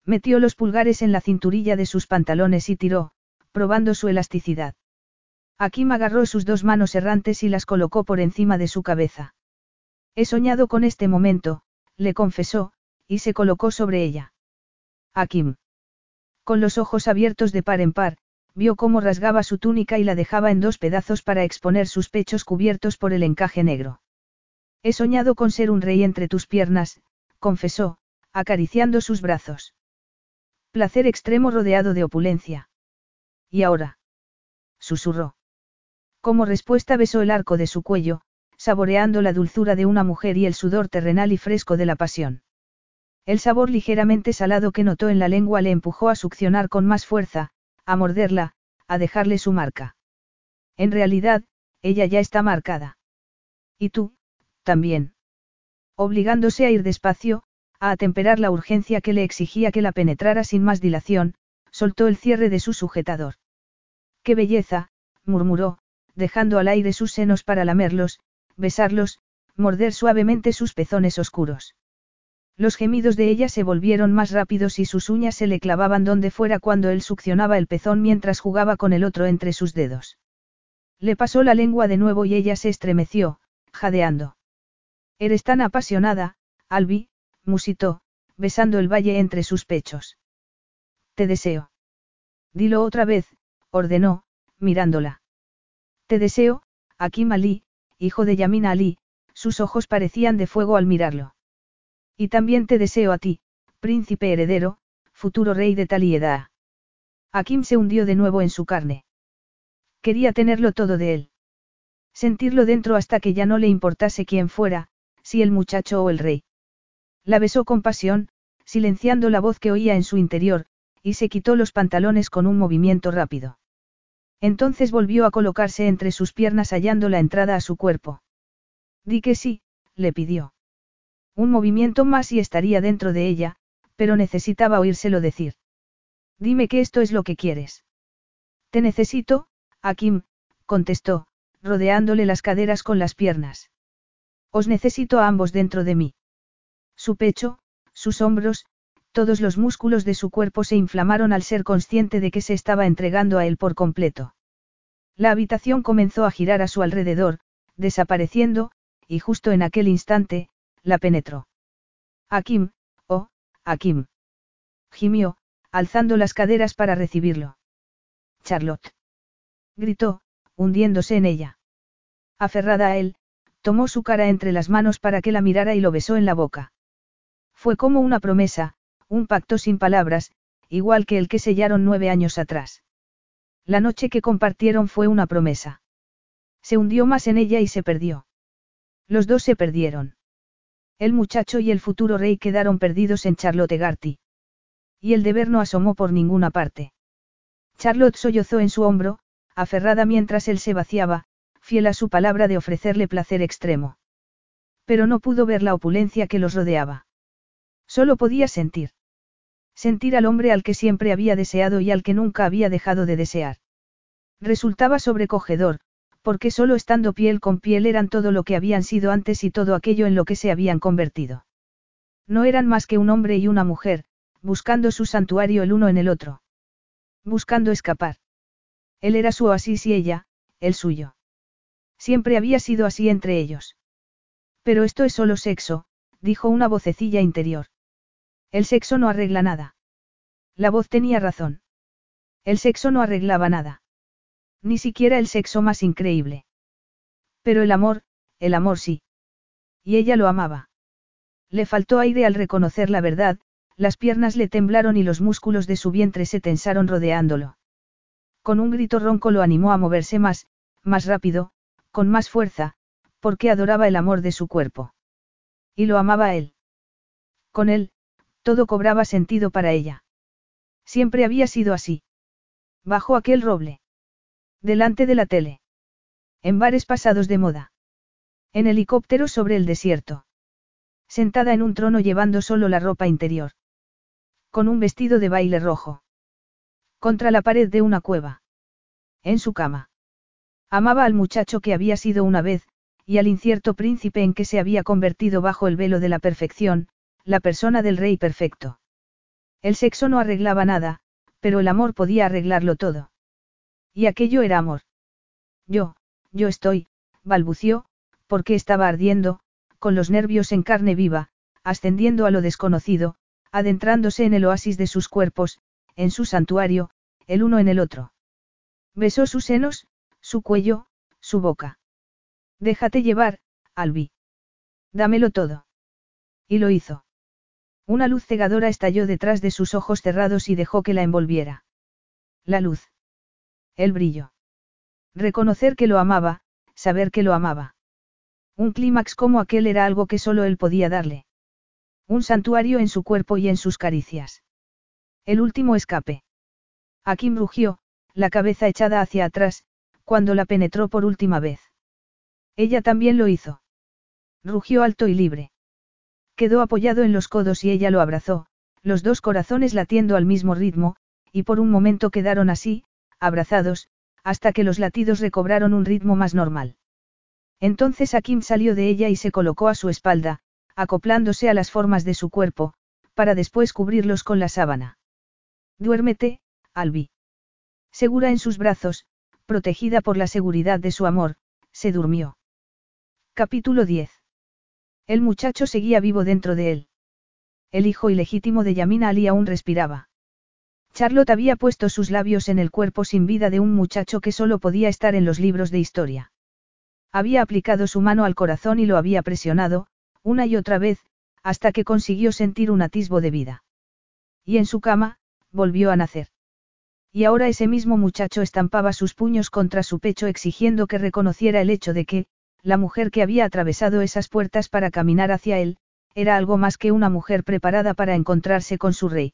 Metió los pulgares en la cinturilla de sus pantalones y tiró, probando su elasticidad. Akim agarró sus dos manos errantes y las colocó por encima de su cabeza. He soñado con este momento, le confesó, y se colocó sobre ella. Akim. Con los ojos abiertos de par en par, vio cómo rasgaba su túnica y la dejaba en dos pedazos para exponer sus pechos cubiertos por el encaje negro. He soñado con ser un rey entre tus piernas, confesó, acariciando sus brazos. Placer extremo rodeado de opulencia. ¿Y ahora? susurró. Como respuesta besó el arco de su cuello, saboreando la dulzura de una mujer y el sudor terrenal y fresco de la pasión. El sabor ligeramente salado que notó en la lengua le empujó a succionar con más fuerza, a morderla, a dejarle su marca. En realidad, ella ya está marcada. Y tú, también. Obligándose a ir despacio, a atemperar la urgencia que le exigía que la penetrara sin más dilación, soltó el cierre de su sujetador. ¡Qué belleza! murmuró, dejando al aire sus senos para lamerlos, besarlos, morder suavemente sus pezones oscuros. Los gemidos de ella se volvieron más rápidos y sus uñas se le clavaban donde fuera cuando él succionaba el pezón mientras jugaba con el otro entre sus dedos. Le pasó la lengua de nuevo y ella se estremeció, jadeando. Eres tan apasionada, Albi, musitó, besando el valle entre sus pechos. Te deseo. Dilo otra vez, ordenó, mirándola. Te deseo, Akim Ali, hijo de Yamina Ali, sus ojos parecían de fuego al mirarlo. Y también te deseo a ti, príncipe heredero, futuro rey de Talieda. Akim se hundió de nuevo en su carne. Quería tenerlo todo de él. Sentirlo dentro hasta que ya no le importase quién fuera, si el muchacho o el rey. La besó con pasión, silenciando la voz que oía en su interior, y se quitó los pantalones con un movimiento rápido. Entonces volvió a colocarse entre sus piernas hallando la entrada a su cuerpo. Di que sí, le pidió. Un movimiento más y estaría dentro de ella, pero necesitaba oírselo decir. Dime que esto es lo que quieres. Te necesito, Akim, contestó, rodeándole las caderas con las piernas. Os necesito a ambos dentro de mí. Su pecho, sus hombros, todos los músculos de su cuerpo se inflamaron al ser consciente de que se estaba entregando a él por completo. La habitación comenzó a girar a su alrededor, desapareciendo, y justo en aquel instante, la penetró. Akim, oh, Akim. Gimió, alzando las caderas para recibirlo. Charlotte. Gritó, hundiéndose en ella. Aferrada a él, tomó su cara entre las manos para que la mirara y lo besó en la boca. Fue como una promesa, un pacto sin palabras, igual que el que sellaron nueve años atrás. La noche que compartieron fue una promesa. Se hundió más en ella y se perdió. Los dos se perdieron. El muchacho y el futuro rey quedaron perdidos en Charlotte Garty. Y el deber no asomó por ninguna parte. Charlotte sollozó en su hombro, aferrada mientras él se vaciaba, fiel a su palabra de ofrecerle placer extremo. Pero no pudo ver la opulencia que los rodeaba. Solo podía sentir. Sentir al hombre al que siempre había deseado y al que nunca había dejado de desear. Resultaba sobrecogedor, porque solo estando piel con piel eran todo lo que habían sido antes y todo aquello en lo que se habían convertido. No eran más que un hombre y una mujer, buscando su santuario el uno en el otro. Buscando escapar. Él era su oasis y ella, el suyo. Siempre había sido así entre ellos. Pero esto es solo sexo, dijo una vocecilla interior. El sexo no arregla nada. La voz tenía razón. El sexo no arreglaba nada. Ni siquiera el sexo más increíble. Pero el amor, el amor sí. Y ella lo amaba. Le faltó aire al reconocer la verdad, las piernas le temblaron y los músculos de su vientre se tensaron rodeándolo. Con un grito ronco lo animó a moverse más, más rápido, con más fuerza, porque adoraba el amor de su cuerpo. Y lo amaba él. Con él, todo cobraba sentido para ella. Siempre había sido así. Bajo aquel roble. Delante de la tele. En bares pasados de moda. En helicópteros sobre el desierto. Sentada en un trono llevando solo la ropa interior. Con un vestido de baile rojo. Contra la pared de una cueva. En su cama. Amaba al muchacho que había sido una vez, y al incierto príncipe en que se había convertido bajo el velo de la perfección, la persona del rey perfecto. El sexo no arreglaba nada, pero el amor podía arreglarlo todo. Y aquello era amor. Yo, yo estoy, balbució, porque estaba ardiendo, con los nervios en carne viva, ascendiendo a lo desconocido, adentrándose en el oasis de sus cuerpos, en su santuario, el uno en el otro. Besó sus senos, su cuello, su boca. Déjate llevar, Albi. Dámelo todo. Y lo hizo. Una luz cegadora estalló detrás de sus ojos cerrados y dejó que la envolviera. La luz. El brillo. Reconocer que lo amaba, saber que lo amaba. Un clímax como aquel era algo que solo él podía darle. Un santuario en su cuerpo y en sus caricias. El último escape. Akim rugió, la cabeza echada hacia atrás, cuando la penetró por última vez. Ella también lo hizo. Rugió alto y libre. Quedó apoyado en los codos y ella lo abrazó, los dos corazones latiendo al mismo ritmo, y por un momento quedaron así, abrazados, hasta que los latidos recobraron un ritmo más normal. Entonces Akim salió de ella y se colocó a su espalda, acoplándose a las formas de su cuerpo, para después cubrirlos con la sábana. Duérmete, Albi. Segura en sus brazos, protegida por la seguridad de su amor, se durmió. Capítulo 10. El muchacho seguía vivo dentro de él. El hijo ilegítimo de Yamina Ali aún respiraba. Charlotte había puesto sus labios en el cuerpo sin vida de un muchacho que solo podía estar en los libros de historia. Había aplicado su mano al corazón y lo había presionado, una y otra vez, hasta que consiguió sentir un atisbo de vida. Y en su cama, volvió a nacer. Y ahora ese mismo muchacho estampaba sus puños contra su pecho exigiendo que reconociera el hecho de que, la mujer que había atravesado esas puertas para caminar hacia él, era algo más que una mujer preparada para encontrarse con su rey.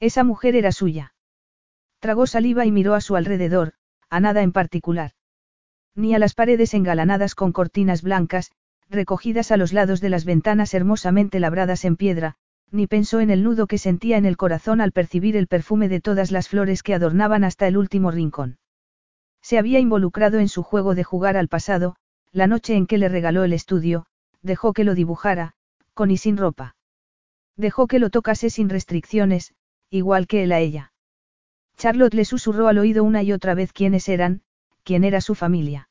Esa mujer era suya. Tragó saliva y miró a su alrededor, a nada en particular. Ni a las paredes engalanadas con cortinas blancas, recogidas a los lados de las ventanas hermosamente labradas en piedra, ni pensó en el nudo que sentía en el corazón al percibir el perfume de todas las flores que adornaban hasta el último rincón. Se había involucrado en su juego de jugar al pasado, la noche en que le regaló el estudio, dejó que lo dibujara, con y sin ropa. Dejó que lo tocase sin restricciones, igual que él a ella. Charlotte le susurró al oído una y otra vez quiénes eran, quién era su familia.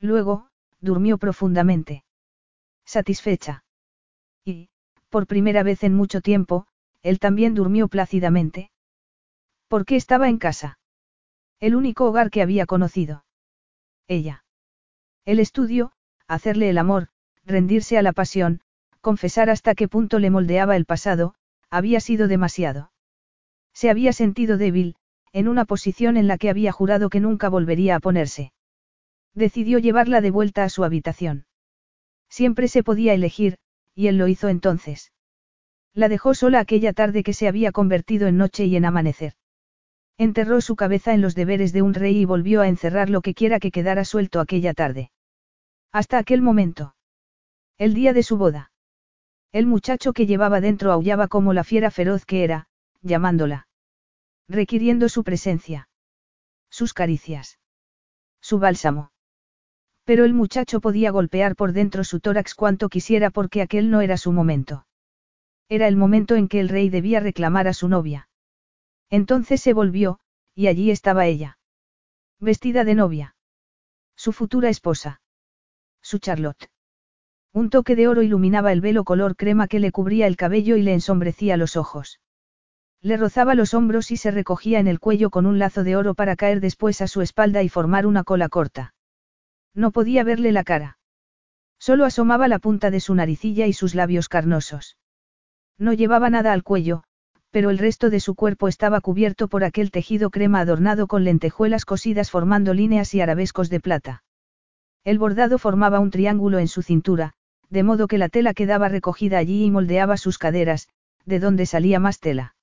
Luego, durmió profundamente. Satisfecha. Y, por primera vez en mucho tiempo, él también durmió plácidamente. ¿Por qué estaba en casa? El único hogar que había conocido. Ella. El estudio, hacerle el amor, rendirse a la pasión, confesar hasta qué punto le moldeaba el pasado, había sido demasiado. Se había sentido débil, en una posición en la que había jurado que nunca volvería a ponerse. Decidió llevarla de vuelta a su habitación. Siempre se podía elegir, y él lo hizo entonces. La dejó sola aquella tarde que se había convertido en noche y en amanecer. Enterró su cabeza en los deberes de un rey y volvió a encerrar lo que quiera que quedara suelto aquella tarde. Hasta aquel momento. El día de su boda. El muchacho que llevaba dentro aullaba como la fiera feroz que era, llamándola. Requiriendo su presencia. Sus caricias. Su bálsamo. Pero el muchacho podía golpear por dentro su tórax cuanto quisiera porque aquel no era su momento. Era el momento en que el rey debía reclamar a su novia. Entonces se volvió, y allí estaba ella. Vestida de novia. Su futura esposa. Su Charlotte. Un toque de oro iluminaba el velo color crema que le cubría el cabello y le ensombrecía los ojos. Le rozaba los hombros y se recogía en el cuello con un lazo de oro para caer después a su espalda y formar una cola corta. No podía verle la cara. Solo asomaba la punta de su naricilla y sus labios carnosos. No llevaba nada al cuello, pero el resto de su cuerpo estaba cubierto por aquel tejido crema adornado con lentejuelas cosidas formando líneas y arabescos de plata. El bordado formaba un triángulo en su cintura, de modo que la tela quedaba recogida allí y moldeaba sus caderas, de donde salía más tela.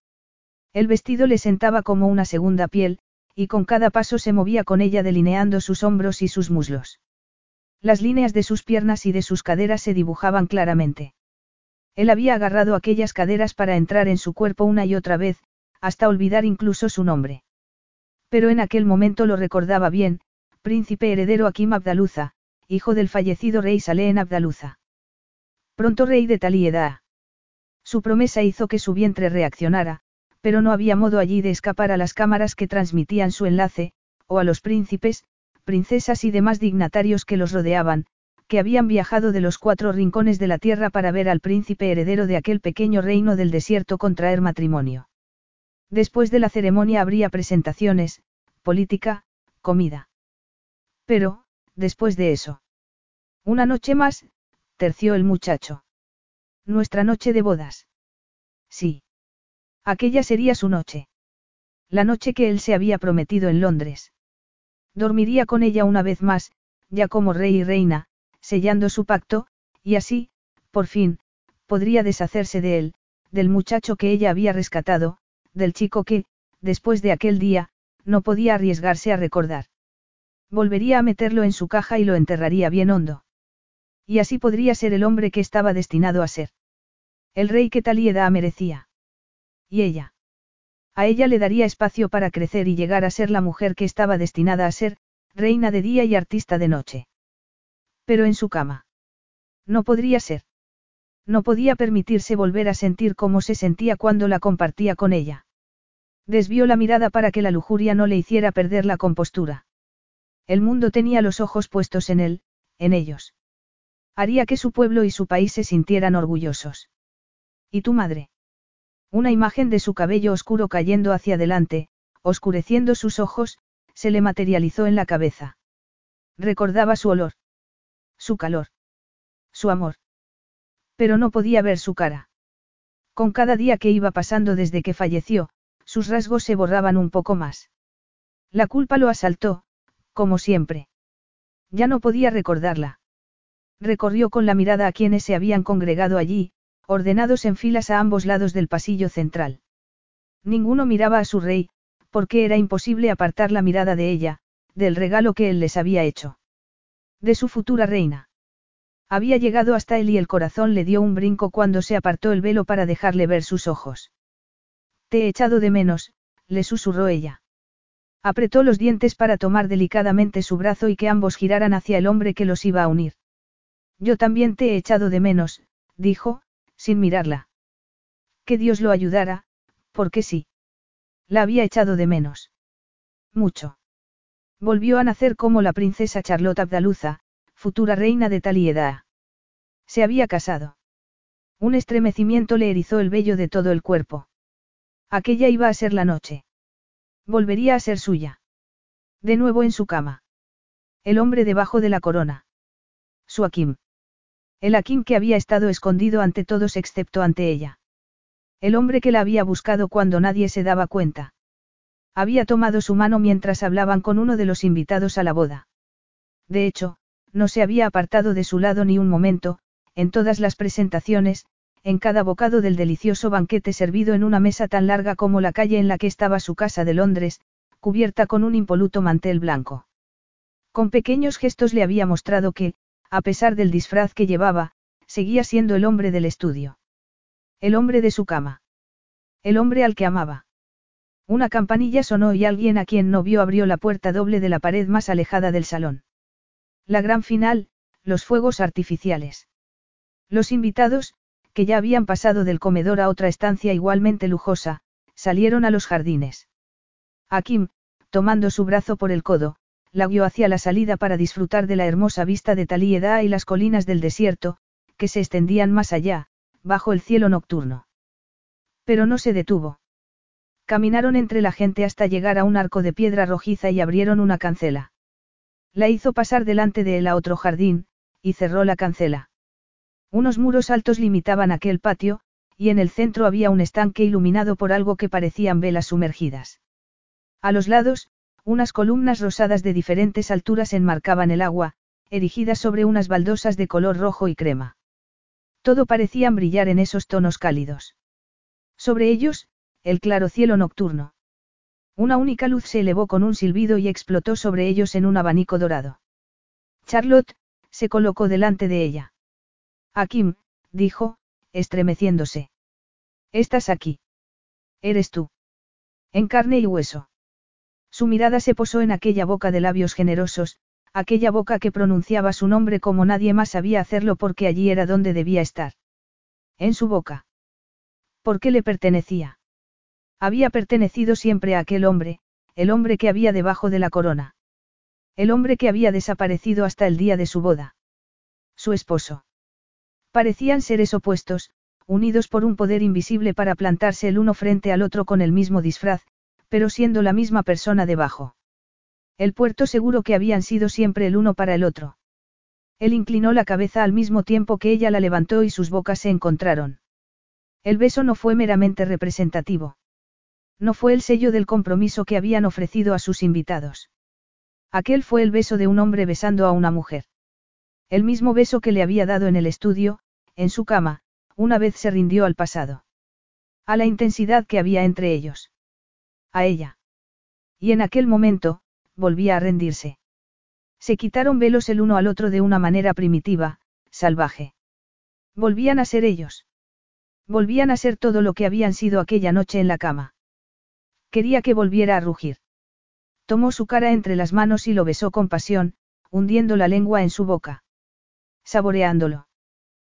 El vestido le sentaba como una segunda piel, y con cada paso se movía con ella delineando sus hombros y sus muslos. Las líneas de sus piernas y de sus caderas se dibujaban claramente. Él había agarrado aquellas caderas para entrar en su cuerpo una y otra vez, hasta olvidar incluso su nombre. Pero en aquel momento lo recordaba bien, príncipe heredero Akim Abdaluza, hijo del fallecido rey Saleh en Abdaluza. Pronto rey de Talieda. Su promesa hizo que su vientre reaccionara, pero no había modo allí de escapar a las cámaras que transmitían su enlace, o a los príncipes, princesas y demás dignatarios que los rodeaban, que habían viajado de los cuatro rincones de la tierra para ver al príncipe heredero de aquel pequeño reino del desierto contraer matrimonio. Después de la ceremonia habría presentaciones, política, comida. Pero, después de eso. Una noche más, terció el muchacho. Nuestra noche de bodas. Sí. Aquella sería su noche. La noche que él se había prometido en Londres. Dormiría con ella una vez más, ya como rey y reina, sellando su pacto, y así, por fin, podría deshacerse de él, del muchacho que ella había rescatado, del chico que, después de aquel día, no podía arriesgarse a recordar. Volvería a meterlo en su caja y lo enterraría bien hondo. Y así podría ser el hombre que estaba destinado a ser. El rey que Talieda merecía. Y ella. A ella le daría espacio para crecer y llegar a ser la mujer que estaba destinada a ser, reina de día y artista de noche. Pero en su cama. No podría ser. No podía permitirse volver a sentir cómo se sentía cuando la compartía con ella. Desvió la mirada para que la lujuria no le hiciera perder la compostura. El mundo tenía los ojos puestos en él, en ellos. Haría que su pueblo y su país se sintieran orgullosos. ¿Y tu madre? Una imagen de su cabello oscuro cayendo hacia adelante, oscureciendo sus ojos, se le materializó en la cabeza. Recordaba su olor. Su calor. Su amor. Pero no podía ver su cara. Con cada día que iba pasando desde que falleció, sus rasgos se borraban un poco más. La culpa lo asaltó, como siempre. Ya no podía recordarla. Recorrió con la mirada a quienes se habían congregado allí, ordenados en filas a ambos lados del pasillo central. Ninguno miraba a su rey, porque era imposible apartar la mirada de ella, del regalo que él les había hecho. De su futura reina. Había llegado hasta él y el corazón le dio un brinco cuando se apartó el velo para dejarle ver sus ojos. Te he echado de menos, le susurró ella. Apretó los dientes para tomar delicadamente su brazo y que ambos giraran hacia el hombre que los iba a unir. Yo también te he echado de menos, dijo, sin mirarla. Que Dios lo ayudara, porque sí. La había echado de menos. Mucho. Volvió a nacer como la princesa Charlotte Abdaluza, futura reina de Talieda. Se había casado. Un estremecimiento le erizó el vello de todo el cuerpo. Aquella iba a ser la noche. Volvería a ser suya. De nuevo en su cama. El hombre debajo de la corona. Su Akim. El Akim que había estado escondido ante todos excepto ante ella. El hombre que la había buscado cuando nadie se daba cuenta. Había tomado su mano mientras hablaban con uno de los invitados a la boda. De hecho, no se había apartado de su lado ni un momento, en todas las presentaciones, en cada bocado del delicioso banquete servido en una mesa tan larga como la calle en la que estaba su casa de Londres, cubierta con un impoluto mantel blanco. Con pequeños gestos le había mostrado que, a pesar del disfraz que llevaba, seguía siendo el hombre del estudio. El hombre de su cama. El hombre al que amaba. Una campanilla sonó y alguien a quien no vio abrió la puerta doble de la pared más alejada del salón. La gran final, los fuegos artificiales. Los invitados, que ya habían pasado del comedor a otra estancia igualmente lujosa, salieron a los jardines. Akim, tomando su brazo por el codo, la guió hacia la salida para disfrutar de la hermosa vista de Talieda y las colinas del desierto, que se extendían más allá, bajo el cielo nocturno. Pero no se detuvo. Caminaron entre la gente hasta llegar a un arco de piedra rojiza y abrieron una cancela. La hizo pasar delante de él a otro jardín, y cerró la cancela. Unos muros altos limitaban aquel patio, y en el centro había un estanque iluminado por algo que parecían velas sumergidas. A los lados, unas columnas rosadas de diferentes alturas enmarcaban el agua, erigidas sobre unas baldosas de color rojo y crema. Todo parecían brillar en esos tonos cálidos. Sobre ellos, el claro cielo nocturno. Una única luz se elevó con un silbido y explotó sobre ellos en un abanico dorado. Charlotte, se colocó delante de ella. Akim, dijo, estremeciéndose. Estás aquí. Eres tú. En carne y hueso. Su mirada se posó en aquella boca de labios generosos, aquella boca que pronunciaba su nombre como nadie más sabía hacerlo porque allí era donde debía estar. En su boca. ¿Por qué le pertenecía? Había pertenecido siempre a aquel hombre, el hombre que había debajo de la corona. El hombre que había desaparecido hasta el día de su boda. Su esposo. Parecían seres opuestos, unidos por un poder invisible para plantarse el uno frente al otro con el mismo disfraz, pero siendo la misma persona debajo. El puerto seguro que habían sido siempre el uno para el otro. Él inclinó la cabeza al mismo tiempo que ella la levantó y sus bocas se encontraron. El beso no fue meramente representativo. No fue el sello del compromiso que habían ofrecido a sus invitados. Aquel fue el beso de un hombre besando a una mujer. El mismo beso que le había dado en el estudio, en su cama, una vez se rindió al pasado. A la intensidad que había entre ellos. A ella. Y en aquel momento, volvía a rendirse. Se quitaron velos el uno al otro de una manera primitiva, salvaje. Volvían a ser ellos. Volvían a ser todo lo que habían sido aquella noche en la cama. Quería que volviera a rugir. Tomó su cara entre las manos y lo besó con pasión, hundiendo la lengua en su boca. Saboreándolo.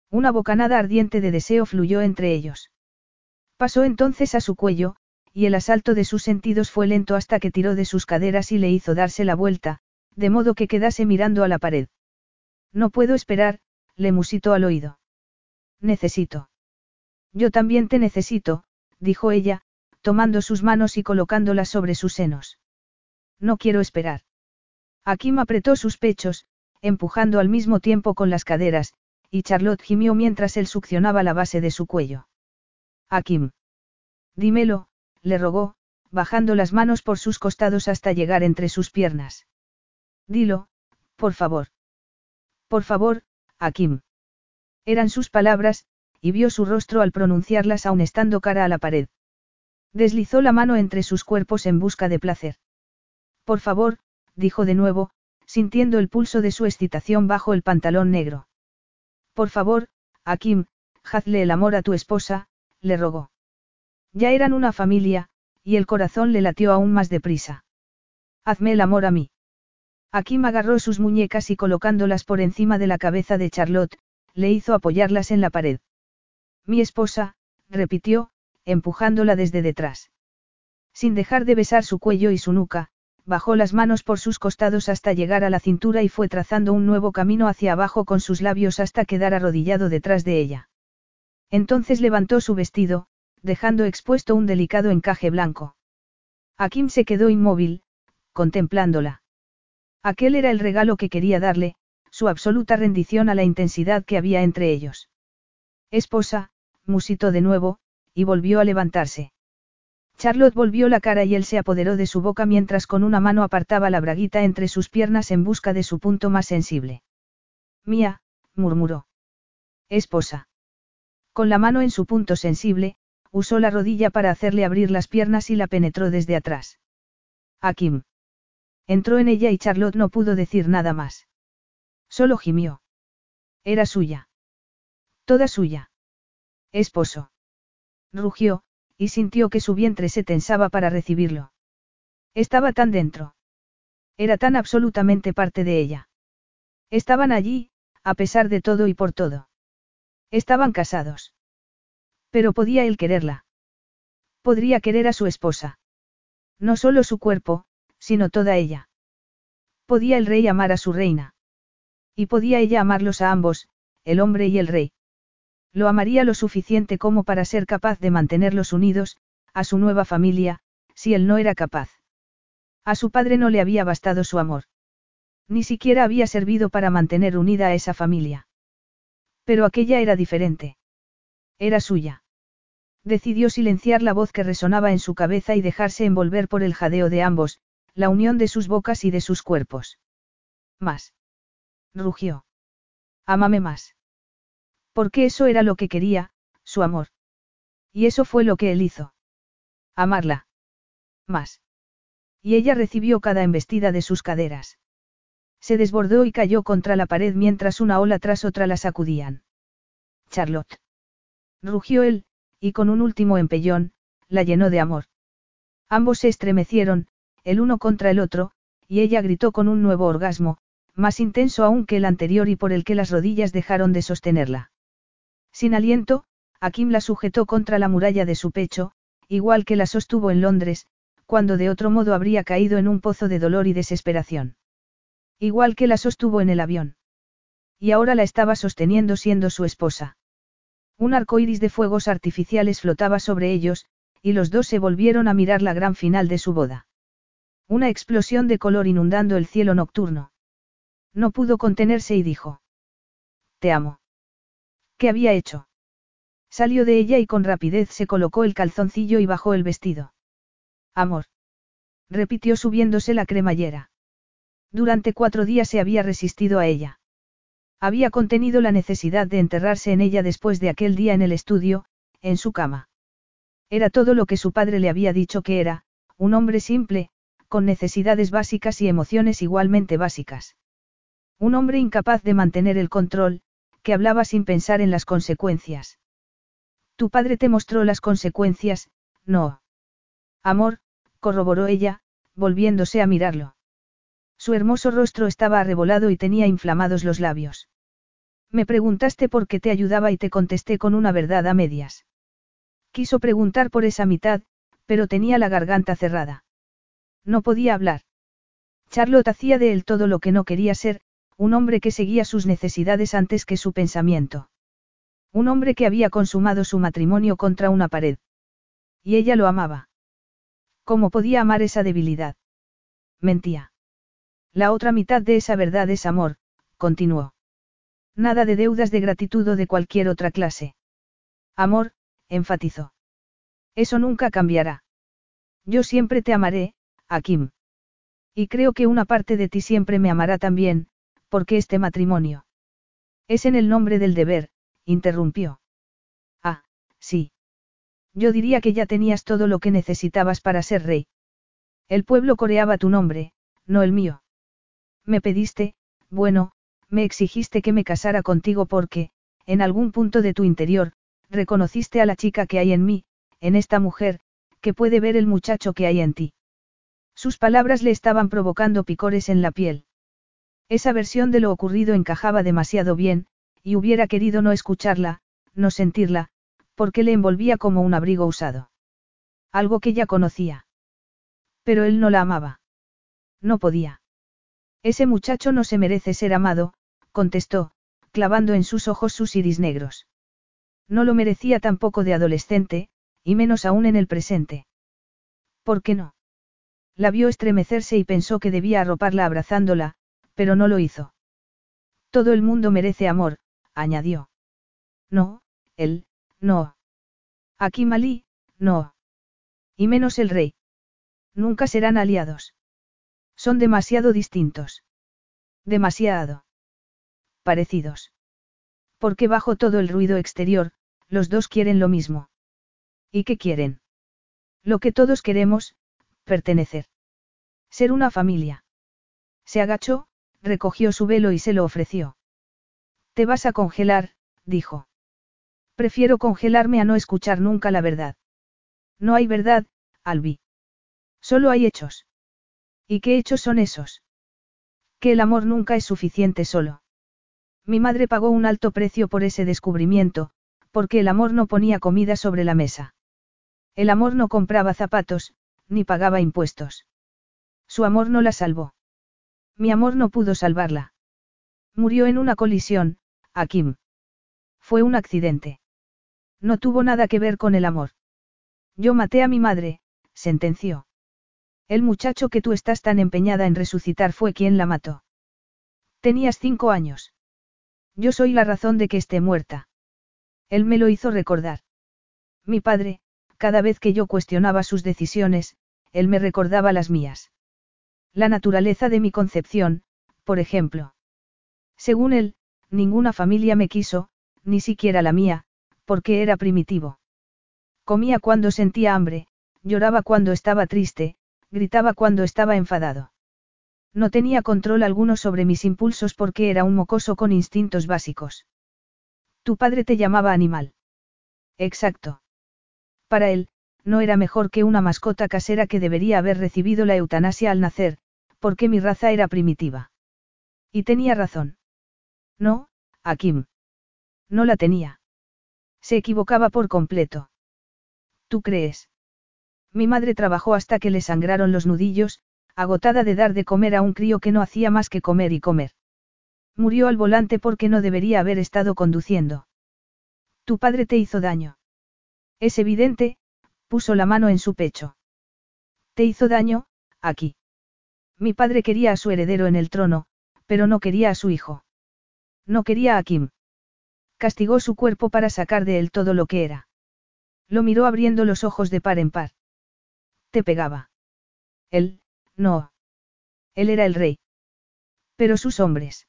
Una bocanada ardiente de deseo fluyó entre ellos. Pasó entonces a su cuello, y el asalto de sus sentidos fue lento hasta que tiró de sus caderas y le hizo darse la vuelta, de modo que quedase mirando a la pared. No puedo esperar, le musitó al oído. Necesito. Yo también te necesito, dijo ella, tomando sus manos y colocándolas sobre sus senos. No quiero esperar. Akim apretó sus pechos, empujando al mismo tiempo con las caderas, y Charlotte gimió mientras él succionaba la base de su cuello. Akim. Dímelo, le rogó, bajando las manos por sus costados hasta llegar entre sus piernas. Dilo, por favor. Por favor, Akim. Eran sus palabras, y vio su rostro al pronunciarlas aún estando cara a la pared. Deslizó la mano entre sus cuerpos en busca de placer. Por favor, dijo de nuevo, sintiendo el pulso de su excitación bajo el pantalón negro. Por favor, Akim, hazle el amor a tu esposa, le rogó. Ya eran una familia, y el corazón le latió aún más deprisa. Hazme el amor a mí. Akim agarró sus muñecas y colocándolas por encima de la cabeza de Charlotte, le hizo apoyarlas en la pared. Mi esposa, repitió, empujándola desde detrás. Sin dejar de besar su cuello y su nuca, bajó las manos por sus costados hasta llegar a la cintura y fue trazando un nuevo camino hacia abajo con sus labios hasta quedar arrodillado detrás de ella. Entonces levantó su vestido, dejando expuesto un delicado encaje blanco. Akim se quedó inmóvil, contemplándola. Aquel era el regalo que quería darle, su absoluta rendición a la intensidad que había entre ellos. Esposa, musitó de nuevo, y volvió a levantarse. Charlotte volvió la cara y él se apoderó de su boca mientras con una mano apartaba la braguita entre sus piernas en busca de su punto más sensible. Mía, murmuró. Esposa. Con la mano en su punto sensible, usó la rodilla para hacerle abrir las piernas y la penetró desde atrás. Akim. Entró en ella y Charlotte no pudo decir nada más. Solo gimió. Era suya. Toda suya. Esposo. Rugió, y sintió que su vientre se tensaba para recibirlo. Estaba tan dentro. Era tan absolutamente parte de ella. Estaban allí, a pesar de todo y por todo. Estaban casados. Pero podía él quererla. Podría querer a su esposa. No solo su cuerpo, sino toda ella. Podía el rey amar a su reina. Y podía ella amarlos a ambos, el hombre y el rey. Lo amaría lo suficiente como para ser capaz de mantenerlos unidos, a su nueva familia, si él no era capaz. A su padre no le había bastado su amor. Ni siquiera había servido para mantener unida a esa familia. Pero aquella era diferente. Era suya. Decidió silenciar la voz que resonaba en su cabeza y dejarse envolver por el jadeo de ambos, la unión de sus bocas y de sus cuerpos. Más. Rugió. Ámame más. Porque eso era lo que quería, su amor. Y eso fue lo que él hizo. Amarla. Más. Y ella recibió cada embestida de sus caderas. Se desbordó y cayó contra la pared mientras una ola tras otra la sacudían. Charlotte. Rugió él, y con un último empellón, la llenó de amor. Ambos se estremecieron, el uno contra el otro, y ella gritó con un nuevo orgasmo, más intenso aún que el anterior y por el que las rodillas dejaron de sostenerla. Sin aliento, Akim la sujetó contra la muralla de su pecho, igual que la sostuvo en Londres, cuando de otro modo habría caído en un pozo de dolor y desesperación. Igual que la sostuvo en el avión. Y ahora la estaba sosteniendo siendo su esposa. Un arco iris de fuegos artificiales flotaba sobre ellos, y los dos se volvieron a mirar la gran final de su boda. Una explosión de color inundando el cielo nocturno. No pudo contenerse y dijo. Te amo. ¿Qué había hecho? Salió de ella y con rapidez se colocó el calzoncillo y bajó el vestido. Amor. Repitió subiéndose la cremallera. Durante cuatro días se había resistido a ella. Había contenido la necesidad de enterrarse en ella después de aquel día en el estudio, en su cama. Era todo lo que su padre le había dicho que era, un hombre simple, con necesidades básicas y emociones igualmente básicas. Un hombre incapaz de mantener el control, que hablaba sin pensar en las consecuencias. Tu padre te mostró las consecuencias, no. Amor, corroboró ella, volviéndose a mirarlo. Su hermoso rostro estaba arrebolado y tenía inflamados los labios. Me preguntaste por qué te ayudaba y te contesté con una verdad a medias. Quiso preguntar por esa mitad, pero tenía la garganta cerrada. No podía hablar. Charlotte hacía de él todo lo que no quería ser, un hombre que seguía sus necesidades antes que su pensamiento. Un hombre que había consumado su matrimonio contra una pared. Y ella lo amaba. ¿Cómo podía amar esa debilidad? Mentía. La otra mitad de esa verdad es amor, continuó. Nada de deudas de gratitud o de cualquier otra clase. Amor, enfatizó. Eso nunca cambiará. Yo siempre te amaré, Akim. Y creo que una parte de ti siempre me amará también, ¿Por qué este matrimonio? Es en el nombre del deber, interrumpió. Ah, sí. Yo diría que ya tenías todo lo que necesitabas para ser rey. El pueblo coreaba tu nombre, no el mío. Me pediste, bueno, me exigiste que me casara contigo porque, en algún punto de tu interior, reconociste a la chica que hay en mí, en esta mujer, que puede ver el muchacho que hay en ti. Sus palabras le estaban provocando picores en la piel. Esa versión de lo ocurrido encajaba demasiado bien, y hubiera querido no escucharla, no sentirla, Porque le envolvía como un abrigo usado. Algo que ya conocía. Pero él no la amaba. No podía. Ese muchacho no se merece ser amado, contestó, clavando en sus ojos sus iris negros. No lo merecía tampoco de adolescente, y menos aún en el presente. ¿Por qué no? La vio estremecerse y pensó que debía arroparla abrazándola, pero no lo hizo. Todo el mundo merece amor, añadió. No, él, no. Aquí Malí, no. Y menos el rey. Nunca serán aliados. Son demasiado distintos. Demasiado. Parecidos. Porque bajo todo el ruido exterior, los dos quieren lo mismo. ¿Y qué quieren? Lo que todos queremos, pertenecer. Ser una familia. Se agachó, recogió su velo y se lo ofreció. Te vas a congelar, dijo. Prefiero congelarme a no escuchar nunca la verdad. No hay verdad, Albi. Solo hay hechos. ¿Y qué hechos son esos? Que el amor nunca es suficiente solo. Mi madre pagó un alto precio por ese descubrimiento, porque el amor no ponía comida sobre la mesa. El amor no compraba zapatos, ni pagaba impuestos. Su amor no la salvó. Mi amor no pudo salvarla. Murió en una colisión, Akim. Fue un accidente. No tuvo nada que ver con el amor. Yo maté a mi madre, sentenció. El muchacho que tú estás tan empeñada en resucitar fue quien la mató. Tenías cinco años. Yo soy la razón de que esté muerta. Él me lo hizo recordar. Mi padre, cada vez que yo cuestionaba sus decisiones, él me recordaba las mías. La naturaleza de mi concepción, por ejemplo. Según él, ninguna familia me quiso, ni siquiera la mía, porque era primitivo. Comía cuando sentía hambre, lloraba cuando estaba triste, gritaba cuando estaba enfadado. No tenía control alguno sobre mis impulsos porque era un mocoso con instintos básicos. Tu padre te llamaba animal. Exacto. Para él, no era mejor que una mascota casera que debería haber recibido la eutanasia al nacer, porque mi raza era primitiva. Y tenía razón. No, Akim. No la tenía. Se equivocaba por completo. ¿Tú crees? Mi madre trabajó hasta que le sangraron los nudillos, agotada de dar de comer a un crío que no hacía más que comer y comer. Murió al volante porque no debería haber estado conduciendo. Tu padre te hizo daño. Es evidente, puso la mano en su pecho. Te hizo daño, aquí. Mi padre quería a su heredero en el trono, pero no quería a su hijo. No quería a Kim. Castigó su cuerpo para sacar de él todo lo que era. Lo miró abriendo los ojos de par en par. Te pegaba. Él, no. Él era el rey. Pero sus hombres.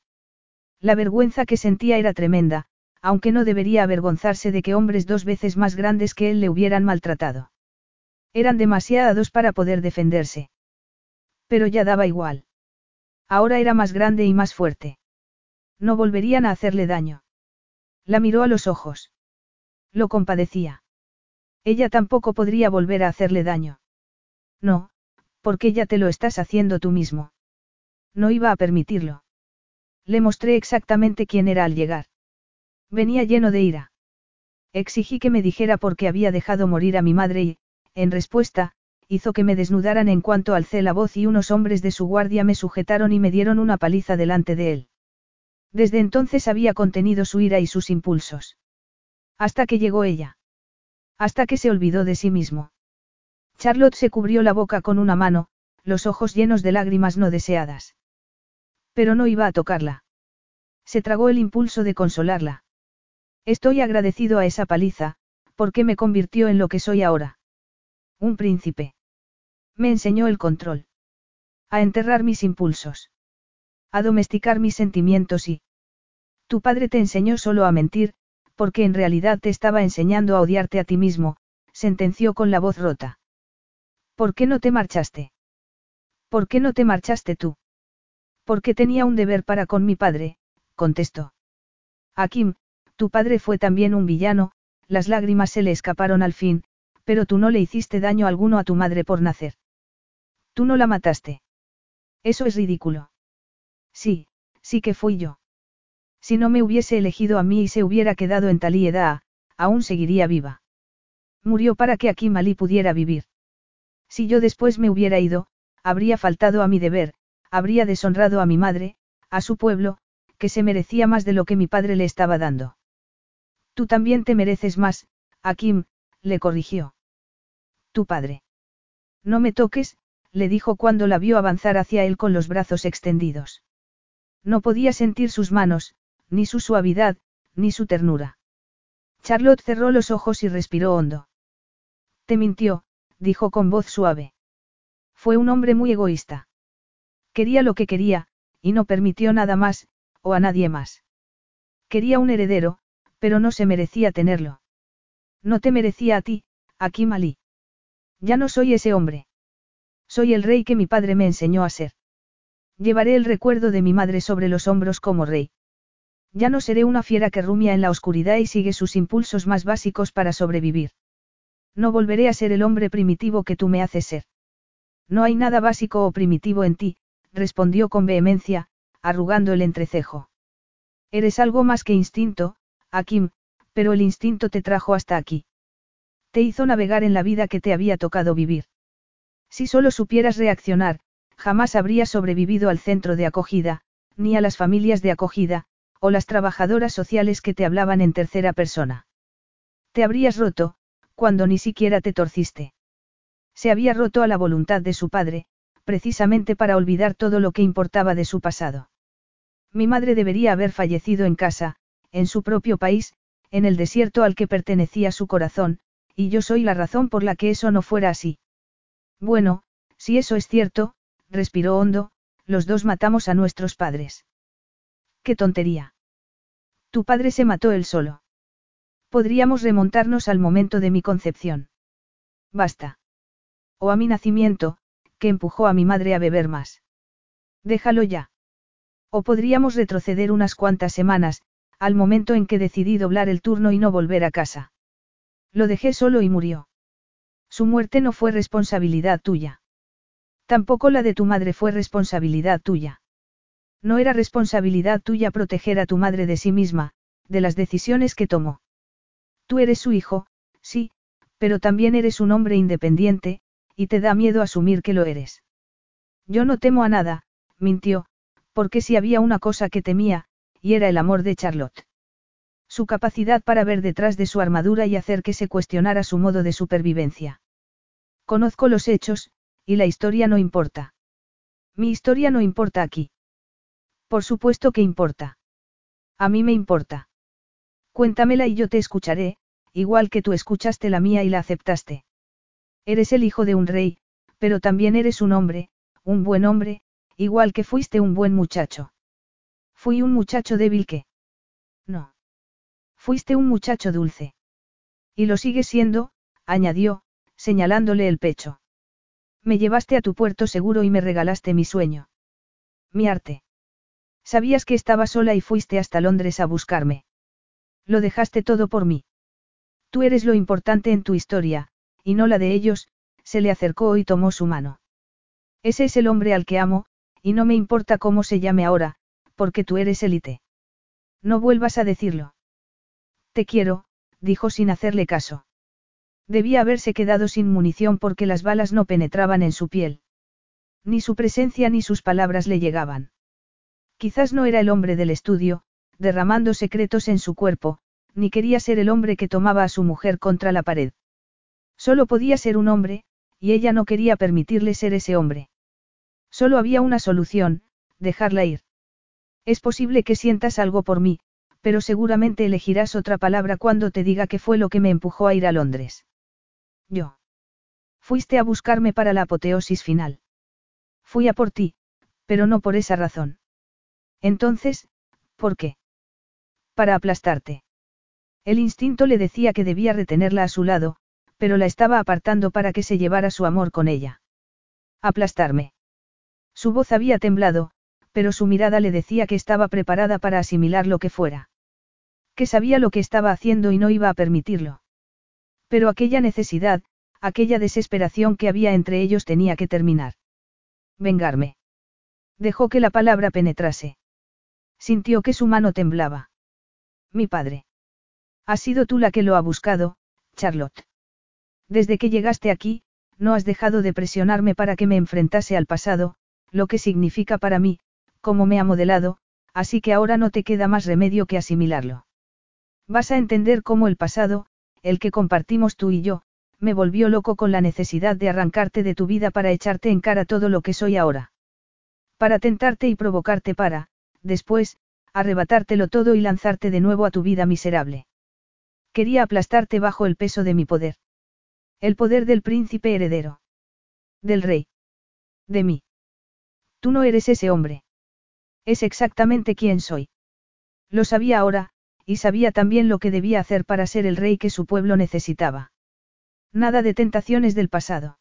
La vergüenza que sentía era tremenda, aunque no debería avergonzarse de que hombres dos veces más grandes que él le hubieran maltratado. Eran demasiados para poder defenderse. Pero ya daba igual. Ahora era más grande y más fuerte. No volverían a hacerle daño. La miró a los ojos. Lo compadecía. Ella tampoco podría volver a hacerle daño. No, porque ya te lo estás haciendo tú mismo. No iba a permitirlo. Le mostré exactamente quién era al llegar. Venía lleno de ira. Exigí que me dijera por qué había dejado morir a mi madre y, en respuesta, hizo que me desnudaran en cuanto alcé la voz y unos hombres de su guardia me sujetaron y me dieron una paliza delante de él. Desde entonces había contenido su ira y sus impulsos. Hasta que llegó ella. Hasta que se olvidó de sí mismo. Charlotte se cubrió la boca con una mano, los ojos llenos de lágrimas no deseadas. Pero no iba a tocarla. Se tragó el impulso de consolarla. Estoy agradecido a esa paliza, porque me convirtió en lo que soy ahora. Un príncipe. Me enseñó el control. A enterrar mis impulsos. A domesticar mis sentimientos y... Tu padre te enseñó solo a mentir, porque en realidad te estaba enseñando a odiarte a ti mismo, sentenció con la voz rota. ¿Por qué no te marchaste? ¿Por qué no te marchaste tú? Porque tenía un deber para con mi padre, contestó. Akim, tu padre fue también un villano, las lágrimas se le escaparon al fin, pero tú no le hiciste daño alguno a tu madre por nacer. Tú no la mataste. Eso es ridículo. Sí, sí que fui yo. Si no me hubiese elegido a mí y se hubiera quedado en Talieda, aún seguiría viva. Murió para que aquí Malí pudiera vivir. Si yo después me hubiera ido, habría faltado a mi deber, habría deshonrado a mi madre, a su pueblo, que se merecía más de lo que mi padre le estaba dando. Tú también te mereces más, Akim, le corrigió. Tu padre. No me toques, le dijo cuando la vio avanzar hacia él con los brazos extendidos. No podía sentir sus manos, ni su suavidad, ni su ternura. Charlotte cerró los ojos y respiró hondo. Te mintió, dijo con voz suave. Fue un hombre muy egoísta. Quería lo que quería, y no permitió nada más, o a nadie más. Quería un heredero, pero no se merecía tenerlo. No te merecía a ti, aquí Malí. Ya no soy ese hombre. Soy el rey que mi padre me enseñó a ser. Llevaré el recuerdo de mi madre sobre los hombros como rey. Ya no seré una fiera que rumia en la oscuridad y sigue sus impulsos más básicos para sobrevivir. No volveré a ser el hombre primitivo que tú me haces ser. No hay nada básico o primitivo en ti, respondió con vehemencia, arrugando el entrecejo. Eres algo más que instinto, Akim, pero el instinto te trajo hasta aquí. Te hizo navegar en la vida que te había tocado vivir. Si solo supieras reaccionar, jamás habrías sobrevivido al centro de acogida, ni a las familias de acogida, o las trabajadoras sociales que te hablaban en tercera persona. Te habrías roto, cuando ni siquiera te torciste. Se había roto a la voluntad de su padre, precisamente para olvidar todo lo que importaba de su pasado. Mi madre debería haber fallecido en casa, en su propio país, en el desierto al que pertenecía su corazón, y yo soy la razón por la que eso no fuera así. Bueno, si eso es cierto, respiró hondo, los dos matamos a nuestros padres. ¡Qué tontería! Tu padre se mató él solo. Podríamos remontarnos al momento de mi concepción. Basta. O a mi nacimiento, que empujó a mi madre a beber más. Déjalo ya. O podríamos retroceder unas cuantas semanas, al momento en que decidí doblar el turno y no volver a casa. Lo dejé solo y murió. Su muerte no fue responsabilidad tuya. Tampoco la de tu madre fue responsabilidad tuya. No era responsabilidad tuya proteger a tu madre de sí misma, de las decisiones que tomó. Tú eres su hijo, sí, pero también eres un hombre independiente, y te da miedo asumir que lo eres. Yo no temo a nada, mintió, porque si había una cosa que temía, y era el amor de Charlotte. Su capacidad para ver detrás de su armadura y hacer que se cuestionara su modo de supervivencia. Conozco los hechos, y la historia no importa. Mi historia no importa aquí. Por supuesto que importa. A mí me importa. Cuéntamela y yo te escucharé, igual que tú escuchaste la mía y la aceptaste. Eres el hijo de un rey, pero también eres un hombre, un buen hombre, igual que fuiste un buen muchacho. Fui un muchacho débil que. No. Fuiste un muchacho dulce. Y lo sigues siendo, añadió, señalándole el pecho. Me llevaste a tu puerto seguro y me regalaste mi sueño. Mi arte. Sabías que estaba sola y fuiste hasta Londres a buscarme. Lo dejaste todo por mí. Tú eres lo importante en tu historia, y no la de ellos, se le acercó y tomó su mano. Ese es el hombre al que amo, y no me importa cómo se llame ahora, porque tú eres élite. No vuelvas a decirlo. Te quiero, dijo sin hacerle caso. Debía haberse quedado sin munición porque las balas no penetraban en su piel. Ni su presencia ni sus palabras le llegaban. Quizás no era el hombre del estudio, derramando secretos en su cuerpo, ni quería ser el hombre que tomaba a su mujer contra la pared. Solo podía ser un hombre, y ella no quería permitirle ser ese hombre. Solo había una solución, dejarla ir. Es posible que sientas algo por mí, pero seguramente elegirás otra palabra cuando te diga qué fue lo que me empujó a ir a Londres. Yo. Fuiste a buscarme para la apoteosis final. Fui a por ti, pero no por esa razón. Entonces, ¿por qué? Para aplastarte. El instinto le decía que debía retenerla a su lado, pero la estaba apartando para que se llevara su amor con ella. Aplastarme. Su voz había temblado, pero su mirada le decía que estaba preparada para asimilar lo que fuera. Que sabía lo que estaba haciendo y no iba a permitirlo. Pero aquella necesidad, aquella desesperación que había entre ellos tenía que terminar. Vengarme. Dejó que la palabra penetrase. Sintió que su mano temblaba. Mi padre. Has sido tú la que lo ha buscado, Charlotte. Desde que llegaste aquí, no has dejado de presionarme para que me enfrentase al pasado, lo que significa para mí, como me ha modelado, así que ahora no te queda más remedio que asimilarlo. Vas a entender cómo el pasado, el que compartimos tú y yo, me volvió loco con la necesidad de arrancarte de tu vida para echarte en cara todo lo que soy ahora. Para tentarte y provocarte para, después, arrebatártelo todo y lanzarte de nuevo a tu vida miserable. Quería aplastarte bajo el peso de mi poder. El poder del príncipe heredero. Del rey. De mí. Tú no eres ese hombre. Es exactamente quién soy. Lo sabía ahora, y sabía también lo que debía hacer para ser el rey que su pueblo necesitaba. Nada de tentaciones del pasado.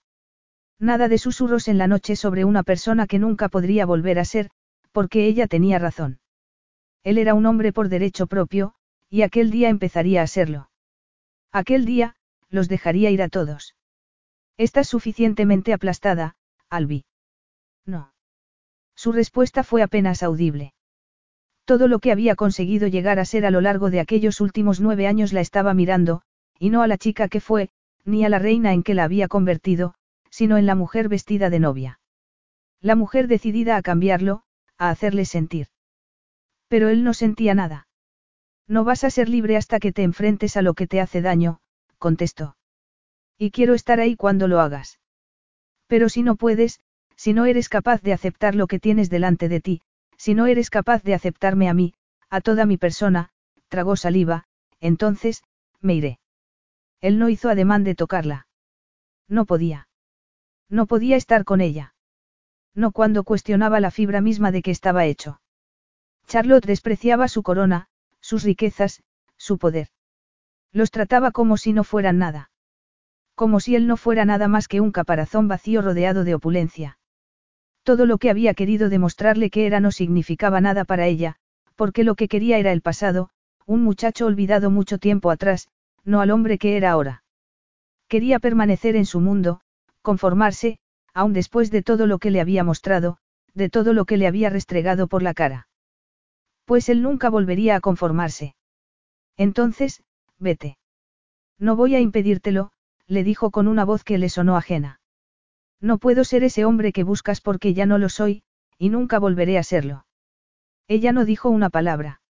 Nada de susurros en la noche sobre una persona que nunca podría volver a ser, porque ella tenía razón. Él era un hombre por derecho propio, y aquel día empezaría a serlo. Aquel día, los dejaría ir a todos. Estás suficientemente aplastada, Albi. No. Su respuesta fue apenas audible. Todo lo que había conseguido llegar a ser a lo largo de aquellos últimos nueve años la estaba mirando, y no a la chica que fue, ni a la reina en que la había convertido, sino en la mujer vestida de novia. La mujer decidida a cambiarlo, a hacerle sentir. Pero él no sentía nada. No vas a ser libre hasta que te enfrentes a lo que te hace daño, contestó. Y quiero estar ahí cuando lo hagas. Pero si no puedes, si no eres capaz de aceptar lo que tienes delante de ti, si no eres capaz de aceptarme a mí, a toda mi persona, tragó saliva, entonces, me iré. Él no hizo ademán de tocarla. No podía. No podía estar con ella. No cuando cuestionaba la fibra misma de que estaba hecho. Charlotte despreciaba su corona, sus riquezas, su poder. Los trataba como si no fueran nada. Como si él no fuera nada más que un caparazón vacío rodeado de opulencia. Todo lo que había querido demostrarle que era no significaba nada para ella, porque lo que quería era el pasado, un muchacho olvidado mucho tiempo atrás, no al hombre que era ahora. Quería permanecer en su mundo, conformarse, aun después de todo lo que le había mostrado, de todo lo que le había restregado por la cara. Pues él nunca volvería a conformarse. Entonces, vete. No voy a impedírtelo, le dijo con una voz que le sonó ajena. No puedo ser ese hombre que buscas porque ya no lo soy, y nunca volveré a serlo. Ella no dijo una palabra.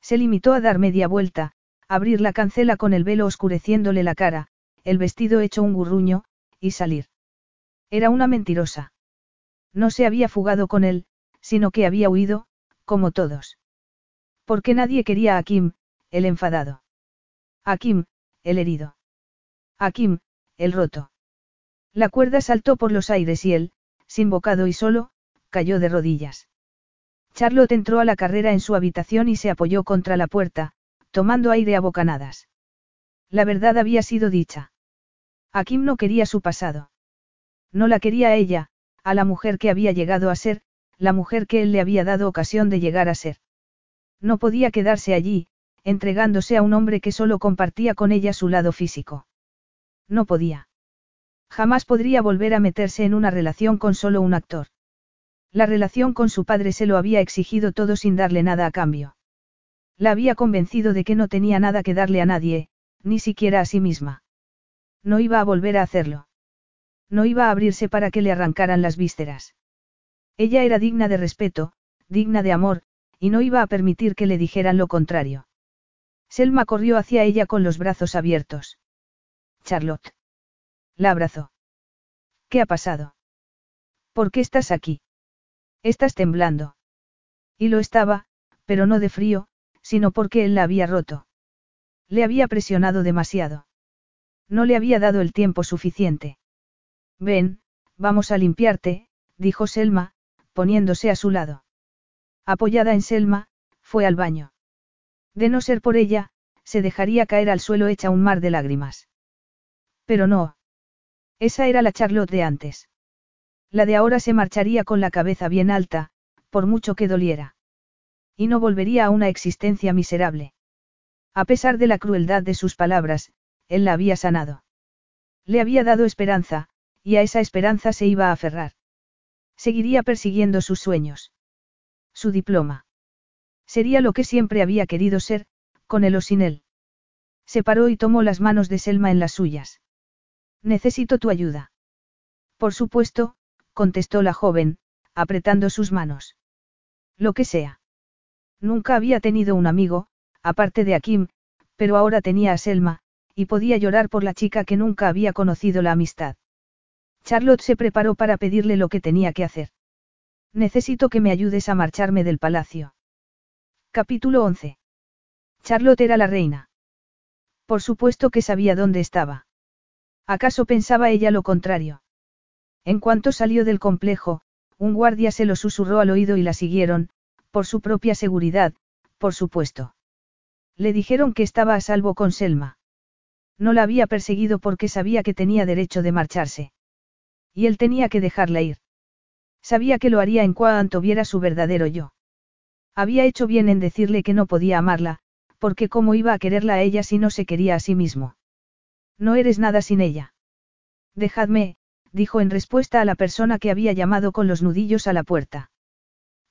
Se limitó a dar media vuelta, abrir la cancela con el velo oscureciéndole la cara, el vestido hecho un gurruño, y salir. Era una mentirosa. No se había fugado con él, sino que había huido, como todos. Porque nadie quería a Kim, el enfadado. A Kim, el herido. A Kim, el roto. La cuerda saltó por los aires y él, sin bocado y solo, cayó de rodillas. Charlotte entró a la carrera en su habitación y se apoyó contra la puerta, tomando aire a bocanadas. La verdad había sido dicha. Kim no quería su pasado. No la quería a ella, a la mujer que había llegado a ser, la mujer que él le había dado ocasión de llegar a ser. No podía quedarse allí, entregándose a un hombre que solo compartía con ella su lado físico. No podía. Jamás podría volver a meterse en una relación con solo un actor. La relación con su padre se lo había exigido todo sin darle nada a cambio. La había convencido de que no tenía nada que darle a nadie, ni siquiera a sí misma. No iba a volver a hacerlo. No iba a abrirse para que le arrancaran las vísceras. Ella era digna de respeto, digna de amor, y no iba a permitir que le dijeran lo contrario. Selma corrió hacia ella con los brazos abiertos. Charlotte. La abrazó. ¿Qué ha pasado? ¿Por qué estás aquí? Estás temblando. Y lo estaba, pero no de frío, sino porque él la había roto. Le había presionado demasiado. No le había dado el tiempo suficiente. Ven, vamos a limpiarte, dijo Selma, poniéndose a su lado. Apoyada en Selma, fue al baño. De no ser por ella, se dejaría caer al suelo hecha un mar de lágrimas. Pero no. Esa era la Charlotte de antes. La de ahora se marcharía con la cabeza bien alta, por mucho que doliera. Y no volvería a una existencia miserable. A pesar de la crueldad de sus palabras, él la había sanado. Le había dado esperanza, y a esa esperanza se iba a aferrar. Seguiría persiguiendo sus sueños. Su diploma. Sería lo que siempre había querido ser, con él o sin él. Se paró y tomó las manos de Selma en las suyas. Necesito tu ayuda. Por supuesto, contestó la joven, apretando sus manos. Lo que sea. Nunca había tenido un amigo, aparte de Akim, pero ahora tenía a Selma, y podía llorar por la chica que nunca había conocido la amistad. Charlotte se preparó para pedirle lo que tenía que hacer. Necesito que me ayudes a marcharme del palacio. Capítulo 11. Charlotte era la reina. Por supuesto que sabía dónde estaba. ¿Acaso pensaba ella lo contrario? En cuanto salió del complejo, un guardia se lo susurró al oído y la siguieron, por su propia seguridad, por supuesto. Le dijeron que estaba a salvo con Selma. No la había perseguido porque sabía que tenía derecho de marcharse. Y él tenía que dejarla ir. Sabía que lo haría en cuanto viera su verdadero yo. Había hecho bien en decirle que no podía amarla, porque cómo iba a quererla a ella si no se quería a sí mismo. No eres nada sin ella. Dejadme, dijo en respuesta a la persona que había llamado con los nudillos a la puerta.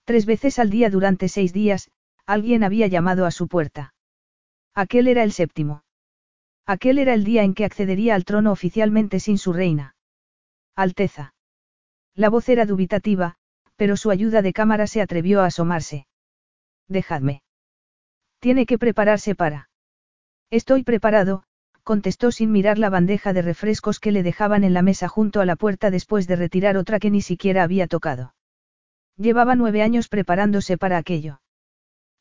Tres veces al día durante seis días, alguien había llamado a su puerta. Aquel era el séptimo. Aquel era el día en que accedería al trono oficialmente sin su reina. Alteza. La voz era dubitativa, pero su ayuda de cámara se atrevió a asomarse. Dejadme. Tiene que prepararse para. Estoy preparado, contestó sin mirar la bandeja de refrescos que le dejaban en la mesa junto a la puerta después de retirar otra que ni siquiera había tocado. Llevaba nueve años preparándose para aquello.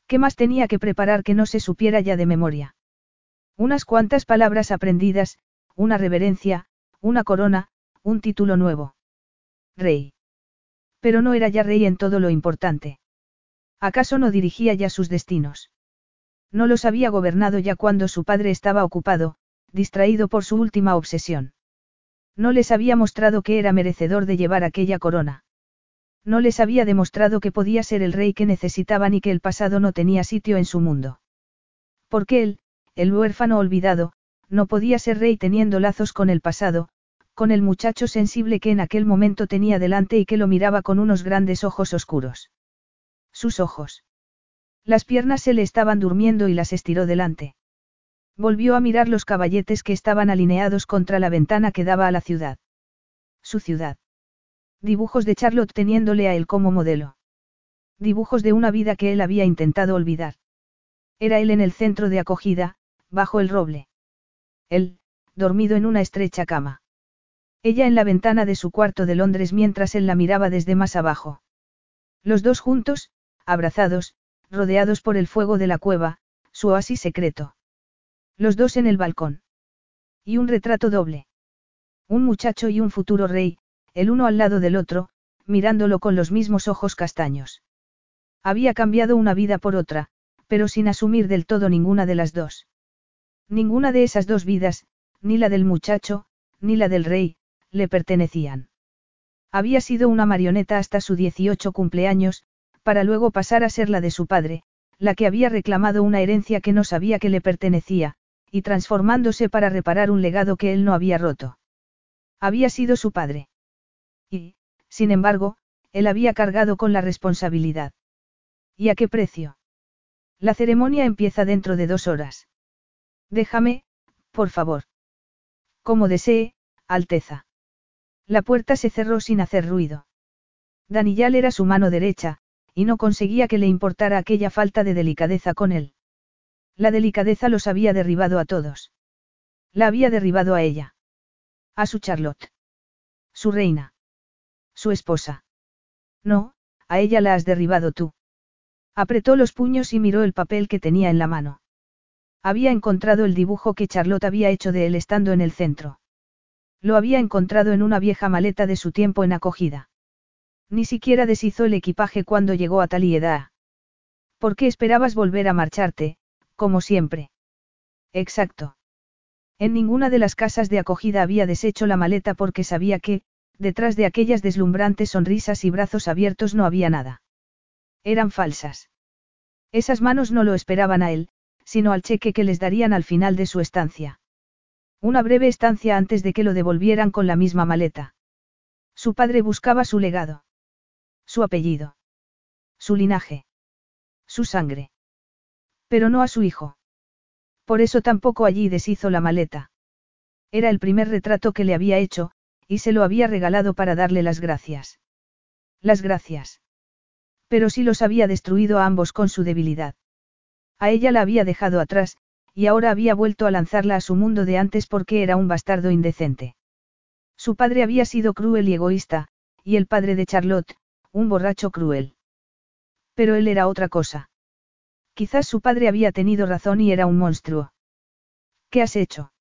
¿Qué más tenía que preparar que no se supiera ya de memoria? Unas cuantas palabras aprendidas, una reverencia, una corona, un título nuevo rey. Pero no era ya rey en todo lo importante. ¿Acaso no dirigía ya sus destinos? No los había gobernado ya cuando su padre estaba ocupado, distraído por su última obsesión. No les había mostrado que era merecedor de llevar aquella corona. No les había demostrado que podía ser el rey que necesitaban y que el pasado no tenía sitio en su mundo. Porque él, el huérfano olvidado, no podía ser rey teniendo lazos con el pasado, con el muchacho sensible que en aquel momento tenía delante y que lo miraba con unos grandes ojos oscuros. Sus ojos. Las piernas se le estaban durmiendo y las estiró delante. Volvió a mirar los caballetes que estaban alineados contra la ventana que daba a la ciudad. Su ciudad. Dibujos de Charlotte teniéndole a él como modelo. Dibujos de una vida que él había intentado olvidar. Era él en el centro de acogida, bajo el roble. Él, dormido en una estrecha cama. Ella en la ventana de su cuarto de Londres mientras él la miraba desde más abajo. Los dos juntos, abrazados, rodeados por el fuego de la cueva, su oasis secreto. Los dos en el balcón. Y un retrato doble. Un muchacho y un futuro rey, el uno al lado del otro, mirándolo con los mismos ojos castaños. Había cambiado una vida por otra, pero sin asumir del todo ninguna de las dos. Ninguna de esas dos vidas, ni la del muchacho, ni la del rey, le pertenecían. Había sido una marioneta hasta su 18 cumpleaños, para luego pasar a ser la de su padre, la que había reclamado una herencia que no sabía que le pertenecía, y transformándose para reparar un legado que él no había roto. Había sido su padre. Y, sin embargo, él había cargado con la responsabilidad. ¿Y a qué precio? La ceremonia empieza dentro de dos horas. Déjame, por favor. Como desee, Alteza. La puerta se cerró sin hacer ruido. Daniyal era su mano derecha, y no conseguía que le importara aquella falta de delicadeza con él. La delicadeza los había derribado a todos. La había derribado a ella. A su Charlotte. Su reina. Su esposa. No, a ella la has derribado tú. Apretó los puños y miró el papel que tenía en la mano. Había encontrado el dibujo que Charlotte había hecho de él estando en el centro. Lo había encontrado en una vieja maleta de su tiempo en acogida. Ni siquiera deshizo el equipaje cuando llegó a Talieda. ¿Por qué esperabas volver a marcharte, como siempre? Exacto. En ninguna de las casas de acogida había deshecho la maleta porque sabía que, detrás de aquellas deslumbrantes sonrisas y brazos abiertos no había nada. Eran falsas. Esas manos no lo esperaban a él, sino al cheque que les darían al final de su estancia. Una breve estancia antes de que lo devolvieran con la misma maleta. Su padre buscaba su legado. Su apellido. Su linaje. Su sangre. Pero no a su hijo. Por eso tampoco allí deshizo la maleta. Era el primer retrato que le había hecho, y se lo había regalado para darle las gracias. Las gracias. Pero sí los había destruido a ambos con su debilidad. A ella la había dejado atrás, y ahora había vuelto a lanzarla a su mundo de antes porque era un bastardo indecente. Su padre había sido cruel y egoísta, y el padre de Charlotte, un borracho cruel. Pero él era otra cosa. Quizás su padre había tenido razón y era un monstruo. ¿Qué has hecho?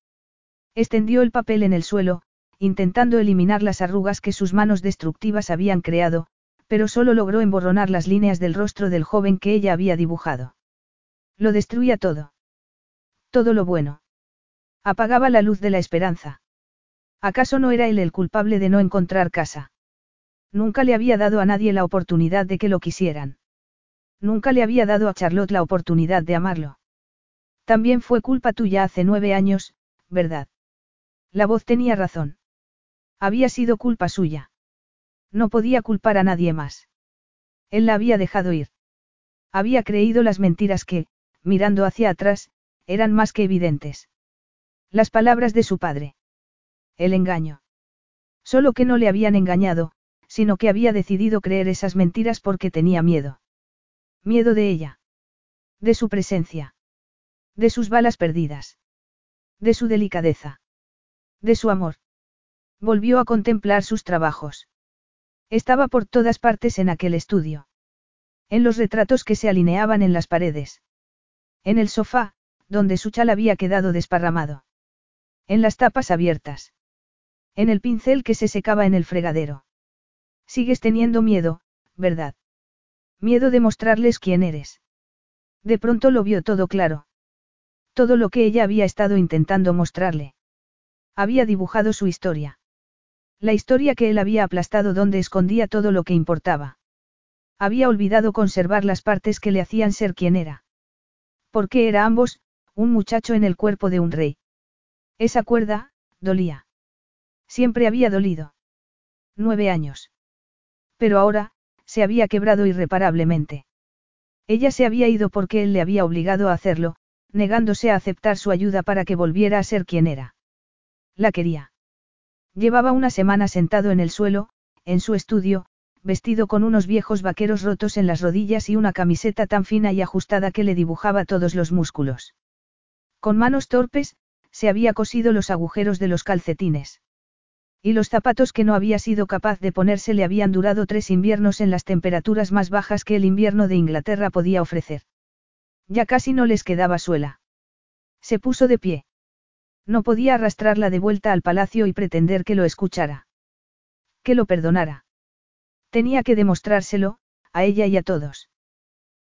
Extendió el papel en el suelo, intentando eliminar las arrugas que sus manos destructivas habían creado, pero solo logró emborronar las líneas del rostro del joven que ella había dibujado. Lo destruía todo. Todo lo bueno. Apagaba la luz de la esperanza. ¿Acaso no era él el culpable de no encontrar casa? Nunca le había dado a nadie la oportunidad de que lo quisieran. Nunca le había dado a Charlotte la oportunidad de amarlo. También fue culpa tuya hace nueve años, ¿verdad? La voz tenía razón. Había sido culpa suya. No podía culpar a nadie más. Él la había dejado ir. Había creído las mentiras que, mirando hacia atrás, eran más que evidentes. Las palabras de su padre. El engaño. Solo que no le habían engañado, sino que había decidido creer esas mentiras porque tenía miedo. Miedo de ella. De su presencia. De sus balas perdidas. De su delicadeza. De su amor. Volvió a contemplar sus trabajos. Estaba por todas partes en aquel estudio. En los retratos que se alineaban en las paredes. En el sofá, donde su chal había quedado desparramado. En las tapas abiertas. En el pincel que se secaba en el fregadero. Sigues teniendo miedo, ¿verdad? Miedo de mostrarles quién eres. De pronto lo vio todo claro. Todo lo que ella había estado intentando mostrarle. Había dibujado su historia. La historia que él había aplastado donde escondía todo lo que importaba. Había olvidado conservar las partes que le hacían ser quien era. Porque era ambos, un muchacho en el cuerpo de un rey. Esa cuerda, dolía. Siempre había dolido. Nueve años. Pero ahora, se había quebrado irreparablemente. Ella se había ido porque él le había obligado a hacerlo, negándose a aceptar su ayuda para que volviera a ser quien era. La quería. Llevaba una semana sentado en el suelo, en su estudio, vestido con unos viejos vaqueros rotos en las rodillas y una camiseta tan fina y ajustada que le dibujaba todos los músculos. Con manos torpes, se había cosido los agujeros de los calcetines. Y los zapatos que no había sido capaz de ponerse le habían durado tres inviernos en las temperaturas más bajas que el invierno de Inglaterra podía ofrecer. Ya casi no les quedaba suela. Se puso de pie. No podía arrastrarla de vuelta al palacio y pretender que lo escuchara. Que lo perdonara. Tenía que demostrárselo, a ella y a todos.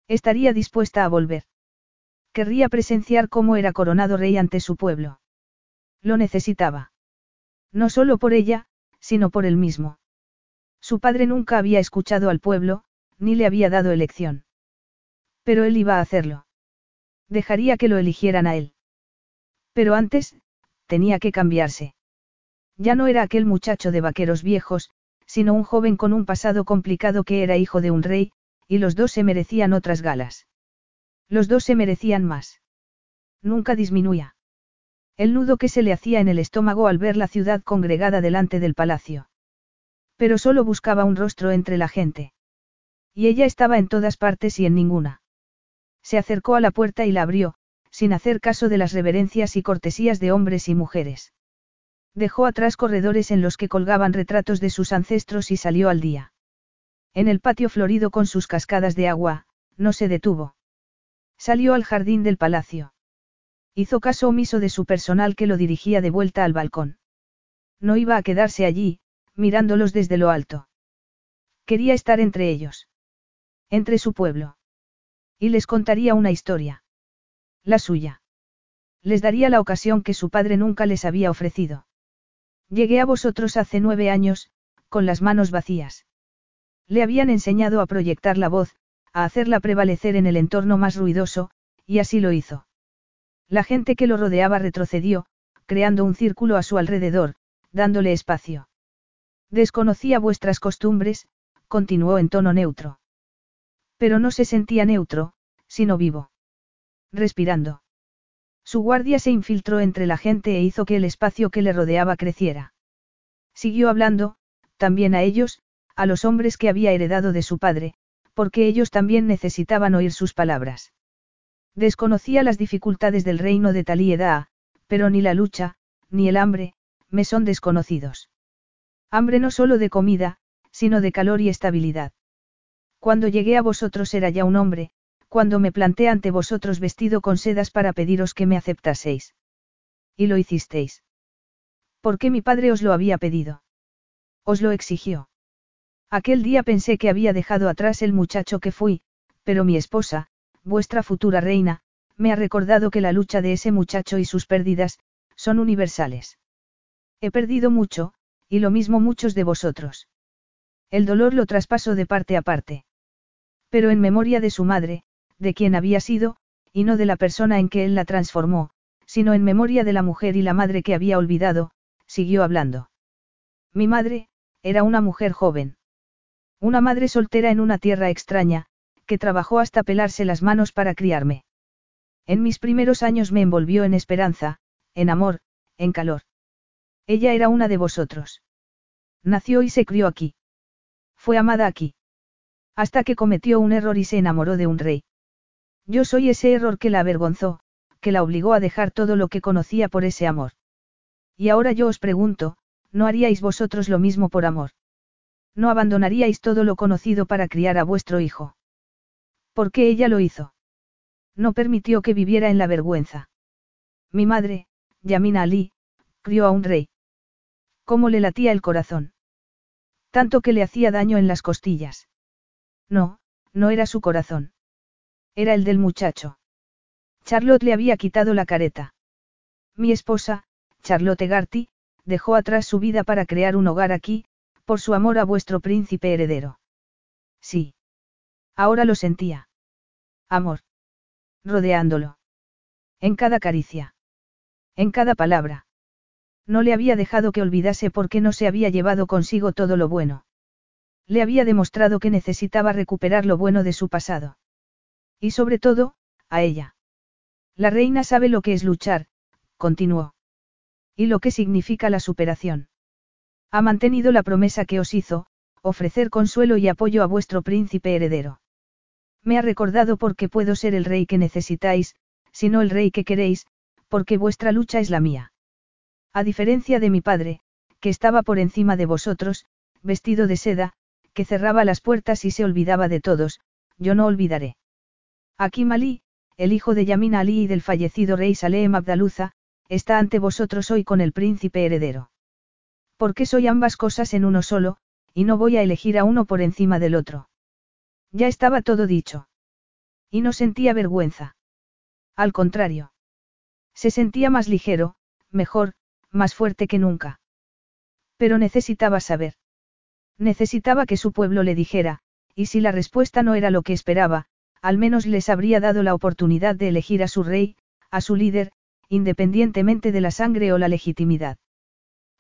Estaría dispuesta a volver. Querría presenciar cómo era coronado rey ante su pueblo. Lo necesitaba. No solo por ella, sino por él mismo. Su padre nunca había escuchado al pueblo, ni le había dado elección. Pero él iba a hacerlo. Dejaría que lo eligieran a él. Pero antes, tenía que cambiarse. Ya no era aquel muchacho de vaqueros viejos, sino un joven con un pasado complicado que era hijo de un rey, y los dos se merecían otras galas. Los dos se merecían más. Nunca disminuía. El nudo que se le hacía en el estómago al ver la ciudad congregada delante del palacio. Pero solo buscaba un rostro entre la gente. Y ella estaba en todas partes y en ninguna. Se acercó a la puerta y la abrió, sin hacer caso de las reverencias y cortesías de hombres y mujeres. Dejó atrás corredores en los que colgaban retratos de sus ancestros y salió al día. En el patio florido con sus cascadas de agua, no se detuvo. Salió al jardín del palacio. Hizo caso omiso de su personal que lo dirigía de vuelta al balcón. No iba a quedarse allí, mirándolos desde lo alto. Quería estar entre ellos. Entre su pueblo. Y les contaría una historia. La suya. Les daría la ocasión que su padre nunca les había ofrecido. Llegué a vosotros hace nueve años, con las manos vacías. Le habían enseñado a proyectar la voz, a hacerla prevalecer en el entorno más ruidoso, y así lo hizo. La gente que lo rodeaba retrocedió, creando un círculo a su alrededor, dándole espacio. Desconocía vuestras costumbres, continuó en tono neutro. Pero no se sentía neutro, sino vivo. Respirando. Su guardia se infiltró entre la gente e hizo que el espacio que le rodeaba creciera. Siguió hablando, también a ellos, a los hombres que había heredado de su padre, porque ellos también necesitaban oír sus palabras. Desconocía las dificultades del reino de Talieda, pero ni la lucha, ni el hambre, me son desconocidos. Hambre no solo de comida, sino de calor y estabilidad. Cuando llegué a vosotros era ya un hombre, cuando me planté ante vosotros vestido con sedas para pediros que me aceptaseis. Y lo hicisteis. ¿Por qué mi padre os lo había pedido? Os lo exigió. Aquel día pensé que había dejado atrás el muchacho que fui, pero mi esposa, vuestra futura reina, me ha recordado que la lucha de ese muchacho y sus pérdidas, son universales. He perdido mucho, y lo mismo muchos de vosotros. El dolor lo traspaso de parte a parte. Pero en memoria de su madre, de quien había sido, y no de la persona en que él la transformó, sino en memoria de la mujer y la madre que había olvidado, siguió hablando. Mi madre, era una mujer joven. Una madre soltera en una tierra extraña, que trabajó hasta pelarse las manos para criarme. En mis primeros años me envolvió en esperanza, en amor, en calor. Ella era una de vosotros. Nació y se crió aquí. Fue amada aquí. Hasta que cometió un error y se enamoró de un rey. Yo soy ese error que la avergonzó, que la obligó a dejar todo lo que conocía por ese amor. Y ahora yo os pregunto, ¿no haríais vosotros lo mismo por amor? ¿No abandonaríais todo lo conocido para criar a vuestro hijo? ¿Por qué ella lo hizo? No permitió que viviera en la vergüenza. Mi madre, Yamina Ali, crió a un rey. ¿Cómo le latía el corazón? Tanto que le hacía daño en las costillas. No, no era su corazón. Era el del muchacho. Charlotte le había quitado la careta. Mi esposa, Charlotte Garty, dejó atrás su vida para crear un hogar aquí, por su amor a vuestro príncipe heredero. Sí. Ahora lo sentía. Amor. Rodeándolo. En cada caricia. En cada palabra. No le había dejado que olvidase por qué no se había llevado consigo todo lo bueno. Le había demostrado que necesitaba recuperar lo bueno de su pasado. Y sobre todo, a ella. La reina sabe lo que es luchar, continuó. Y lo que significa la superación. Ha mantenido la promesa que os hizo, ofrecer consuelo y apoyo a vuestro príncipe heredero. Me ha recordado porque puedo ser el rey que necesitáis, si no el rey que queréis, porque vuestra lucha es la mía. A diferencia de mi padre, que estaba por encima de vosotros, vestido de seda, que cerraba las puertas y se olvidaba de todos, yo no olvidaré. Aquí Ali, el hijo de Yamin Ali y del fallecido rey Salem Abdaluza, está ante vosotros hoy con el príncipe heredero. Porque soy ambas cosas en uno solo, y no voy a elegir a uno por encima del otro. Ya estaba todo dicho. Y no sentía vergüenza. Al contrario. Se sentía más ligero, mejor, más fuerte que nunca. Pero necesitaba saber. Necesitaba que su pueblo le dijera, y si la respuesta no era lo que esperaba, al menos les habría dado la oportunidad de elegir a su rey, a su líder, independientemente de la sangre o la legitimidad.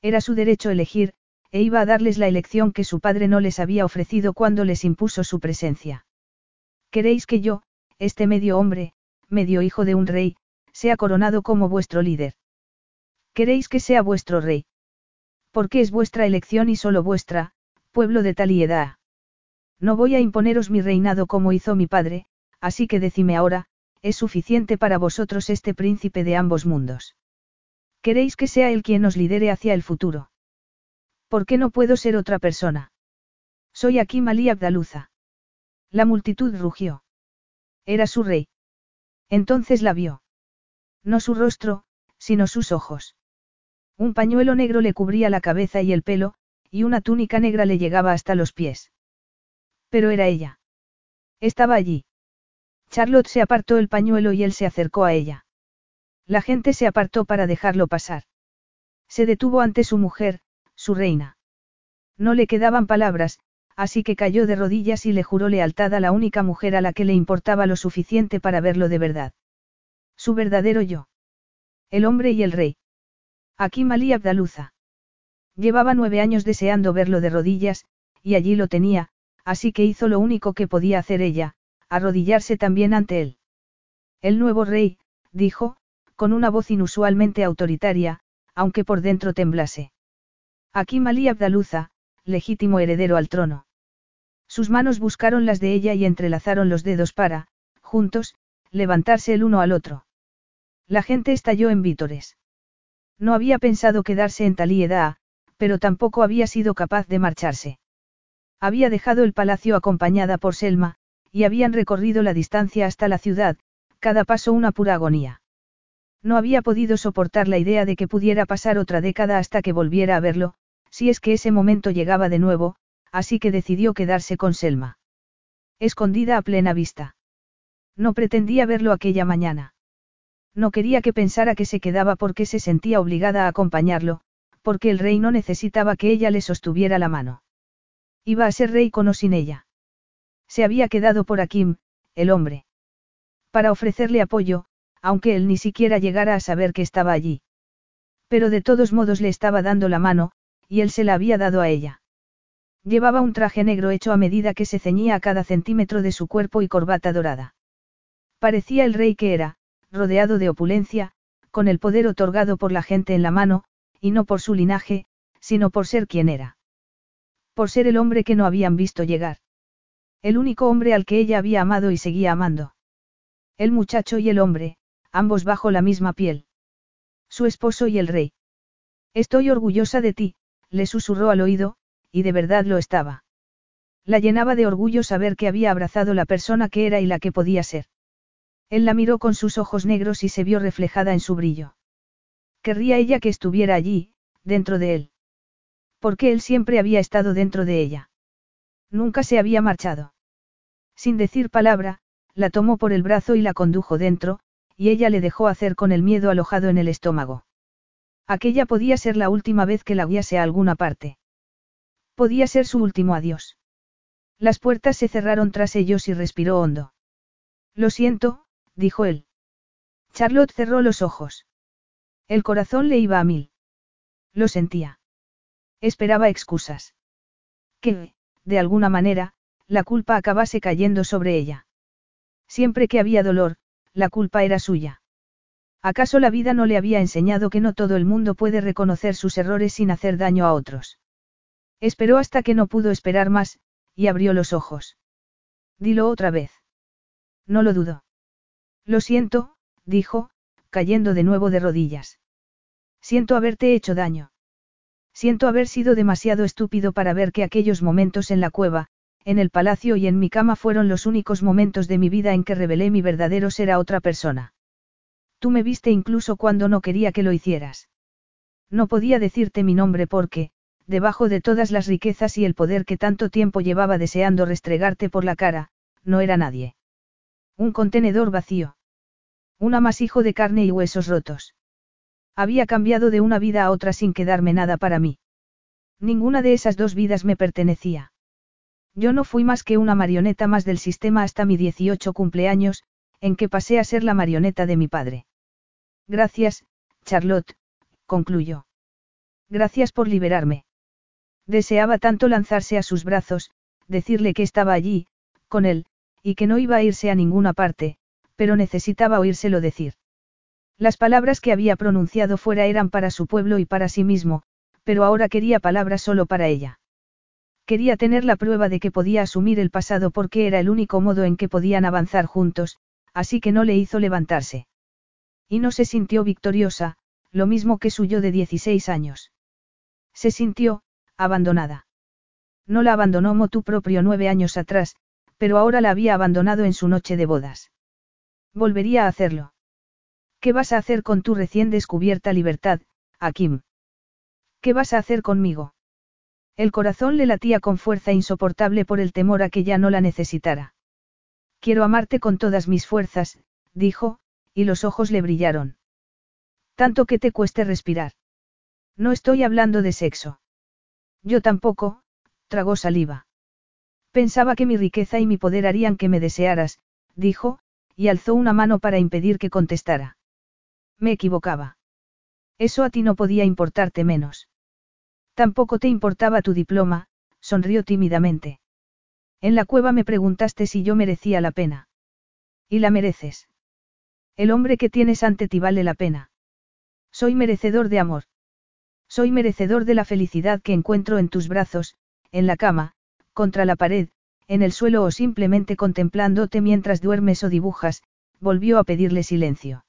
Era su derecho elegir, e iba a darles la elección que su padre no les había ofrecido cuando les impuso su presencia. ¿Queréis que yo, este medio hombre, medio hijo de un rey, sea coronado como vuestro líder? ¿Queréis que sea vuestro rey? Porque es vuestra elección y solo vuestra, pueblo de Taliedad. No voy a imponeros mi reinado como hizo mi padre, así que decime ahora, ¿es suficiente para vosotros este príncipe de ambos mundos? ¿Queréis que sea él quien nos lidere hacia el futuro? ¿Por qué no puedo ser otra persona? Soy aquí Malí Abdaluza. La multitud rugió. Era su rey. Entonces la vio. No su rostro, sino sus ojos. Un pañuelo negro le cubría la cabeza y el pelo, y una túnica negra le llegaba hasta los pies. Pero era ella. Estaba allí. Charlotte se apartó el pañuelo y él se acercó a ella. La gente se apartó para dejarlo pasar. Se detuvo ante su mujer, su reina. No le quedaban palabras, así que cayó de rodillas y le juró lealtad a la única mujer a la que le importaba lo suficiente para verlo de verdad. Su verdadero yo. El hombre y el rey. Aquí Malí Abdaluza. Llevaba nueve años deseando verlo de rodillas, y allí lo tenía, así que hizo lo único que podía hacer ella, arrodillarse también ante él. El nuevo rey, dijo, con una voz inusualmente autoritaria, aunque por dentro temblase. Aquí Malí Abdaluza, legítimo heredero al trono. Sus manos buscaron las de ella y entrelazaron los dedos para, juntos, levantarse el uno al otro. La gente estalló en vítores. No había pensado quedarse en Talieda, pero tampoco había sido capaz de marcharse. Había dejado el palacio acompañada por Selma, y habían recorrido la distancia hasta la ciudad, cada paso una pura agonía. No había podido soportar la idea de que pudiera pasar otra década hasta que volviera a verlo, si es que ese momento llegaba de nuevo, así que decidió quedarse con Selma. Escondida a plena vista. No pretendía verlo aquella mañana. No quería que pensara que se quedaba porque se sentía obligada a acompañarlo, porque el rey no necesitaba que ella le sostuviera la mano. Iba a ser rey con o sin ella. Se había quedado por Akim, el hombre. Para ofrecerle apoyo, aunque él ni siquiera llegara a saber que estaba allí. Pero de todos modos le estaba dando la mano, y él se la había dado a ella. Llevaba un traje negro hecho a medida que se ceñía a cada centímetro de su cuerpo y corbata dorada. Parecía el rey que era, rodeado de opulencia, con el poder otorgado por la gente en la mano, y no por su linaje, sino por ser quien era. Por ser el hombre que no habían visto llegar. El único hombre al que ella había amado y seguía amando. El muchacho y el hombre, ambos bajo la misma piel. Su esposo y el rey. Estoy orgullosa de ti, le susurró al oído, y de verdad lo estaba. La llenaba de orgullo saber que había abrazado la persona que era y la que podía ser. Él la miró con sus ojos negros y se vio reflejada en su brillo. Querría ella que estuviera allí, dentro de él. Porque él siempre había estado dentro de ella. Nunca se había marchado. Sin decir palabra, la tomó por el brazo y la condujo dentro, y ella le dejó hacer con el miedo alojado en el estómago. Aquella podía ser la última vez que la guiase a alguna parte. Podía ser su último adiós. Las puertas se cerraron tras ellos y respiró hondo. Lo siento, dijo él. Charlotte cerró los ojos. El corazón le iba a mil. Lo sentía. Esperaba excusas. Que, de alguna manera, la culpa acabase cayendo sobre ella. Siempre que había dolor, la culpa era suya. ¿Acaso la vida no le había enseñado que no todo el mundo puede reconocer sus errores sin hacer daño a otros? Esperó hasta que no pudo esperar más, y abrió los ojos. Dilo otra vez. No lo dudo. Lo siento, dijo, cayendo de nuevo de rodillas. Siento haberte hecho daño. Siento haber sido demasiado estúpido para ver que aquellos momentos en la cueva, en el palacio y en mi cama fueron los únicos momentos de mi vida en que revelé mi verdadero ser a otra persona. Tú me viste incluso cuando no quería que lo hicieras. No podía decirte mi nombre porque, debajo de todas las riquezas y el poder que tanto tiempo llevaba deseando restregarte por la cara, no era nadie. Un contenedor vacío. Un amasijo de carne y huesos rotos. Había cambiado de una vida a otra sin quedarme nada para mí. Ninguna de esas dos vidas me pertenecía. Yo no fui más que una marioneta más del sistema hasta mi 18 cumpleaños, en que pasé a ser la marioneta de mi padre. Gracias, Charlotte, concluyó. Gracias por liberarme. Deseaba tanto lanzarse a sus brazos, decirle que estaba allí, con él, y que no iba a irse a ninguna parte, pero necesitaba oírselo decir. Las palabras que había pronunciado fuera eran para su pueblo y para sí mismo, pero ahora quería palabras solo para ella. Quería tener la prueba de que podía asumir el pasado porque era el único modo en que podían avanzar juntos, así que no le hizo levantarse. Y no se sintió victoriosa, lo mismo que su yo de 16 años. Se sintió, abandonada. No la abandonó Motu propio nueve años atrás, pero ahora la había abandonado en su noche de bodas. Volvería a hacerlo. ¿Qué vas a hacer con tu recién descubierta libertad, Akim? ¿Qué vas a hacer conmigo? El corazón le latía con fuerza insoportable por el temor a que ya no la necesitara. Quiero amarte con todas mis fuerzas, dijo, y los ojos le brillaron. Tanto que te cueste respirar. No estoy hablando de sexo. Yo tampoco, tragó saliva. Pensaba que mi riqueza y mi poder harían que me desearas, dijo, y alzó una mano para impedir que contestara. Me equivocaba. Eso a ti no podía importarte menos. Tampoco te importaba tu diploma, sonrió tímidamente. En la cueva me preguntaste si yo merecía la pena. Y la mereces. El hombre que tienes ante ti vale la pena. Soy merecedor de amor. Soy merecedor de la felicidad que encuentro en tus brazos, en la cama, contra la pared, en el suelo o simplemente contemplándote mientras duermes o dibujas, volvió a pedirle silencio.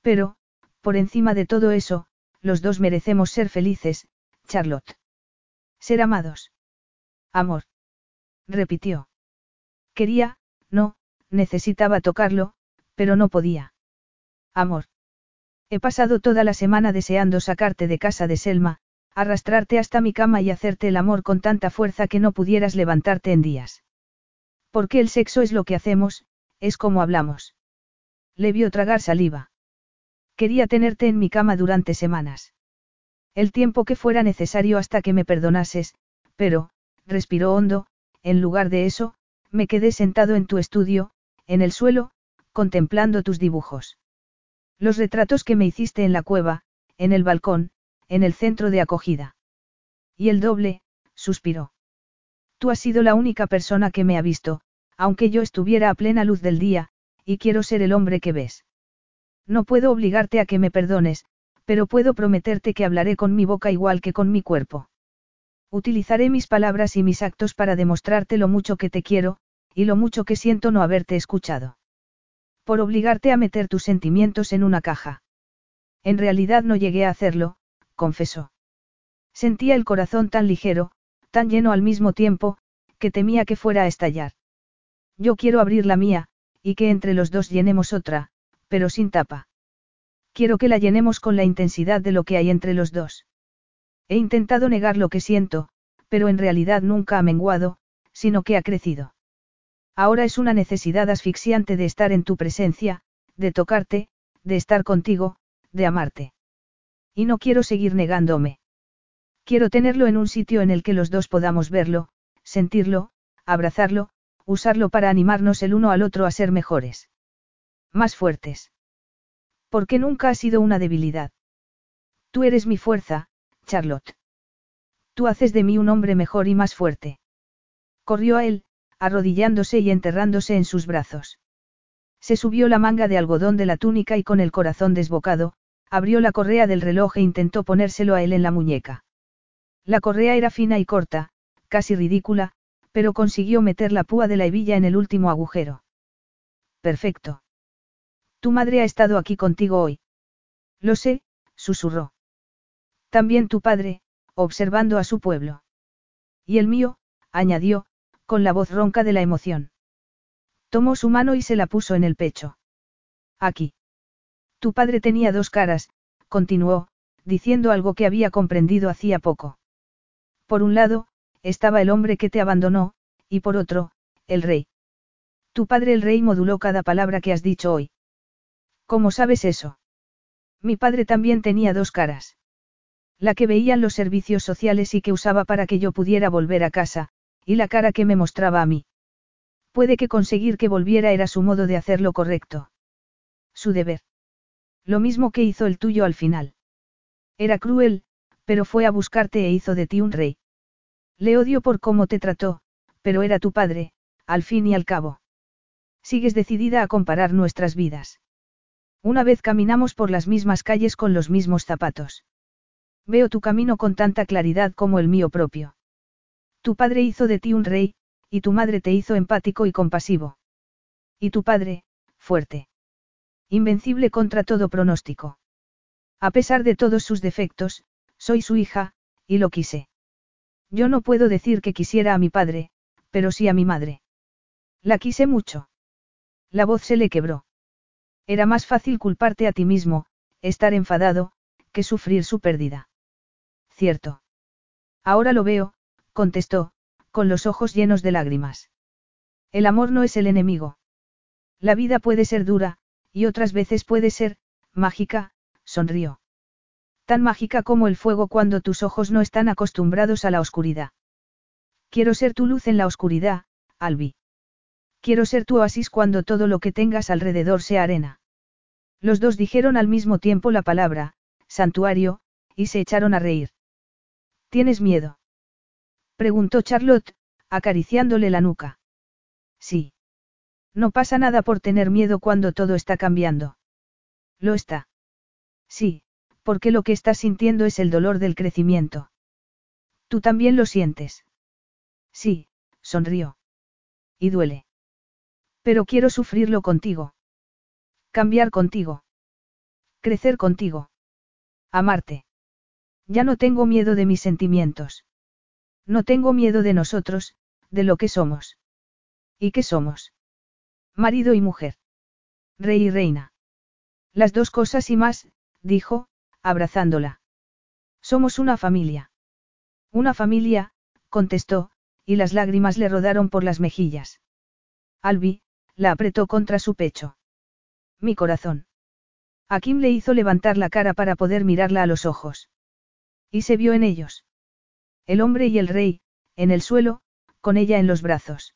Pero, por encima de todo eso, los dos merecemos ser felices, Charlotte. Ser amados. Amor. Repitió. Quería, no, necesitaba tocarlo, pero no podía. Amor. He pasado toda la semana deseando sacarte de casa de Selma, arrastrarte hasta mi cama y hacerte el amor con tanta fuerza que no pudieras levantarte en días. Porque el sexo es lo que hacemos, es como hablamos. Le vio tragar saliva. Quería tenerte en mi cama durante semanas. El tiempo que fuera necesario hasta que me perdonases, pero, respiró hondo, en lugar de eso, me quedé sentado en tu estudio, en el suelo, contemplando tus dibujos. Los retratos que me hiciste en la cueva, en el balcón, en el centro de acogida. Y el doble, suspiró. Tú has sido la única persona que me ha visto, aunque yo estuviera a plena luz del día, y quiero ser el hombre que ves. No puedo obligarte a que me perdones, pero puedo prometerte que hablaré con mi boca igual que con mi cuerpo. Utilizaré mis palabras y mis actos para demostrarte lo mucho que te quiero, y lo mucho que siento no haberte escuchado. Por obligarte a meter tus sentimientos en una caja. En realidad no llegué a hacerlo, confesó. Sentía el corazón tan ligero, tan lleno al mismo tiempo, que temía que fuera a estallar. Yo quiero abrir la mía, y que entre los dos llenemos otra, pero sin tapa. Quiero que la llenemos con la intensidad de lo que hay entre los dos. He intentado negar lo que siento, pero en realidad nunca ha menguado, sino que ha crecido. Ahora es una necesidad asfixiante de estar en tu presencia, de tocarte, de estar contigo, de amarte. Y no quiero seguir negándome. Quiero tenerlo en un sitio en el que los dos podamos verlo, sentirlo, abrazarlo, usarlo para animarnos el uno al otro a ser mejores. Más fuertes. Porque nunca ha sido una debilidad. Tú eres mi fuerza, Charlotte. Tú haces de mí un hombre mejor y más fuerte. Corrió a él, arrodillándose y enterrándose en sus brazos. Se subió la manga de algodón de la túnica y con el corazón desbocado, abrió la correa del reloj e intentó ponérselo a él en la muñeca. La correa era fina y corta, casi ridícula, pero consiguió meter la púa de la hebilla en el último agujero. Perfecto. Tu madre ha estado aquí contigo hoy. Lo sé, susurró. También tu padre, observando a su pueblo. Y el mío, añadió, con la voz ronca de la emoción. Tomó su mano y se la puso en el pecho. Aquí. Tu padre tenía dos caras, continuó, diciendo algo que había comprendido hacía poco. Por un lado, estaba el hombre que te abandonó, y por otro, el rey. Tu padre el rey moduló cada palabra que has dicho hoy. ¿Cómo sabes eso? Mi padre también tenía dos caras. La que veían los servicios sociales y que usaba para que yo pudiera volver a casa, y la cara que me mostraba a mí. Puede que conseguir que volviera era su modo de hacer lo correcto. Su deber. Lo mismo que hizo el tuyo al final. Era cruel, pero fue a buscarte e hizo de ti un rey. Le odio por cómo te trató, pero era tu padre, al fin y al cabo. Sigues decidida a comparar nuestras vidas. Una vez caminamos por las mismas calles con los mismos zapatos. Veo tu camino con tanta claridad como el mío propio. Tu padre hizo de ti un rey, y tu madre te hizo empático y compasivo. Y tu padre, fuerte. Invencible contra todo pronóstico. A pesar de todos sus defectos, soy su hija, y lo quise. Yo no puedo decir que quisiera a mi padre, pero sí a mi madre. La quise mucho. La voz se le quebró. Era más fácil culparte a ti mismo, estar enfadado, que sufrir su pérdida. Cierto. Ahora lo veo, contestó, con los ojos llenos de lágrimas. El amor no es el enemigo. La vida puede ser dura, y otras veces puede ser, mágica, sonrió. Tan mágica como el fuego cuando tus ojos no están acostumbrados a la oscuridad. Quiero ser tu luz en la oscuridad, Albi. Quiero ser tu oasis cuando todo lo que tengas alrededor sea arena. Los dos dijeron al mismo tiempo la palabra, santuario, y se echaron a reír. ¿Tienes miedo? Preguntó Charlotte, acariciándole la nuca. Sí. No pasa nada por tener miedo cuando todo está cambiando. Lo está. Sí, porque lo que estás sintiendo es el dolor del crecimiento. Tú también lo sientes. Sí, sonrió. Y duele. Pero quiero sufrirlo contigo. Cambiar contigo. Crecer contigo. Amarte. Ya no tengo miedo de mis sentimientos. No tengo miedo de nosotros, de lo que somos. ¿Y qué somos? Marido y mujer. Rey y reina. Las dos cosas y más, dijo, abrazándola. Somos una familia. Una familia, contestó, y las lágrimas le rodaron por las mejillas. Albi, la apretó contra su pecho. Mi corazón. A Kim le hizo levantar la cara para poder mirarla a los ojos. Y se vio en ellos. El hombre y el rey, en el suelo, con ella en los brazos.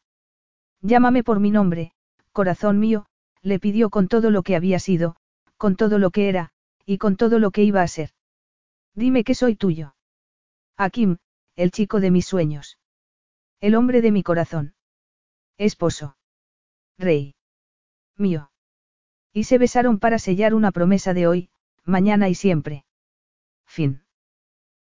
Llámame por mi nombre, corazón mío, le pidió con todo lo que había sido, con todo lo que era, y con todo lo que iba a ser. Dime que soy tuyo. Akim, el chico de mis sueños. El hombre de mi corazón. Esposo. Rey. Mío. Y se besaron para sellar una promesa de hoy, mañana y siempre. Fin.